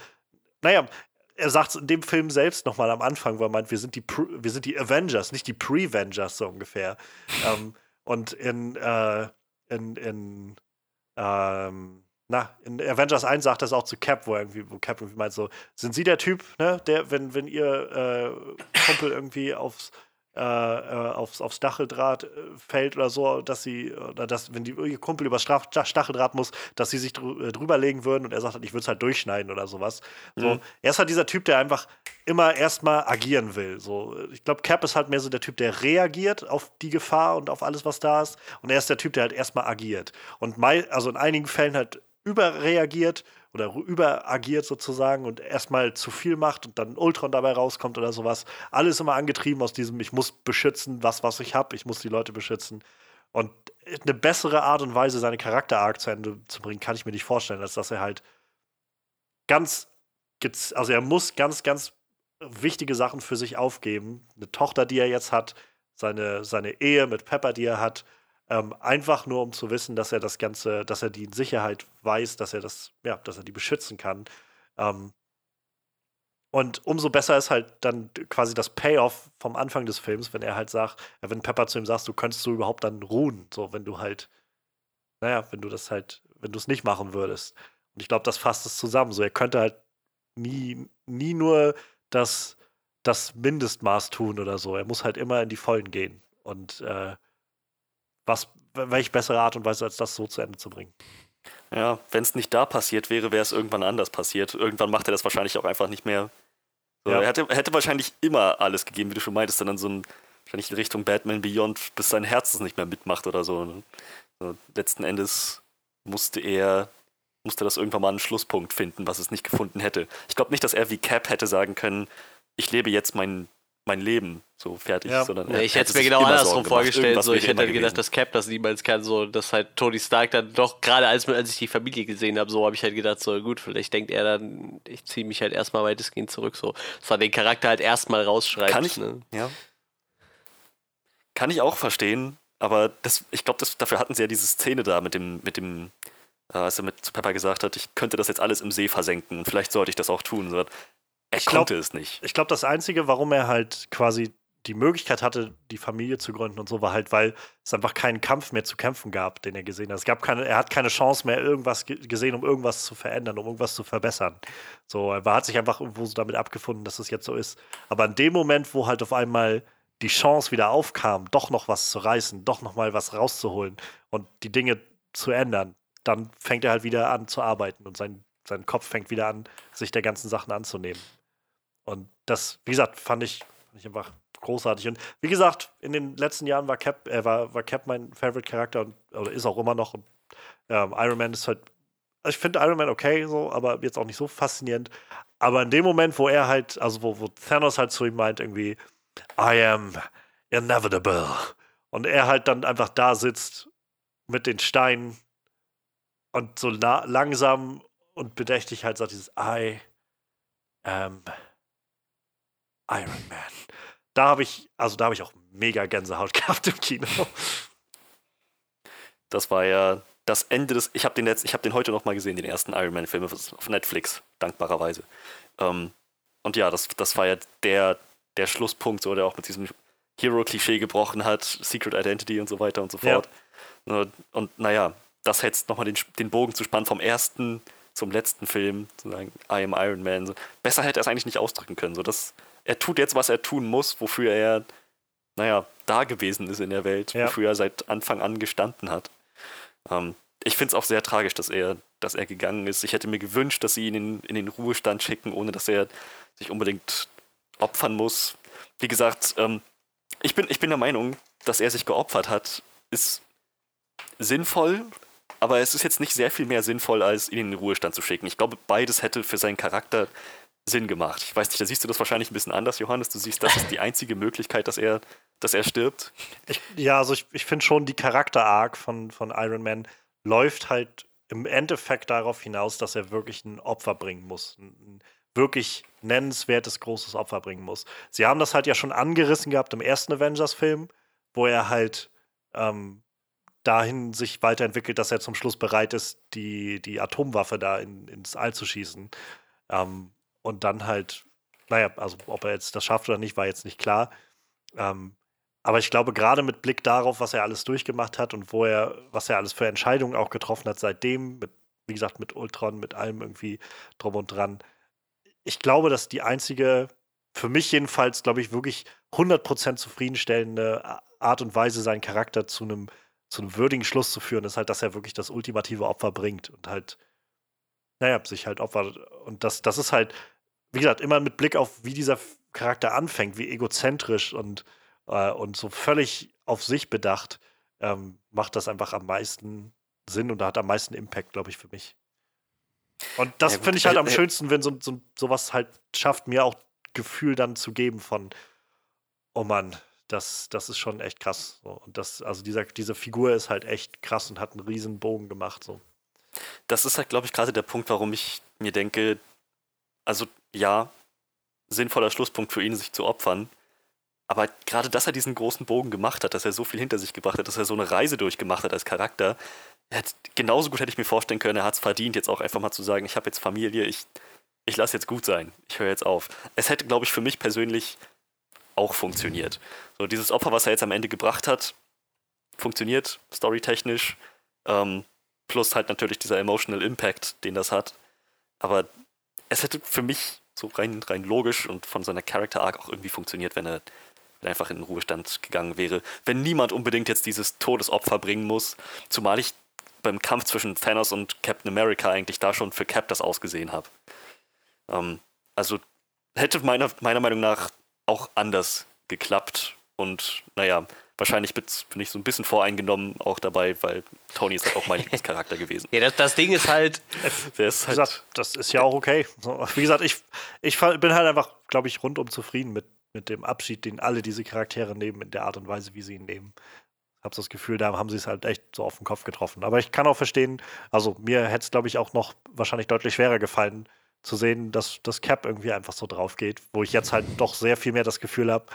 naja, er sagt es in dem Film selbst nochmal am Anfang, wo er meint, wir sind die, Pre wir sind die Avengers, nicht die Pre-Vengers, so ungefähr. ähm, und in, äh, in, in, ähm, na, in Avengers 1 sagt es auch zu Cap, wo, irgendwie, wo Cap irgendwie meint, so, sind Sie der Typ, ne, der, wenn, wenn ihr äh, Kumpel irgendwie aufs, äh, äh, aufs, aufs Stacheldraht äh, fällt oder so, dass sie, oder dass, wenn die, ihr Kumpel über Straf Stacheldraht muss, dass sie sich drü äh, drüber legen würden und er sagt halt, ich würde es halt durchschneiden oder sowas. So, Mhm. Er ist halt dieser Typ, der einfach immer erstmal agieren will. So, ich glaube, Cap ist halt mehr so der Typ, der reagiert auf die Gefahr und auf alles, was da ist. Und er ist der Typ, der halt erstmal agiert. Und mei also in einigen Fällen halt überreagiert oder überagiert sozusagen und erstmal zu viel macht und dann Ultron dabei rauskommt oder sowas. Alles immer angetrieben aus diesem, ich muss beschützen, was, was ich habe, ich muss die Leute beschützen. Und eine bessere Art und Weise, seine Charakter-Arc zu Ende zu bringen, kann ich mir nicht vorstellen, als dass er halt ganz, also er muss ganz, ganz wichtige Sachen für sich aufgeben. Eine Tochter, die er jetzt hat, seine, seine Ehe mit Pepper, die er hat, ähm, einfach nur um zu wissen, dass er das Ganze, dass er die in Sicherheit weiß, dass er das, ja, dass er die beschützen kann. Ähm, und umso besser ist halt dann quasi das Payoff vom Anfang des Films, wenn er halt sagt, wenn Pepper zu ihm sagt, du könntest du überhaupt dann ruhen, so wenn du halt, naja, wenn du das halt, wenn du es nicht machen würdest. Und ich glaube, das fasst es zusammen. So, er könnte halt nie, nie nur das, das Mindestmaß tun oder so. Er muss halt immer in die Vollen gehen. Und äh, was, welche bessere Art und Weise, als das so zu Ende zu bringen. Ja, wenn es nicht da passiert wäre, wäre es irgendwann anders passiert. Irgendwann macht er das wahrscheinlich auch einfach nicht mehr. So, Ja. Er hätte, hätte wahrscheinlich immer alles gegeben, wie du schon meintest, dann so ein, wahrscheinlich in Richtung Batman Beyond, bis sein Herz es nicht mehr mitmacht oder so. ne? so. Letzten Endes musste er musste das irgendwann mal einen Schlusspunkt finden, was es nicht gefunden hätte. Ich glaube nicht, dass er wie Cap hätte sagen können, ich lebe jetzt mein, mein Leben so fertig, Ja. sondern Nee, ich hätte es mir genau andersrum vorgestellt. So, ich hätte halt gedacht, dass Cap das niemals kann, so dass halt Tony Stark dann doch, gerade als, als ich die Familie gesehen habe, so habe ich halt gedacht, so gut, vielleicht denkt er dann, ich ziehe mich halt erstmal weitestgehend zurück, so. Dass er den Charakter halt erstmal rausschreibt. Kann ich, ne? ja. Kann ich auch verstehen, aber das, ich glaube, dafür hatten sie ja diese Szene da mit dem, mit dem, äh, als er mit zu Pepper gesagt hat, ich könnte das jetzt alles im See versenken und vielleicht sollte ich das auch tun. So, er Ich glaub- konnte es nicht. Ich glaube, das Einzige, warum er halt quasi die Möglichkeit hatte, die Familie zu gründen und so, war halt, weil es einfach keinen Kampf mehr zu kämpfen gab, den er gesehen hat. Es gab keine, er hat keine Chance mehr, irgendwas ge gesehen, um irgendwas zu verändern, um irgendwas zu verbessern. So, er hat sich einfach irgendwo so damit abgefunden, dass es jetzt so ist. Aber in dem Moment, wo halt auf einmal die Chance wieder aufkam, doch noch was zu reißen, doch noch mal was rauszuholen und die Dinge zu ändern, dann fängt er halt wieder an zu arbeiten und sein, sein Kopf fängt wieder an, sich der ganzen Sachen anzunehmen. Und das, wie gesagt, fand ich, fand ich einfach großartig. Und wie gesagt, in den letzten Jahren war Cap, äh, war, war Cap mein Favorite-Charakter und oder ist auch immer noch. Und ähm, Iron Man ist halt, also ich finde Iron Man okay, so, aber jetzt auch nicht so faszinierend. Aber in dem Moment, wo er halt, also wo, wo Thanos halt zu ihm meint, irgendwie, I am inevitable. Und er halt dann einfach da sitzt mit den Steinen und so la langsam und bedächtig halt sagt dieses I am Iron Man. Da habe ich, also da habe ich auch mega Gänsehaut gehabt im Kino. Das war ja das Ende des. Ich habe den, letzt, ich hab den heute noch mal gesehen, den ersten Iron Man-Film auf Netflix, dankbarerweise. Ähm, und ja, das, das war ja der, der Schlusspunkt, so, der auch mit diesem Hero-Klischee gebrochen hat, Secret Identity und so weiter und so fort. Ja. Und, und naja, das hätte nochmal den, den Bogen zu spannen vom ersten zum letzten Film, zu sagen, I am Iron Man. So. Besser hätte er es eigentlich nicht ausdrücken können. So, dass er tut jetzt, was er tun muss, wofür er, naja, da gewesen ist in der Welt, ja. wofür er seit Anfang an gestanden hat. Ähm, ich finde es auch sehr tragisch, dass er, dass er gegangen ist. Ich hätte mir gewünscht, dass sie ihn in, in den Ruhestand schicken, ohne dass er sich unbedingt opfern muss. Wie gesagt, ähm, ich, bin, ich bin der Meinung, dass er sich geopfert hat, ist sinnvoll, aber es ist jetzt nicht sehr viel mehr sinnvoll, als ihn in den Ruhestand zu schicken. Ich glaube, beides hätte für seinen Charakter Sinn gemacht. Ich weiß nicht, da siehst du das wahrscheinlich ein bisschen anders, Johannes. Du siehst, das ist die einzige Möglichkeit, dass er, dass er stirbt. Ich, ja, also ich, ich finde schon, die Charakter-Arc von, von Iron Man läuft halt im Endeffekt darauf hinaus, dass er wirklich ein Opfer bringen muss. Ein, wirklich nennenswertes, großes Opfer bringen muss. Sie haben das halt ja schon angerissen gehabt im ersten Avengers-Film, wo er halt ähm, dahin sich weiterentwickelt, dass er zum Schluss bereit ist, die, die Atomwaffe da in, ins All zu schießen. Ähm, und dann halt, naja, also ob er jetzt das schafft oder nicht, war jetzt nicht klar. Ähm, aber ich glaube, gerade mit Blick darauf, was er alles durchgemacht hat und wo er, was er alles für Entscheidungen auch getroffen hat seitdem, mit, wie gesagt, mit Ultron, mit allem irgendwie drum und dran. Ich glaube, dass die einzige, für mich jedenfalls, glaube ich, wirklich 100% zufriedenstellende Art und Weise, seinen Charakter zu einem zu einem würdigen Schluss zu führen, ist halt, dass er wirklich das ultimative Opfer bringt und halt, naja, sich halt opfert. Und das, das ist halt, wie gesagt, immer mit Blick auf, wie dieser Charakter anfängt, wie egozentrisch und, äh, und so völlig auf sich bedacht, ähm, macht das einfach am meisten Sinn und hat am meisten Impact, glaube ich, für mich. Und das ja, finde ich halt am schönsten, wenn so, so sowas halt schafft, mir auch Gefühl dann zu geben von, oh Mann, das, das ist schon echt krass. So. Und das, also dieser, diese Figur ist halt echt krass und hat einen riesen Bogen gemacht. So. Das ist halt, glaube ich, gerade der Punkt, warum ich mir denke, also ja, sinnvoller Schlusspunkt für ihn, sich zu opfern. Aber gerade, dass er diesen großen Bogen gemacht hat, dass er so viel hinter sich gebracht hat, dass er so eine Reise durchgemacht hat als Charakter, hat, genauso gut hätte ich mir vorstellen können, er hat es verdient, jetzt auch einfach mal zu sagen, ich habe jetzt Familie, ich, ich lasse jetzt gut sein, ich höre jetzt auf. Es hätte, glaube ich, für mich persönlich auch funktioniert. So, dieses Opfer, was er jetzt am Ende gebracht hat, funktioniert storytechnisch. Ähm, plus halt natürlich dieser emotional Impact, den das hat. Aber es hätte für mich so rein, rein logisch und von seiner Character Arc auch irgendwie funktioniert, wenn er, einfach in den Ruhestand gegangen wäre. Wenn niemand unbedingt jetzt dieses Todesopfer bringen muss, zumal ich beim Kampf zwischen Thanos und Captain America eigentlich da schon für Cap das ausgesehen habe. Ähm, also hätte meiner, meiner Meinung nach auch anders geklappt. Und naja, wahrscheinlich bin ich so ein bisschen voreingenommen auch dabei, weil Tony ist halt auch mein Lieblingscharakter gewesen. Ja, das, das Ding ist halt. Der ist halt gesagt, das ist ja auch okay. Wie gesagt, ich, ich bin halt einfach, glaube ich, rundum zufrieden mit, mit dem Abschied, den alle diese Charaktere nehmen, in der Art und Weise, wie sie ihn nehmen. Ich habe das Gefühl, da haben sie es halt echt so auf den Kopf getroffen. Aber ich kann auch verstehen, also mir hätte es, glaube ich, auch noch wahrscheinlich deutlich schwerer gefallen, zu sehen, dass das Cap irgendwie einfach so drauf geht, wo ich jetzt halt doch sehr viel mehr das Gefühl habe,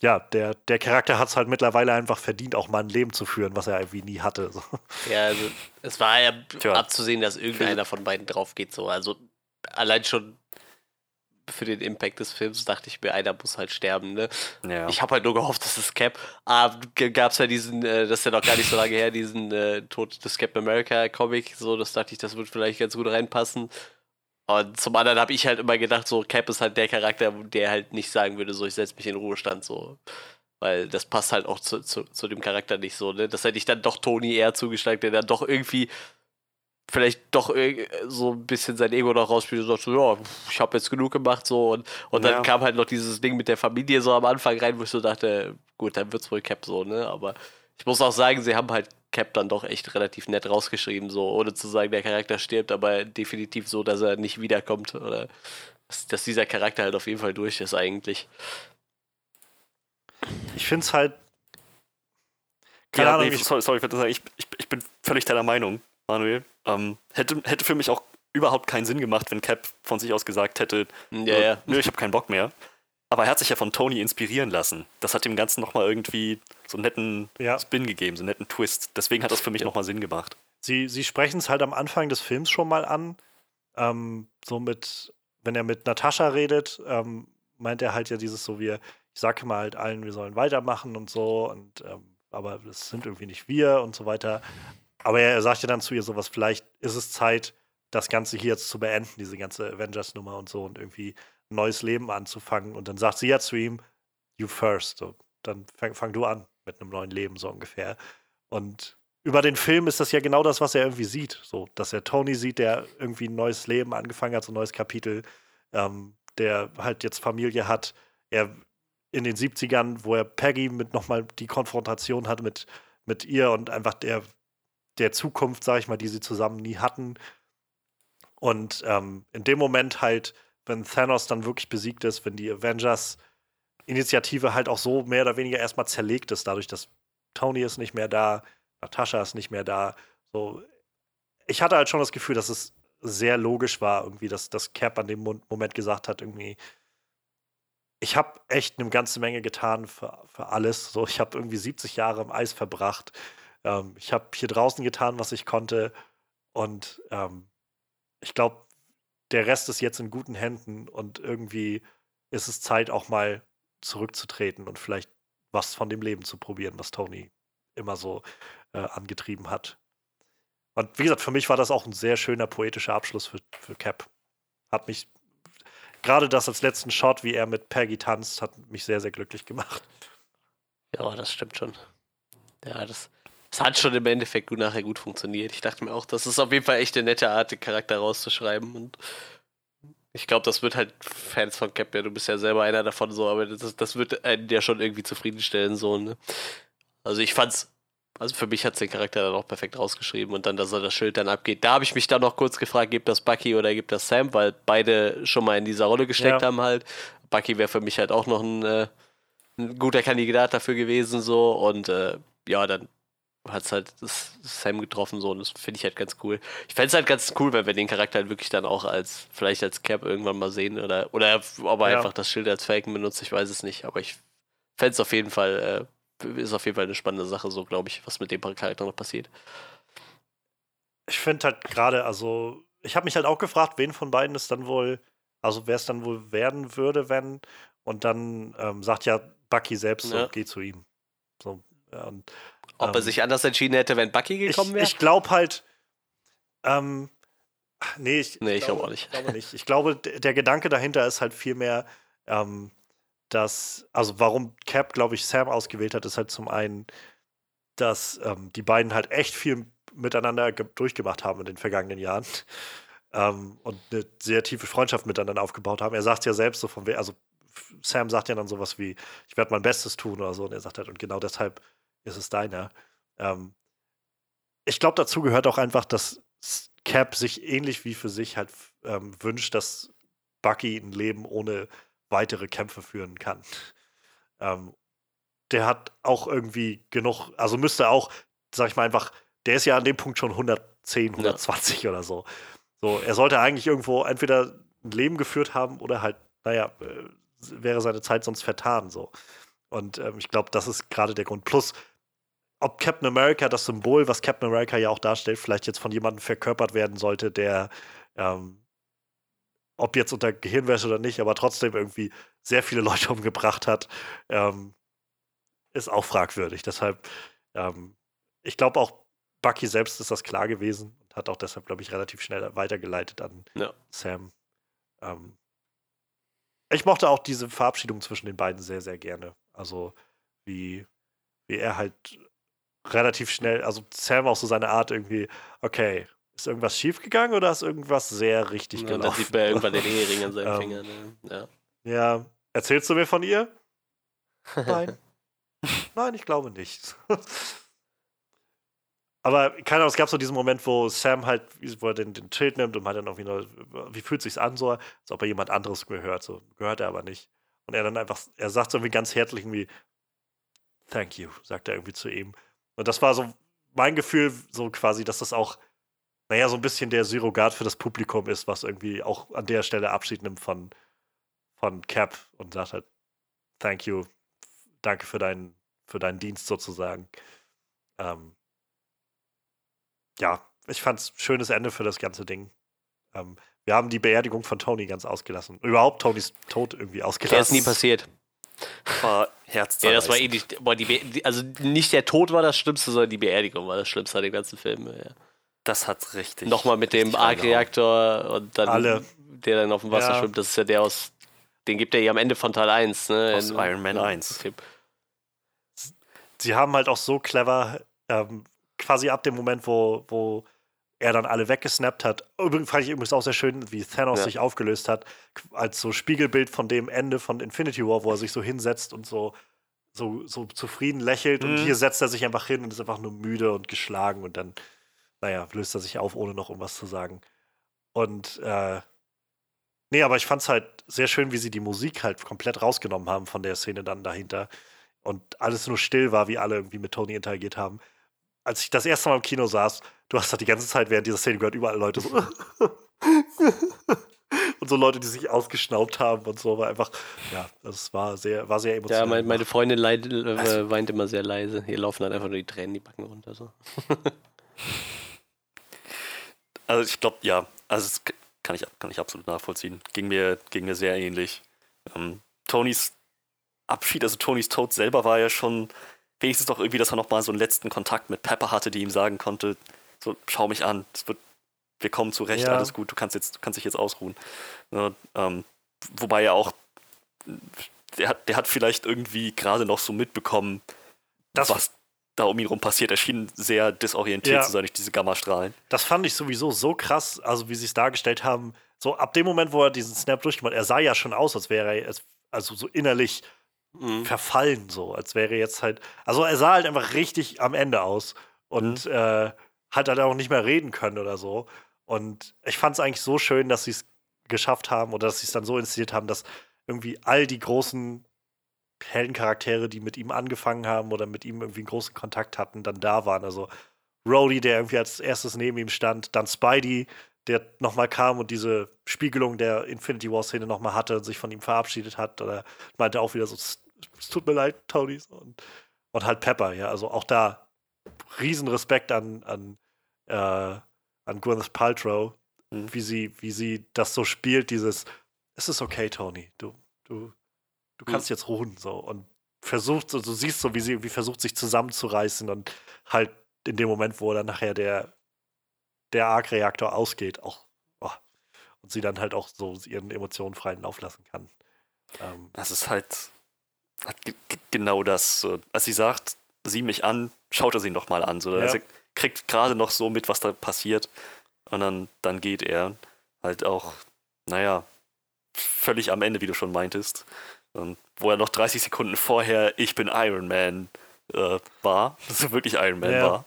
ja, der, der Charakter hat es halt mittlerweile einfach verdient, auch mal ein Leben zu führen, was er irgendwie nie hatte. So. Ja, also es war ja Tja. abzusehen, dass irgendeiner von beiden drauf geht. So. Also allein schon für den Impact des Films dachte ich mir, einer muss halt sterben. Ne? Ja. Ich habe halt nur gehofft, dass es Cap. Ah, gab es ja diesen, äh, das ist ja noch gar nicht so lange her, diesen äh, Tod des Captain America Comic. So, das dachte ich, das wird vielleicht ganz gut reinpassen. Und zum anderen habe ich halt immer gedacht, so Cap ist halt der Charakter, der halt nicht sagen würde, so ich setze mich in Ruhestand, so. Weil das passt halt auch zu, zu, zu dem Charakter nicht so, ne? Das hätte ich dann doch Tony eher zugeschlagen, der dann doch irgendwie vielleicht doch so ein bisschen sein Ego noch rausspielt und sagt so, ja, ich habe jetzt genug gemacht, so. Und, und dann ja. kam halt noch dieses Ding mit der Familie so am Anfang rein, wo ich so dachte, gut, dann wird's wohl Cap so, ne? Aber ich muss auch sagen, sie haben halt Cap dann doch echt relativ nett rausgeschrieben, so ohne zu sagen, der Charakter stirbt, aber definitiv so, dass er nicht wiederkommt oder dass, dass dieser Charakter halt auf jeden Fall durch ist eigentlich. Ich finde es halt. Keine ja, Ahnung, nee, ich, sorry, sorry, ich, ich, ich bin völlig deiner Meinung, Manuel. Ähm, hätte, hätte für mich auch überhaupt keinen Sinn gemacht, wenn Cap von sich aus gesagt hätte, ja, ja. nö, ich habe keinen Bock mehr. Aber er hat sich ja von Tony inspirieren lassen. Das hat dem Ganzen nochmal irgendwie so einen netten Ja. Spin gegeben, so einen netten Twist. Deswegen hat das für mich nochmal Sinn gemacht. Sie, sie sprechen es halt am Anfang des Films schon mal an. Ähm, so mit, wenn er mit Natascha redet, ähm, meint er halt ja dieses so, wir, ich sage mal halt allen, wir sollen weitermachen und so, und ähm, aber das sind irgendwie nicht wir und so weiter. Aber er, er sagt ja dann zu ihr sowas, vielleicht ist es Zeit, das Ganze hier jetzt zu beenden, diese ganze Avengers-Nummer und so, und irgendwie neues Leben anzufangen. Und dann sagt sie ja zu ihm, you first. So, dann fang, fang du an mit einem neuen Leben, so ungefähr. Und über den Film ist das ja genau das, was er irgendwie sieht. So, dass er Tony sieht, der irgendwie ein neues Leben angefangen hat, so ein neues Kapitel, ähm, der halt jetzt Familie hat. Er in den 70ern, wo er Peggy mit nochmal die Konfrontation hat mit, mit ihr und einfach der, der Zukunft, sag ich mal, die sie zusammen nie hatten. Und ähm, in dem Moment halt, wenn Thanos dann wirklich besiegt ist, wenn die Avengers-Initiative halt auch so mehr oder weniger erstmal zerlegt ist, dadurch, dass Tony ist nicht mehr da, Natascha ist nicht mehr da. So, ich hatte halt schon das Gefühl, dass es sehr logisch war, irgendwie, dass, dass Cap an dem Mo- Moment gesagt hat, irgendwie, ich habe echt eine ganze Menge getan für, für alles. So, ich habe irgendwie 70 Jahre im Eis verbracht. Ähm, ich habe hier draußen getan, was ich konnte. Und ähm, ich glaube, der Rest ist jetzt in guten Händen und irgendwie ist es Zeit, auch mal zurückzutreten und vielleicht was von dem Leben zu probieren, was Tony immer so äh, angetrieben hat. Und wie gesagt, für mich war das auch ein sehr schöner poetischer Abschluss für, für Cap. Hat mich, gerade das als letzten Shot, wie er mit Peggy tanzt, hat mich sehr, sehr glücklich gemacht. Ja, das stimmt schon. Ja, das, das hat schon im Endeffekt gut, nachher gut funktioniert. Ich dachte mir auch, das ist auf jeden Fall echt eine nette Art, den Charakter rauszuschreiben. Und ich glaube, das wird halt Fans von Cap, ja, du bist ja selber einer davon so, aber das, das wird einen ja schon irgendwie zufriedenstellen, so, ne? Also ich fand's, also für mich hat's den Charakter dann auch perfekt rausgeschrieben und dann, dass er das Schild dann abgeht. Da habe ich mich dann noch kurz gefragt, gibt das Bucky oder gibt das Sam, weil beide schon mal in dieser Rolle gesteckt Ja. haben halt. Bucky wäre für mich halt auch noch ein, äh, ein guter Kandidat dafür gewesen, so. Und äh, ja, dann hat es halt das Sam getroffen, so. Und das finde ich halt ganz cool. Ich fände es halt ganz cool, wenn wir den Charakter halt wirklich dann auch als, vielleicht als Cap irgendwann mal sehen oder, oder ob er Ja. einfach das Schild als Falcon benutzt, ich weiß es nicht. Aber ich fände es auf jeden Fall, äh, ist auf jeden Fall eine spannende Sache, so glaube ich, was mit dem Charakter noch passiert. Ich finde halt gerade, also, ich habe mich halt auch gefragt, wen von beiden es dann wohl, also wer es dann wohl werden würde, wenn. Und dann ähm, sagt ja Bucky selbst so, Ja. geh zu ihm. So, ja, und Ob er Ähm, sich anders entschieden hätte, wenn Bucky gekommen ich, wäre? ich glaube halt, ähm, nee, ich, Nee, ich glaube glaub auch nicht. glaube nicht. Ich glaube, der Gedanke dahinter ist halt vielmehr, ähm, dass, also warum Cap, glaube ich, Sam ausgewählt hat, ist halt zum einen, dass ähm, die beiden halt echt viel miteinander ge- durchgemacht haben in den vergangenen Jahren ähm, und eine sehr tiefe Freundschaft miteinander aufgebaut haben. Er sagt ja selbst so von, also Sam sagt ja dann sowas wie, ich werde mein Bestes tun oder so und er sagt halt, und genau deshalb ist es deiner. Ähm, ich glaube, dazu gehört auch einfach, dass Cap sich ähnlich wie für sich halt ähm, wünscht, dass Bucky ein Leben ohne weitere Kämpfe führen kann. Ähm, der hat auch irgendwie genug, also müsste auch, sag ich mal einfach, der ist ja an dem Punkt schon 110, 120 oder so. So, er sollte eigentlich irgendwo entweder ein Leben geführt haben oder halt, naja, äh, wäre seine Zeit sonst vertan so. Und ähm, ich glaube, das ist gerade der Grund. Plus, ob Captain America, das Symbol, was Captain America ja auch darstellt, vielleicht jetzt von jemandem verkörpert werden sollte, der, ähm, ob jetzt unter Gehirnwäsche oder nicht, aber trotzdem irgendwie sehr viele Leute umgebracht hat, ähm, ist auch fragwürdig. Deshalb, ähm, ich glaube auch, Bucky selbst ist das klar gewesen und hat auch deshalb, glaube ich, relativ schnell weitergeleitet an Ja. Sam. Ähm, ich mochte auch diese Verabschiedung zwischen den beiden sehr, sehr gerne. Also, wie, wie er halt relativ schnell, also Sam auch so seine Art irgendwie, okay, ist irgendwas schiefgegangen oder ist irgendwas sehr richtig dann gelaufen? sieht man ja irgendwann den Ehering an seinem Ähm, Finger. Ne? Ja. Ja, erzählst du mir von ihr? Nein. Nein, ich glaube nicht. Aber keine Ahnung, es gab so diesen Moment, wo Sam halt, wo er den, den Schild nimmt und halt dann irgendwie nur, wie fühlt sich's an, so, als ob er jemand anderes gehört, so, gehört er aber nicht. Und er dann einfach, er sagt so irgendwie ganz herzlich irgendwie, thank you, sagt er irgendwie zu ihm. Und das war so mein Gefühl, so quasi, dass das auch, naja, so ein bisschen der Surrogat für das Publikum ist, was irgendwie auch an der Stelle Abschied nimmt von, von Cap und sagt halt, thank you. Danke für deinen, für deinen Dienst sozusagen. Ähm, ja, ich fand's schönes Ende für das ganze Ding. Ähm, wir haben die Beerdigung von Tony ganz ausgelassen. Überhaupt Tonys Tod irgendwie ausgelassen. Der ist nie passiert. War Ja, das war eh nicht. Boah, die Be also nicht der Tod war das Schlimmste, sondern die Beerdigung war das Schlimmste an dem ganzen Film. Ja. Das hat richtig. Nochmal mit dem richtig reingehauen. Arc-Reaktor und dann Alle. der dann auf dem Wasser Ja. schwimmt. Das ist ja der aus. Den gibt er ja am Ende von Teil 1, ne? Aus In- Iron Man 1. Sie haben halt auch so clever, ähm, quasi ab dem Moment, wo, wo er dann alle weggesnappt hat. Übrigens fand ich übrigens auch sehr schön, wie Thanos Ja. sich aufgelöst hat, als so Spiegelbild von dem Ende von Infinity War, wo er sich so hinsetzt und so, so, so zufrieden lächelt. Und Mhm. hier setzt er sich einfach hin und ist einfach nur müde und geschlagen und dann, naja, löst er sich auf, ohne noch irgendwas zu sagen. Und äh, nee, aber ich fand es halt sehr schön, wie sie die Musik halt komplett rausgenommen haben von der Szene dann dahinter. Und alles nur still war, wie alle irgendwie mit Tony interagiert haben. Als ich das erste Mal im Kino saß, du hast halt die ganze Zeit während dieser Szene gehört, überall Leute so. und so Leute, die sich ausgeschnaubt haben und so, war einfach, ja, das war sehr, war sehr Ja, emotional. mein, meine. Freundin leid, äh, Also- weint immer sehr leise. Hier laufen dann einfach nur die Tränen die Backen runter. So. Also ich glaube, ja, also das kann ich, kann ich absolut nachvollziehen. Ging mir, ging mir sehr ähnlich. Ähm, Tonys Abschied, also Tonys Tod selber war ja schon wenigstens doch irgendwie, dass er nochmal so einen letzten Kontakt mit Pepper hatte, die ihm sagen konnte, so schau mich an, wird, wir kommen zurecht, Ja. alles gut, du kannst jetzt, du kannst dich jetzt ausruhen. Ja, ähm, wobei er auch, der hat, der hat vielleicht irgendwie gerade noch so mitbekommen, Das- was da um ihn rum passiert. Er schien sehr desorientiert Ja. zu sein durch diese Gammastrahlen. Das fand ich sowieso so krass, also wie sie es dargestellt haben. So ab dem Moment, wo er diesen Snap durchgemacht hat, er sah ja schon aus, als wäre er, also so innerlich Mhm. verfallen, so, als wäre jetzt halt. Also er sah halt einfach richtig am Ende aus und äh, hat halt auch nicht mehr reden können oder so. Und ich fand es eigentlich so schön, dass sie es geschafft haben oder dass sie es dann so inszeniert haben, dass irgendwie all die großen Heldencharaktere, die mit ihm angefangen haben oder mit ihm irgendwie einen großen Kontakt hatten, dann da waren. Also Rhodey, der irgendwie als erstes neben ihm stand, dann Spidey, der nochmal kam und diese Spiegelung der Infinity War-Szene nochmal hatte und sich von ihm verabschiedet hat. Oder meinte auch wieder so, es tut mir leid, Tony. Und, und halt Pepper, ja. Also auch da Riesenrespekt an, an, äh, an Gwyneth Paltrow, Mhm. wie, sie, wie sie das so spielt, dieses, es ist okay, Tony, du, du, du kannst jetzt ruhen, so. Und versucht, so, du siehst so, wie sie irgendwie versucht, sich zusammenzureißen und halt in dem Moment, wo dann nachher der, der Arc-Reaktor ausgeht, auch, oh, und sie dann halt auch so ihren Emotionen freien Lauf lassen kann. Ähm, Das ist halt, halt ge- ge- genau das. Als sie sagt, sieh mich an, schaut er sie noch mal an. So. Ja. Also er kriegt gerade noch so mit, was da passiert. Und dann, dann geht er. Halt auch, naja, völlig am Ende, wie du schon meintest. Und wo er noch 30 Sekunden vorher Ich bin Iron Man äh, war. Also wirklich Iron Man Ja. war.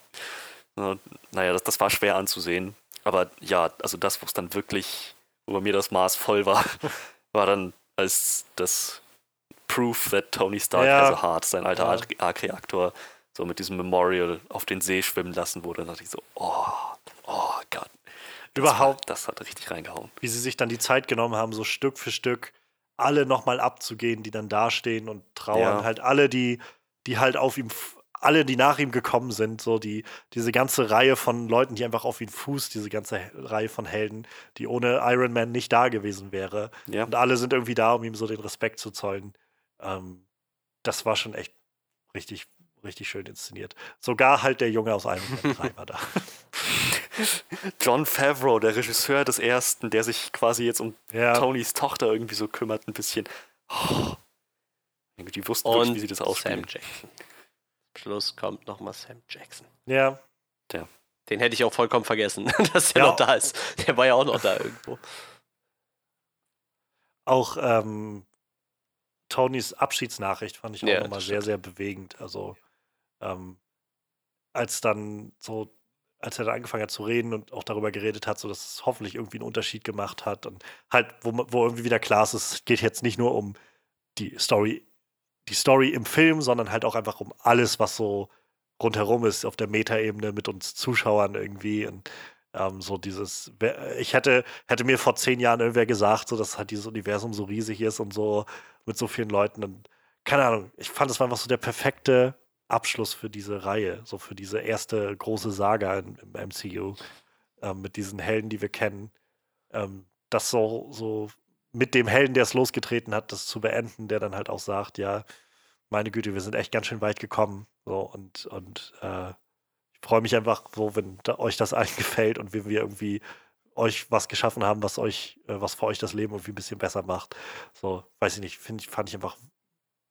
Und, naja, das, das war schwer anzusehen. Aber ja, also das, wo es dann wirklich, wo bei mir das Maß voll war, war dann, als das Proof that Tony Stark Ja. has a heart, sein alter Ja. Arc-Reaktor, so mit diesem Memorial auf den See schwimmen lassen wurde. Dann dachte ich so, oh, oh Gott. Das Überhaupt. War, das hat richtig reingehauen. wie sie sich dann die Zeit genommen haben, so Stück für Stück alle nochmal abzugehen, die dann dastehen und trauern. Ja. Halt alle, die, die halt auf ihm, alle, die nach ihm gekommen sind, so die, diese ganze Reihe von Leuten, die einfach auf ihn fußt, diese ganze He- Reihe von Helden, die ohne Iron Man nicht da gewesen wäre. Ja. Und alle sind irgendwie da, um ihm so den Respekt zu zollen. Ähm, das war schon echt richtig, richtig schön inszeniert. Sogar halt der Junge aus Iron Man 3 war da. John Favreau, der Regisseur des ersten, der sich quasi jetzt um Ja, Tonys Tochter irgendwie so kümmert, ein bisschen. Oh. Die wussten wirklich, Und wie sie das Sam ausspielen. Jackson. Zum Schluss kommt nochmal Sam Jackson. ja, Den hätte ich auch vollkommen vergessen, dass der Ja. noch da ist. Der war ja auch noch da irgendwo. auch ähm, Tonys Abschiedsnachricht fand ich auch Ja, nochmal sehr, sehr bewegend. Also, ähm, als dann so, als er dann angefangen hat zu reden und auch darüber geredet hat, so dass es hoffentlich irgendwie einen Unterschied gemacht hat und halt, wo, wo irgendwie wieder klar ist, es geht jetzt nicht nur um die Story, die Story im Film, sondern halt auch einfach um alles, was so rundherum ist, auf der Metaebene mit uns Zuschauern irgendwie und ähm, so dieses, wer- ich hätte, hätte mir vor zehn Jahren irgendwer gesagt, so dass halt dieses Universum so riesig ist und so mit so vielen Leuten, dann keine Ahnung, ich fand, es war einfach so der perfekte Abschluss für diese Reihe, so für diese erste große Saga im, im MCU, ähm, mit diesen Helden, die wir kennen. Ähm, das so, so mit dem Helden, der es losgetreten hat, das zu beenden, der dann halt auch sagt, ja, meine Güte, wir sind echt ganz schön weit gekommen. So, und, und äh, freue mich einfach so, wenn da euch das allen gefällt und wenn wir irgendwie euch was geschaffen haben, was euch, äh, was für euch das Leben irgendwie ein bisschen besser macht. So, weiß ich nicht, find, fand ich einfach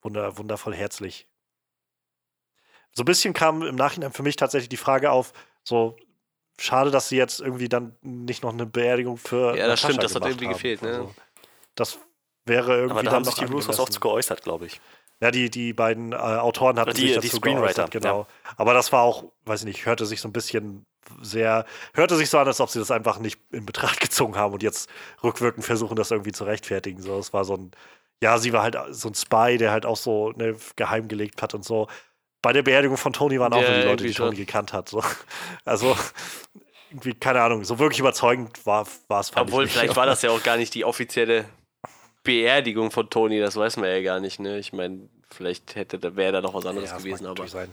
wunder, wundervoll herzlich. So ein bisschen kam im Nachhinein für mich tatsächlich die Frage auf, so schade, dass sie jetzt irgendwie dann nicht noch eine Beerdigung für. Ja, das Natascha stimmt, das hat irgendwie haben. gefehlt, ne? Also, das wäre irgendwie Aber da dann haben sich die Russos auch zu geäußert, glaube ich. Ja, die, die beiden äh, Autoren hatten Die- sich die dazu Screenwriter, geäußert, genau. Aber das war auch, weiß ich nicht, hörte sich so ein bisschen sehr, hörte sich so an, als ob sie das einfach nicht in Betracht gezogen haben und jetzt rückwirkend versuchen, das irgendwie zu rechtfertigen. So, es war so ein, ja, sie war halt so ein Spy, der halt auch so ne, geheim gelegt hat und so. Bei der Beerdigung von Tony waren auch Ja, die Leute, die Tony gekannt hat. So. Also, irgendwie, keine Ahnung, so wirklich überzeugend war, es Obwohl, vielleicht war das ja auch gar nicht die offizielle Beerdigung von Tony, das weiß man ja gar nicht, ne? Ich meine, vielleicht hätte da wäre da noch was anderes Ja, gewesen, aber. sein.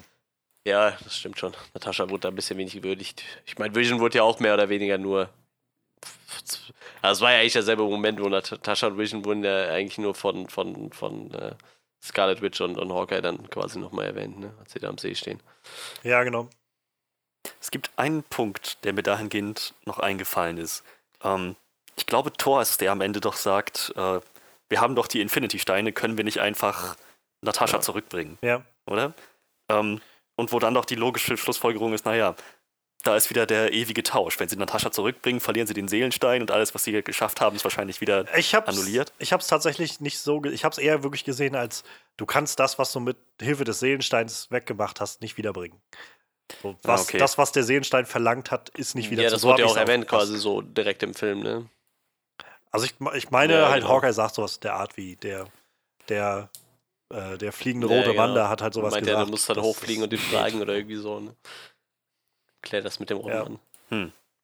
Ja, das stimmt schon. Natascha wurde da ein bisschen wenig gewürdigt. Ich meine, Vision wurde ja auch mehr oder weniger nur. Also es war ja eigentlich derselbe Moment, wo Natascha und Vision wurden ja eigentlich nur von, von, von äh, Scarlet Witch und, und Hawkeye dann quasi nochmal erwähnt, ne? als sie da am See stehen. Ja, genau. Es gibt einen Punkt, der mir dahingehend noch eingefallen ist. Ähm, ich glaube, Thor ist der am Ende doch sagt, äh, wir haben doch die Infinity-Steine, können wir nicht einfach Natascha Ja. zurückbringen, Ja. oder? Ähm, und wo dann doch die logische Schlussfolgerung ist, naja, da ist wieder der ewige Tausch. Wenn sie Natascha zurückbringen, verlieren sie den Seelenstein und alles, was sie geschafft haben, ist wahrscheinlich wieder Ich hab's, annulliert. Ich habe es tatsächlich nicht so, ich habe es eher wirklich gesehen als du kannst das, was du mit Hilfe des Seelensteins weggemacht hast, nicht wiederbringen. So, was, okay. Das, was der Seelenstein verlangt hat, ist nicht wieder ja, zu- das wurde ja auch erwähnt, quasi so direkt im Film, ne? Also ich, ich meine Ja, halt, genau. Hawkeye sagt sowas der Art wie der, der, äh, der fliegende Ja, rote genau. Wander hat halt sowas Meint gesagt. er, du musst dann dass hochfliegen und den geht. fragen oder irgendwie so, ne? Klär das mit dem Ja. Roman.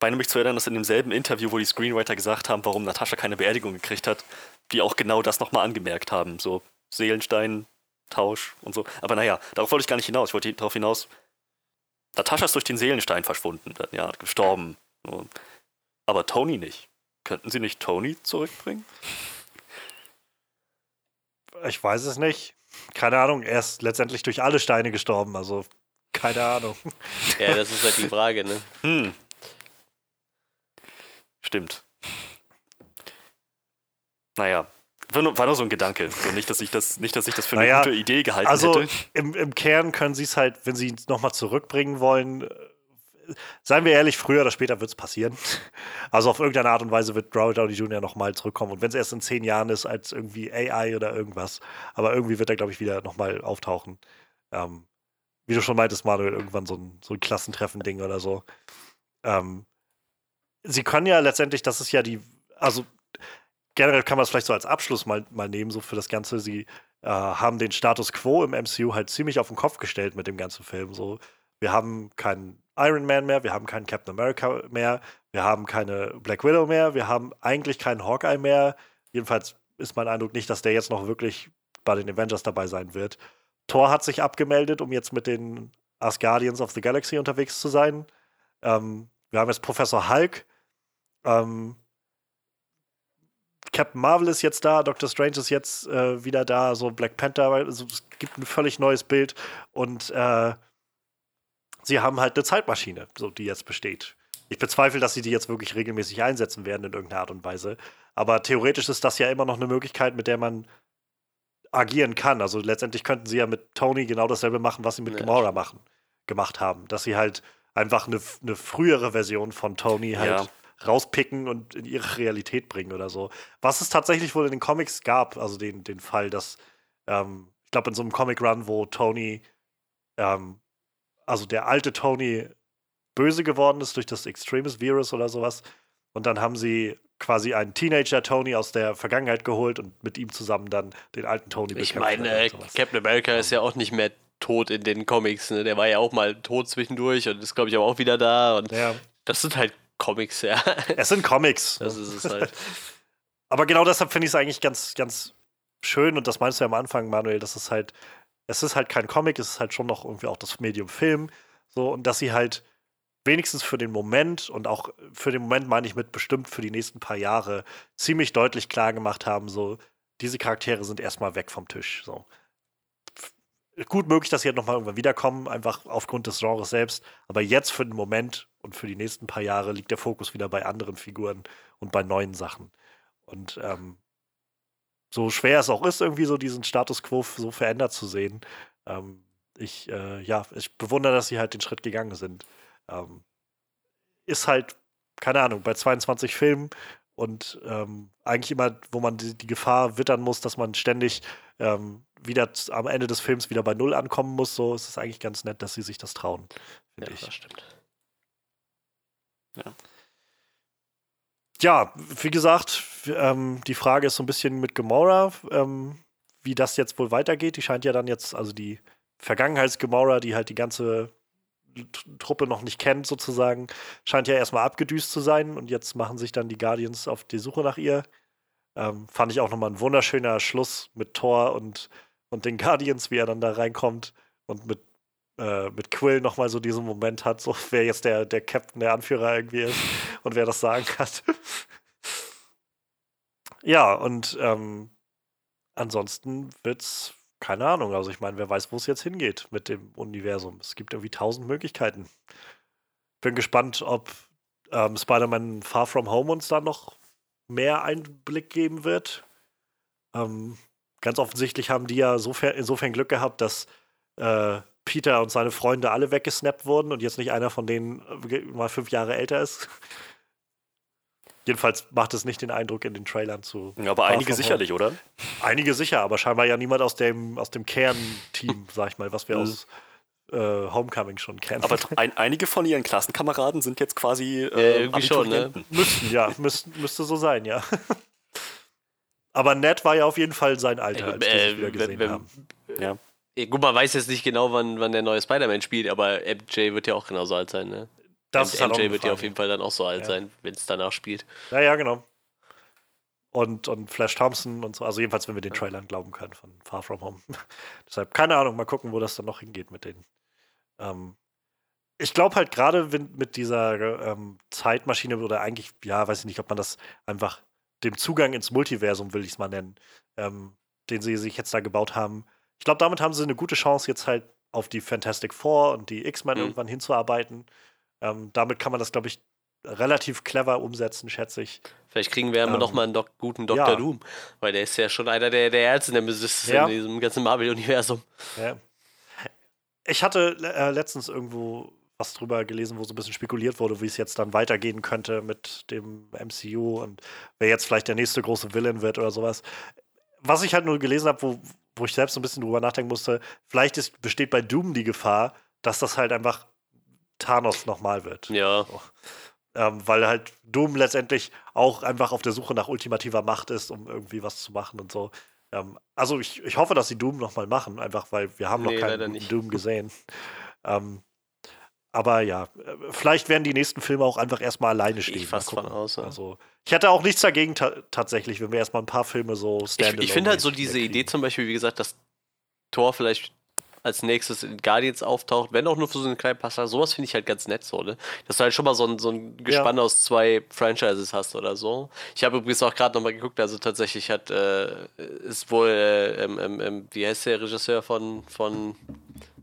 Meine mich zu erinnern, dass in demselben Interview, wo die Screenwriter gesagt haben, warum Natascha keine Beerdigung gekriegt hat, die auch genau das nochmal angemerkt haben. So Seelenstein, Tausch und so. Aber naja, darauf wollte ich gar nicht hinaus. Ich wollte darauf hinaus, Natascha ist durch den Seelenstein verschwunden, ja, gestorben. Aber Tony nicht. Könnten sie nicht Tony zurückbringen? Ich weiß es nicht. Keine Ahnung, er ist letztendlich durch alle Steine gestorben, also keine Ahnung. Ja, das ist halt die Frage, ne? Hm. Stimmt. Naja, war nur, war nur so ein Gedanke. So, nicht, dass ich das, nicht, dass ich das für eine Naja, gute Idee gehalten Also hätte. im, im Kern können sie es halt, wenn sie es nochmal zurückbringen wollen, seien wir ehrlich, früher oder später wird es passieren. Also auf irgendeine Art und Weise wird Robert Downey Jr. nochmal zurückkommen. Und wenn es erst in zehn Jahren ist, als irgendwie AI oder irgendwas. Aber irgendwie wird er, glaube ich, wieder nochmal auftauchen. Ähm, wie du schon meintest, Manuel, irgendwann so ein, so ein Klassentreffen-Ding oder so. Ähm, sie können ja letztendlich, das ist ja die, also generell kann man es vielleicht so als Abschluss mal, mal nehmen, so für das Ganze. Sie äh, haben den Status quo im MCU halt ziemlich auf den Kopf gestellt mit dem ganzen Film. So, wir haben keinen Iron Man mehr, wir haben keinen Captain America mehr, wir haben keine Black Widow mehr, wir haben eigentlich keinen Hawkeye mehr. Jedenfalls ist mein Eindruck nicht, dass der jetzt noch wirklich bei den Avengers dabei sein wird. Thor hat sich abgemeldet, um jetzt mit den Asgardians of the Galaxy unterwegs zu sein. Ähm, wir haben jetzt Professor Hulk. Ähm, Captain Marvel ist jetzt da, Doctor Strange ist jetzt äh, wieder da, so Black Panther, also es gibt ein völlig neues Bild und äh, sie haben halt eine Zeitmaschine, so die jetzt besteht. Ich bezweifle, dass sie die jetzt wirklich regelmäßig einsetzen werden in irgendeiner Art und Weise. Aber theoretisch ist das ja immer noch eine Möglichkeit, mit der man agieren kann. Also letztendlich könnten sie ja mit Tony genau dasselbe machen, was sie mit Ja, Gamora machen, gemacht haben. Dass sie halt einfach eine, eine frühere Version von Tony halt Ja. rauspicken und in ihre Realität bringen oder so. Was es tatsächlich wohl in den Comics gab, also den, den Fall, dass, ähm, ich glaube, in so einem Comic-Run, wo Tony, ähm, also der alte Tony böse geworden ist durch das Extremis-Virus oder sowas. Und dann haben sie quasi einen Teenager-Tony aus der Vergangenheit geholt und mit ihm zusammen dann den alten Tony Ich bekämpft meine, äh, sowas. Captain America ist ja auch nicht mehr tot in den Comics, ne? Der war ja auch mal tot zwischendurch und ist, glaube ich, aber auch wieder da. Und Ja, das sind halt Comics, ja. es sind Comics. Das ist es halt. Aber genau deshalb finde ich es eigentlich ganz, ganz schön, und das meinst du ja am Anfang, Manuel, dass es halt, es ist halt kein Comic, es ist halt schon noch irgendwie auch das Medium Film. So, und dass sie halt wenigstens für den Moment und auch für den Moment meine ich mit bestimmt für die nächsten paar Jahre ziemlich deutlich klar gemacht haben, so, diese Charaktere sind erstmal weg vom Tisch. So. Gut möglich, dass sie halt nochmal irgendwann wiederkommen, einfach aufgrund des Genres selbst. Aber jetzt für den Moment und für die nächsten paar Jahre liegt der Fokus wieder bei anderen Figuren und bei neuen Sachen. Und ähm, so schwer es auch ist, irgendwie so diesen Status quo so verändert zu sehen, ähm, ich, äh, ja, ich bewundere, dass sie halt den Schritt gegangen sind. Ähm, ist halt, keine Ahnung, bei 22 Filmen und ähm, eigentlich immer, wo man die, die, Gefahr wittern muss, dass man ständig ähm, wieder am Ende des Films wieder bei Null ankommen muss, so ist es eigentlich ganz nett, dass sie sich das trauen. Ja, ich. das stimmt. Ja. Ja, wie gesagt, ähm, die Frage ist so ein bisschen mit Gamora, ähm, wie das jetzt wohl weitergeht. Die scheint ja dann jetzt, also die Vergangenheits-Gamora, die halt die ganze Truppe noch nicht kennt, sozusagen, scheint ja erstmal abgedüst zu sein und jetzt machen sich dann die Guardians auf die Suche nach ihr. Ähm, fand ich auch nochmal ein wunderschöner Schluss mit Thor und, und den Guardians, wie er dann da reinkommt und mit, äh, mit Quill nochmal so diesen Moment hat, so wer jetzt der, der Captain, der Anführer irgendwie ist und wer das sagen hat. Ja, und ähm, ansonsten wird's keine Ahnung. Also ich meine, wer weiß, wo es jetzt hingeht mit dem Universum. Es gibt irgendwie tausend Möglichkeiten. Bin gespannt, ob ähm, Spider-Man Far From Home uns da noch mehr Einblick geben wird. Ähm, ganz offensichtlich haben die ja insofern Glück gehabt, dass äh, Peter und seine Freunde alle weggesnappt wurden und jetzt nicht einer von denen äh, mal fünf Jahre älter ist. Jedenfalls macht es nicht den Eindruck in den Trailern zu. Ja, aber einige sicherlich, oder? Einige sicher, aber scheinbar ja niemand aus dem, aus dem Kernteam, sag ich mal, was wir mhm. aus äh, Homecoming schon kennen. Aber ein, einige von ihren Klassenkameraden sind jetzt quasi äh, ja, irgendwie schon, ne? Müssten, ja, müssten, müsste so sein, ja. aber Ned war ja auf jeden Fall sein Alter, als äh, wir wieder gesehen wenn, haben. Ja. Gut, man weiß jetzt nicht genau, wann, wann der neue Spider-Man spielt, aber MJ wird ja auch genauso alt sein, ne? Das ist halt MJ wird ja auf jeden Fall dann auch so alt ja. sein, wenn es danach spielt. Ja, ja, genau. Und, und Flash Thompson und so, also jedenfalls, wenn wir den Trailern glauben können von Far From Home. Deshalb, keine Ahnung, mal gucken, wo das dann noch hingeht mit denen. Ähm, ich glaube halt gerade mit dieser ähm, Zeitmaschine oder eigentlich, ja, weiß ich nicht, ob man das einfach dem Zugang ins Multiversum, will ich es mal nennen, ähm, den sie sich jetzt da gebaut haben. Ich glaube, damit haben sie eine gute Chance, jetzt halt auf die Fantastic Four und die X-Men mhm. irgendwann hinzuarbeiten. Ähm, damit kann man das, glaube ich, relativ clever umsetzen, schätze ich. Vielleicht kriegen wir ähm, noch mal einen Dok guten Dr. Ja. Doom, weil der ist ja schon einer der, der Ärzte ja. in diesem ganzen Marvel-Universum. Ja. Ich hatte äh, letztens irgendwo was drüber gelesen, wo so ein bisschen spekuliert wurde, wie es jetzt dann weitergehen könnte mit dem MCU und wer jetzt vielleicht der nächste große Villain wird oder sowas. Was ich halt nur gelesen habe, wo, wo ich selbst so ein bisschen drüber nachdenken musste, vielleicht ist, besteht bei Doom die Gefahr, dass das halt einfach Thanos nochmal wird. Ja. So. Ähm, weil halt Doom letztendlich auch einfach auf der Suche nach ultimativer Macht ist, um irgendwie was zu machen und so. Ähm, also ich, ich hoffe, dass sie Doom nochmal machen, einfach weil wir haben nee, noch keinen Doom gesehen. ähm, aber ja, vielleicht werden die nächsten Filme auch einfach erstmal alleine stehen. Ich fast von aus. Ja. Also, ich hätte auch nichts dagegen ta tatsächlich, wenn wir erstmal ein paar Filme so standalone Ich, ich finde halt so diese Idee zum Beispiel, wie gesagt, dass Thor vielleicht als nächstes in Guardians auftaucht, wenn auch nur für so einen kleinen Passage. Sowas finde ich halt ganz nett so, ne? Dass du halt schon mal so ein, so ein Gespann ja. aus zwei Franchises hast oder so. Ich habe übrigens auch gerade nochmal geguckt, also tatsächlich hat, äh, ist wohl, äh, ähm, ähm, wie heißt der Regisseur von, von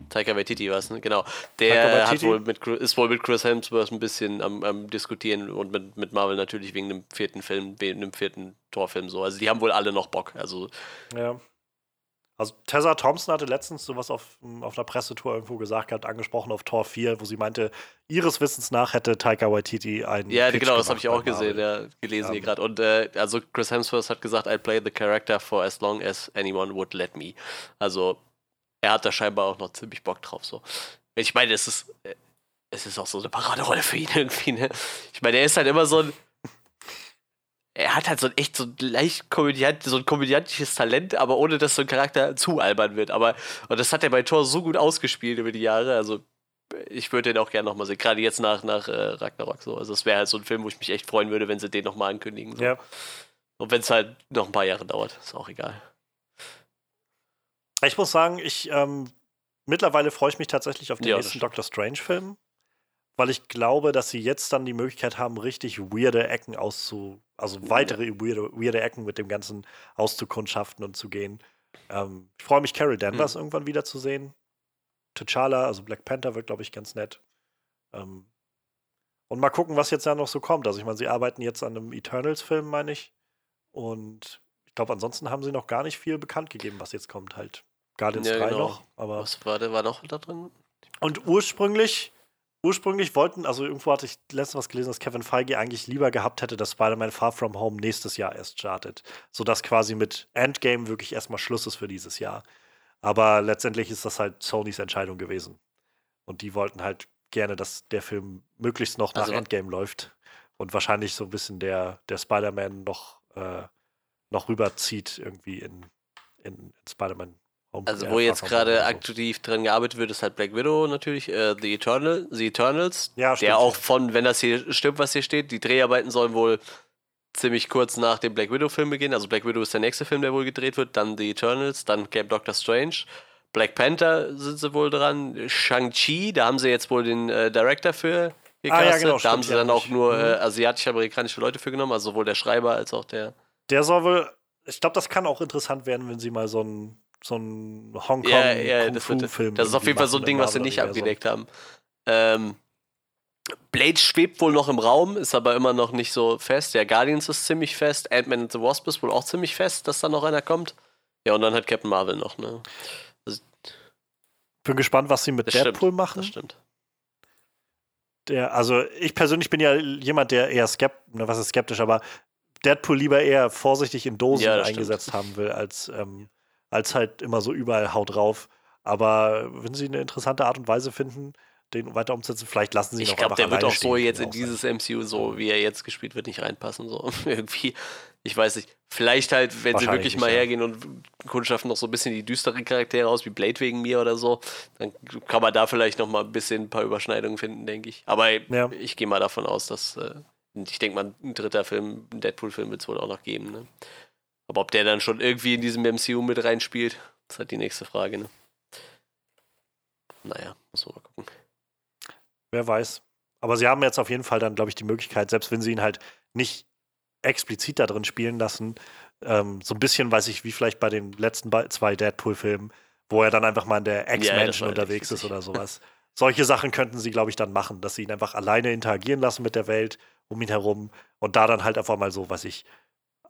Taika Waititi was, ne? Genau. Der hat wohl mit, ist wohl mit Chris Hemsworth ein bisschen am, am diskutieren und mit, mit Marvel natürlich wegen dem vierten Film, wegen dem vierten Torfilm so. Also die haben wohl alle noch Bock. Also ja. Also Tessa Thompson hatte letztens sowas auf, auf einer Pressetour irgendwo gesagt gehabt, angesprochen auf Tor 4, wo sie meinte, ihres Wissens nach hätte Taika Waititi einen Ja, Pitch genau, das habe ich auch gesehen, ja, gelesen ja. hier gerade. Und äh, also Chris Hemsworth hat gesagt, I play the character for as long as anyone would let me. Also er hat da scheinbar auch noch ziemlich Bock drauf. So. Ich meine, es ist, äh, es ist auch so eine Paraderolle für ihn irgendwie. Ne? Ich meine, er ist halt immer so ein er hat halt so ein echt so ein leicht komödiant, so ein komödiantisches Talent, aber ohne dass so ein Charakter zu albern wird. Aber und das hat er bei Thor so gut ausgespielt über die Jahre. Also ich würde den auch gerne nochmal sehen. Gerade jetzt nach, nach äh, Ragnarok so. Also es wäre halt so ein Film, wo ich mich echt freuen würde, wenn sie den nochmal ankündigen. So. Ja. Und wenn es halt noch ein paar Jahre dauert, ist auch egal. Ich muss sagen, ich ähm, mittlerweile freue ich mich tatsächlich auf den Ja, nächsten. Doctor Strange-Film, weil ich glaube, dass sie jetzt dann die Möglichkeit haben, richtig weirde Ecken auszu, also weitere weirde, weirde Ecken mit dem Ganzen auszukundschaften und zu gehen. Ähm, ich freue mich, Carol Danvers Hm. irgendwann wieder zu sehen. T'Challa, also Black Panther, wird, glaube ich, ganz nett. Ähm, und mal gucken, was jetzt da noch so kommt. Also, ich meine, sie arbeiten jetzt an einem Eternals-Film, meine ich. Und ich glaube, ansonsten haben sie noch gar nicht viel bekannt gegeben, was jetzt kommt. Halt Guardians Ja, 3 genau. noch. Aber Was war, war noch da drin? und ursprünglich, ursprünglich wollten, also irgendwo hatte ich letztens was gelesen, dass Kevin Feige eigentlich lieber gehabt hätte, dass Spider-Man Far From Home nächstes Jahr erst startet. Sodass quasi mit Endgame wirklich erstmal Schluss ist für dieses Jahr. Aber letztendlich ist das halt Sonys Entscheidung gewesen. Und die wollten halt gerne, dass der Film möglichst noch nach Also- Endgame läuft. Und wahrscheinlich so ein bisschen der, der Spider-Man noch, äh, noch rüberzieht irgendwie in, in, in Spider-Man. Also wo jetzt gerade aktiv dran gearbeitet wird, ist halt Black Widow natürlich, äh, The, Eternal, The Eternals, Ja, stimmt, der auch von, wenn das hier stimmt, was hier steht, die Dreharbeiten sollen wohl ziemlich kurz nach dem Black Widow-Film beginnen. Also Black Widow ist der nächste Film, der wohl gedreht wird, dann The Eternals, dann Camp Doctor Strange. Black Panther sind sie wohl dran. Shang-Chi, da haben sie jetzt wohl den äh, Director für Ah, ja, gecastet. genau, da haben sie dann auch nur mhm. äh, asiatisch-amerikanische Leute für genommen, also sowohl der Schreiber als auch der. Der soll wohl, ich glaube, das kann auch interessant werden, wenn sie mal so einen so einen Hongkong Ja, ja, das, wird, Kung-Fu-Film das ist auf jeden Fall so ein Ding, was sie nicht abgedeckt haben. Ähm, Blade schwebt wohl noch im Raum, ist aber immer noch nicht so fest. Ja, Guardians ist ziemlich fest. Ant-Man and the Wasp ist wohl auch ziemlich fest, dass da noch einer kommt. Ja, und dann hat Captain Marvel noch, ne? Bin gespannt, was sie mit Das Deadpool stimmt, machen. Das stimmt. Der, also ich persönlich bin ja jemand, der eher skeptisch, was ist skeptisch, aber Deadpool lieber eher vorsichtig in Dosen Ja, eingesetzt haben will, als, ähm, als halt immer so überall haut drauf. Aber wenn sie eine interessante Art und Weise finden, den weiter umzusetzen, vielleicht lassen sie ihn Ich auch glaube, der wird auch so jetzt kann in dieses MCU, so wie er jetzt gespielt wird, nicht reinpassen. So irgendwie. Ich weiß nicht. Vielleicht halt, wenn sie wirklich mal ja. hergehen und kundschaften noch so ein bisschen die düsteren Charaktere aus, wie Blade wegen mir oder so, dann kann man da vielleicht noch mal ein bisschen ein paar Überschneidungen finden, denke ich. Aber Ja. ich gehe mal davon aus, dass äh, ich denke mal, ein dritter Film, ein Deadpool-Film wird es wohl auch noch geben. Ne? Aber ob der dann schon irgendwie in diesem MCU mit reinspielt, ist halt die nächste Frage. Ne? Naja, muss man mal gucken. Wer weiß. Aber sie haben jetzt auf jeden Fall dann, glaube ich, die Möglichkeit, selbst wenn sie ihn halt nicht explizit da drin spielen lassen, ähm, so ein bisschen, weiß ich, wie vielleicht bei den letzten zwei Deadpool-Filmen, wo er dann einfach mal in der das Ex-Mansion war unterwegs ist oder sowas. Solche Sachen könnten sie, glaube ich, dann machen, dass sie ihn einfach alleine interagieren lassen mit der Welt um ihn herum und da dann halt einfach mal so, weiß ich,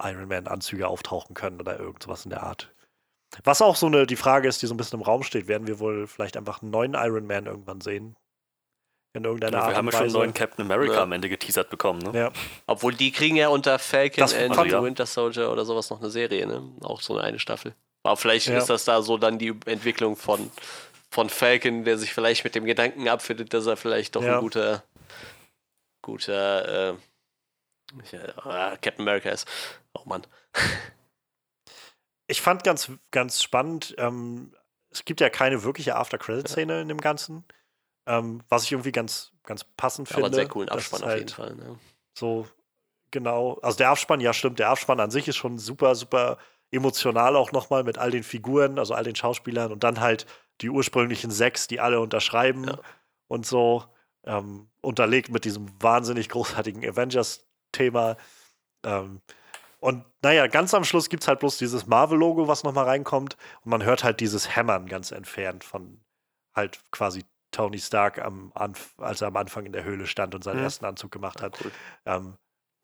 Iron Man-Anzüge auftauchen können oder irgendwas in der Art. Was auch so eine, die Frage ist, die so ein bisschen im Raum steht, werden wir wohl vielleicht einfach einen neuen Iron Man irgendwann sehen? In irgendeiner Ja, Art wir haben und ja schon einen neuen Captain America Ja. am Ende geteasert bekommen, ne? Ja. Obwohl die kriegen ja unter Falcon Das and the Winter Soldier oder sowas noch eine Serie, ne? Auch so eine, eine Staffel. Aber vielleicht Ja. ist das da so dann die Entwicklung von, von Falcon, der sich vielleicht mit dem Gedanken abfindet, dass er vielleicht doch Ja. ein guter, guter äh, Captain America ist. Oh Mann. Ich fand ganz, ganz spannend, ähm, es gibt ja keine wirkliche After-Credit-Szene in dem Ganzen, ähm, was ich irgendwie ganz, ganz passend Aber finde. einen sehr coolen Abspann ist auf halt jeden Fall. Ne? So, genau. Also der Abspann, ja, stimmt. Der Abspann an sich ist schon super, super emotional auch nochmal mit all den Figuren, also all den Schauspielern und dann halt die ursprünglichen sechs, die alle unterschreiben Ja. und so. Ähm, unterlegt mit diesem wahnsinnig großartigen Avengers-Thema. Ähm, und naja, ganz am Schluss gibt es halt bloß dieses Marvel-Logo, was nochmal reinkommt. Und man hört halt dieses Hämmern ganz entfernt von halt quasi Tony Stark, am Anf als er am Anfang in der Höhle stand und seinen Mhm. ersten Anzug gemacht hat. Cool. Ähm,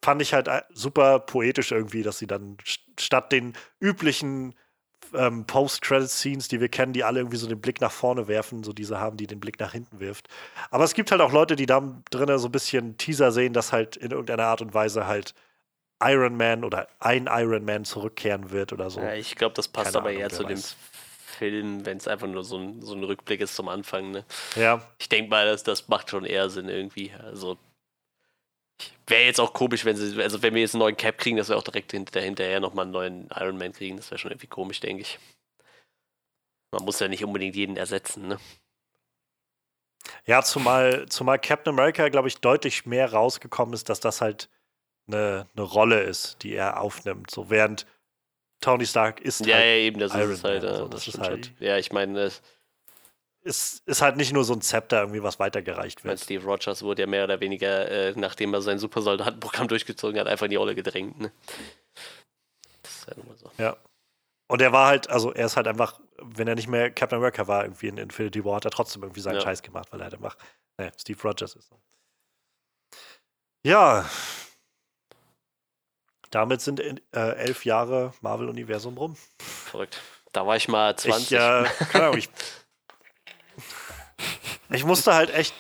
fand ich halt äh, super poetisch irgendwie, dass sie dann st- statt den üblichen ähm, Post-Credit-Scenes, die wir kennen, die alle irgendwie so den Blick nach vorne werfen, so diese haben, die den Blick nach hinten wirft. Aber es gibt halt auch Leute, die da drinnen so ein bisschen Teaser sehen, dass halt in irgendeiner Art und Weise halt Iron Man oder ein Iron Man zurückkehren wird oder so. Ja, ich glaube, das passt Keine aber Ahnung, eher zu dem weiß. Film, wenn es einfach nur so ein, so ein Rückblick ist zum Anfang. Ne? Ja, Ich denke mal, das, das macht schon eher Sinn irgendwie. Also wäre jetzt auch komisch, wenn sie, also wenn wir jetzt einen neuen Cap kriegen, dass wir auch direkt hinter, hinterher nochmal einen neuen Iron Man kriegen. Das wäre schon irgendwie komisch, denke ich. Man muss ja nicht unbedingt jeden ersetzen, ne? Ja, zumal, zumal Captain America, glaube ich, deutlich mehr rausgekommen ist, dass das halt eine, eine Rolle ist, die er aufnimmt. So während Tony Stark ist Ja, halt ja, eben, das Iron ist es halt. Man, äh, also das das ist halt-. Ja, ich meine, äh, ist, ist halt nicht nur so ein Zepter irgendwie, was weitergereicht mein wird. Steve Rogers wurde ja mehr oder weniger, äh, nachdem er sein Supersoldatenprogramm durchgezogen hat, einfach in die Rolle gedrängt. Ne? Das ist ja nun mal so. Ja. Und er war halt, also er ist halt einfach, wenn er nicht mehr Captain America war, irgendwie in Infinity War, hat er trotzdem irgendwie seinen Ja. Scheiß gemacht, weil er halt einfach, naja, Steve Rogers ist. Ja. Damit sind äh, elf Jahre Marvel-Universum rum. Verrückt. Da war ich mal 20. Ich, äh, keine Ahnung, ich, ich musste halt echt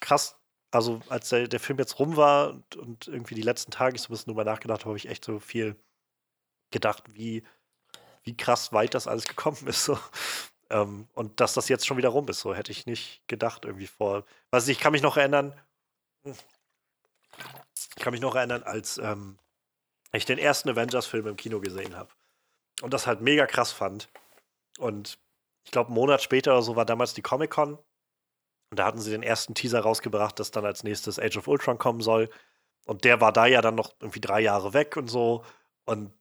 krass, also als der, der Film jetzt rum war und, und irgendwie die letzten Tage ich so ein bisschen drüber nachgedacht habe, habe ich echt so viel gedacht, wie, wie krass weit das alles gekommen ist. So. Ähm, und dass das jetzt schon wieder rum ist, so hätte ich nicht gedacht irgendwie vor. Was ich kann mich noch erinnern, ich kann mich noch erinnern, als ähm, ich den ersten Avengers-Film im Kino gesehen habe und das halt mega krass fand. Und ich glaube, einen Monat später oder so war damals die Comic-Con. Und da hatten sie den ersten Teaser rausgebracht, dass dann als nächstes Age of Ultron kommen soll. Und der war da ja dann noch irgendwie drei Jahre weg und so. Und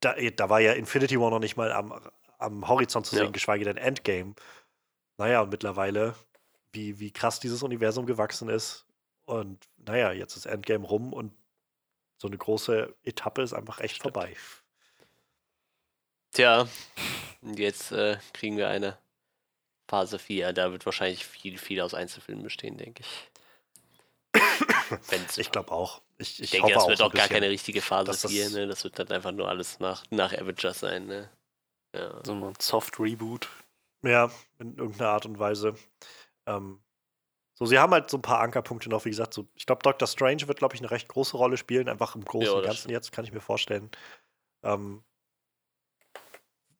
da, da war ja Infinity War noch nicht mal am, am Horizont zu sehen, Ja. geschweige denn Endgame. Naja, und mittlerweile, wie, wie krass dieses Universum gewachsen ist. Und naja, jetzt ist Endgame rum und so eine große Etappe ist einfach echt Stimmt. vorbei. Tja, und jetzt äh, kriegen wir eine Phase 4. Da wird wahrscheinlich viel, viel aus Einzelfilmen bestehen, denke ich. Wenn's, Ich glaube auch. Ich, ich, denke, das wird auch gar keine richtige Phase dass das- 4. Ne? Das wird dann einfach nur alles nach, nach Avengers sein. Ne? Ja. So ein Soft Reboot. Ja, in irgendeiner Art und Weise. Ähm, so, sie haben halt so ein paar Ankerpunkte noch, wie gesagt, so, ich glaube, Doctor Strange wird, glaube ich, eine recht große Rolle spielen, einfach im Großen Ja, und das Ganzen stimmt. jetzt, kann ich mir vorstellen. Ähm,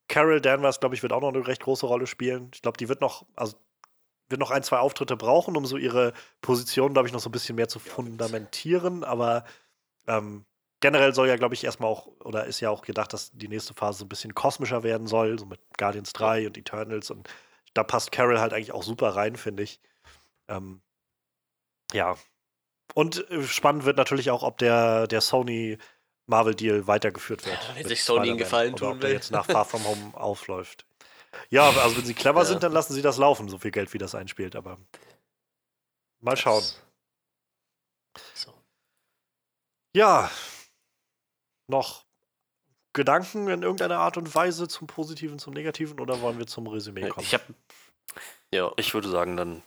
Carol Danvers, glaube ich, wird auch noch eine recht große Rolle spielen. Ich glaube, die wird noch, also wird noch ein, zwei Auftritte brauchen, um so ihre Position, glaube ich, noch so ein bisschen mehr zu fundamentieren, aber ähm, generell soll ja, glaube ich, erstmal auch, oder ist ja auch gedacht, dass die nächste Phase so ein bisschen kosmischer werden soll, so mit Guardians 3 und Eternals und da passt Carol halt eigentlich auch super rein, finde ich. Ähm, ja. Und äh, spannend wird natürlich auch, ob der, der Sony Marvel-Deal weitergeführt wird. Ja, wenn sich Sony einen Gefallen tun ob der will. jetzt nach Far From Home aufläuft. Ja, also wenn sie clever Ja. sind, dann lassen sie das laufen, so viel Geld, wie das einspielt, aber mal schauen. So. Ja. Noch Gedanken in irgendeiner Art und Weise zum Positiven, zum Negativen oder wollen wir zum Resümee kommen? Ich habe. Ja, Ich würde sagen, dann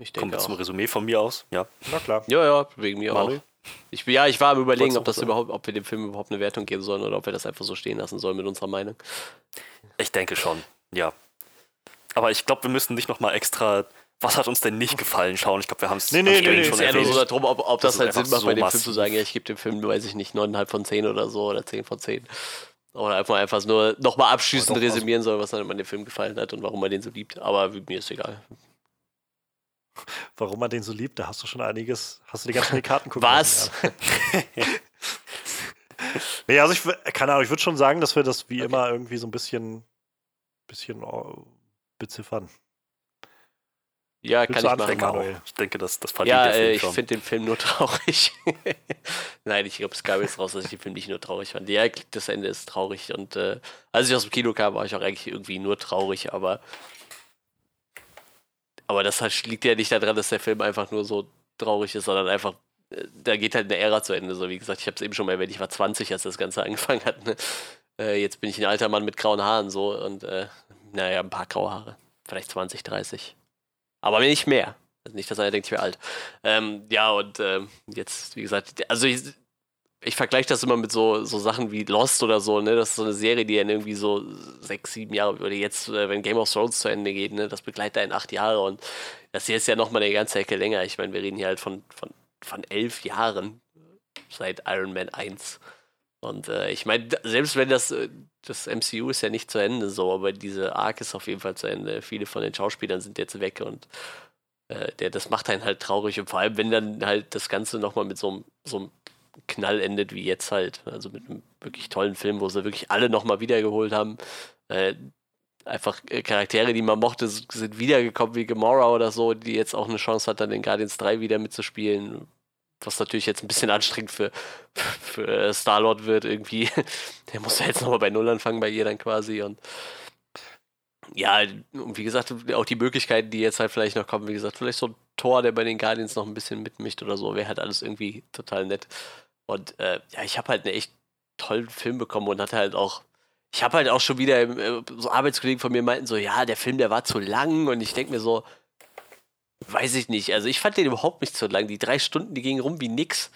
ich kommen denke wir zum auch. Resümee von mir aus. Ja. Na klar. Ja, ja, wegen mir Manu? auch. Ich, ja, ich war am überlegen, ob das überhaupt, ob wir dem Film überhaupt eine Wertung geben sollen oder ob wir das einfach so stehen lassen sollen mit unserer Meinung. Ich denke schon, ja. Aber ich glaube, wir müssen nicht nochmal extra, was hat uns denn nicht gefallen, schauen. Ich glaube, wir haben es Nee, nee, nee, nee, Es schon ist eher nur so erwähnt. darum, ob, ob Das das, halt Sinn macht, so bei dem Film massiv. zu sagen, ja, ich gebe dem Film, weiß ich nicht, 9,5 von 10 oder so oder 10 von 10. Oder einfach, einfach nur nochmal abschließend also- resümieren soll, was dann an dem Film gefallen hat und warum man den so liebt. Aber mir ist egal. Warum man den so liebt, da hast du schon einiges, hast du die ganzen Karten gucken Was? nee, also ich, keine Ahnung, ich würde schon sagen, dass wir das wie Okay. immer irgendwie so ein bisschen, bisschen äh, beziffern. Ja, Willst kann ich anfangen, machen. Manuel. Ich denke, das, das verdient Ja, Film äh, ich finde den Film nur traurig. Nein, ich glaube, es kam jetzt raus, dass ich den Film nicht nur traurig fand. Ja, das Ende ist traurig und äh, als ich aus dem Kino kam, war ich auch eigentlich irgendwie nur traurig, aber aber das liegt ja nicht daran, dass der Film einfach nur so traurig ist, sondern einfach äh, da geht halt eine Ära zu Ende. So wie gesagt, ich habe es eben schon mal erwähnt, ich war 20, als das Ganze angefangen hat. Ne? Äh, jetzt bin ich ein alter Mann mit grauen Haaren so und äh, naja, ein paar graue Haare. Vielleicht 20, 30. Aber nicht mehr. Also nicht, dass einer denkt, ich wäre alt. Ähm, ja, und ähm, jetzt, wie gesagt, also ich, ich vergleiche das immer mit so, so Sachen wie Lost oder so, ne? Das ist so eine Serie, die dann irgendwie so sechs, sieben Jahre, oder jetzt, äh, wenn Game of Thrones zu Ende geht, ne, das begleitet einen acht Jahre und das hier ist ja nochmal eine ganze Ecke länger. Ich meine, wir reden hier halt von, von, von elf Jahren seit Iron Man 1. Und äh, ich meine, selbst wenn das, äh, das MCU ist ja nicht zu Ende so, aber diese Arc ist auf jeden Fall zu Ende. Viele von den Schauspielern sind jetzt weg und äh, der, das macht einen halt traurig. Und vor allem, wenn dann halt das Ganze nochmal mit so einem so einem Knall endet wie jetzt halt. Also mit einem wirklich tollen Film, wo sie wirklich alle nochmal wiedergeholt haben. Äh, einfach äh, Charaktere, die man mochte, sind wiedergekommen wie Gamora oder so, die jetzt auch eine Chance hat, dann in Guardians 3 wieder mitzuspielen. was natürlich jetzt ein bisschen anstrengend für, für Star-Lord wird irgendwie. Der muss ja jetzt nochmal bei Null anfangen bei ihr dann quasi und ja, und wie gesagt, auch die Möglichkeiten, die jetzt halt vielleicht noch kommen, wie gesagt, vielleicht so ein Tor, der bei den Guardians noch ein bisschen mitmischt oder so, wäre halt alles irgendwie total nett. Und äh, ja, ich habe halt einen echt tollen Film bekommen und hatte halt auch ich habe halt auch schon wieder äh, so Arbeitskollegen von mir meinten so, ja, der Film, der war zu lang und ich denke mir so, weiß ich nicht. Also ich fand den überhaupt nicht zu lang. Die drei Stunden, die gingen rum wie nix.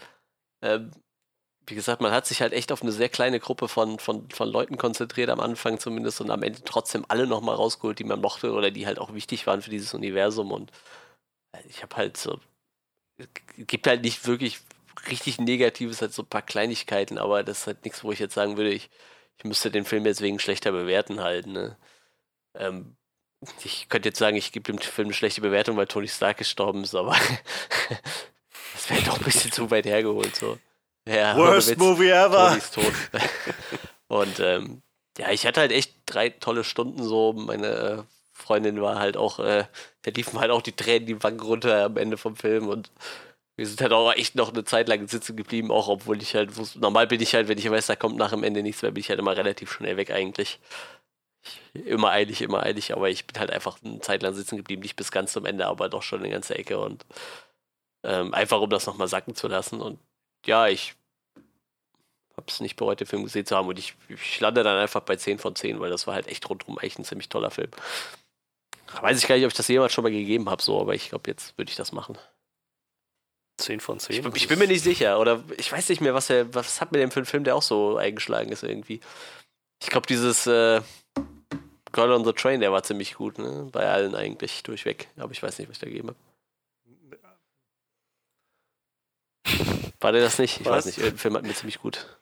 Ähm, wie gesagt, man hat sich halt echt auf eine sehr kleine Gruppe von, von, von Leuten konzentriert, am Anfang zumindest, und am Ende trotzdem alle nochmal rausgeholt, die man mochte oder die halt auch wichtig waren für dieses Universum. Und ich habe halt so, es gibt halt nicht wirklich richtig Negatives, halt so ein paar Kleinigkeiten, aber das ist halt nichts, wo ich jetzt sagen würde, ich, ich müsste den Film jetzt wegen schlechter bewerten halt, ne? Ähm, ich könnte jetzt sagen, ich gebe dem Film eine schlechte Bewertung, weil Tony Stark gestorben ist, aber das wäre doch ein bisschen zu weit hergeholt. So. Ja, Worst Movie ever. Tony ist tot. Und ähm, ja, ich hatte halt echt drei tolle Stunden so. Meine äh, Freundin war halt auch, äh, da liefen halt auch die Tränen die Wangen runter am Ende vom Film und wir sind halt auch echt noch eine Zeit lang sitzen geblieben, auch obwohl ich halt wusste, normal bin ich halt, wenn ich weiß, da kommt nach dem Ende nichts mehr, bin ich halt immer relativ schnell weg eigentlich. Immer eilig, immer eilig, aber ich bin halt einfach eine Zeit lang sitzen geblieben, nicht bis ganz zum Ende, aber doch schon eine ganze Ecke und ähm, einfach um das nochmal sacken zu lassen. Und ja, ich habe es nicht bereut, den Film gesehen zu haben und ich, ich lande dann einfach bei 10 von 10, weil das war halt echt rundherum echt ein ziemlich toller Film. Weiß ich gar nicht, ob ich das jemals schon mal gegeben habe, so, aber ich glaube, jetzt würde ich das machen. 10 von 10. Ich, ich, bin mir nicht sicher. Oder ich weiß nicht mehr, was er, was hat mir denn für einen Film, der auch so eingeschlagen ist irgendwie. Ich glaube, dieses äh, Girl on the Train, der war ziemlich gut, ne? Bei allen eigentlich durchweg. Aber ich weiß nicht, was ich da gegeben habe. War der das nicht? Ich was? weiß nicht. Der Film hat mir ziemlich gut.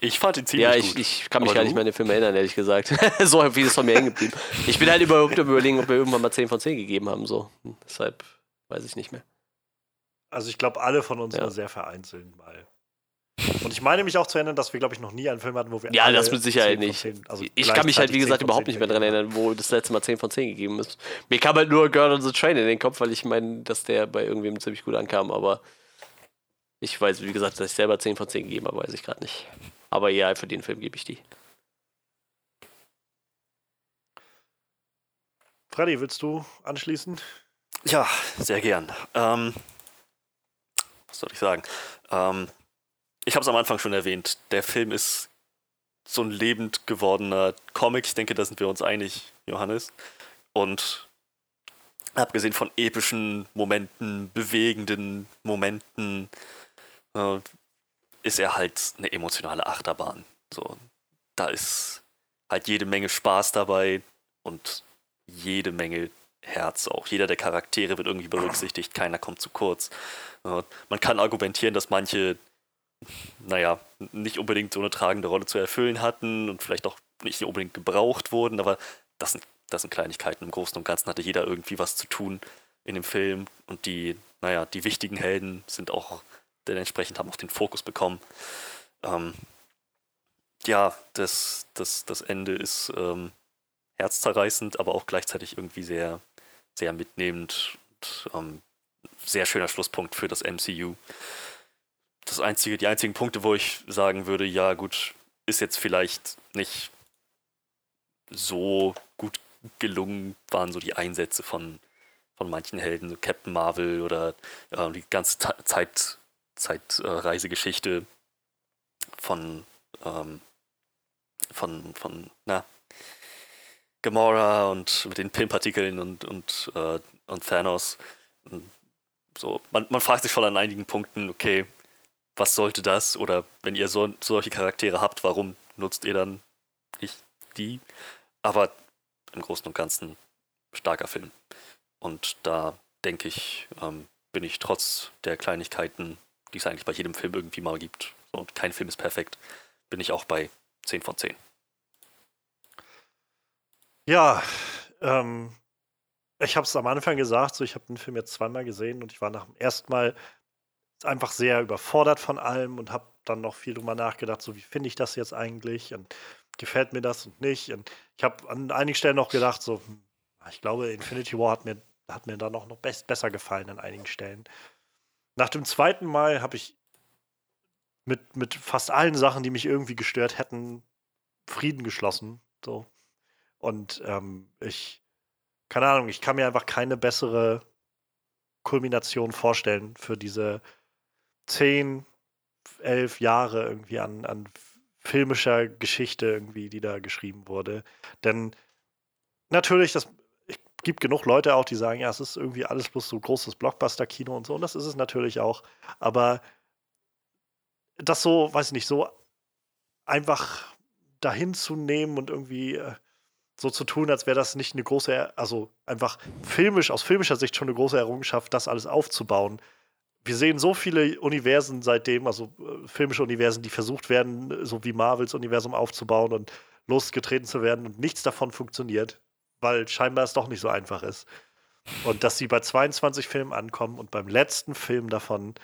Ich fand ihn ziemlich ja, ich, gut. Ja, ich kann mich Aber gar du? nicht mehr an den Film erinnern, ehrlich gesagt. so viel ist von mir hängen geblieben. Ich bin halt überhaupt überlegen, ob wir irgendwann mal 10 von 10 gegeben haben. So. Deshalb Weiß ich nicht mehr. Also ich glaube, alle von uns ja. nur sehr vereinzelt mal. Und ich meine mich auch zu erinnern, dass wir, glaube ich, noch nie einen Film hatten, wo wir. Ja, das mit Sicherheit nicht. 10, also ich kann mich halt, wie gesagt, überhaupt nicht mehr daran erinnern, wo das letzte Mal 10 von 10 gegeben ist. Mir kam halt nur Girl on the Train in den Kopf, weil ich meine, dass der bei irgendwem ziemlich gut ankam, aber ich weiß, wie gesagt, dass ich selber 10 von 10 gegeben habe, weiß ich gerade nicht. Aber ja, für den Film gebe ich die. Freddy, willst du anschließen? Ja, sehr gern. Ähm, was soll ich sagen? Ähm, ich habe es am Anfang schon erwähnt. Der Film ist so ein lebend gewordener Comic. Ich denke, da sind wir uns einig, Johannes. Und abgesehen von epischen Momenten, bewegenden Momenten, äh, ist er halt eine emotionale Achterbahn. So, da ist halt jede Menge Spaß dabei und jede Menge Herz auch. Jeder der Charaktere wird irgendwie berücksichtigt, keiner kommt zu kurz. Man kann argumentieren, dass manche, naja, nicht unbedingt so eine tragende Rolle zu erfüllen hatten und vielleicht auch nicht unbedingt gebraucht wurden, aber das sind, das sind Kleinigkeiten. Im Großen und Ganzen hatte jeder irgendwie was zu tun in dem Film und die, naja, die wichtigen Helden sind auch, denn entsprechend haben auch den Fokus bekommen. Ähm, ja, das, das, das Ende ist ähm, herzzerreißend, aber auch gleichzeitig irgendwie sehr, sehr mitnehmend und ähm, sehr schöner Schlusspunkt für das MCU. Das einzige, die einzigen Punkte, wo ich sagen würde, ja gut, ist jetzt vielleicht nicht so gut gelungen, waren so die Einsätze von, von manchen Helden, so Captain Marvel oder äh, die ganze Zeit, Zeitreisegeschichte von, ähm, von, von, na, Gamora und mit den Pim-Partikeln und, und, äh, und Thanos. So, man, man fragt sich schon an einigen Punkten, okay, was sollte das? Oder wenn ihr so, solche Charaktere habt, warum nutzt ihr dann nicht die? Aber im Großen und Ganzen starker Film. Und da denke ich, ähm, bin ich trotz der Kleinigkeiten, die es eigentlich bei jedem Film irgendwie mal gibt, und kein Film ist perfekt, bin ich auch bei 10 von 10. Ja, ähm, ich habe es am Anfang gesagt, so ich habe den Film jetzt zweimal gesehen und ich war nach dem ersten Mal einfach sehr überfordert von allem und habe dann noch viel drüber nachgedacht, so wie finde ich das jetzt eigentlich und gefällt mir das und nicht. Und ich habe an einigen Stellen noch gedacht, so, hm, ich glaube, Infinity War hat mir, hat mir dann auch noch best, besser gefallen an einigen Stellen. Nach dem zweiten Mal habe ich mit, mit fast allen Sachen, die mich irgendwie gestört hätten, Frieden geschlossen. So. Und ähm, ich, keine Ahnung, ich kann mir einfach keine bessere Kulmination vorstellen für diese zehn, elf Jahre irgendwie an, an filmischer Geschichte irgendwie, die da geschrieben wurde. Denn natürlich, das gibt genug Leute auch, die sagen, ja, es ist irgendwie alles bloß so großes Blockbuster-Kino und so. Und das ist es natürlich auch. Aber das so, weiß ich nicht, so einfach dahin zu nehmen und irgendwie äh, so zu tun, als wäre das nicht eine große, also einfach filmisch, aus filmischer Sicht schon eine große Errungenschaft, das alles aufzubauen. Wir sehen so viele Universen seitdem, also äh, filmische Universen, die versucht werden, so wie Marvels Universum aufzubauen und losgetreten zu werden und nichts davon funktioniert, weil scheinbar es doch nicht so einfach ist. Und dass sie bei 22 Filmen ankommen und beim letzten Film davon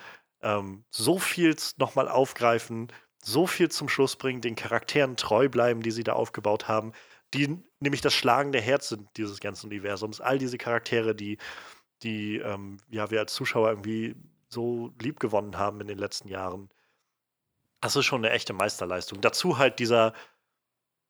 ähm, so viel nochmal aufgreifen, so viel zum Schluss bringen, den Charakteren treu bleiben, die sie da aufgebaut haben, die nämlich das schlagende Herz sind dieses ganzen Universums. All diese Charaktere, die, die ähm, ja, wir als Zuschauer irgendwie so lieb gewonnen haben in den letzten Jahren. Das ist schon eine echte Meisterleistung. Dazu halt dieser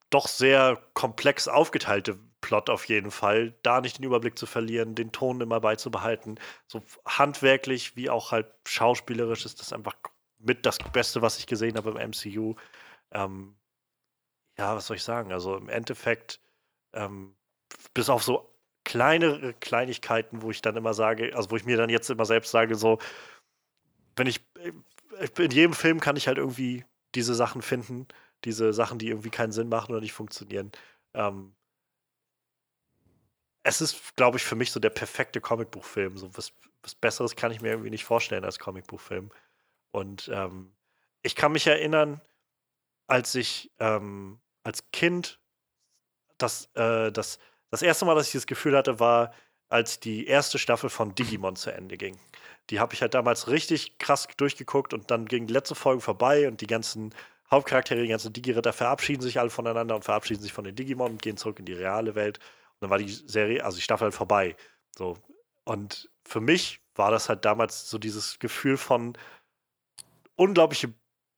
doch sehr komplex aufgeteilte Plot auf jeden Fall, da nicht den Überblick zu verlieren, den Ton immer beizubehalten. So handwerklich wie auch halt schauspielerisch ist das einfach mit das Beste, was ich gesehen habe im MCU. Ähm, ja, was soll ich sagen? Also im Endeffekt, ähm, bis auf so kleinere Kleinigkeiten, wo ich dann immer sage, also wo ich mir dann jetzt immer selbst sage, so, wenn ich, äh, in jedem Film kann ich halt irgendwie diese Sachen finden, diese Sachen, die irgendwie keinen Sinn machen oder nicht funktionieren. Ähm, es ist, glaube ich, für mich so der perfekte Comicbuchfilm. So was, was Besseres kann ich mir irgendwie nicht vorstellen als Comicbuchfilm. Und ähm, ich kann mich erinnern, als ich ähm, als Kind das, äh, das, das erste Mal, dass ich das Gefühl hatte, war, als die erste Staffel von Digimon zu Ende ging. Die habe ich halt damals richtig krass durchgeguckt und dann ging die letzte Folge vorbei und die ganzen Hauptcharaktere, die ganzen Digi-Ritter verabschieden sich alle voneinander und verabschieden sich von den Digimon und gehen zurück in die reale Welt dann war die Serie, also die Staffel halt vorbei. So. Und für mich war das halt damals so dieses Gefühl von unglaubliche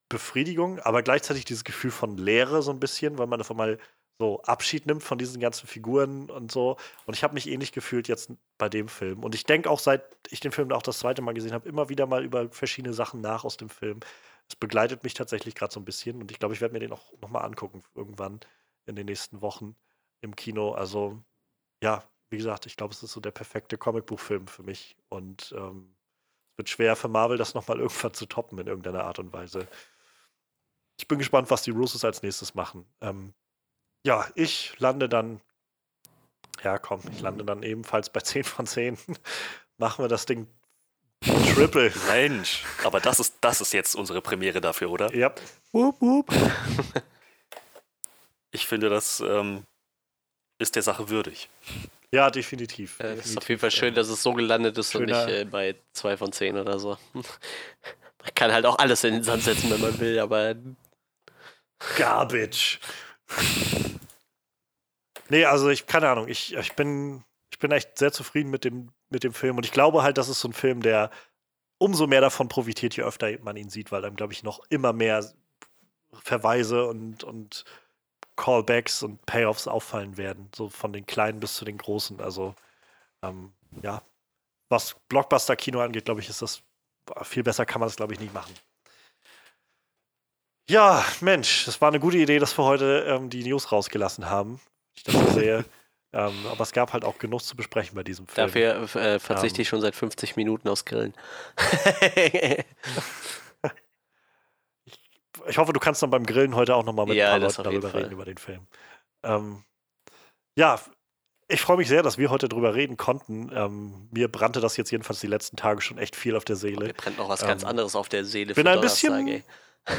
Befriedigung, aber gleichzeitig dieses Gefühl von Leere so ein bisschen, weil man davon mal so Abschied nimmt von diesen ganzen Figuren und so. Und ich habe mich ähnlich gefühlt jetzt bei dem Film. Und ich denke auch, seit ich den Film auch das zweite Mal gesehen habe, immer wieder mal über verschiedene Sachen nach aus dem Film. Es begleitet mich tatsächlich gerade so ein bisschen und ich glaube, ich werde mir den auch nochmal angucken irgendwann in den nächsten Wochen im Kino. Also ja, wie gesagt, ich glaube, es ist so der perfekte Comicbuchfilm für mich. Und ähm, es wird schwer für Marvel, das nochmal irgendwann zu toppen in irgendeiner Art und Weise. Ich bin gespannt, was die Russos als nächstes machen. Ähm, ja, ich lande dann. Ja, komm, ich lande dann ebenfalls bei 10 von 10. machen wir das Ding Triple. Mensch, aber das ist, das ist jetzt unsere Premiere dafür, oder? Ja. Wupp, wupp. Ich finde, das ähm, ist der Sache würdig. Ja, definitiv. Äh, definitiv. ist auf jeden Fall schön, dass es so gelandet ist Schöner. und nicht äh, bei 2 von 10 oder so. Man kann halt auch alles in den Sand setzen, wenn man will, aber Garbage. nee, also ich, keine Ahnung, ich, ich bin, ich bin echt sehr zufrieden mit dem, mit dem Film und ich glaube halt, das ist so ein Film, der umso mehr davon profitiert, je öfter man ihn sieht, weil dann, glaube ich, noch immer mehr Verweise und, und Callbacks und Payoffs auffallen werden, so von den kleinen bis zu den großen. Also ähm, ja, was Blockbuster-Kino angeht, glaube ich, ist das viel besser kann man das, glaube ich, nicht machen. Ja, Mensch, das war eine gute Idee, dass wir heute ähm, die News rausgelassen haben. Ich das sehe. Ähm, aber es gab halt auch genug zu besprechen bei diesem Film. dafür äh, verzichte Ähm. ich schon seit 50 Minuten aufs Grillen. ich hoffe, du kannst dann beim Grillen heute auch nochmal mit Ja, ein paar Leuten darüber reden, über den Film. Ähm, ja, ich freue mich sehr, dass wir heute darüber reden konnten. Ähm, mir brannte das jetzt jedenfalls die letzten Tage schon echt viel auf der Seele. Mir brennt noch was ganz Ähm, anderes auf der Seele bin für ein Donnerstag, bisschen-.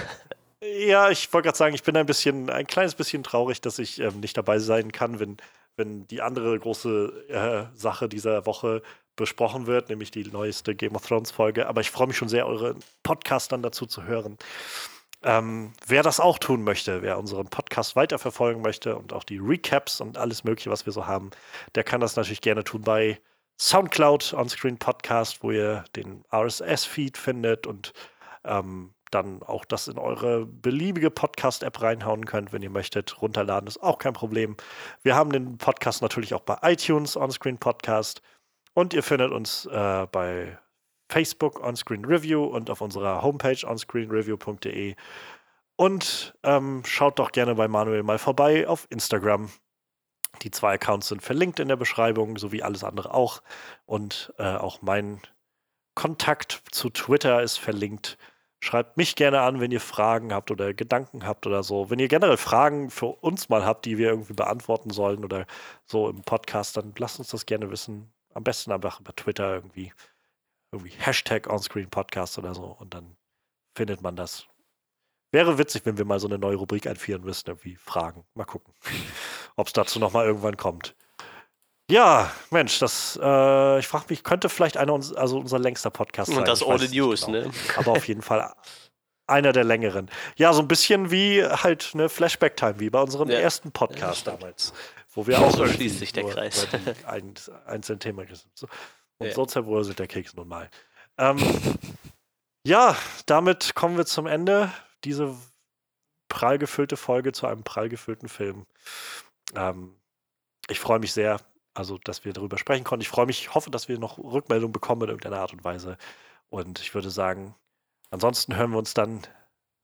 Ja, ich wollte gerade sagen, ich bin ein bisschen, ein kleines bisschen traurig, dass ich ähm, nicht dabei sein kann, wenn, wenn die andere große äh, Sache dieser Woche besprochen wird, nämlich die neueste Game of Thrones Folge. Aber ich freue mich schon sehr, euren Podcast dann dazu zu hören. Ähm, wer das auch tun möchte, wer unseren Podcast weiterverfolgen möchte und auch die Recaps und alles Mögliche, was wir so haben, der kann das natürlich gerne tun bei Soundcloud Onscreen Podcast, wo ihr den RSS-Feed findet und ähm, dann auch das in eure beliebige Podcast-App reinhauen könnt, wenn ihr möchtet. Runterladen ist auch kein Problem. Wir haben den Podcast natürlich auch bei iTunes Onscreen Podcast und ihr findet uns äh, bei Facebook Onscreen Review und auf unserer Homepage onscreenreview.de. Und ähm, schaut doch gerne bei Manuel mal vorbei auf Instagram. Die zwei Accounts sind verlinkt in der Beschreibung, sowie alles andere auch. Und äh, auch mein Kontakt zu Twitter ist verlinkt. Schreibt mich gerne an, wenn ihr Fragen habt oder Gedanken habt oder so. Wenn ihr generell Fragen für uns mal habt, die wir irgendwie beantworten sollen oder so im Podcast, dann lasst uns das gerne wissen. Am besten einfach über Twitter irgendwie. Irgendwie Hashtag Onscreen Podcast oder so. Und dann findet man das. Wäre witzig, wenn wir mal so eine neue Rubrik einführen müssten, irgendwie Fragen. Mal gucken, ob es dazu nochmal irgendwann kommt. Ja, Mensch, das, äh, ich frage mich, könnte vielleicht einer, uns, also unser längster Podcast sein. Und das ohne News, genau. ne? Aber auf jeden Fall einer der längeren. Ja, so ein bisschen wie halt eine Flashback-Time, wie bei unserem Ja. ersten Podcast damals, wo wir So auch schließt irgendwie sich der Kreis. ein, einzelnen Themen sind. So. Und Ja. so zerwurselt der Keks nun mal. Ähm, ja, damit kommen wir zum Ende. Diese prall gefüllte Folge zu einem prall gefüllten Film. Ähm, ich freue mich sehr, also dass wir darüber sprechen konnten. Ich freue mich, hoffe, dass wir noch Rückmeldung bekommen in irgendeiner Art und Weise. Und ich würde sagen, ansonsten hören wir uns dann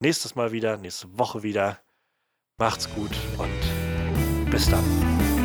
nächstes Mal wieder, nächste Woche wieder. Macht's gut und bis dann.